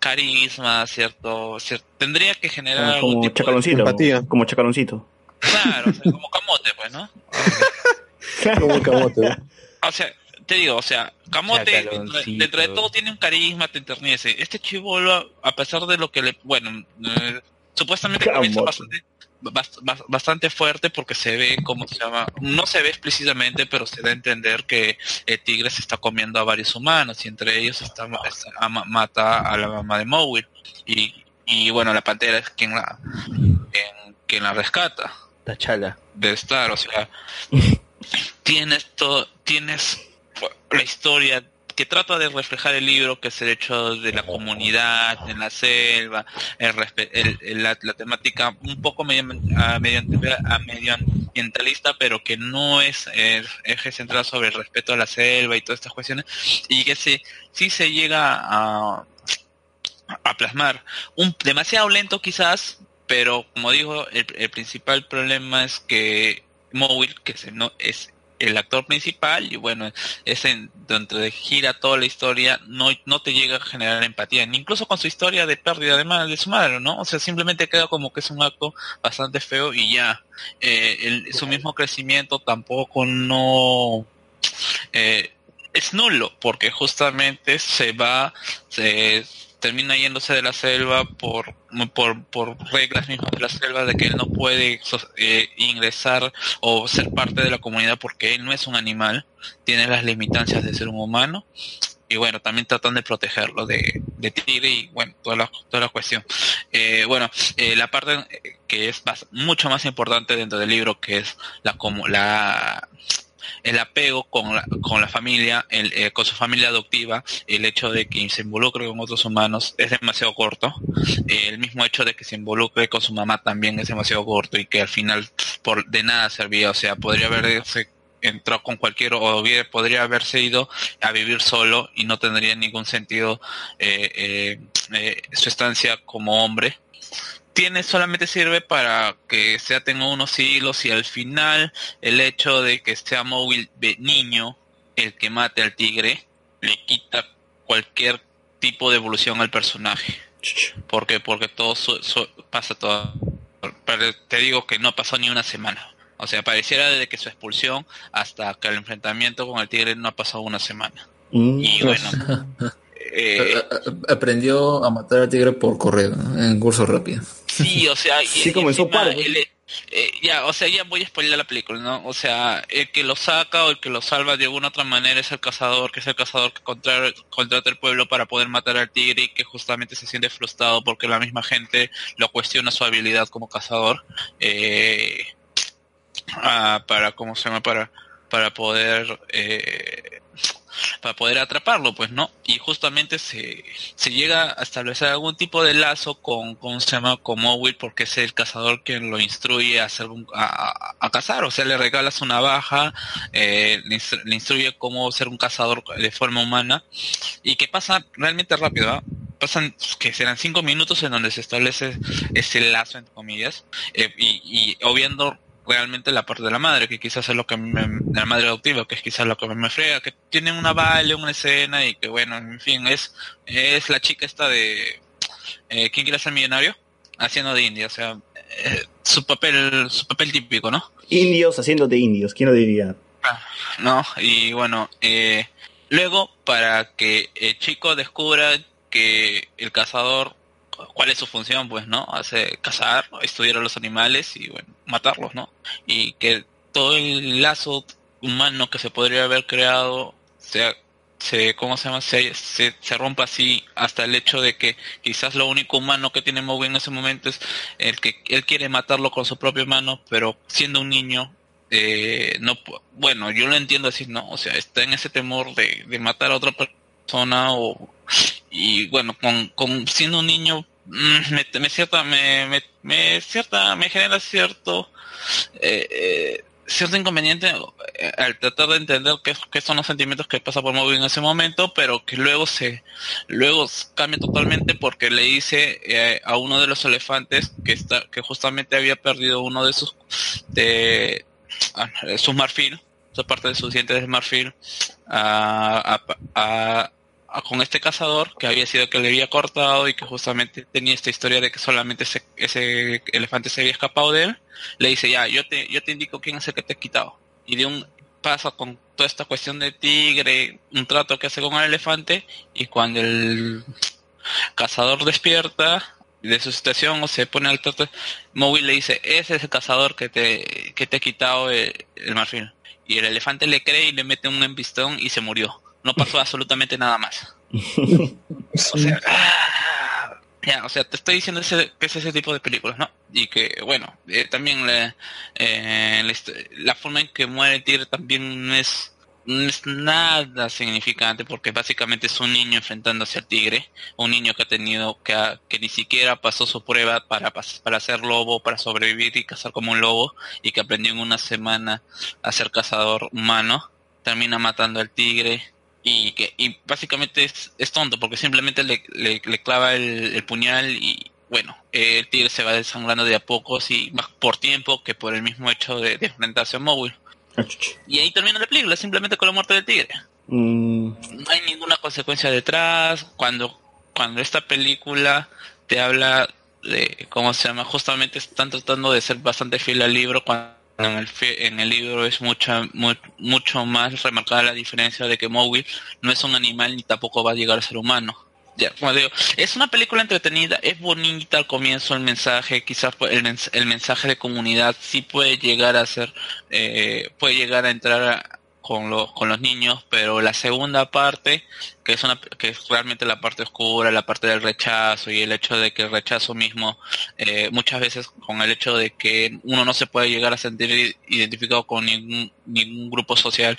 carisma, cierto, cier- tendría que generar algún
como
de-
chacaloncito.
empatía.
Como chacaloncito.
claro, o sea, como camote, pues, ¿no?
Como el camote.
O sea, te digo, o sea, Camote dentro de,
Chacaloncito.
dentro de todo tiene un carisma, te enternece. Este chivolo, a pesar de lo que le, bueno, eh, supuestamente comienza bastante, bast- bast- bastante fuerte porque se ve como se llama, no se ve explícitamente, pero se da a entender que el tigre se está comiendo a varios humanos y entre ellos está, está- mata a la mamá de Mowgli y, y bueno, la pantera es quien la, quien, quien la rescata
Tachala.
de estar, o sea, tienes todo, tienes la historia que trata de reflejar el libro, que es el hecho de la comunidad en la selva, el el- el- la, la temática un poco medio, a medio, a medioambientalista, pero que no es eh, eje central sobre el respeto a la selva y todas estas cuestiones, y que sí, sí se llega a, a plasmar. Un, demasiado lento quizás, pero como digo, el, el principal problema es que Mowgli, que se, no, es el actor principal y bueno, es en donde gira toda la historia, no, no te llega a generar empatía, incluso con su historia de pérdida de, madre, de su madre, ¿no? O sea, simplemente queda como que es un acto bastante feo y ya, eh, el- su mismo crecimiento tampoco no... Eh, es nulo porque justamente se va, se termina yéndose de la selva por, por, por reglas mismas de la selva de que él no puede eh, ingresar o ser parte de la comunidad porque él no es un animal, tiene las limitancias de ser un humano y bueno, también tratan de protegerlo de, de tigre y bueno, toda la, toda la cuestión. Eh, bueno, eh, la parte que es bas- mucho más importante dentro del libro que es la como la el apego con la, con la familia, el, eh, con su familia adoptiva, el hecho de que se involucre con otros humanos es demasiado corto. Eh, el mismo hecho de que se involucre con su mamá también es demasiado corto y que al final por de nada servía. O sea, podría haberse entrado con cualquier o hubiera- podría haberse ido a vivir solo y no tendría ningún sentido eh, su estancia como hombre tiene solamente sirve para que sea tenga unos hilos y al final el hecho de que sea móvil de niño el que mate al tigre le quita cualquier tipo de evolución al personaje. Porque porque todo su- su- pasa todo pero te digo que no pasó ni una semana. O sea pareciera desde que su expulsión hasta que el enfrentamiento con el tigre no ha pasado una semana. Y bueno eh,
Aprendió a matar al tigre por correo, ¿no? en curso rápido.
Sí, o sea, y-
Sí,
y encima
Pardo.
el- eh, ya, o sea, ya voy a spoiler la película, ¿no? O sea, el que lo saca o el que lo salva de alguna otra manera es el cazador, que es el cazador que contra- contrata el pueblo para poder matar al tigre y que justamente se siente frustrado porque la misma gente lo cuestiona su habilidad como cazador. Eh, ah, para, ¿cómo se llama? Para, para poder, eh, para poder atraparlo, pues, ¿no? Y justamente se, se llega a establecer algún tipo de lazo con, con se llama? Con Mowil, porque es el cazador quien lo instruye a hacer un, a, a- cazar, o sea, le regala su navaja, eh, le, instru- le instruye cómo ser un cazador de forma humana, y que pasa realmente rápido, ¿ah? Pasan, que serán cinco minutos en donde se establece ese lazo, entre comillas, eh, y, y obviando realmente la parte de la madre, que quizás es lo que me, de la madre adoptiva, que es quizás lo que me frega, que tiene una baile, una escena y que bueno, en fin, es, es la chica esta de eh, ¿Quién quiere ser millonario? Haciendo de India, o sea, eh, su papel, su papel típico, ¿no?
Indios haciendo de indios, ¿quién lo diría?
¿no? Y bueno, eh, luego para que el chico descubra que el cazador, cuál es su función, pues, ¿no? Hace cazar, estudiar a los animales y, bueno, matarlos, ¿no? Y que todo el lazo humano que se podría haber creado sea se cómo se llama se, se, rompa así hasta el hecho de que quizás lo único humano que tiene Moby en ese momento es el que él quiere matarlo con su propia mano pero siendo un niño eh, no bueno yo lo entiendo así no o sea está en ese temor de, de matar a otra persona o y bueno con, con siendo un niño me, me cierta me, me, me cierta me genera cierto eh, eh, cierto inconveniente eh, al tratar de entender qué, qué son los sentimientos que pasa por Moby en ese momento, pero que luego se luego cambia totalmente porque le dice a uno de los elefantes que está que justamente había perdido uno de sus de ah, sus marfil, parte de sus dientes de marfil a- con este cazador que había sido que le había cortado y que justamente tenía esta historia de que solamente ese, ese elefante se había escapado de él le dice ya yo te yo te indico quién es el que te ha quitado y de un pasa con toda esta cuestión de tigre un trato que hace con el elefante y cuando el cazador despierta de su situación o se pone al trato Mowgli le dice ese es el cazador que te que te ha quitado el, el marfil y el elefante le cree y le mete un embistón y se murió no pasó absolutamente nada más o sea, ah, ya, o sea, te estoy diciendo ese, que es ese tipo de películas, ¿no? Y que, bueno, eh, también le- eh, la, hist- la forma en que muere el tigre también no es, no es nada significante porque básicamente es un niño enfrentándose al tigre, un niño que ha tenido, que, ha- que ni siquiera pasó su prueba para, para ser lobo, para sobrevivir y cazar como un lobo y que aprendió en una semana a ser cazador humano, termina matando al tigre y que y básicamente es, es tonto porque simplemente le, le, le clava el, el puñal y bueno el tigre se va desangrando de a pocos y más por tiempo que por el mismo hecho de, de enfrentarse a Mowgli Y ahí termina la película, simplemente con la muerte del tigre.
Mm,
No hay ninguna consecuencia detrás. Cuando, cuando esta película te habla de, ¿cómo se llama? Justamente están tratando de ser bastante fiel al libro cuando en el, en el libro es mucha, mu- mucho más remarcada la diferencia de que Mowgli no es un animal ni tampoco va a llegar a ser humano. Ya, como digo, es una película entretenida, es bonita al comienzo el mensaje, quizás el, mens- el mensaje de comunidad sí puede llegar a ser, eh, puede llegar a entrar a- con los, con los niños, pero la segunda parte, que es una, que es realmente la parte oscura, la parte del rechazo y el hecho de que el rechazo mismo, eh, muchas veces con el hecho de que uno no se puede llegar a sentir identificado con ningún, ningún grupo social,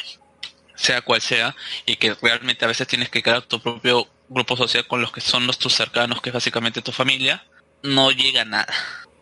sea cual sea, y que realmente a veces tienes que crear tu propio grupo social con los que son los tus cercanos, que es básicamente tu familia, no llega a nada.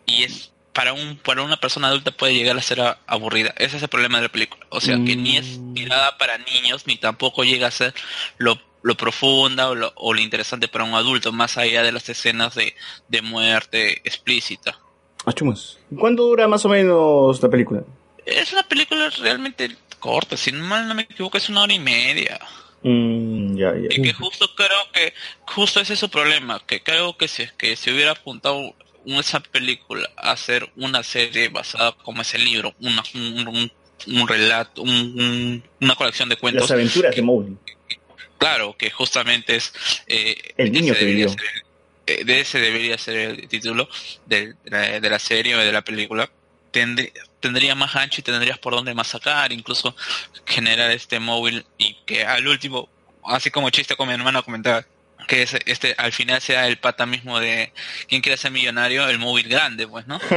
Y es para un para una persona adulta puede llegar a ser a- aburrida. Ese es el problema de la película. O sea, que ni es tirada para niños, ni tampoco llega a ser lo, lo profunda o lo, o lo interesante para un adulto, más allá de las escenas de, de muerte explícita.
Achumos. ¿Cuánto dura más o menos la película?
Es una película realmente corta, si no mal no me equivoco, es una hora y media.
Mm, ya, ya.
Y que justo creo que, justo ese es su problema, que creo que si, que si hubiera apuntado un- esa película hacer una serie basada como es el libro, una, un, un- un relato, un- un- una colección de cuentos.
Las aventuras de Mowgli.
Claro, que justamente es... eh,
El niño
ese
que vivió.
ser eh, de ese debería ser el título de, de la, de la serie o de la película. Tendrí- tendría más ancho y tendrías por dónde más sacar, incluso generar este móvil y que al último, así como chiste con mi hermano comentaba, que este al final sea el pata mismo de quien quiere ser millonario, el móvil grande, pues, ¿no?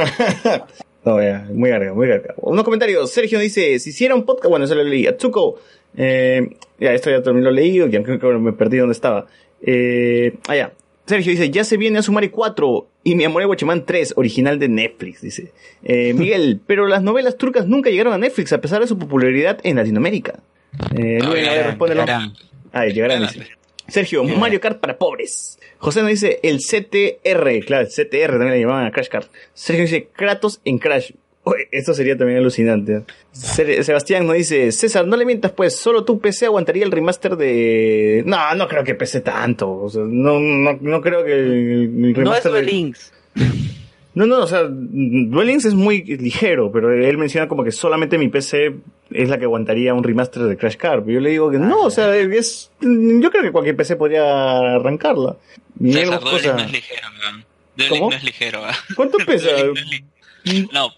No, ya, muy larga, muy larga. Unos comentarios. Sergio dice, si hiciera un podcast, bueno, eso lo leí. Atsuko, eh, ya, esto ya también lo leí, ya creo que me perdí donde estaba. Eh, ah, ya. Sergio dice, ya se viene Asumari 4 y Mi Amor de Guachimán 3, original de Netflix, dice. Eh, Miguel, pero las novelas turcas nunca llegaron a Netflix a pesar de su popularidad en Latinoamérica. Eh, Luis, a ver, respóndelo.
llegarán.
Ah, llegarán, dice. Sergio, Mario Kart para pobres. José nos dice el CTR, claro, el CTR también le llamaban a Crash Kart. Sergio dice Kratos en Crash. Oye, esto sería también alucinante. Se- Sebastián nos dice, César, no le mientas pues, solo tu PC aguantaría el remaster de... No, no creo que pese tanto. O sea, no, no, no creo que el, el
No es
remaster... De-
Links.
No, no, o sea, Duel Links es muy ligero, pero él menciona como que solamente mi PC es la que aguantaría un remaster de Crash Car. Yo le digo que no, o sea, es, yo creo que cualquier PC podría arrancarla. Y
César, Duel no es ligero, weón. Duel
¿Cómo?
Links no es ligero, weón.
¿Cuánto pesa?
No No,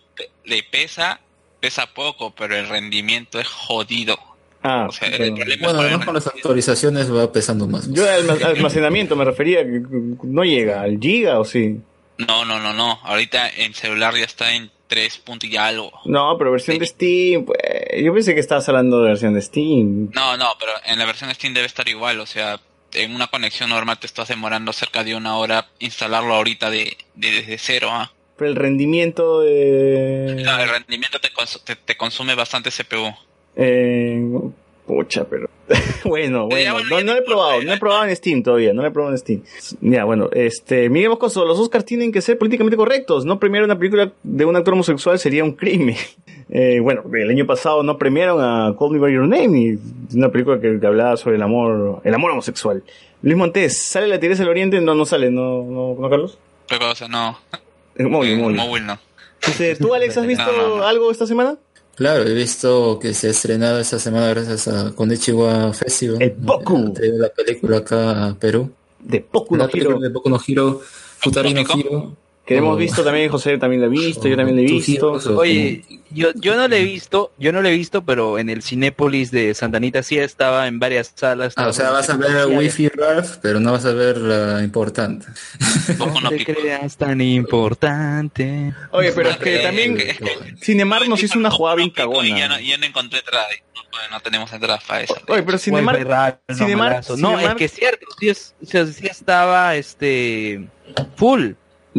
le pesa, pesa poco, pero el rendimiento es jodido.
Ah,
O sea, el
bueno.
problema
Bueno,
es
además con las actualizaciones va pesando más.
Yo al alma- almacenamiento me refería, que no llega al giga o sí.
No, no, no, no. Ahorita en celular ya está en 3 puntos y algo.
No, pero versión de Steam, pues, yo pensé que estabas hablando de versión de Steam.
No, no, pero en la versión Steam debe estar igual. O sea, en una conexión normal te estás demorando cerca de una hora instalarlo ahorita de, de- desde cero. ¿ah?
Pero el rendimiento de...
No, el rendimiento te, cons- te, te consume bastante CPU.
Eh, pucha, pero... bueno, bueno, no, no lo he probado, no he probado en Steam todavía, no lo he probado en Steam. Ya, bueno, este, Miguel Moscoso, los Oscars tienen que ser políticamente correctos, no premiar una película de un actor homosexual sería un crimen. Eh, bueno, el año pasado no premiaron a Call Me By Your Name, y una película que, que hablaba sobre el amor, el amor homosexual. Luis Montes, ¿sale la Tiresa del Oriente? No, no sale, ¿no, no, no Carlos?
¿Qué cosa? No.
Móvil,
Eh,
móvil.
móvil no.
Entonces, ¿Tú, Alex, has visto
No, no, no.
algo esta semana?
Claro, he visto que se ha estrenado esta semana gracias a Konichiwa Festival.
El Boku.
La película acá a Perú.
De Boku no Hero.
de Boku no Hero, Futari no
¿Lógico?
Que hemos visto también, José también lo ha visto, yo también lo he visto.
Oye, yo, yo no lo he visto, yo no lo he visto, pero en el Cinépolis de Santa Anita sí estaba en varias salas.
Ah, o sea, vas a ver Wi-Fi Ralph, pero no vas a ver la importante.
No
No te creas tan importante.
Oye, pero es que también
que-
Cinemar nos hizo una jugada bien
Y ya
cagona.
no, ya no encontré entrada. No, no tenemos entradas para esa.
Oye, pero Cinemar...
No,
Cinemar-
malazo. No,
Cinemar-
es que es cierto, sí, es- o sea, sí estaba este full.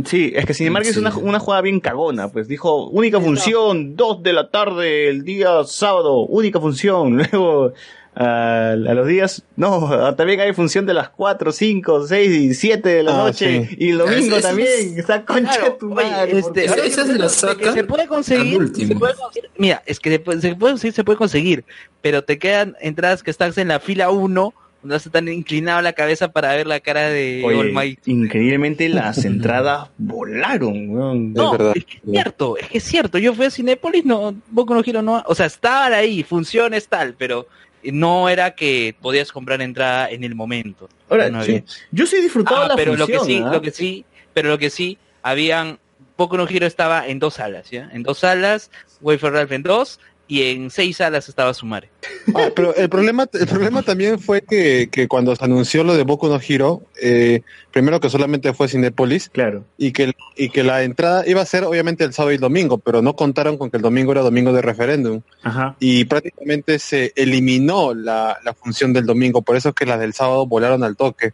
Sí, es que Cinemark es
Sí.
una, una jugada bien cagona, pues dijo, única función, 2 de la tarde el día sábado, única función, luego a, a los días. No, también hay función de las 4, 5, 6 y 7 de la
Ah,
noche.
sí.
Y el domingo
Eso es-
también. Esa concha
Claro,
de tu
oye,
madre.
este,
porque-
Esa- esa se la
de
saca
se puede conseguir, se puede conseguir. Mira, es que se puede, se puede conseguir, se puede conseguir, pero te quedan entradas que estás en la fila 1, vas a estar inclinado la cabeza para ver la cara de
Oye,
All Might.
increíblemente las entradas volaron, weón.
No,
Es verdad.
es que es cierto, es que es cierto. Yo fui a Cinépolis, no, Boku no Hero no, o sea, estaban ahí, funciones tal, pero no era que podías comprar entrada en el momento.
Ahora,
No
sí,
había.
yo sí he disfrutado
Ah,
la
pero
función,
lo que sí,
¿ah?
lo que sí, pero lo que sí, habían Boku no Hero estaba en dos salas, ¿ya? En dos salas, Wafer Ralph en dos, y en seis salas estaba Sumare.
Ah, pero el problema, el problema también fue que, que cuando se anunció lo de Boku no Hero, eh, primero que solamente fue Cinepolis
Claro.
y que, y que la entrada iba a ser obviamente el sábado y el domingo, pero no contaron con que el domingo era domingo de referéndum
Ajá.
y prácticamente se eliminó la, la función del domingo, por eso es que las del sábado volaron al toque.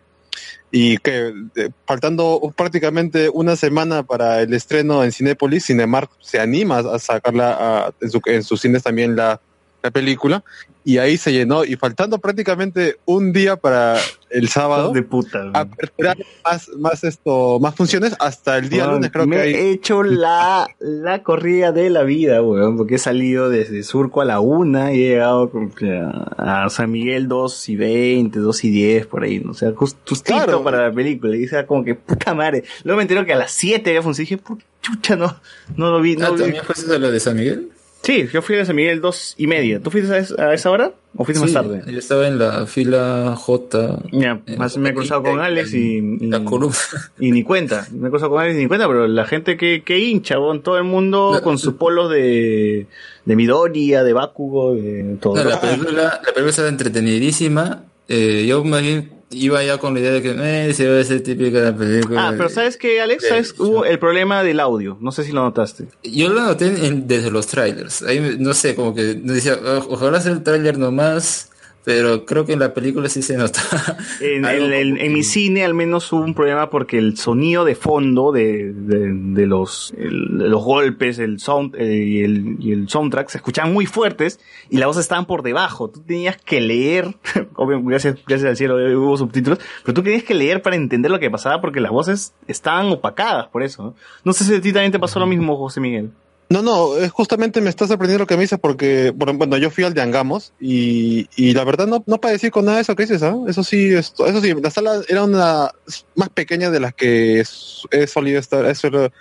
Y que eh, faltando prácticamente una semana para el estreno en Cinépolis, Cinemark se anima a sacarla a- en, su- en sus cines también la, la película, y ahí se llenó, y faltando prácticamente un día para el sábado,
De puta.
aperturar más, más esto, más funciones hasta el día
Weón,
lunes, creo
me
que hay.
he hecho la, la corrida de la vida, weón, porque he salido desde Surco a la una y he llegado como que a, San Miguel 2 y 20, 2 y 10, por ahí, ¿no? o sea, just- justito
Claro.
para la película. Y dice como que, puta madre. Luego me entero que a las 7 había función y dije, "Pu- chucha, no, no lo vi, no
Ah,
vi.
¿También fue eso lo de San Miguel?
Sí, yo fui a San Miguel 2 y media. ¿Tú fuiste a, es- a esa hora o fuiste
Sí,
más tarde?
Yo estaba en la fila J.
Ya,
en
más me he cruzado con Alex y, y-
La
y ni cuenta. Me he cruzado con Alex y ni cuenta, pero la gente que, que hincha, weón, todo el mundo
La-
con sus polos de, de Midoriya, de Bakugo, de todo.
No, la película, la película estaba entretenidísima. Eh, yo más bien iba ya con la idea de que eh, se va a ser típica la película.
Ah, pero ¿sabes qué, Alex? ¿Sabes? Hubo el problema del audio. No sé si lo notaste.
Yo lo noté en- desde los trailers. Ahí, no sé, como que decía, "Oh, ojalá sea el trailer nomás, pero creo que en la película sí se nota.
En,
Algo
en- mi cine al menos hubo un problema porque el sonido de fondo de, de, de los, el- de los golpes el sound, eh, y, el, y el soundtrack se escuchaban muy fuertes y las voces estaban por debajo. Tú tenías que leer, obvio, gracias, gracias al cielo eh, hubo subtítulos, pero tú tenías que leer para entender lo que pasaba porque las voces estaban opacadas por eso. No, no sé si a ti también te pasó lo mismo, José Miguel.
No, no, es justamente me está sorprendiendo lo que me dices porque, bueno, yo fui al de Angamos y, y la verdad no, no padecí con nada de eso que dices, ¿ah? Eso sí, esto- eso sí, la sala era una más pequeña de las que he solido estar, suelo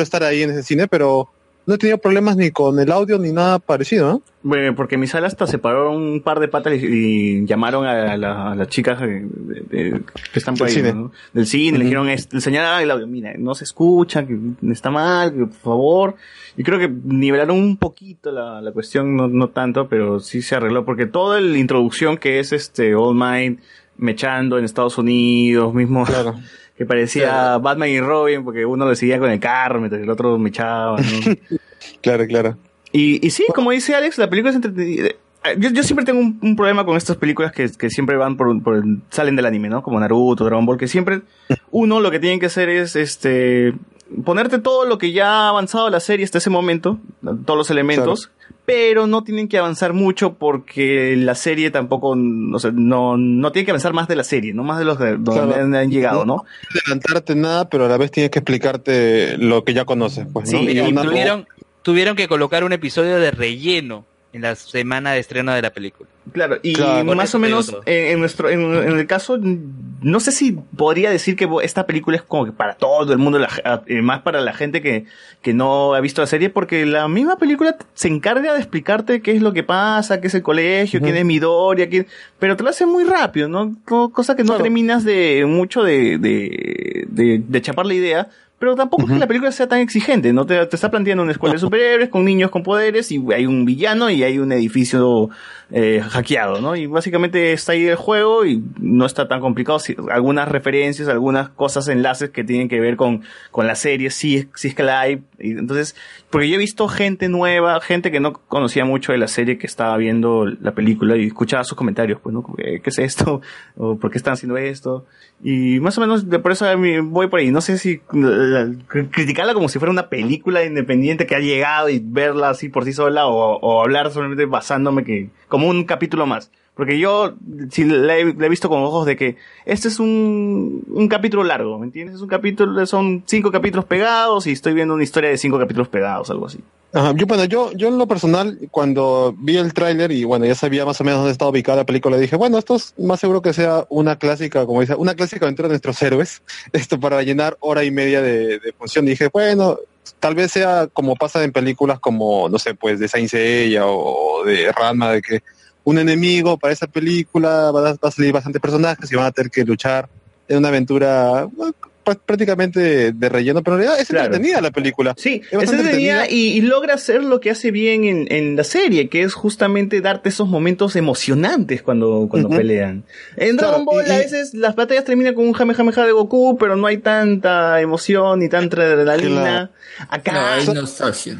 estar ahí en ese cine, pero no he tenido problemas ni con el audio ni nada parecido, ¿no?
Bueno, porque en mi sala hasta se paró un par de patas y, y llamaron a, la- a las chicas de- de- de- que están por
Del
ahí,
cine.
¿no? Del cine, le
Ujú.
dijeron, le señalaron el audio, mira, no se escucha, que está mal, que por favor. Y creo que nivelaron un poquito la, la cuestión, no, no tanto, pero sí se arregló, porque toda la introducción que es este All Might mechando en Estados Unidos, mismo
Claro.
que parecía Batman y Robin, porque uno le seguía con el carro mientras el otro mechaba, ¿no?
Claro, claro.
Y, y sí, como dice Alex, la película es entretenida. Yo, yo siempre tengo un, un problema con estas películas que, que siempre van por, salen del anime, ¿no? Como Naruto, Dragon Ball, que siempre uno lo que tienen que hacer es este ponerte todo lo que ya ha avanzado la serie hasta ese momento, todos los elementos, pero no tienen que avanzar mucho porque la serie tampoco, o sea, no, no tiene que avanzar más de la serie, no más de los de donde
Claro.
han, han llegado, ¿no?
adelantarte nada, pero a la vez tienes que explicarte lo que ya conoces, pues, ¿no?
Sí,
Y
y
una-
tuvieron, tuvieron que colocar un episodio de relleno en la semana de estreno de la película.
Claro, y
Claro.
más o menos
todo.
en, en nuestro en, en el caso no sé si podría decir que esta película es como que para todo el mundo, la- eh, más para la gente que, que no ha visto la serie, porque la misma película se encarga de explicarte qué es lo que pasa, qué es el colegio, quién es Midoriya, quién, pero te lo hace muy rápido, ¿no? Co- Cosa que no terminas de mucho de, de, de, de chapar la idea. Pero tampoco es que la película sea tan exigente, ¿no? Te, te está planteando una escuela de superhéroes con niños con poderes y hay un villano y hay un edificio eh, hackeado, ¿no? Y básicamente está ahí el juego y no está tan complicado. Algunas referencias, algunas cosas, enlaces que tienen que ver con, con la serie, sí, sí es que la hay. Y entonces, porque yo he visto gente nueva, gente que no conocía mucho de la serie que estaba viendo la película y escuchaba sus comentarios, pues, ¿no? Que, ¿Qué es esto? ¿O por qué están haciendo esto? Y más o menos de por eso voy por ahí. No sé si criticarla como si fuera una película independiente que ha llegado y verla así por sí sola o, o hablar solamente basándome que como un capítulo más. Porque yo sí la he, visto con ojos de que este es un, un capítulo largo, ¿me entiendes? Es un capítulo, son cinco capítulos pegados y estoy viendo una historia de cinco capítulos pegados, algo así.
Ajá, yo, bueno, yo, yo en lo personal, cuando vi el tráiler y bueno, ya sabía más o menos dónde estaba ubicada la película, dije, bueno, esto es más seguro que sea una clásica, como dice, una clásica aventura de nuestros héroes, esto para llenar hora y media de, de función. Dije, bueno, tal vez sea como pasa en películas como, no sé, pues de Saint Seiya o de Ranma, de que un enemigo para esa película va a, salir bastantes personajes y van a tener que luchar en una aventura prácticamente de relleno, pero en realidad es
Claro.
entretenida la película.
Sí,
Es
es entretenida y, y logra hacer lo que hace bien en, en la serie, que es justamente darte esos momentos emocionantes cuando, cuando pelean. En
Claro,
Dragon Ball
y-
a veces las batallas terminan con un Jamejameja de Goku, pero no hay tanta emoción ni tanta adrenalina. Acá
No,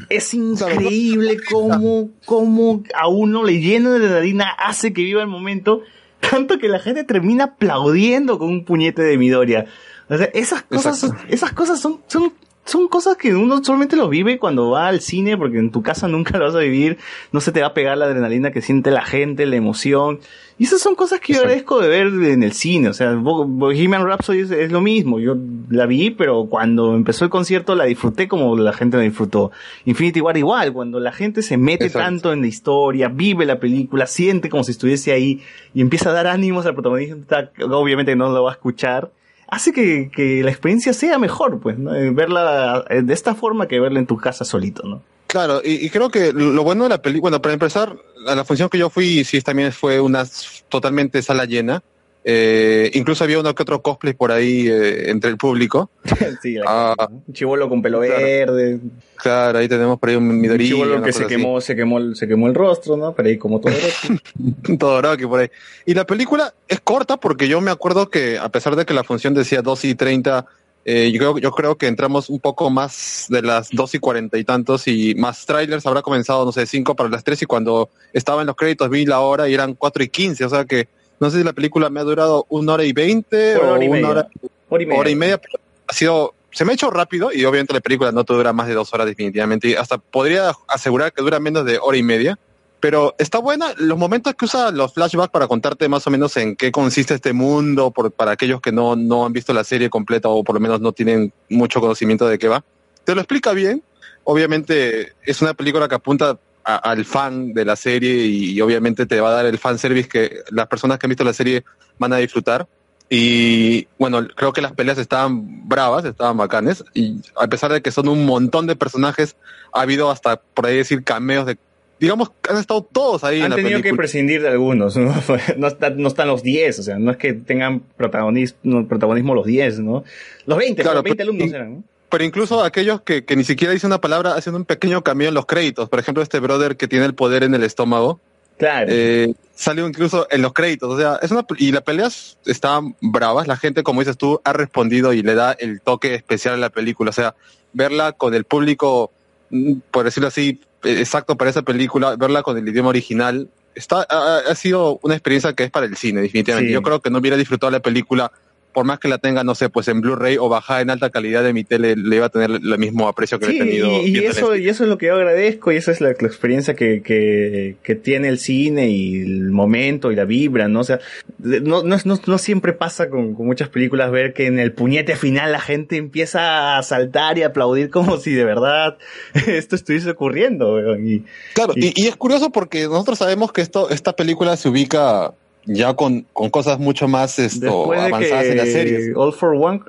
es increíble cómo, cómo a uno le llena de adrenalina, hace que viva el momento, tanto que la gente termina aplaudiendo con un puñete de Midoriya. O sea, esas cosas, son- esas cosas son, son, son cosas que uno solamente lo vive cuando va al cine, porque en tu casa nunca lo vas a vivir, no se te va a pegar la adrenalina que siente la gente, la emoción. Y esas son cosas que yo agradezco de ver en el cine. O sea, Bo- Bohemian Rhapsody es, es lo mismo. Yo la vi, pero cuando empezó el concierto la disfruté como la gente la disfrutó. Infinity War igual, cuando la gente se mete
Exacto.
tanto en la historia, vive la película, siente como si estuviese ahí y empieza a dar ánimos al protagonista, obviamente no lo va a escuchar, hace que, que la experiencia sea mejor, pues, ¿no? Eh, Verla eh, de esta forma que verla en tu casa solito, ¿no?
Claro, y, y creo que lo bueno de la película, bueno, para empezar, a la función que yo fui, sí, también fue una totalmente sala llena. Eh, incluso había uno que otro cosplay por ahí eh, entre el público.
sí,
Ah,
Un chivolo con pelo
Claro.
verde,
claro, ahí tenemos por ahí un
un
Midoriya.
chivolo que se
así.
quemó, se quemó, el- se quemó el rostro, ¿no? Pero ahí como todo
todo Rocky por ahí. Y la película es corta porque yo me acuerdo que a pesar de que la función decía 2 y 30, eh, yo, creo, yo creo que entramos un poco más de las 2 y 40 y tantos y más trailers habrá comenzado, no sé, 5 para las 3 y cuando estaba en los créditos vi la hora y eran 4 y 15, o sea que no sé si la película me ha durado una hora y 20
Una
o
hora y
una hora,
hora y media.
hora y media, pero ha sido... Se me ha hecho rápido y obviamente la película no te dura más de dos horas definitivamente y hasta podría asegurar que dura menos de hora y media pero está buena los momentos que usa los flashbacks para contarte más o menos en qué consiste este mundo por, para aquellos que no, no han visto la serie completa o por lo menos no tienen mucho conocimiento de qué va. Te lo explica bien. Obviamente es una película que apunta a- al fan de la serie y, y obviamente te va a dar el fan service que las personas que han visto la serie van a disfrutar. Y bueno, creo que las peleas estaban bravas, estaban bacanes. Y a pesar de que son un montón de personajes, ha habido hasta por ahí decir cameos de digamos han estado todos ahí en
Han
la
tenido que prescindir de algunos, ¿no? No, está- no están los 10, o sea, no es que tengan protagonismo, protagonismo los 10, ¿no? Los 20,
Claro,
los 20
pero-
alumnos eran, ¿no?
Pero incluso aquellos que, que ni siquiera dicen una palabra haciendo un pequeño cameo en los créditos. Por ejemplo, este brother que tiene el poder en el estómago.
Claro.
Eh, salió incluso en los créditos. O sea, es una, y las peleas estaban bravas. La gente, como dices tú, ha respondido y le da el toque especial a la película. O sea, verla con el público, mm, por decirlo así, eh, exacto para esa película, verla con el idioma original, está, ha, ha sido una experiencia que es para el cine, definitivamente.
Sí.
Yo creo que no hubiera disfrutado la película por más que la tenga, no sé, pues en Blu-ray o bajada en alta calidad de mi tele, le iba a tener el mismo aprecio que le he tenido.
y, y eso, y eso es lo que yo agradezco y esa es la, la experiencia que, que, que tiene el cine y el momento y la vibra, ¿no? O sea, no, no, no, no siempre pasa con, con muchas películas ver que en el puñete final la gente empieza a saltar y a aplaudir como si de verdad esto estuviese ocurriendo, y-
Claro, y, y es curioso porque nosotros sabemos que esto, esta película se ubica ya con, con cosas mucho más esto,
Después de
avanzadas
que
en las series.
All for One,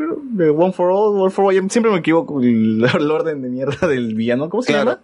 One for All, All for One, siempre me equivoco con el, el orden de mierda del villano, ¿cómo se
Claro.
llama?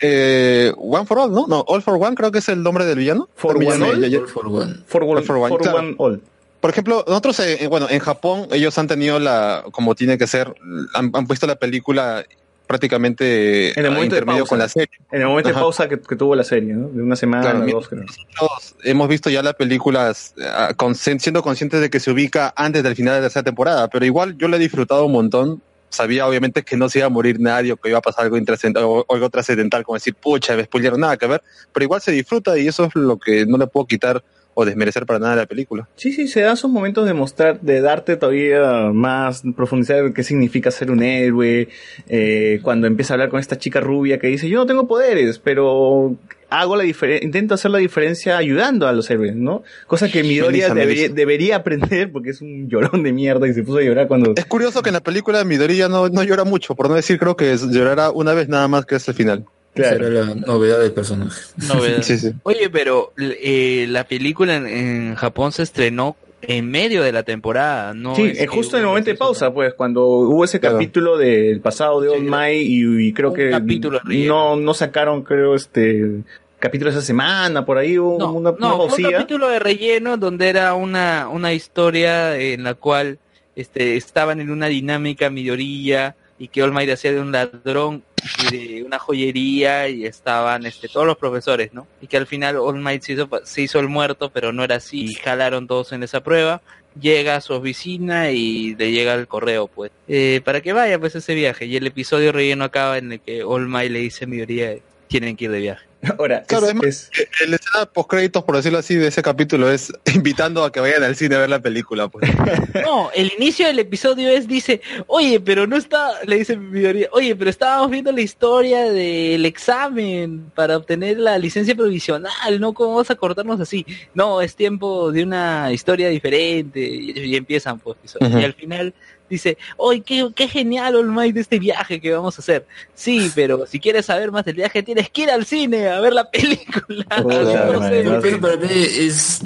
Eh, one for All, ¿no? No, All for One creo que es el nombre del villano.
For One
villano,
All?
ya- ya-
All for one.
For One,
All for One,
for
claro.
One All.
Por ejemplo, nosotros, eh, bueno, en Japón, ellos han tenido la, como tiene que ser, han, han puesto la película prácticamente
En el de
intermedio
pausa.
con la serie.
En el momento
Ajá.
de pausa que, que tuvo la serie, ¿no? De una semana,
Claro,
dos, creo.
Nosotros hemos visto ya las películas con- siendo conscientes de que se ubica antes del final de la tercera temporada, pero igual yo la he disfrutado un montón. Sabía obviamente que no se iba a morir nadie o que iba a pasar algo o algo trascendental, como decir, pucha, me spoilearon nada que ver, pero igual se disfruta y eso es lo que no le puedo quitar o desmerecer para nada la película.
Sí, sí, se da esos momentos de mostrar, de darte todavía más, profundizar qué significa ser un héroe, eh, cuando empieza a hablar con esta chica rubia que dice, yo no tengo poderes, pero hago la diferencia, intento hacer la diferencia ayudando a los héroes, ¿no? Cosa que Midoriya debería, aprender porque es un llorón de mierda y se puso a llorar cuando...
Es curioso que en la película Midoriya no, no llora mucho, por no decir creo que llorará una vez nada más que es el final.
Esa era la novedad del personaje.
Novedad.
Sí, sí.
Oye, pero eh, la película en, en Japón se estrenó en medio de la temporada, ¿no?
sí,
es que
justo en el momento de pausa, pues, cuando hubo ese
Claro.
capítulo del pasado de All Might y, y creo
Un
que
capítulo relleno.
no, no sacaron, creo, este capítulo esa semana, por ahí hubo
No,
una, una
no, fue un capítulo de relleno donde era una, una historia en la cual este, estaban en una dinámica Midoriya y que All Might hacía de un ladrón de una joyería y estaban este, todos los profesores, ¿no? Y que al final All Might se hizo, se hizo el muerto, pero no era así. Y jalaron todos en esa prueba. Llega a su oficina y le llega el correo, pues, eh, para que vaya pues ese viaje. Y el episodio relleno acaba en el que All Might le dice a Midoriya, tienen que ir de viaje.
Ahora,
Claro,
es-
es más,
es-
el escena post créditos, por decirlo así, de ese capítulo es invitando a que vayan al cine a ver la película. Pues.
No, el inicio del episodio es, dice, oye, pero no está, le dice Midoriya, oye, pero estábamos viendo la historia del examen para obtener la licencia provisional, ¿no? ¿Cómo vas a cortarnos así? No, es tiempo de una historia diferente, y, y empiezan, pues, y al final dice, oye, qué, qué genial, All Might, este viaje que vamos a hacer. Sí, pero si quieres saber más del viaje, tienes que ir al cine a ver la película. No
Pero para mí es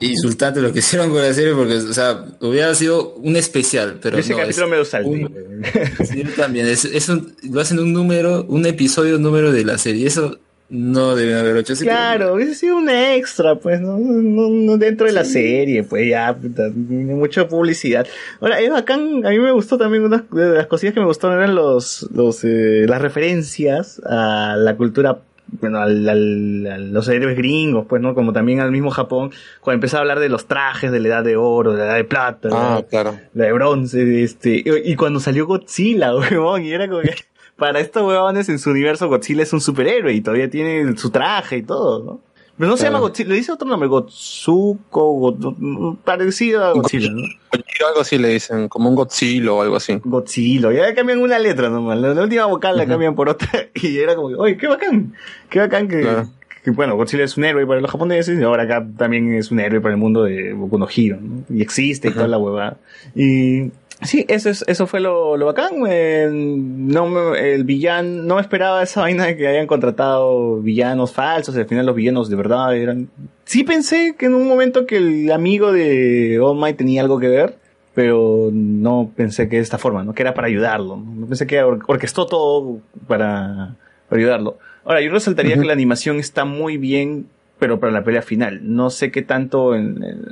insultante lo que hicieron con la serie porque, o sea, hubiera sido un especial, pero
ese
no,
capítulo
es
me lo salté.
un- sí, yo también, es, es un, lo hacen un número, un episodio número de la serie, eso no deben así. pero-
Claro, hubiese sido un extra, pues, no, no, no dentro de la serie, pues ya, mucha publicidad. Ahora, es bacán, a mí me gustó también, una de las cosillas que me gustaron eran los, los, eh, las referencias a la cultura, bueno, al, al- a los héroes gringos, pues, ¿no? Como también al mismo Japón, cuando empezaba a hablar de los trajes de la edad de oro, de la edad de plata,
Ah,
la,
claro.
la de bronce, este, y, y cuando salió Godzilla, huevón, y era como que, para estos huevones en su universo Godzilla es un superhéroe y todavía tiene su traje y todo, ¿no? Pero no se
Claro.
llama Godzilla, le dice otro nombre, Gotsuko, Go- parecido a Godzilla, ¿no?
Godzilla, algo así le dicen, como un Godzilla o algo así.
Godzilla, ya cambian una letra nomás, la, la última vocal la cambian por otra y era como, oye, qué bacán, qué bacán que,
Claro.
que, bueno, Godzilla es un héroe para los japoneses y ahora acá también es un héroe para el mundo de Boku no Hero, ¿no? Y existe y toda la huevada. Y sí, eso es, eso fue lo, lo bacán, eh, no me- el villano, no me esperaba esa vaina de que hayan contratado villanos falsos, al final los villanos de verdad eran, sí pensé que en un momento que el amigo de All Might tenía algo que ver, pero no pensé que de esta forma, ¿no? Que era para ayudarlo. No, pensé que or- orquestó todo para, para ayudarlo. Ahora, yo resaltaría que la animación está muy bien, pero para la pelea final. No sé qué tanto en, en-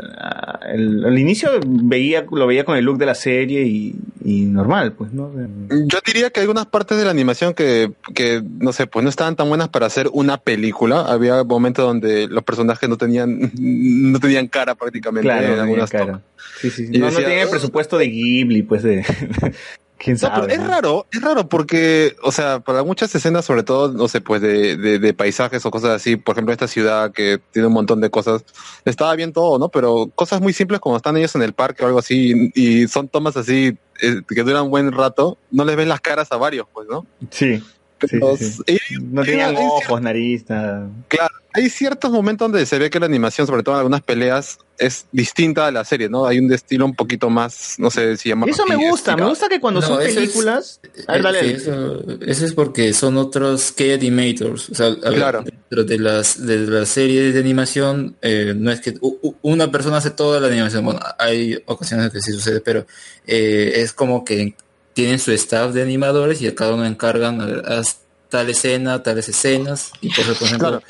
el, al inicio veía, lo veía con el look de la serie y, y normal, pues, ¿no?
Yo diría que hay algunas partes de la animación que, que, no sé, pues no estaban tan buenas para hacer una película. Había momentos donde los personajes no tenían, no tenían cara prácticamente
Claro,
en algunas
cara. Sí, sí, No, no
decía,
el
"Ah".
presupuesto de Ghibli, pues, de... ¿Quién
No, pero es raro, es raro porque, o sea, para muchas escenas, sobre todo, no sé, pues de, de, de paisajes o cosas así, por ejemplo, esta ciudad que tiene un montón de cosas, estaba bien todo, ¿no? Pero cosas muy simples como están ellos en el parque o algo así, y, y son tomas así eh, que duran un buen rato, no les ves las caras a varios, pues, ¿no?
Sí. Sí,
Pero,
sí, sí.
y-
No tenían ojos, nariz, nada.
Claro, hay ciertos momentos donde se ve que la animación, sobre todo en algunas peleas, es distinta a la serie, ¿no? Hay un estilo un poquito más, no sé si llamarlo
Eso me gusta, me gusta que cuando
No,
son
es-
películas... A ver, dale, dale.
sí, eso, eso es porque son otros K-animators. O sea, a ver,
Claro.
dentro de las, de las series de animación, eh, no es que una persona hace toda la animación. Bueno, hay ocasiones que sí sucede, pero eh, es como que tienen su staff de animadores y a cada uno encargan a ver, haz tal escena, tales escenas. Y por ejemplo, por ejemplo,
Claro.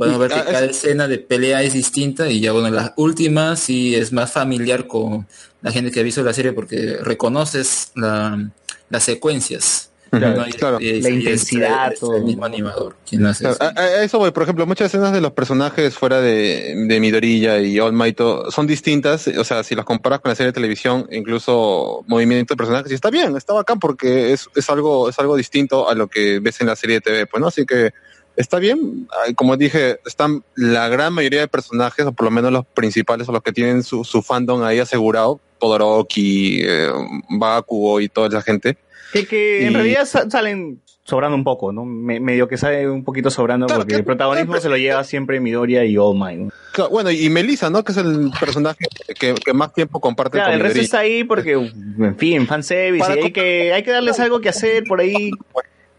Podemos
Y,
ver que
ah,
cada
es-
escena de pelea es distinta y ya bueno, la última sí es más familiar con la gente que ha visto la serie porque reconoces la, las secuencias.
Ujú,
¿no? Y-
claro.
y- y
La intensidad,
es
todo.
el mismo animador quien hace
Claro,
eso.
a, a eso voy, por ejemplo, muchas escenas de los personajes fuera de, de Midoriya y All Might son distintas, o sea, si las comparas con la serie de televisión, incluso movimiento de personajes, y está bien, está bacán porque es, es algo, es algo distinto a lo que ves en la serie de TV, pues, ¿no? Así que está bien, como dije, están la gran mayoría de personajes, o por lo menos los principales o los que tienen su, su fandom ahí asegurado, Todoroki, eh, Bakugo y toda esa gente.
Que, que en realidad sa- salen sobrando un poco, ¿no? Me- medio que sale un poquito sobrando porque el protagonismo se lo lleva siempre Midoriya y All Might. ¿no?
Claro, Bueno, y Melissa, ¿no? Que es el personaje que, que más tiempo comparte
Claro,
con
el resto
Midoriya.
está ahí porque, en fin, fanservice, y hay que, hay que darles algo que hacer por ahí.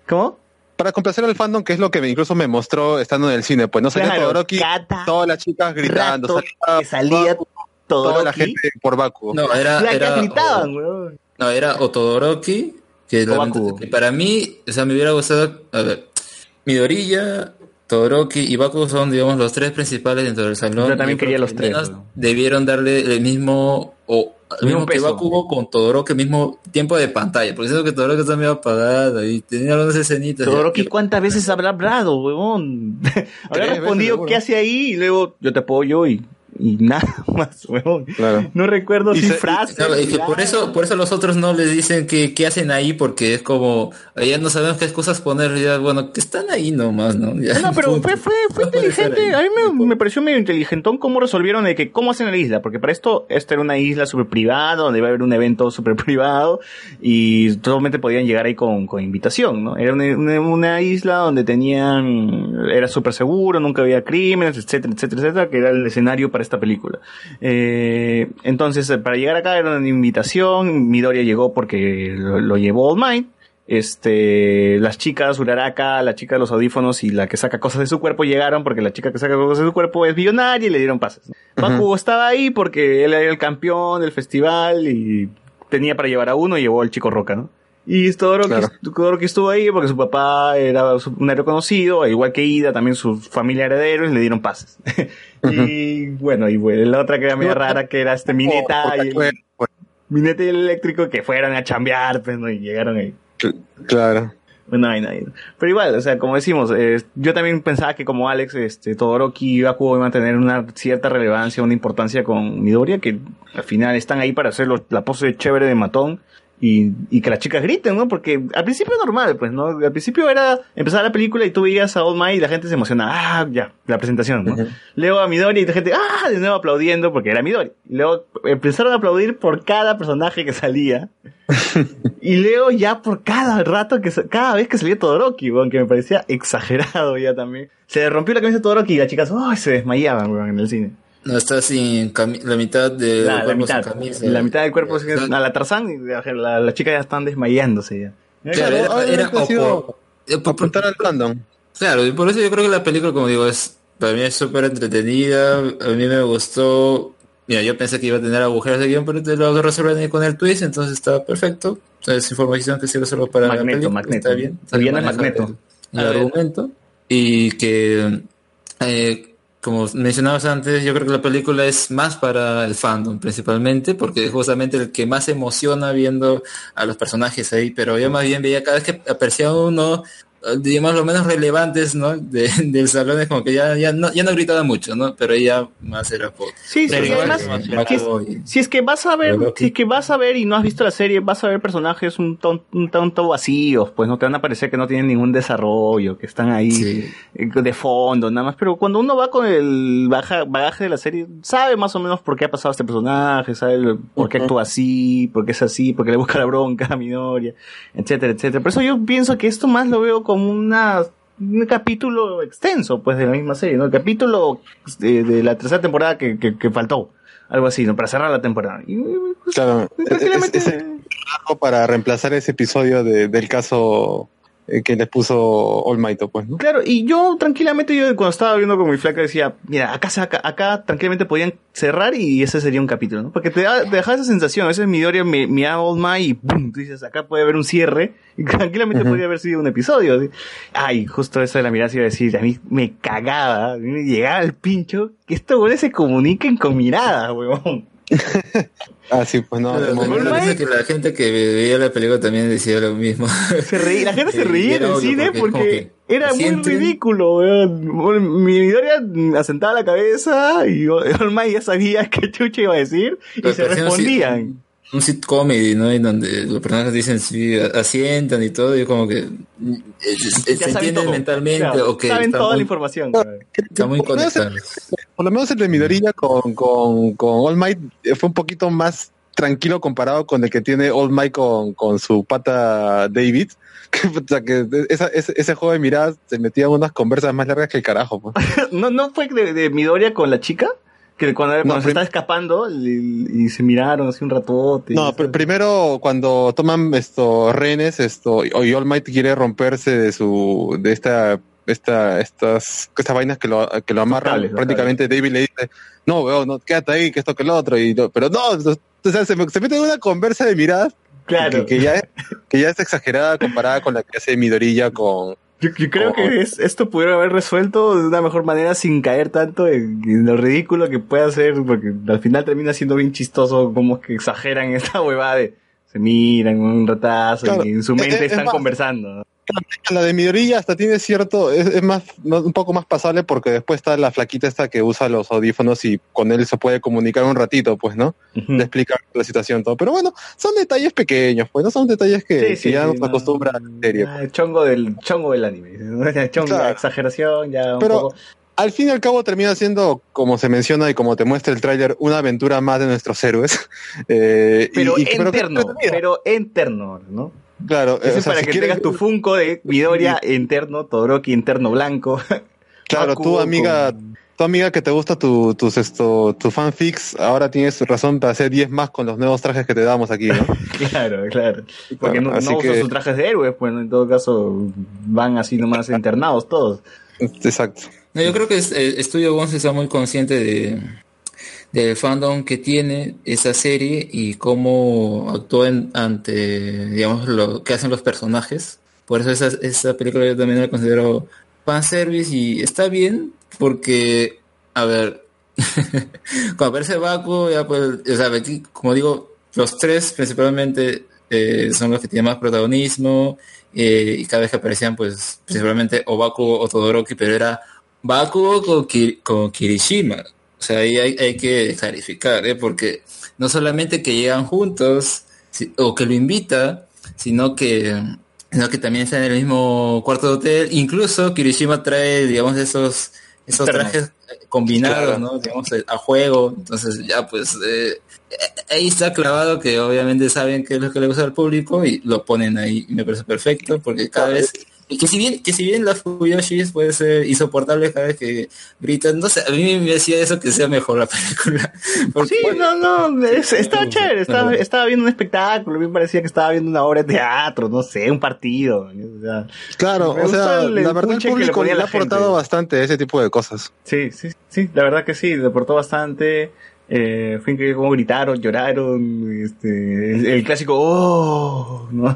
¿Cómo?
Para complacer al fandom, que es lo que me- incluso me mostró estando en el cine, pues no salía
Claro,
Todoroki, todas las chicas gritando,
rato
salía,
que salía
toda la gente por Bakugo.
No, era,
Las
era,
que gritaban, weón.
no, era o Todoroki, que,
O
para mí, o sea, me hubiera gustado, a ver, Midoriya, Todoroki y Bakugo son, digamos, los tres principales dentro del salón.
Yo también quería
que
los tres.
Debieron darle el mismo, o el
mismo
mismo que. Bakugo con Todoroki, el mismo tiempo de pantalla, porque siento que Todoroki está medio apagado y tenía algunas escenitas.
Todoroki, ¿cuántas veces habrá hablado, huevón? Habrá respondido qué hace ahí y luego yo te apoyo y, y nada más, huevón.
Claro.
No recuerdo si
se-
frases.
Claro, y que por eso, por eso los otros no les dicen que, qué hacen ahí, porque es como, ya no sabemos qué excusas poner, ya, bueno, que están ahí nomás, ¿no? Ya,
No, pero
punto.
fue, fue, fue
No
inteligente. A mí me, me pareció medio inteligentón cómo resolvieron de que cómo hacen la isla, porque para esto esta era una isla súper privada, donde iba a haber un evento súper privado y solamente podían llegar ahí con, con invitación, ¿no? Era una, una- una isla donde tenían, era súper seguro, nunca había crímenes, etcétera, etcétera, etcétera, que era el escenario para esta película. Eh, entonces, eh, para llegar acá era una invitación, Midoriya llegó porque lo, lo llevó All Might, este, las chicas, Uraraka, la chica de los audífonos y la que saca cosas de su cuerpo llegaron porque la chica que saca cosas de su cuerpo es billonaria y le dieron pases. Bakugo estaba ahí porque él era el campeón del festival y tenía para llevar a uno y llevó al chico Roca, ¿no? Y Todoroki,
Claro.
Todoroki estuvo ahí porque su papá era un héroe conocido, al igual que Ida, también su familia herederos y le dieron pases. y bueno, y bueno, la otra que era medio rara que era este Mineta y el, Mineta y el eléctrico que fueron a chambear, pues, ¿no? Y llegaron ahí.
Claro.
Pero igual, o sea, como decimos, eh, yo también pensaba que como Alex, este, Todoroki y Bakugo iban a tener una cierta relevancia, una importancia con Midoriya, que al final están ahí para hacer los- la pose chévere de matón y, y que las chicas griten, ¿no? Porque al principio normal, pues, ¿no? Al principio era empezar la película y tú veías a All Might y la gente se emociona, ah, ya, la presentación, ¿no? Luego a Midori y la gente, ah, de nuevo aplaudiendo porque era Midori. Y luego empezaron a aplaudir por cada personaje que salía. Y luego ya por cada rato, que cada vez que salía Todoroki, weón, que me parecía exagerado ya también. Se rompió la camisa de Todoroki y las chicas, ¡ay! se desmayaban, weón, en el cine.
No, está sin la mitad de
La, la
cuerpo sin
mitad,
camisa.
la mitad del cuerpo,
Exacto.
a la Tarzán, y la- la- las chicas ya están desmayándose ya.
Claro, era, era o por- eh, por-
apuntar al fandom.
Claro, y por eso yo creo que la película, como digo, es para mí es súper entretenida. A mí me gustó. Mira, yo pensé que iba a tener agujeros de guion, pero te lo resuelven con el twist, entonces está perfecto. Es información que sirve solo para la
Magneto,
película,
Magneto.
Está bien.
El villano es
Maneja
Magneto.
El, el argumento. Y que, eh, como mencionabas antes, yo creo que la película es más para el fandom principalmente, porque es justamente el que más emociona viendo a los personajes ahí, pero yo más bien veía cada vez que aparecía uno, digamos, los menos relevantes, ¿no? De- del salón es como que ya, ya, no, ya no gritaba mucho, ¿no? Pero ella más era por...
Sí, sí,
igual
además,
es
si es,
Bakugo y-
si es que vas a ver, si es que vas a ver y no has visto la serie, vas a ver personajes un, ton- un tanto vacíos, pues no te van a parecer que no tienen ningún desarrollo, que están ahí
Sí.
eh, de fondo, nada más. Pero cuando uno va con el baja- bagaje de la serie, sabe más o menos por qué ha pasado este personaje, sabe por qué actúa así, por qué es así, por qué le busca la bronca a Minoria, etcétera, etcétera. Por eso yo pienso que esto más lo veo como una un capítulo extenso, pues, de la misma serie, ¿no? El capítulo de, de la tercera temporada que, que, que faltó. Algo así, ¿no? Para cerrar la temporada. Y, pues,
Claro. Es,
tranquilamente-
es- es algo para reemplazar ese episodio de- del caso que les puso Might, pues, ¿no?
Claro, y yo tranquilamente, yo cuando estaba viendo con mi flaca decía, mira, acá, se- acá, acá tranquilamente podían cerrar y ese sería un capítulo, ¿no? Porque te, da, te deja esa sensación, a veces Midoriya me, me da All Might y ¡pum! Tú dices, acá puede haber un cierre y tranquilamente podría haber sido un episodio. Ay, justo eso de la mirada se iba a decir, a mí me cagaba, a mí me llegaba el pincho que estos güeyes se comuniquen con miradas, huevón.
Ah, sí, pues no.
Pero me parece que la gente que veía la película también decía lo mismo.
Se reía, la gente se reía en el cine
porque
era muy ridículo, weón. Mi Midoriya asentaba la cabeza y Olmay ya sabía qué chucha iba a decir y
Pero
se respondían.
Un sitcomedy, ¿no? En donde los personajes dicen sí, asientan y todo, y como que eh, eh, se
Ya saben
entienden
todo.
mentalmente,
Claro,
o que
saben toda la
muy,
información. weón.
está muy
Por lo menos el-
conectados.
Por lo menos el de Midoriya con, con, con All Might eh, fue un poquito más tranquilo comparado con el que tiene Old Mike con, con su pata David. Que, puta, que esa- ese, ese juego de miradas se metía en unas conversas más largas que el carajo. pues.
¿No, ¿No fue de, de Midoriya con la chica? Que cuando, cuando se estaba escapando y, y se miraron así un ratote.
No, pr- primero cuando toman esto rehenes, esto, y All Might quiere romperse de su, de esta, esta, estas, estas vainas que lo, que lo amarran, prácticamente David le dice, no, weón, no, quédate ahí, que esto que lo otro, y no- pero no, no, o sea, se, se mete en una conversa de miradas
Claro.
que, que ya es, que ya es exagerada comparada con la que hace Midorilla con,
Yo, yo creo que es- esto pudieron haber resuelto de una mejor manera sin caer tanto en, en lo ridículo que puede hacer, porque al final termina siendo bien chistoso como es que exageran esta huevada de se miran un ratazo
Claro.
y en su
Es-
mente
es
están
más-
conversando. ¿No?
La de Midorilla hasta tiene cierto, es, es más, un poco más pasable porque después está la flaquita esta que usa los audífonos y con él se puede comunicar un ratito, pues, ¿no? Le explica la situación todo. Pero bueno, son detalles pequeños, pues, no son detalles que,
Sí,
que
sí,
ya nos
no.
acostumbra a la serie.
El chongo del chongo del anime. ¿no? Chongo,
Claro.
exageración, ya un
Pero
poco.
al fin y al cabo termina siendo, como se menciona y como te muestra el tráiler, una aventura más de nuestros héroes. Eh, y-
Pero
y- pero que-
interno, pero interno, ¿no?
Claro,
Eso
eh, o
es
sea,
para
si
que
quieres-
tengas tu Funko de Midoriya interno, Todoroki interno blanco.
Claro, tu amiga, tu amiga que te gusta tu, tus esto, tu fanfics, ahora tienes razón para hacer 10 más con los nuevos trajes que te damos aquí, ¿no?
Claro, claro. Porque no, no usan
que-
sus trajes de héroes, pues en todo caso van así nomás internados todos.
Exacto.
No, yo creo que eh, Studio Bones está muy consciente de del fandom que tiene esa serie y cómo actúan ante, digamos, lo que hacen los personajes. Por eso esa, esa película yo también la considero fanservice y está bien porque, a ver, cuando aparece Baku, ya pues, o sea, aquí, como digo, los tres principalmente eh, son los que tienen más protagonismo eh, y cada vez que aparecían, pues, principalmente o Baku o Todoroki, pero era Bakugo con, Ki- con Kirishima. O sea, ahí hay, hay que clarificar, ¿eh? porque no solamente que llegan juntos si- o que lo invita, sino que, sino que también están en el mismo cuarto de hotel. Incluso Kirishima trae, digamos, esos, esos trajes combinados,
Claro.
¿no? Digamos, a juego. Entonces, ya, pues, eh, ahí está clavado que obviamente saben qué es lo que le gusta al público y lo ponen ahí. Y me parece perfecto porque cada vez y que si bien que si bien las Fuyoshis puede ser insoportable cada vez que gritan, no sé, a mí me decía eso que sea mejor la película. Porque-
Sí, no, no, es- estaba chévere, estaba, estaba viendo un espectáculo, a mí me parecía que estaba viendo una obra de teatro, no sé, un partido. o sea,
Claro, o sea, la verdad el
le
público le
la
ha aportado bastante ese tipo de cosas.
Sí, sí, sí, la verdad que sí, le aportó bastante. Eh, fue increíble cómo gritaron, lloraron, este, el, el clásico ¡Oh! ¿no?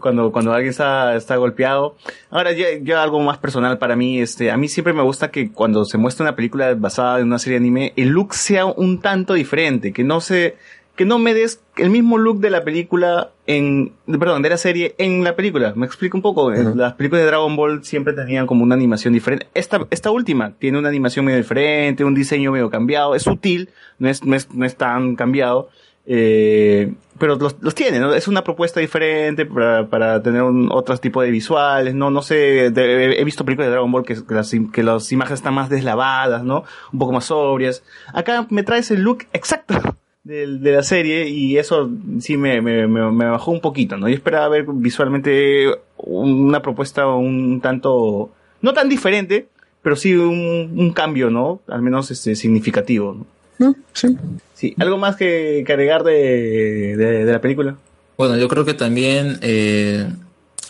Cuando, cuando alguien está, está golpeado. Ahora, ya, ya algo más personal para mí, este, a mí siempre me gusta que cuando se muestra una película basada en una serie de anime, el look sea un tanto diferente, que no se, que no me des el mismo look de la película en, perdón, de la serie en la película. Me explico un poco. En Las películas de Dragon Ball siempre tenían como una animación diferente. Esta, esta última tiene una animación medio diferente, un diseño medio cambiado. Es sutil, no es, no es, no es tan cambiado. Eh, pero los, los tiene, ¿no? Es una propuesta diferente para, para tener un, otro tipo de visuales, ¿no? No sé, he visto películas de Dragon Ball que, las, que las imágenes están más deslavadas, ¿no? Un poco más sobrias. Acá me traes el look exacto de, la serie y eso sí me, me, me- me bajó un poquito, ¿no? Yo esperaba ver visualmente una propuesta un tanto, no tan diferente, pero sí un, un cambio, ¿no? Al menos este, significativo, ¿no?
Sí.
Sí, ¿algo más que, que agregar de, de, de la película?
Bueno, yo creo que también eh,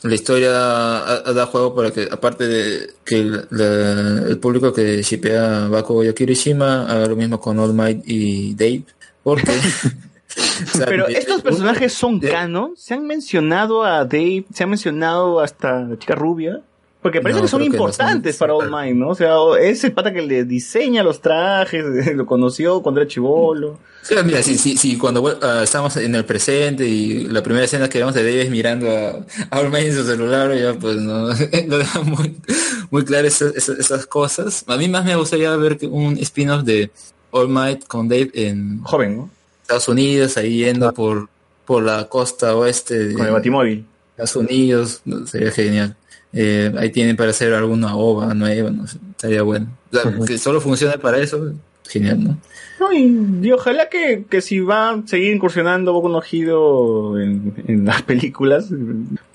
la historia ha- ha- da juego para que, aparte de que el, la- el público que shipea a Bakugo y Kirishima, haga lo mismo con All Might y Dave, porque... o sea,
Pero estos personajes son canon, se han mencionado a Dave, se han mencionado hasta la chica rubia, porque parece
No,
que son
creo que no
importantes para All Might, ¿no? O sea, es el pata que le diseña los trajes, lo conoció cuando era chivolo.
Sí, mira, si, si, si cuando ah, estamos en el presente y la primera escena que vemos de Dave es mirando a, a All Might en su celular, ya pues no, lo deja muy, muy claro esas, esas, esas cosas. A mí más me gustaría ver un spin-off de All Might con Dave en
joven, ¿no?
Estados Unidos, ahí yendo por, por la costa oeste de
Con el batimóvil.
Estados Unidos, sería genial. Eh, ahí tienen para hacer alguna ova nueva, no sé, estaría bueno. O sea, que solo funcione para eso, genial, ¿no?
No, y, y ojalá que, que si va a seguir incursionando Boku no Hero en, en las películas,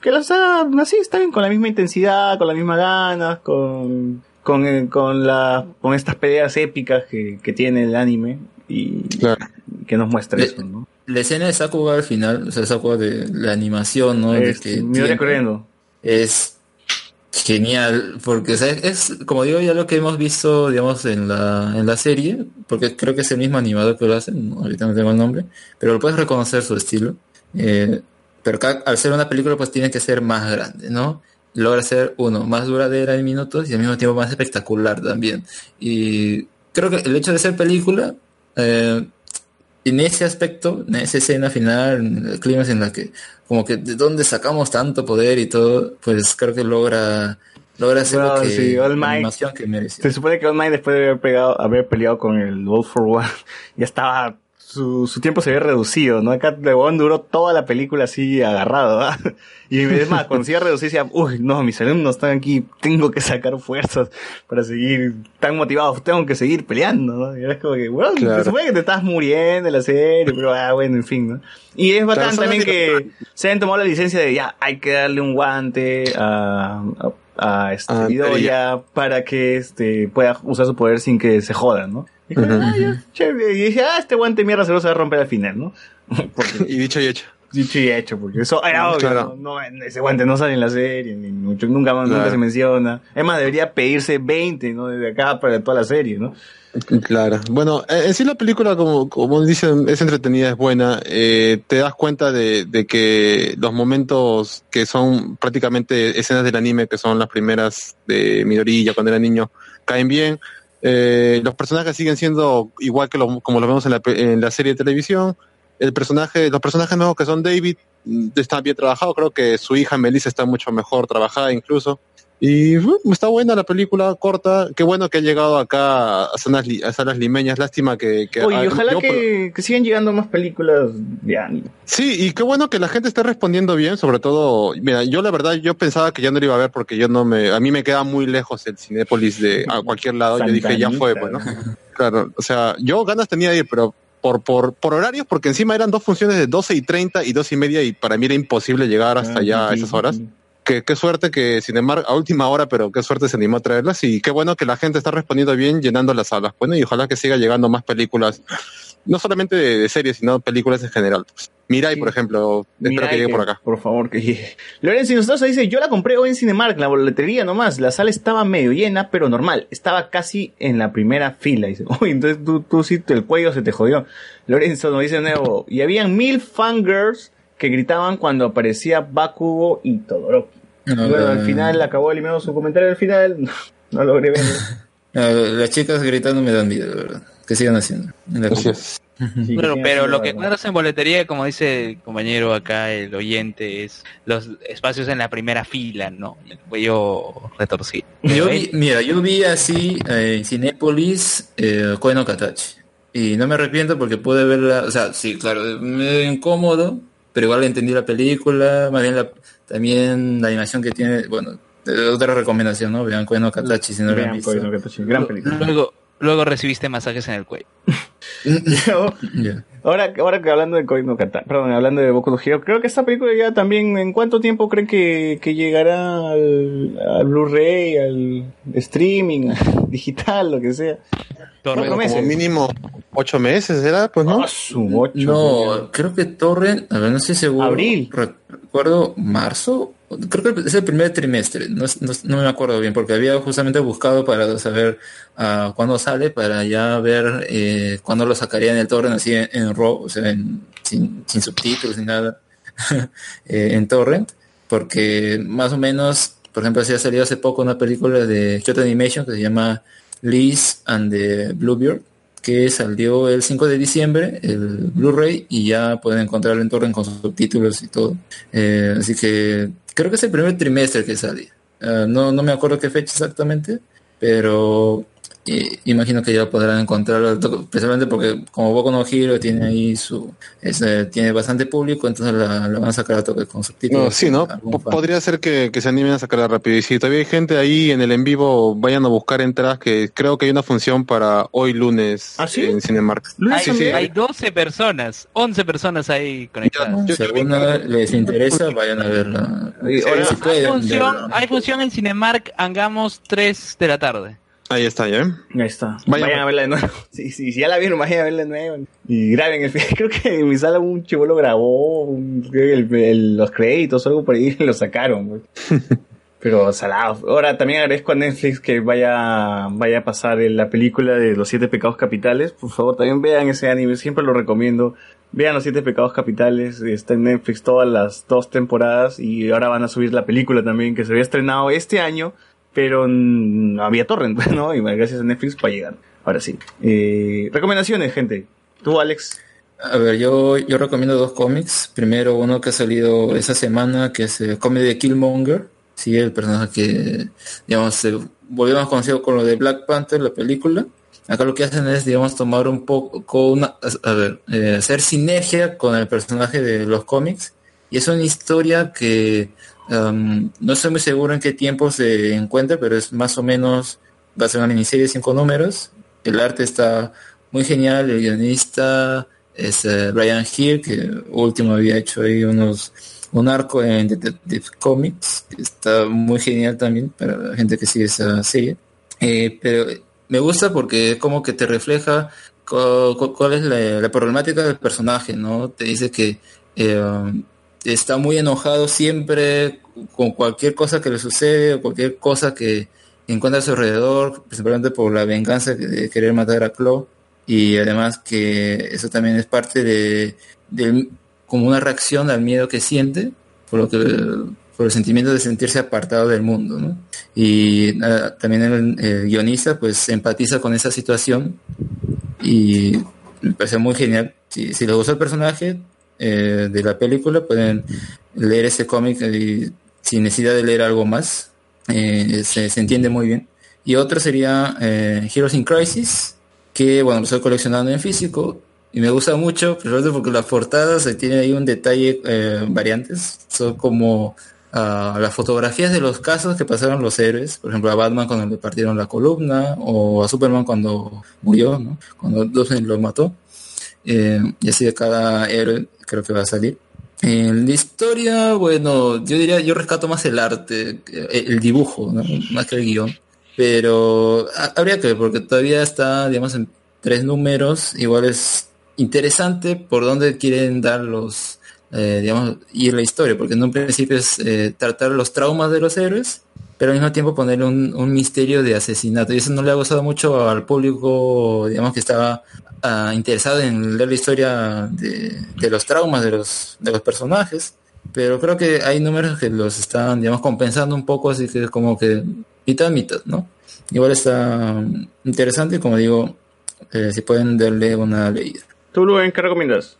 que las haga así, está bien, con la misma intensidad, con las mismas ganas, con, con, eh, con, la, con estas peleas épicas que, que tiene el anime y que nos muestra
Le-
eso, ¿no?
La escena de Sakuga al final, o sea, Sakuga de la animación, ¿no? De
Es-
que
me voy
tiene-
corriendo.
es genial, porque es, como digo, ya lo que hemos visto, digamos, en la, en la serie, porque creo que es el mismo animador que lo hace, ahorita no tengo el nombre, pero lo puedes reconocer su estilo. Eh, pero al ser una película, pues tiene que ser más grande, ¿no? Logra ser, uno, más duradera en minutos y al mismo tiempo más espectacular también. Y creo que el hecho de ser película, eh, en ese aspecto, en esa escena final, en el clima en la que, como que de dónde sacamos tanto poder y todo, pues creo que logra, logra hacer lo que,
sí, All Might.
animación que merece.
Se supone que All Might después de haber, pegado, haber peleado con el All for One, ya estaba, su, su tiempo se había reducido, ¿no? Acá de One duró toda la película así agarrado, ¿ah? Y es más, cuando se iba a reducir decía, uy, no, mis alumnos están aquí, tengo que sacar fuerzas para seguir tan motivados, tengo que seguir peleando, ¿no? Y era como que, bueno,
Claro.
se supone que te estás muriendo en la serie, pero ah, bueno, en fin, ¿no? Y es bacán
Claro,
también que se han tomado la licencia de ya, hay que darle un guante a, a, a este,
Ah,
Midoriya para que este pueda usar su poder sin que se joda, ¿no? Y, dije,
Ujú.
ah, ya, chévere. Y dije, ah, este guante mierda se lo va a romper al final, ¿no? Porque,
Y dicho y hecho.
dicho y hecho, porque eso era obvio,
Claro.
¿no? No, ese guante no sale en la serie, ni mucho, nunca, nunca
Claro.
se menciona. Es más, debería pedirse 20, ¿no? Desde acá para toda la serie, ¿no?
Claro. Bueno, eh, en sí la película, como, como dicen, es entretenida, es buena. Eh, te das cuenta de, de que los momentos que son prácticamente escenas del anime, que son las primeras de Midoriya cuando era niño, caen bien. Eh, los personajes siguen siendo igual que como los vemos en la, en la serie de televisión. El personaje, los personajes nuevos que son David mm, están bien trabajados. Creo que su hija Melissa está mucho mejor trabajada incluso. Y bueno, está buena la película, corta. Qué bueno que ha llegado acá a salas, li- a salas limeñas. Lástima que... que
Oye, ojalá
yo
que, que sigan llegando más películas de anime.
Sí, y qué bueno que la gente esté respondiendo bien, sobre todo, mira, yo la verdad, yo pensaba que ya no lo iba a ver porque yo no me, a mí me queda muy lejos el Cinépolis de a cualquier lado, yo dije, ya fue, pues, ¿no? Claro, o sea, yo ganas tenía de ir, pero por, por, por horarios, porque encima eran dos funciones de 12 y 30 y 2 y media y para mí era imposible llegar hasta allá a esas horas. Que, qué suerte que, sin embargo, a última hora, pero qué suerte se animó a traerlas y qué bueno que la gente está respondiendo bien llenando las salas. Bueno, y ojalá que siga llegando más películas, no solamente de, de series, sino películas en general. Pues. Mirai, por ejemplo, espero
Mirai,
que llegue por acá.
Por favor, que llegue. Lorenzo Inostosa dice, yo la compré hoy en Cinemark, la boletería nomás. La sala estaba medio llena, pero normal. Estaba casi en la primera fila. Dice, uy, entonces tú, tú sí, el cuello se te jodió. Lorenzo nos dice de nuevo, y habían mil fangirls que gritaban cuando aparecía Bakugo y Todoroki. Y bueno, al final acabó eliminando su comentario al final. No, logré verlo.
Ah, las chicas gritando me dan miedo, de verdad. Que sigan haciendo. Película.
Bueno, pero lo que encuentras en boletería, como dice el compañero acá, el oyente, es los espacios en la primera fila, ¿no? El cuello retorcido.
Yo vi, mira, yo vi así eh, en Cinépolis eh, Katachi. Y no me arrepiento porque pude verla, o sea, sí, claro, medio incómodo, pero igual entendí la película, más bien la, también la animación que tiene, bueno, otra recomendación, ¿no? Vean Koe no Katachi si no lo han visto.
Katachi, gran película.
Luego, luego recibiste masajes en el cuello.
Ya.
Ahora, ahora que hablando de Koi no perdón, hablando de Boku no Hero, creo que esta película ya también, ¿en cuánto tiempo creen que, que llegará al, al Blu-ray, al streaming, al digital, lo que sea?
Bueno,
Cuatro meses.
como mínimo ocho meses, ¿era? Pues no.
Ah, su ocho,
No, creo que Torrent, a ver, no estoy seguro.
Abril.
Re- Recuerdo marzo. Creo que es el primer trimestre. No, no, me acuerdo bien, porque había justamente buscado para saber ah, cuándo sale, para ya ver eh, cuándo lo sacaría en el Torrent, así en, en o sea, en- sin, sin subtítulos ni nada, eh, en Torrent. Porque más o menos, por ejemplo, así ha salido hace poco una película de Kyoto Animation que se llama Liz and the Bluebeard que salió el 5 de diciembre, el Blu-ray, y ya pueden encontrarlo en torrent con subtítulos y todo. Eh, así que creo que es el primer trimestre que sale. Eh, no, no me acuerdo qué fecha exactamente, pero y imagino que ya podrán encontrarlo, especialmente porque como Boku no Hero tiene ahí su, es, eh, tiene bastante público, entonces la, la van a sacar a toque con subtítulos.
No, sí, ¿no? Podría ser que, que se animen a sacarla rápido. Y si todavía hay gente ahí en el en vivo, vayan a buscar entradas, que creo que hay una función para hoy lunes en Cinemark.
Hay,
Sí, sí.
hay 12 personas, 11 personas ahí conectadas.
Si alguna les interesa, vayan a verla.
Ahora,
Si
hay,
pueden,
función,
verla.
hay función en Cinemark, hagamos 3 de la tarde.
Ahí está, ¿ya?
Ahí está.
Vayan-
Vayan, a verla de nuevo. Sí, sí, si ya la vieron, vayan a verla de nuevo. Y graben el. Creo que en mi sala un grabó que el- el- los créditos o algo por ahí lo sacaron. Pero salado. Ahora también agradezco a Netflix que vaya, vaya a pasar la película de los siete pecados capitales. Por favor, también vean ese anime, siempre lo recomiendo. Vean los siete pecados capitales, está en Netflix todas las dos temporadas y ahora van a subir la película también que se había estrenado este año, pero no había torrent, ¿no? Y gracias a Netflix va a llegar. Ahora sí. Eh, recomendaciones, gente. Tú, Alex.
A ver, yo, yo recomiendo dos cómics. Primero, uno que ha salido esa semana, que es el cómic de Killmonger. Sí, el personaje que, digamos, se volvió más conocido con lo de Black Panther, la película. Acá lo que hacen es, digamos, tomar un poco, una, a ver, eh, hacer sinergia con el personaje de los cómics. Y es una historia que um, no estoy muy seguro en qué tiempo se encuentra, pero es más o menos, va a ser una miniserie de cinco números. El arte está muy genial, el guionista es eh, Ryan Hill, que último había hecho ahí unos un arco en Detective Comics, que está muy genial también para la gente que sigue esa serie. Eh, pero me gusta porque como que te refleja cu- cu- cuál es la, problemática del personaje, ¿no? Te dice que eh, está muy enojado siempre con cualquier cosa que le sucede o cualquier cosa que encuentra a su alrededor, principalmente por la venganza de de querer matar a Chloe. Y además que eso también es parte de, del- como una reacción al miedo que siente por lo que por el sentimiento de sentirse apartado del mundo y también el, el guionista pues empatiza con esa situación y me parece muy genial. Si, si les gustó el personaje eh, de la película pueden leer ese cómic y sin necesidad de leer algo más eh, se, se entiende muy bien y otro sería eh, Heroes in Crisis que bueno lo estoy coleccionando en físico y me gusta mucho, principalmente porque las portadas eh, tienen ahí un detalle variantes. Son como ah, las fotografías de los casos que pasaron los héroes. Por ejemplo, a Batman cuando le partieron la columna, o a Superman cuando murió, ¿no? Cuando Doomsday lo mató. Eh, y así de cada héroe creo que va a salir. En la historia, bueno, yo diría, yo rescato más el arte, eh, el dibujo, más que el guion. Pero ha- habría que ver, porque todavía está, digamos, en tres números. Igual es interesante por dónde quieren dar los, eh, digamos, ir la historia, porque en un principio es tratar los traumas de los héroes, pero al mismo tiempo ponerle un, un misterio de asesinato. Y eso no le ha gustado mucho al público, digamos, que estaba ah, interesado en leer la historia de, de los traumas de los, de los personajes. Pero creo que hay números que los están, digamos, compensando un poco, así que como que mitad mitad, ¿no? Igual está mm, interesante y como digo, eh, si pueden darle una leída.
¿Tú, Luen, qué recomiendas?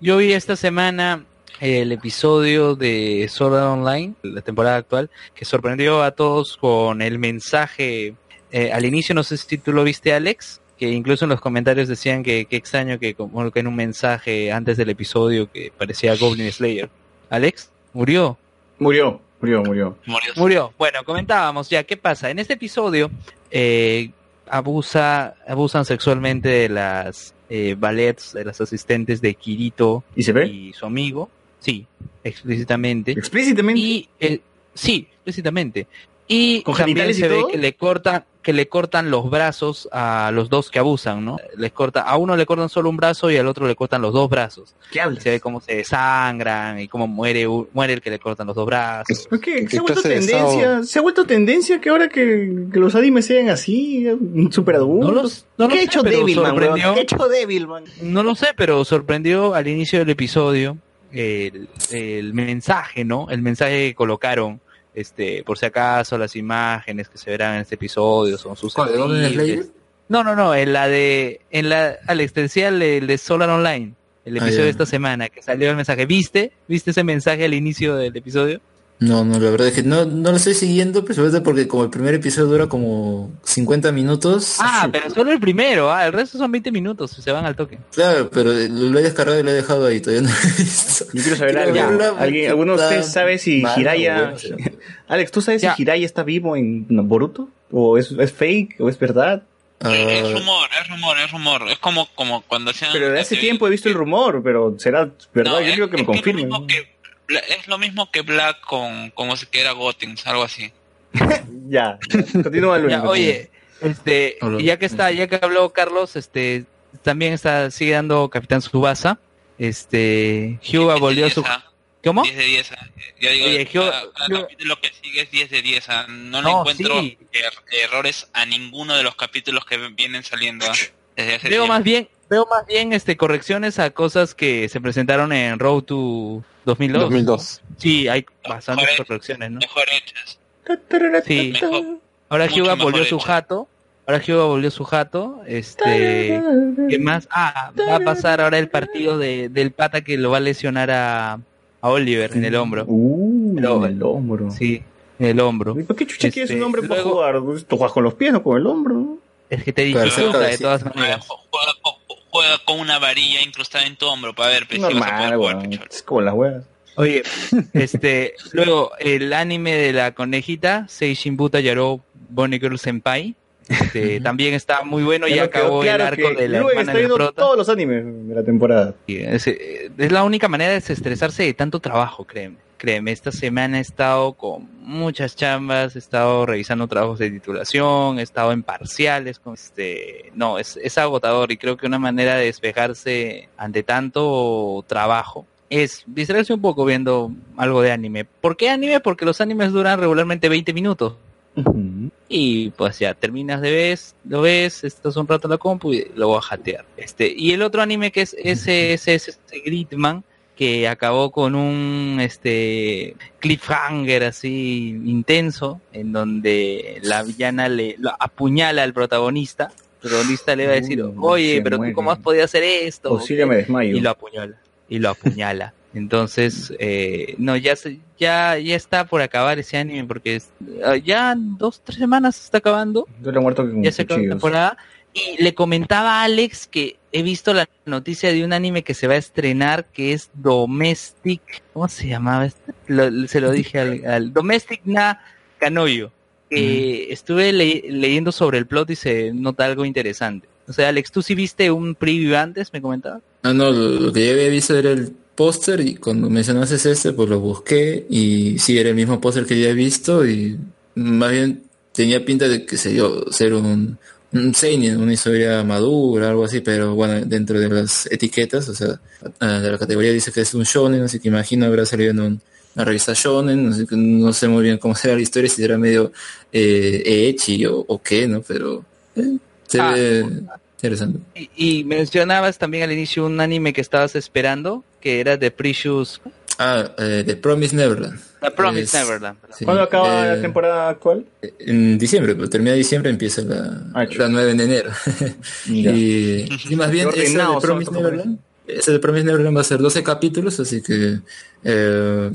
Yo vi esta semana el episodio de Sword Art Online, la temporada actual, que sorprendió a todos con el mensaje. eh, al inicio, no sé si tú lo viste, Alex, que incluso en los comentarios decían que qué extraño que como que en un mensaje antes del episodio que parecía Goblin Slayer. Alex, murió.
Murió, murió, murió.
Murió. Bueno, comentábamos ya, ¿qué pasa? En este episodio eh, abusa, abusan sexualmente de las eh, ballets, de las asistentes de Kirito
¿Y se ve?
y su amigo. Sí, explícitamente.
¿Explícitamente?
Y el, sí, explícitamente. Y
¿Con
también
y
se ve
todo?
que le cortan, que le cortan los brazos a los dos que abusan, ¿no? Les corta, a uno le cortan solo un brazo y al otro le cortan los dos brazos.
¿Qué hablas?
Se ve cómo se desangran y cómo muere, muere el que le cortan los dos brazos.
¿Por qué?
¿Qué
Se ha vuelto tendencia, se ha vuelto tendencia que ahora que, que los animes sean así, super adultos.
No los- no lo
¿Qué ha hecho
pero
Devilman? ¿Qué ha hecho Devilman?
No lo sé, pero sorprendió al inicio del episodio el, el mensaje, ¿no? El mensaje que colocaron, este, por si acaso las imágenes que se verán en este episodio son sus. No, no, no, en la de, en la, Alex, te decía el de, el de Solar Online, el
Ah,
episodio de esta semana, que salió el mensaje. ¿Viste? ¿Viste ese mensaje al inicio del episodio?
No, no, la verdad es que no, no lo estoy siguiendo, principalmente porque como el primer episodio dura como 50 minutos.
Ah, pero solo el primero, ah, el resto son 20 minutos, se van al toque.
Claro, pero lo he descargado y lo he dejado ahí, todavía no lo he visto.
Yo quiero saber algo.
verla,
¿Alguien, ¿Alguno de ustedes sabe si
Mala,
Hiraya... Alex, ¿tú sabes
Ya.
si Hiraya está vivo en Boruto? ¿O es, es fake? ¿O es verdad?
Ah,
Es rumor, es rumor, es rumor. Es como, como cuando hacían...
Pero de hace
eh,
tiempo he visto el rumor, pero será verdad.
no,
Yo
es-
quiero que me confirmen.
que- es lo mismo que Black con como si que era algo así.
Ya, continúa Luis.
Ya, oye, este,
Hola.
ya que está, ya que habló Carlos, este, también está, sigue dando Capitán Subasa. Este, Hyuga
10 de
volvió
10,
su,
ah.
¿cómo?
10 de 10. ah. Ya digo,
Oye,
cada, cada
Hyuga-
capítulo que sigue es 10 de 10. ah. No, le
No,
encuentro
sí.
er- errores a ninguno de los capítulos que vienen saliendo desde hace
Veo
tiempo.
más bien, veo más bien, este, correcciones a cosas que se presentaron en Road to 2002.
2002.
Sí, hay bastantes
Mejor-
correcciones, ¿no?
Mejor hechas.
Sí.
Mejor.
Ahora Hyuga volvió su jato. Ahora Hyuga volvió su jato. Este, ¿qué más? Ah, va a pasar ahora el partido de, del pata que lo va a lesionar a, a Oliver en el hombro.
Uh,
Pero-
en el hombro.
Sí, en el hombro.
¿Y ¿Por qué chucha quieres
Este,
un hombre para jugar? Tú juegas con los pies, no con el hombro.
Es que te
Pero cerca,
de todas
Juega,
maneras.
juega con, juega con una varilla incrustada en tu hombro para ver pues, si vas a poder
Normal,
jugar.
Es como las huevas.
Oye, este, luego el anime de la conejita, Seishin Buta Yaro Bonnie Girl Senpai. Este, también está muy bueno y acabó
claro
el arco
que
de la hermana
viendo
prota.
todos los animes de la temporada.
Sí, Es, es la única manera de desestresarse de tanto trabajo, créeme. Créeme, esta semana he estado con muchas chambas, he estado revisando trabajos de titulación, he estado en parciales, con este, no, es, es agotador y creo que una manera de despejarse ante tanto trabajo es distraerse un poco viendo algo de anime. ¿Por qué anime? Porque los animes duran regularmente 20 minutos. Y pues ya terminas de ves, lo ves, estás un rato en la compu y lo voy a jatear. Este, y el otro anime que es ese Gridman, que acabó con un este cliffhanger así intenso, en donde la villana le lo apuñala al protagonista. El protagonista le va a decir, oye, pero
muere.
tú cómo has podido hacer esto?
Posible me desmayo.
y lo apuñala y lo apuñala entonces eh, no ya ya ya está por acabar ese anime porque es- ah, ya dos tres semanas se está acabando
Duele muerto que con
ya se acabó la temporada y le comentaba a Alex que he visto la noticia de un anime que se va a estrenar que es Domestic cómo se llamaba este? Lo- se lo dije al, al Domestic na Kanoyo que estuve le- leyendo sobre el plot y se nota algo interesante. O sea Alex tú sí viste un preview antes me comentaba
Ah, no, lo, lo que yo había visto era el póster y cuando mencionaste este, pues lo busqué y sí, era el mismo póster que ya he visto y más bien tenía pinta de que se dio ser un, un seinen, una historia madura, algo así, pero bueno, dentro de las etiquetas, o sea, ah, de la categoría dice que es un shonen, así que imagino habrá salido en un- una revista shonen, así que no sé muy bien cómo será la historia, si será medio eh, ecchi o, o qué, ¿no? Pero eh, se
Ah.
ve interesante.
Y, y mencionabas también al inicio un anime que estabas esperando, que era The Precious...
Ah, eh, The Promise Neverland.
The Promise
Es-
Neverland.
sí,
¿Cuándo acaba
eh,
la temporada actual?
En diciembre, pero termina diciembre, empieza la,
Ah,
la 9 de enero. Y, y más bien, esa de Promise Neverland, esa de Promise Neverland va a ser 12 capítulos, así que eh,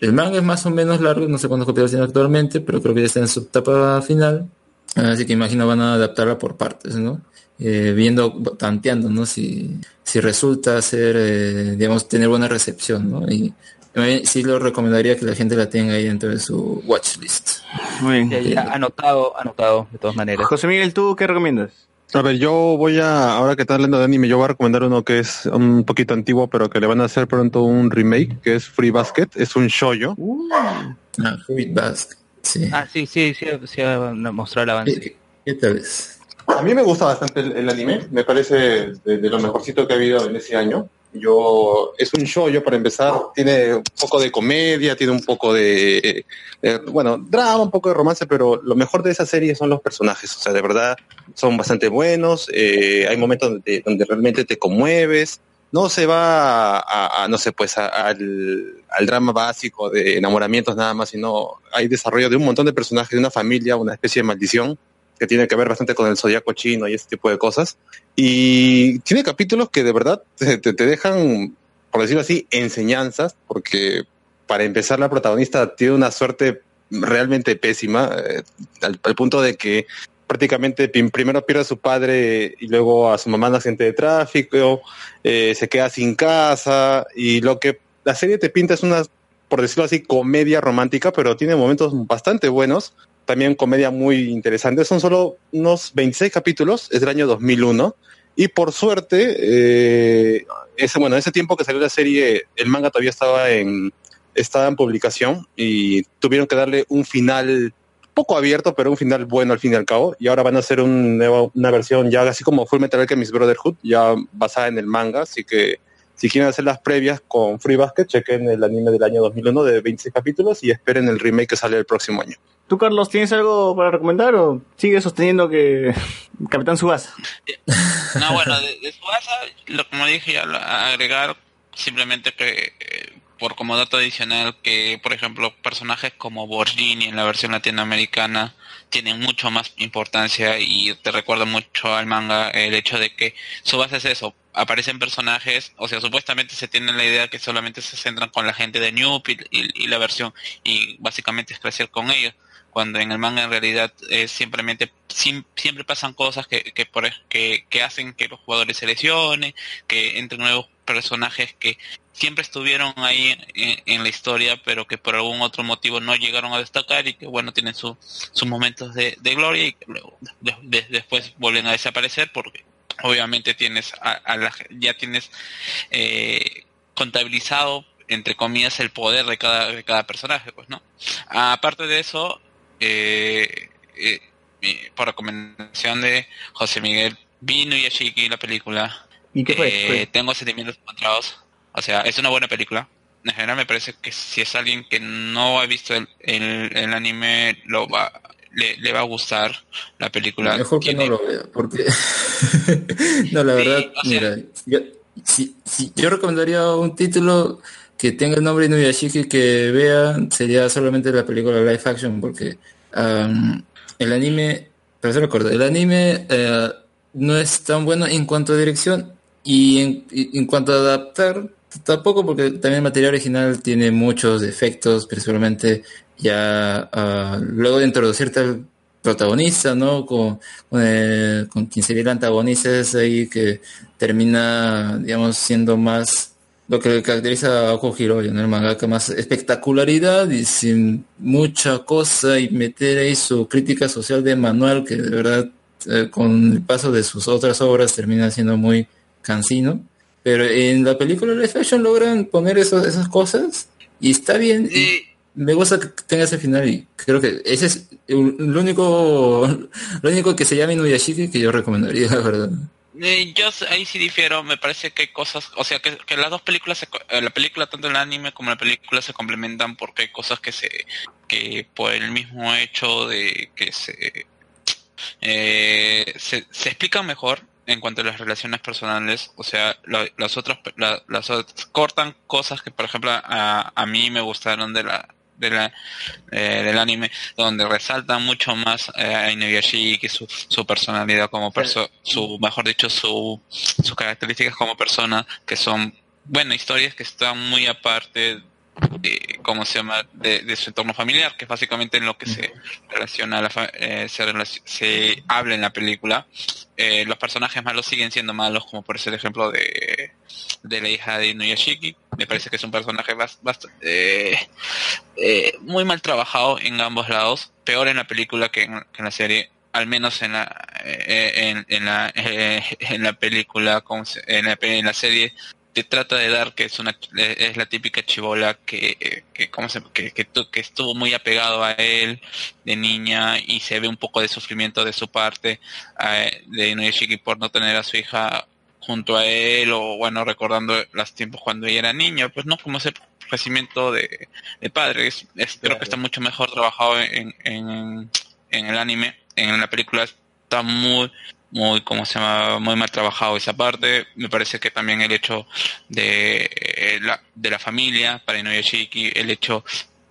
el manga es más o menos largo, no sé cuántos capítulos tiene actualmente, pero creo que ya está en su etapa final. Así que imagino van a adaptarla por partes, ¿no? Eh, viendo, tanteando, ¿no? Si, si resulta ser, eh, digamos, tener buena recepción, ¿no? Y eh, sí lo recomendaría que la gente la tenga ahí dentro de su watchlist.
Muy
Ya, ya, anotado, anotado, de todas maneras.
José Miguel, ¿tú qué recomiendas?
A ver, yo voy a, ahora que estás hablando de anime, yo voy a recomendar uno que es un poquito antiguo, pero que le van a hacer pronto un remake, que es Free Basket. Es un shoyo.
Ah, Fruit Basket, sí.
Ah, sí, sí, sí, sí, ha mostrado el avance.
¿Qué, qué tal es?
A mí me gusta bastante el, anime, me parece de, lo mejorcito que ha habido en ese año. Yo es un shoyo para empezar, tiene un poco de comedia, tiene un poco de eh, bueno, drama, un poco de romance, pero lo mejor de esa serie son los personajes, o sea, de verdad son bastante buenos, eh, hay momentos donde, realmente te conmueves, no se va a, no sé, pues a- al, al drama básico de enamoramientos nada más, sino hay desarrollo de un montón de personajes, de una familia, una especie de maldición que tiene que ver bastante con el zodiaco chino y ese tipo de cosas. Y tiene capítulos que de verdad te, te- dejan, por decirlo así, enseñanzas, porque para empezar, la protagonista tiene una suerte realmente pésima, eh, al, punto de que prácticamente prim- primero pierde a su padre y luego a su mamá en accidente de tráfico, eh, se queda sin casa y lo que la serie te pinta es una, por decirlo así, comedia romántica, pero tiene momentos bastante buenos, también comedia muy interesante, son solo unos 26 capítulos, es del año 2001 y por suerte, eh, ese, bueno, en ese tiempo que salió la serie, el manga todavía estaba en, estaba en publicación y tuvieron que darle un final poco abierto, pero un final bueno al fin y al cabo. Y ahora van a hacer un nuevo- una versión ya así como Full Metal Alchemist Brotherhood, ya basada en el manga. Así que si quieren hacer las previas con Free Basket, chequen el anime del año 2001 de 26 capítulos y esperen el remake que sale el próximo año.
¿Tú, Carlos, tienes algo para recomendar o sigues sosteniendo que Capitán Subasa?
No, bueno, de, de Tsubasa, lo como dije, agregar simplemente que, eh, por como dato adicional, que por ejemplo, personajes como Borgini en la versión latinoamericana tienen mucho más importancia y te recuerda mucho al manga el hecho de que Tsubasa es eso, aparecen personajes, o sea, supuestamente se tiene la idea que solamente se centran con la gente de New y- y la versión, y básicamente es crecer con ellos cuando en el manga en realidad es simplemente sim- siempre pasan cosas que que, por, que que hacen que los jugadores se lesionen, que entren nuevos personajes que siempre estuvieron ahí en, la historia, pero que por algún otro motivo no llegaron a destacar y que bueno tienen su- sus momentos de, de gloria y que luego de- de- después vuelven a desaparecer porque obviamente tienes a, a la- ya tienes eh, contabilizado entre comillas el poder de cada de cada personaje pues no aparte de eso eh, eh, por recomendación de José Miguel vi Nuyashiki la película.
¿Y qué fue?
Eh, tengo sentimientos encontrados. O sea es una buena película. En general me parece que si es alguien que no ha visto el, el, el anime lo va le, le va a gustar la película.
Mejor que no lo vea, porque... no, la verdad, mira, yo, si, si yo recomendaría un título que tenga el nombre Inuyashiki que vea, sería solamente la película live action, porque el anime, pero se recuerdo, el anime eh, no es tan bueno en cuanto a dirección y en, cuanto a adaptar, tampoco, porque también el material original tiene muchos defectos, principalmente ya ah, luego de introducirte al protagonista, ¿no? Con, con, eh, con quien sería el antagonista es ahí que termina, digamos, siendo más lo que caracteriza a Oko Hiroyo, ¿no? El mangaka más espectacularidad y sin mucha cosa y meter ahí su crítica social de manual que de verdad eh, con el paso de sus otras obras termina siendo muy cansino. Pero en la película live action logran poner esos- esas cosas y está bien. y me gusta que tenga ese final y creo que ese es el- lo único lo único que se llama Inuyashiki que yo recomendaría, la verdad.
Eh, yo ahí sí difiero, me parece que hay cosas, o sea, que, que las dos películas, se eh, la película, tanto el anime como la película se complementan porque hay cosas que se, que por el mismo hecho de que se, eh, se, se explican mejor en cuanto a las relaciones personales, o sea, las otras, la- las cortan cosas que, por ejemplo, a, a mí me gustaron de la, de la, eh, del anime, donde resaltan mucho más eh, a Inuyashiki, su, su personalidad como persona, su, mejor dicho, su, sus características como persona, que son, bueno, historias que están muy aparte de, ¿cómo se llama?, de, de su entorno familiar, que es básicamente en lo que se relaciona, la eh, se, relac- se habla en la película. Eh, los personajes malos siguen siendo malos, como por el ejemplo de, de la hija de Inuyashiki. Me parece que es un personaje bastante eh, muy mal trabajado en ambos lados, peor en la película que en, la serie, al menos en la eh, en, en la eh, en la película, en en la serie te trata de dar que es una eh, es la típica chivola que eh, que cómo se que, que, que estuvo muy apegado a él de niña y se ve un poco de sufrimiento de su parte eh, de Inuyashiki por no tener a su hija junto a él o bueno recordando los tiempos cuando ella era niña pues no como ese crecimiento de, de padre. Es, creo que está mucho mejor trabajado en, en, en el anime en la película está muy muy como se llama muy mal trabajado esa parte me parece que también el hecho de eh, la de la familia para Inuyashiki el hecho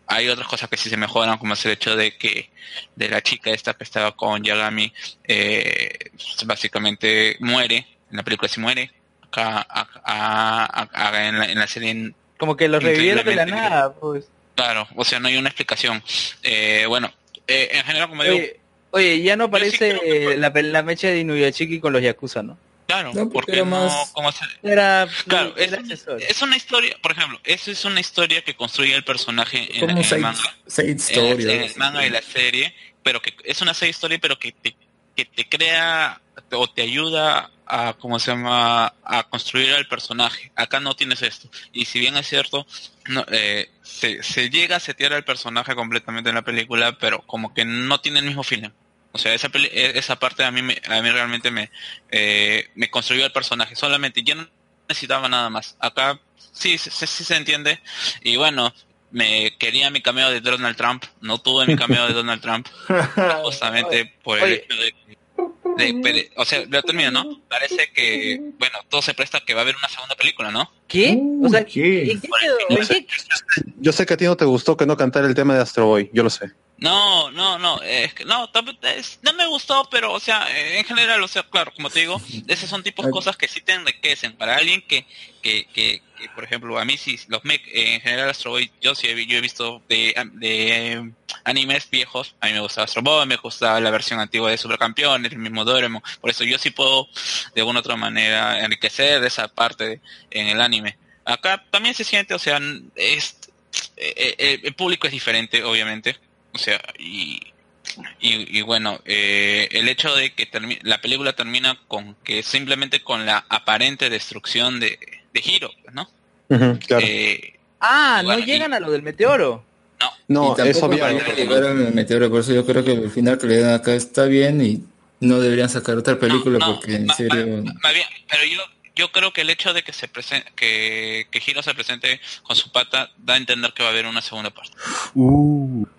hay otras cosas que sí se mejoran como es el hecho de que de la chica esta que estaba con Yagami eh, básicamente muere en la película sí muere acá a- a- a- a- en, la, en la serie
Como que los revivieron de la nada, pues.
Claro, o sea, no hay una explicación. Eh, bueno, eh, en general, como digo,
Oye, oye, ya no aparece eh, la, pe- la mecha de Inuyashiki con los Yakuza, ¿no?
claro,
No,
porque
era
no,
más-
como se-
Era,
Claro, es, es una historia, por ejemplo, eso es una historia que construye el personaje en, en el manga.
side
en, el, en el manga y la serie, pero que es una serie historia, pero que te, que te crea o te ayuda a, ¿cómo se llama?, a construir al personaje. Acá no tienes esto. Y si bien es cierto, no, eh, se, se llega a setear al personaje completamente en la película, pero como que no tiene el mismo feeling. O sea, esa, peli- eh, esa parte a mí, me, a mí realmente me, eh, me construyó el personaje. Solamente, yo no necesitaba nada más. Acá sí, sí, sí, se entiende. Y bueno, me quería mi cameo de Donald Trump. No tuve mi cameo de Donald Trump. justamente por el
Oye.
hecho de, de- pero- o sea, lo termino, ¿no? Parece que, bueno, todo se presta a que va a haber una segunda película, ¿no?
¿Qué? O sea,
¿qué?
¿en qué quedó? ¿En qué-
Yo sé que a ti no te gustó que no cantara el tema de Astro Boy, yo lo sé.
No, no, no, es que no, es- no me gustó, pero, o sea, en general, o sea, claro, como te digo, esos son tipos de cosas que sí te enriquecen. Para alguien que, que, que, que, por ejemplo, a mí sí, los mech, eh, en general Astro Boy, yo sí, yo he visto de, de eh, animes viejos, a mí me gustaba Astro Boy, me gustaba la versión antigua de Supercampeones, el mismo Doraemon, por eso yo sí puedo, de alguna otra manera, enriquecer esa parte en el anime. Acá también se siente, o sea, es, eh, eh, el público es diferente, obviamente. O sea, y, y, y bueno, eh, el hecho de que termi- la película termina con que simplemente con la aparente destrucción de, de Hiro, ¿no?
Ujú, claro.
Eh,
Ah,
Y bueno,
no llegan a lo del meteoro.
no,
y tampoco
eso
van
obviamente.
a llegar al meteoro, por eso yo creo que el final que le dan acá está bien y no deberían sacar otra película
no,
porque en
ma-
serio...
ma- bien, pero yo yo creo que el hecho de que se presente, que, que Hiro se presente con su pata da a entender que va a haber una segunda parte.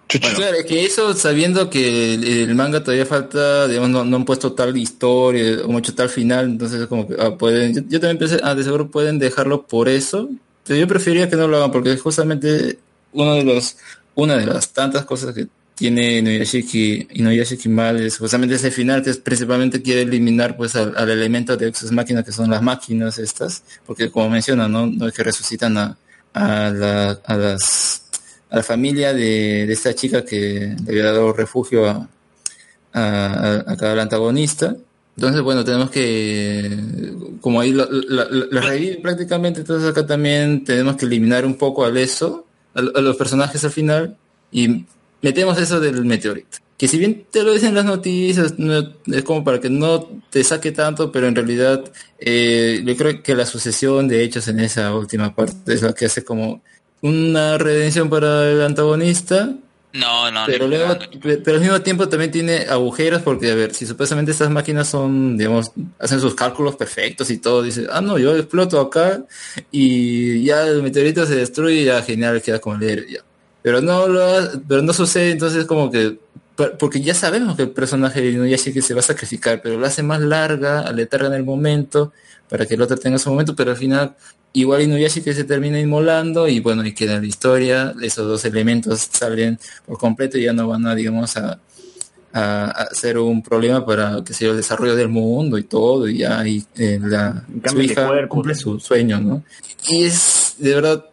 Claro, es que eso sabiendo que el, el manga todavía falta, digamos, no, no han puesto tal historia o mucho tal final, entonces como que ah, pueden, yo, yo también pensé, ah, de seguro pueden dejarlo por eso, pero yo preferiría que no lo hagan porque justamente uno de los, una de las tantas cosas que tiene Inuyashiki, Inuyashiki mal es justamente ese final que es principalmente quiere eliminar pues al, al elemento de Exos Máquina que son las máquinas estas, porque como menciona, ¿no? No es que resucitan a, a, la- a las a la familia de, de esta chica que le había dado refugio a, a, cada antagonista. Entonces, bueno, tenemos que, como ahí la, la- prácticamente, entonces acá también tenemos que eliminar un poco al eso, a los personajes al final, y metemos eso del meteorito. Que si bien te lo dicen las noticias, no- es como para que no te saque tanto, pero en realidad eh, yo creo que la sucesión de hechos en esa última parte es la que hace como una redención para el antagonista,
No, no,
pero luego, pero al mismo tiempo también tiene agujeros porque, a ver, si supuestamente estas máquinas son, digamos, hacen sus cálculos perfectos y todo, dice, ah, no, yo exploto acá y ya el meteorito se destruye y ya genial, queda como el héroe, ya. Pero no lo, pero no sucede, entonces como que, por- porque ya sabemos que el personaje de Inuyashiki se va a sacrificar, pero lo hace más larga, aletarga en el momento, para que el otro tenga su momento, pero al final igual Inuyashiki se termina inmolando y bueno, y queda la historia, esos dos elementos salen por completo y ya no van a, digamos, a, a, a ser un problema para que sea el desarrollo del mundo y todo, y ya y, eh, la, su hija
cuerpo.
cumple su sueño, ¿no? Y es, de verdad,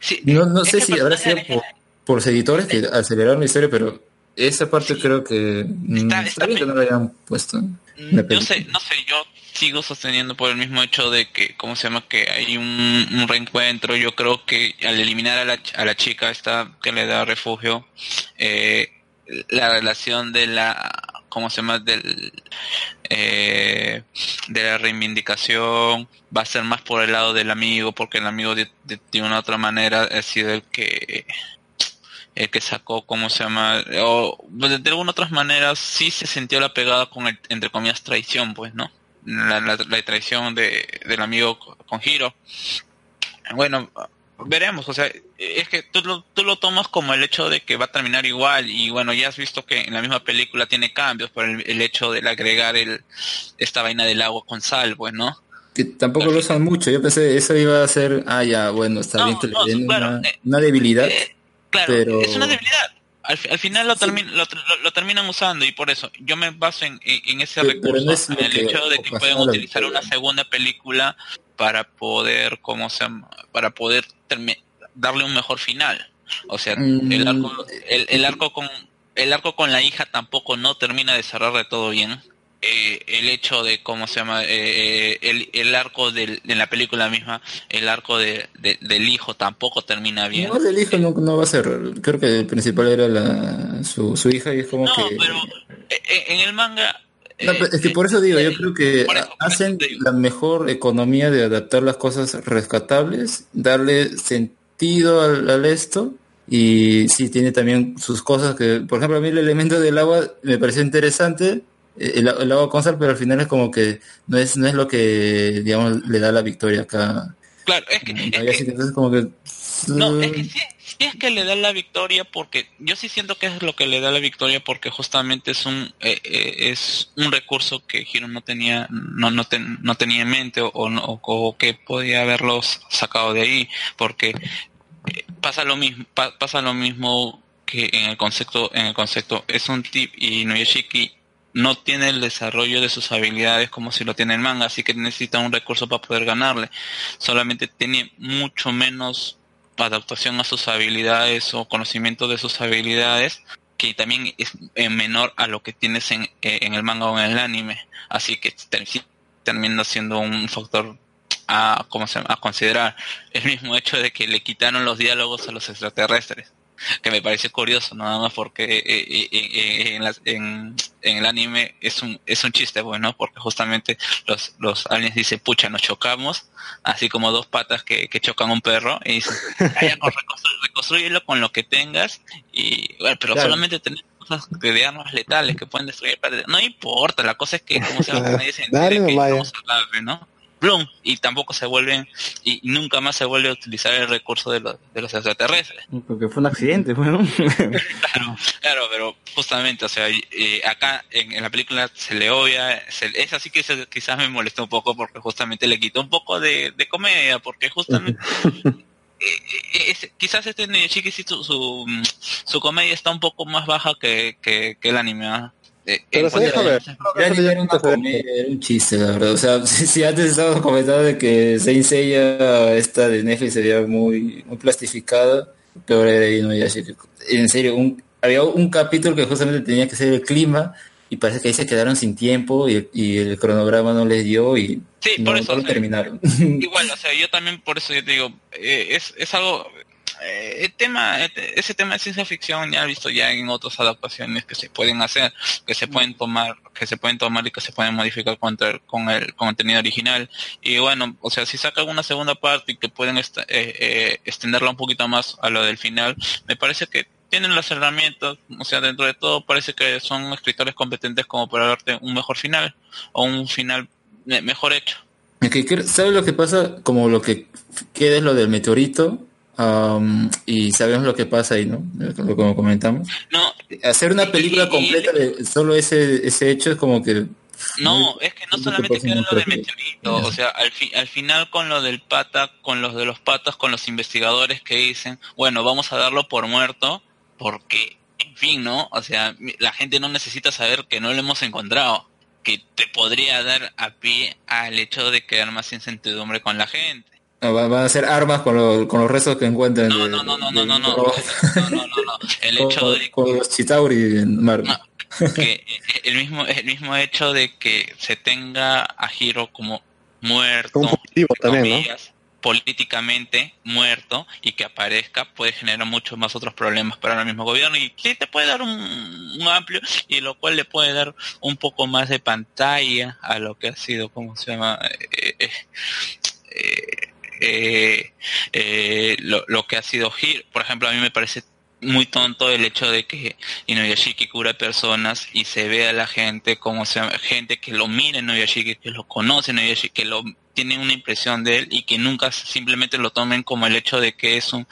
Sí,
no, no sé si habrá sido por, por los editores que aceleraron la historia, pero esa parte creo que mm,
Está-
está,
está
bien que no lo hayan puesto. la
Yo
película.
sé, no sé, yo sigo sosteniendo por el mismo hecho de que, ¿cómo se llama? Que hay un, un reencuentro. Yo creo que al eliminar a la, a la chica esta que le da refugio, eh, la relación de la, ¿cómo se llama? Del, eh, de la reivindicación va a ser más por el lado del amigo, porque el amigo de, de, una u otra manera ha sido el que el que sacó, ¿cómo se llama? O de, de alguna otras maneras sí se sintió la pegada con el, entre comillas, traición, pues, ¿no? La, la, la traición de, del amigo con Hiro. Bueno, veremos, o sea, es que tú lo, tú lo tomas como el hecho de que va a terminar igual y bueno, ya has visto que en la misma película tiene cambios por el, el hecho de agregar el, esta vaina del agua con sal, pues, ¿no?
Que tampoco lo usan mucho. Yo pensé eso iba a ser, ah, ya, bueno, está
No,
bien
no,
den
claro,
una,
eh,
una debilidad,
Eh, claro,
pero
es una debilidad. Al, al final lo, termi- lo, lo- lo terminan usando y por eso yo me baso en, en- ese
Pero-
recurso,
es
en el hecho de que pueden utilizar una segunda película para poder, ¿cómo se llama? Para poder darle un mejor final. O sea,
Mm,
el arco, el, el arco con el arco con la hija tampoco no termina de cerrar de todo bien. Eh, el hecho de cómo se llama eh, eh, el, el arco del, de la película misma el arco de, de- del hijo tampoco termina bien
No, el hijo no, no va a ser. Creo que el principal era la, su, su hija y es como que.
Eh, eh, en el manga
No, pero es que por eso digo, yo creo que hacen la mejor economía de adaptar las cosas rescatables, darle sentido al, al esto, y sí tiene también sus cosas que, por ejemplo, a mí el elemento del agua me pareció interesante, eh, el, el agua con sal, pero al final es como que no es, no es lo que, digamos, le da la victoria acá.
claro es que, es
que entonces como que...
No, es que sí, sí es que le da la victoria porque yo sí siento que es lo que le da la victoria porque justamente es un eh, eh, es un recurso que Hiro no tenía no no, ten- no tenía en mente o, o que podía haberlos sacado de ahí porque eh, pasa lo mismo pa- pasa lo mismo que en el concepto en el concepto es un tip y Noyoshiki no tiene el desarrollo de sus habilidades como si lo tiene el manga, así que necesita un recurso para poder ganarle. Solamente tiene mucho menos adaptación a sus habilidades o conocimiento de sus habilidades que también es eh, menor a lo que tienes en, eh, en el manga o en el anime. Así que termina siendo un factor a, ¿cómo se a considerar. El mismo hecho de que le quitaron los diálogos a los extraterrestres que me parece curioso nada más porque eh, eh, eh, en, las- en, en el anime es un es un chiste bueno porque justamente los los aliens dicen pucha nos chocamos así como dos patas que, que chocan un perro y dicen "Vaya, con- reconstru- reconstrúyelo con lo que tengas y bueno pero
Claro.
solamente tenemos cosas de armas letales que pueden destruir el planeta. no importa la cosa es que como se llama, nadie se que lado, ¿no? Plum, y tampoco se vuelven y nunca más se vuelve a utilizar el recurso de los, de los extraterrestres
Porque fue un accidente, bueno.
Claro, claro, pero justamente, o sea, eh, acá en, en la película se le obvia, se- es así que se- quizás me molestó un poco porque justamente le quitó un poco de, de comedia, porque justamente eh, es- quizás este Niyoshiki sí su, su, su comedia está un poco más baja que, que, que el anime. ¿ah? Eh,
Pero
en
se deja ver.
Ya ni era un chiste, la verdad. O sea, si, si antes estábamos comentando de que Saint Seiya, esta de Netflix, se veía muy, muy plastificada, peor era Inuyasha. En serio, un, había un capítulo que justamente tenía que ser el clima, y parece que ahí se quedaron sin tiempo, y, y el cronograma no les dio, y
Sí,
no,
por
no
eso,
lo
o sea,
terminaron.
Igual, o sea, yo también por eso yo te digo, eh, es, es algo, eh, el tema, ese tema de ciencia ficción ya he visto ya en otras adaptaciones que se pueden hacer, que se pueden tomar, que se pueden tomar y que se pueden modificar contra el- con el contenido original. Y bueno, o sea, si saca una segunda parte y que pueden eh, eh, extenderla un poquito más a lo del final, me parece que tienen las herramientas, o sea, dentro de todo parece que son escritores competentes como para darte un mejor final o un final me- mejor hecho.
¿Sabes lo que pasa? Como lo que queda es lo del meteorito, am, y sabemos lo que pasa ahí, ¿no? Lo como comentamos.
No,
Hacer una película completa de solo ese, ese hecho es como que...
No, es que no solamente queda lo
perfecto.
meteorito, o sea, al, fi- al final con lo del pata, con los de los patas, con los investigadores que dicen, bueno, vamos a darlo por muerto, porque, en fin, ¿no? O sea, la gente no necesita saber que no lo hemos encontrado, que te podría dar a pie al hecho de quedar más incertidumbre con la gente.
No, va- van a hacer armas con, lo- con los restos que encuentran.
No,
de-
no, no, no, no, no, no, no, no, no, no. El
con,
hecho de
con los Chitauri en Marvel.
que el mismo el mismo hecho de que se tenga a Hiro como muerto
Como también, ¿no?
políticamente muerto y que aparezca puede generar muchos más otros problemas para el mismo gobierno y sí te puede dar un, un amplio y lo cual le puede dar un poco más de pantalla a lo que ha sido cómo se llama Eh, eh, eh, eh, eh, lo, que ha sido Hiro por ejemplo a mí me parece muy tonto el hecho de que Inuyashiki cura personas y se ve a la gente como gente que lo mira en Inuyashiki, que lo conoce en Inuyashiki, que lo tienen una impresión de él y que nunca simplemente lo tomen como el hecho de que es un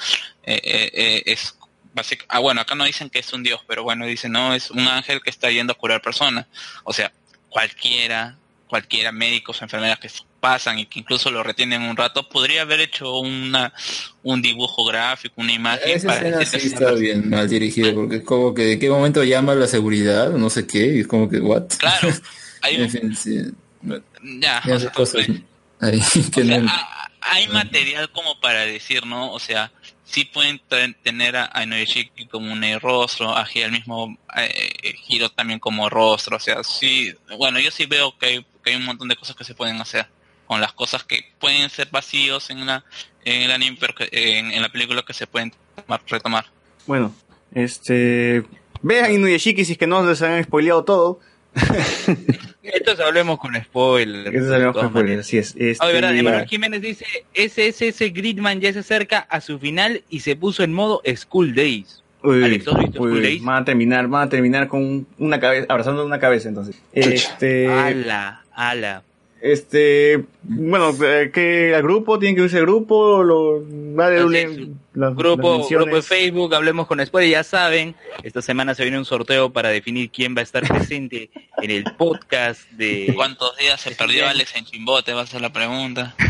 eh, eh, eh, es básic- ah bueno acá no dicen que es un dios pero bueno dicen no es un ángel que está yendo a curar personas. O sea cualquiera cualquiera, médicos, enfermeras que pasan y que incluso lo retienen un rato, podría haber hecho una un dibujo gráfico, una imagen
Esa
para
escena sí está bien mal dirigido, porque es como que de qué momento llama la seguridad, no sé qué, y es como que, ¿what?
Claro, hay
en
un-
fin, sí.
ya,
Y
o
esas
sea,
cosas ahí que
O sea,
no-
ha- hay material como para decir, ¿no? O sea, sí pueden tener a, a Inoyashiki como un eh, rostro, a el mismo eh, Hiro también como rostro, o sea, sí, bueno, yo sí veo que hay, que hay un montón de cosas que se pueden hacer con las cosas que pueden ser vacíos en la en el anime, pero que- en, en la película que se pueden tomar- retomar.
Bueno, este. Vean Inuyashiki si es que no les han spoileado todo.
Entonces hablemos con spoilers. De todas
con spoilers, así es. Este,
Ah, verdad, Emanuel Jiménez dice, SSS Gridman ya se acerca a su final y se puso en modo School Days.
Uy,
Alex, ¿tú has visto
uy,
School Days?
van a terminar, van a terminar con una cabeza, abrazando una cabeza entonces. Este,
Ala, ala.
Este, bueno, eh, que el grupo tiene que irse el grupo, lo, va de
Así
un-
es,
las-
Grupo,
las menciones.
grupo de Facebook, hablemos con spoilers, ya saben, esta semana se viene un sorteo para definir quién va a estar presente en el podcast de...
¿Cuántos días se perdió Alex en Chimbote? Va a ser la pregunta.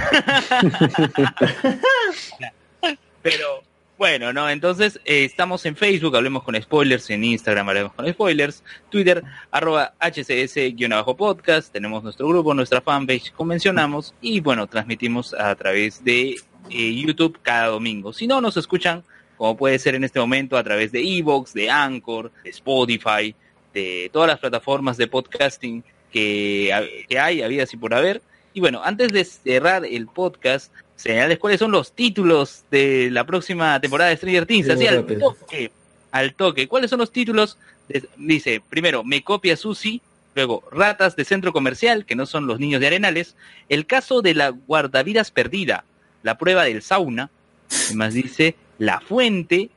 Pero bueno, ¿no? Entonces eh, estamos en Facebook, hablemos con spoilers, en Instagram hablemos con spoilers, Twitter, arroba hcs-podcast, tenemos nuestro grupo, nuestra fanpage, convencionamos y bueno, transmitimos a través de eh, YouTube cada domingo. Si no, nos escuchan, como puede ser en este momento, a través de Evox, de Anchor, de Spotify, de todas las plataformas de podcasting que, que hay, había así por haber. Y bueno, antes de cerrar el podcast, señales cuáles son los títulos de la próxima temporada de Stranger Things.
Sí,
Así al toque, al toque. ¿Cuáles son los títulos? De- dice, primero, Me copia Susi. Luego, Ratas de Centro Comercial, que no son los niños de Arenales. El caso de la guardavidas perdida. La prueba del sauna. Además dice, La Fuente.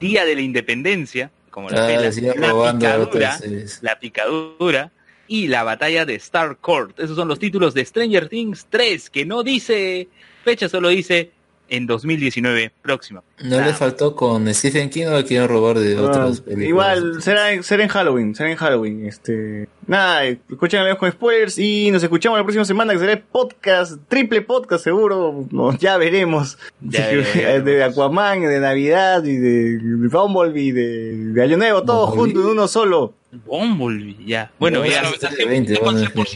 Día de la Independencia. Como la
Ah,
pela, la picadura, la picadura y la batalla de Star Court. Esos son los títulos de Stranger Things 3, que no dice fecha, solo dice en 2019 próximo.
No le faltó con Stephen King o le quieren robar de
Ah,
otras películas.
igual, será, será en Halloween, será en Halloween. Este, nada, escuchen Hablemos con spoilers y nos escuchamos la próxima semana que será el podcast, triple podcast seguro, no, ya veremos.
Ya
Sí,
veremos.
de Aquaman, de Navidad y de, Bumblebee, de, de Año Nuevo, todo
Bumblebee.
junto en uno solo.
Bumblebee, ya. Bueno,
No,
ya.
eso está de 20,
Con
bueno,
100%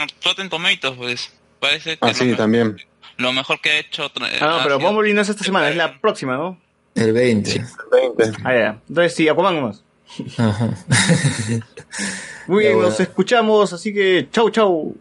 en Rotten Tomatoes, pues. Parece que
Ah, sí,
me-
también.
Lo mejor que ha hecho.
Ah, no, pero
sido-
Bumblebee no es esta semana, es la próxima, ¿no?
El 20.
20.
Ah, ya. Entonces sí, Aquaman nomás.
Ajá.
Muy bien, nos escuchamos, así que chau, chau.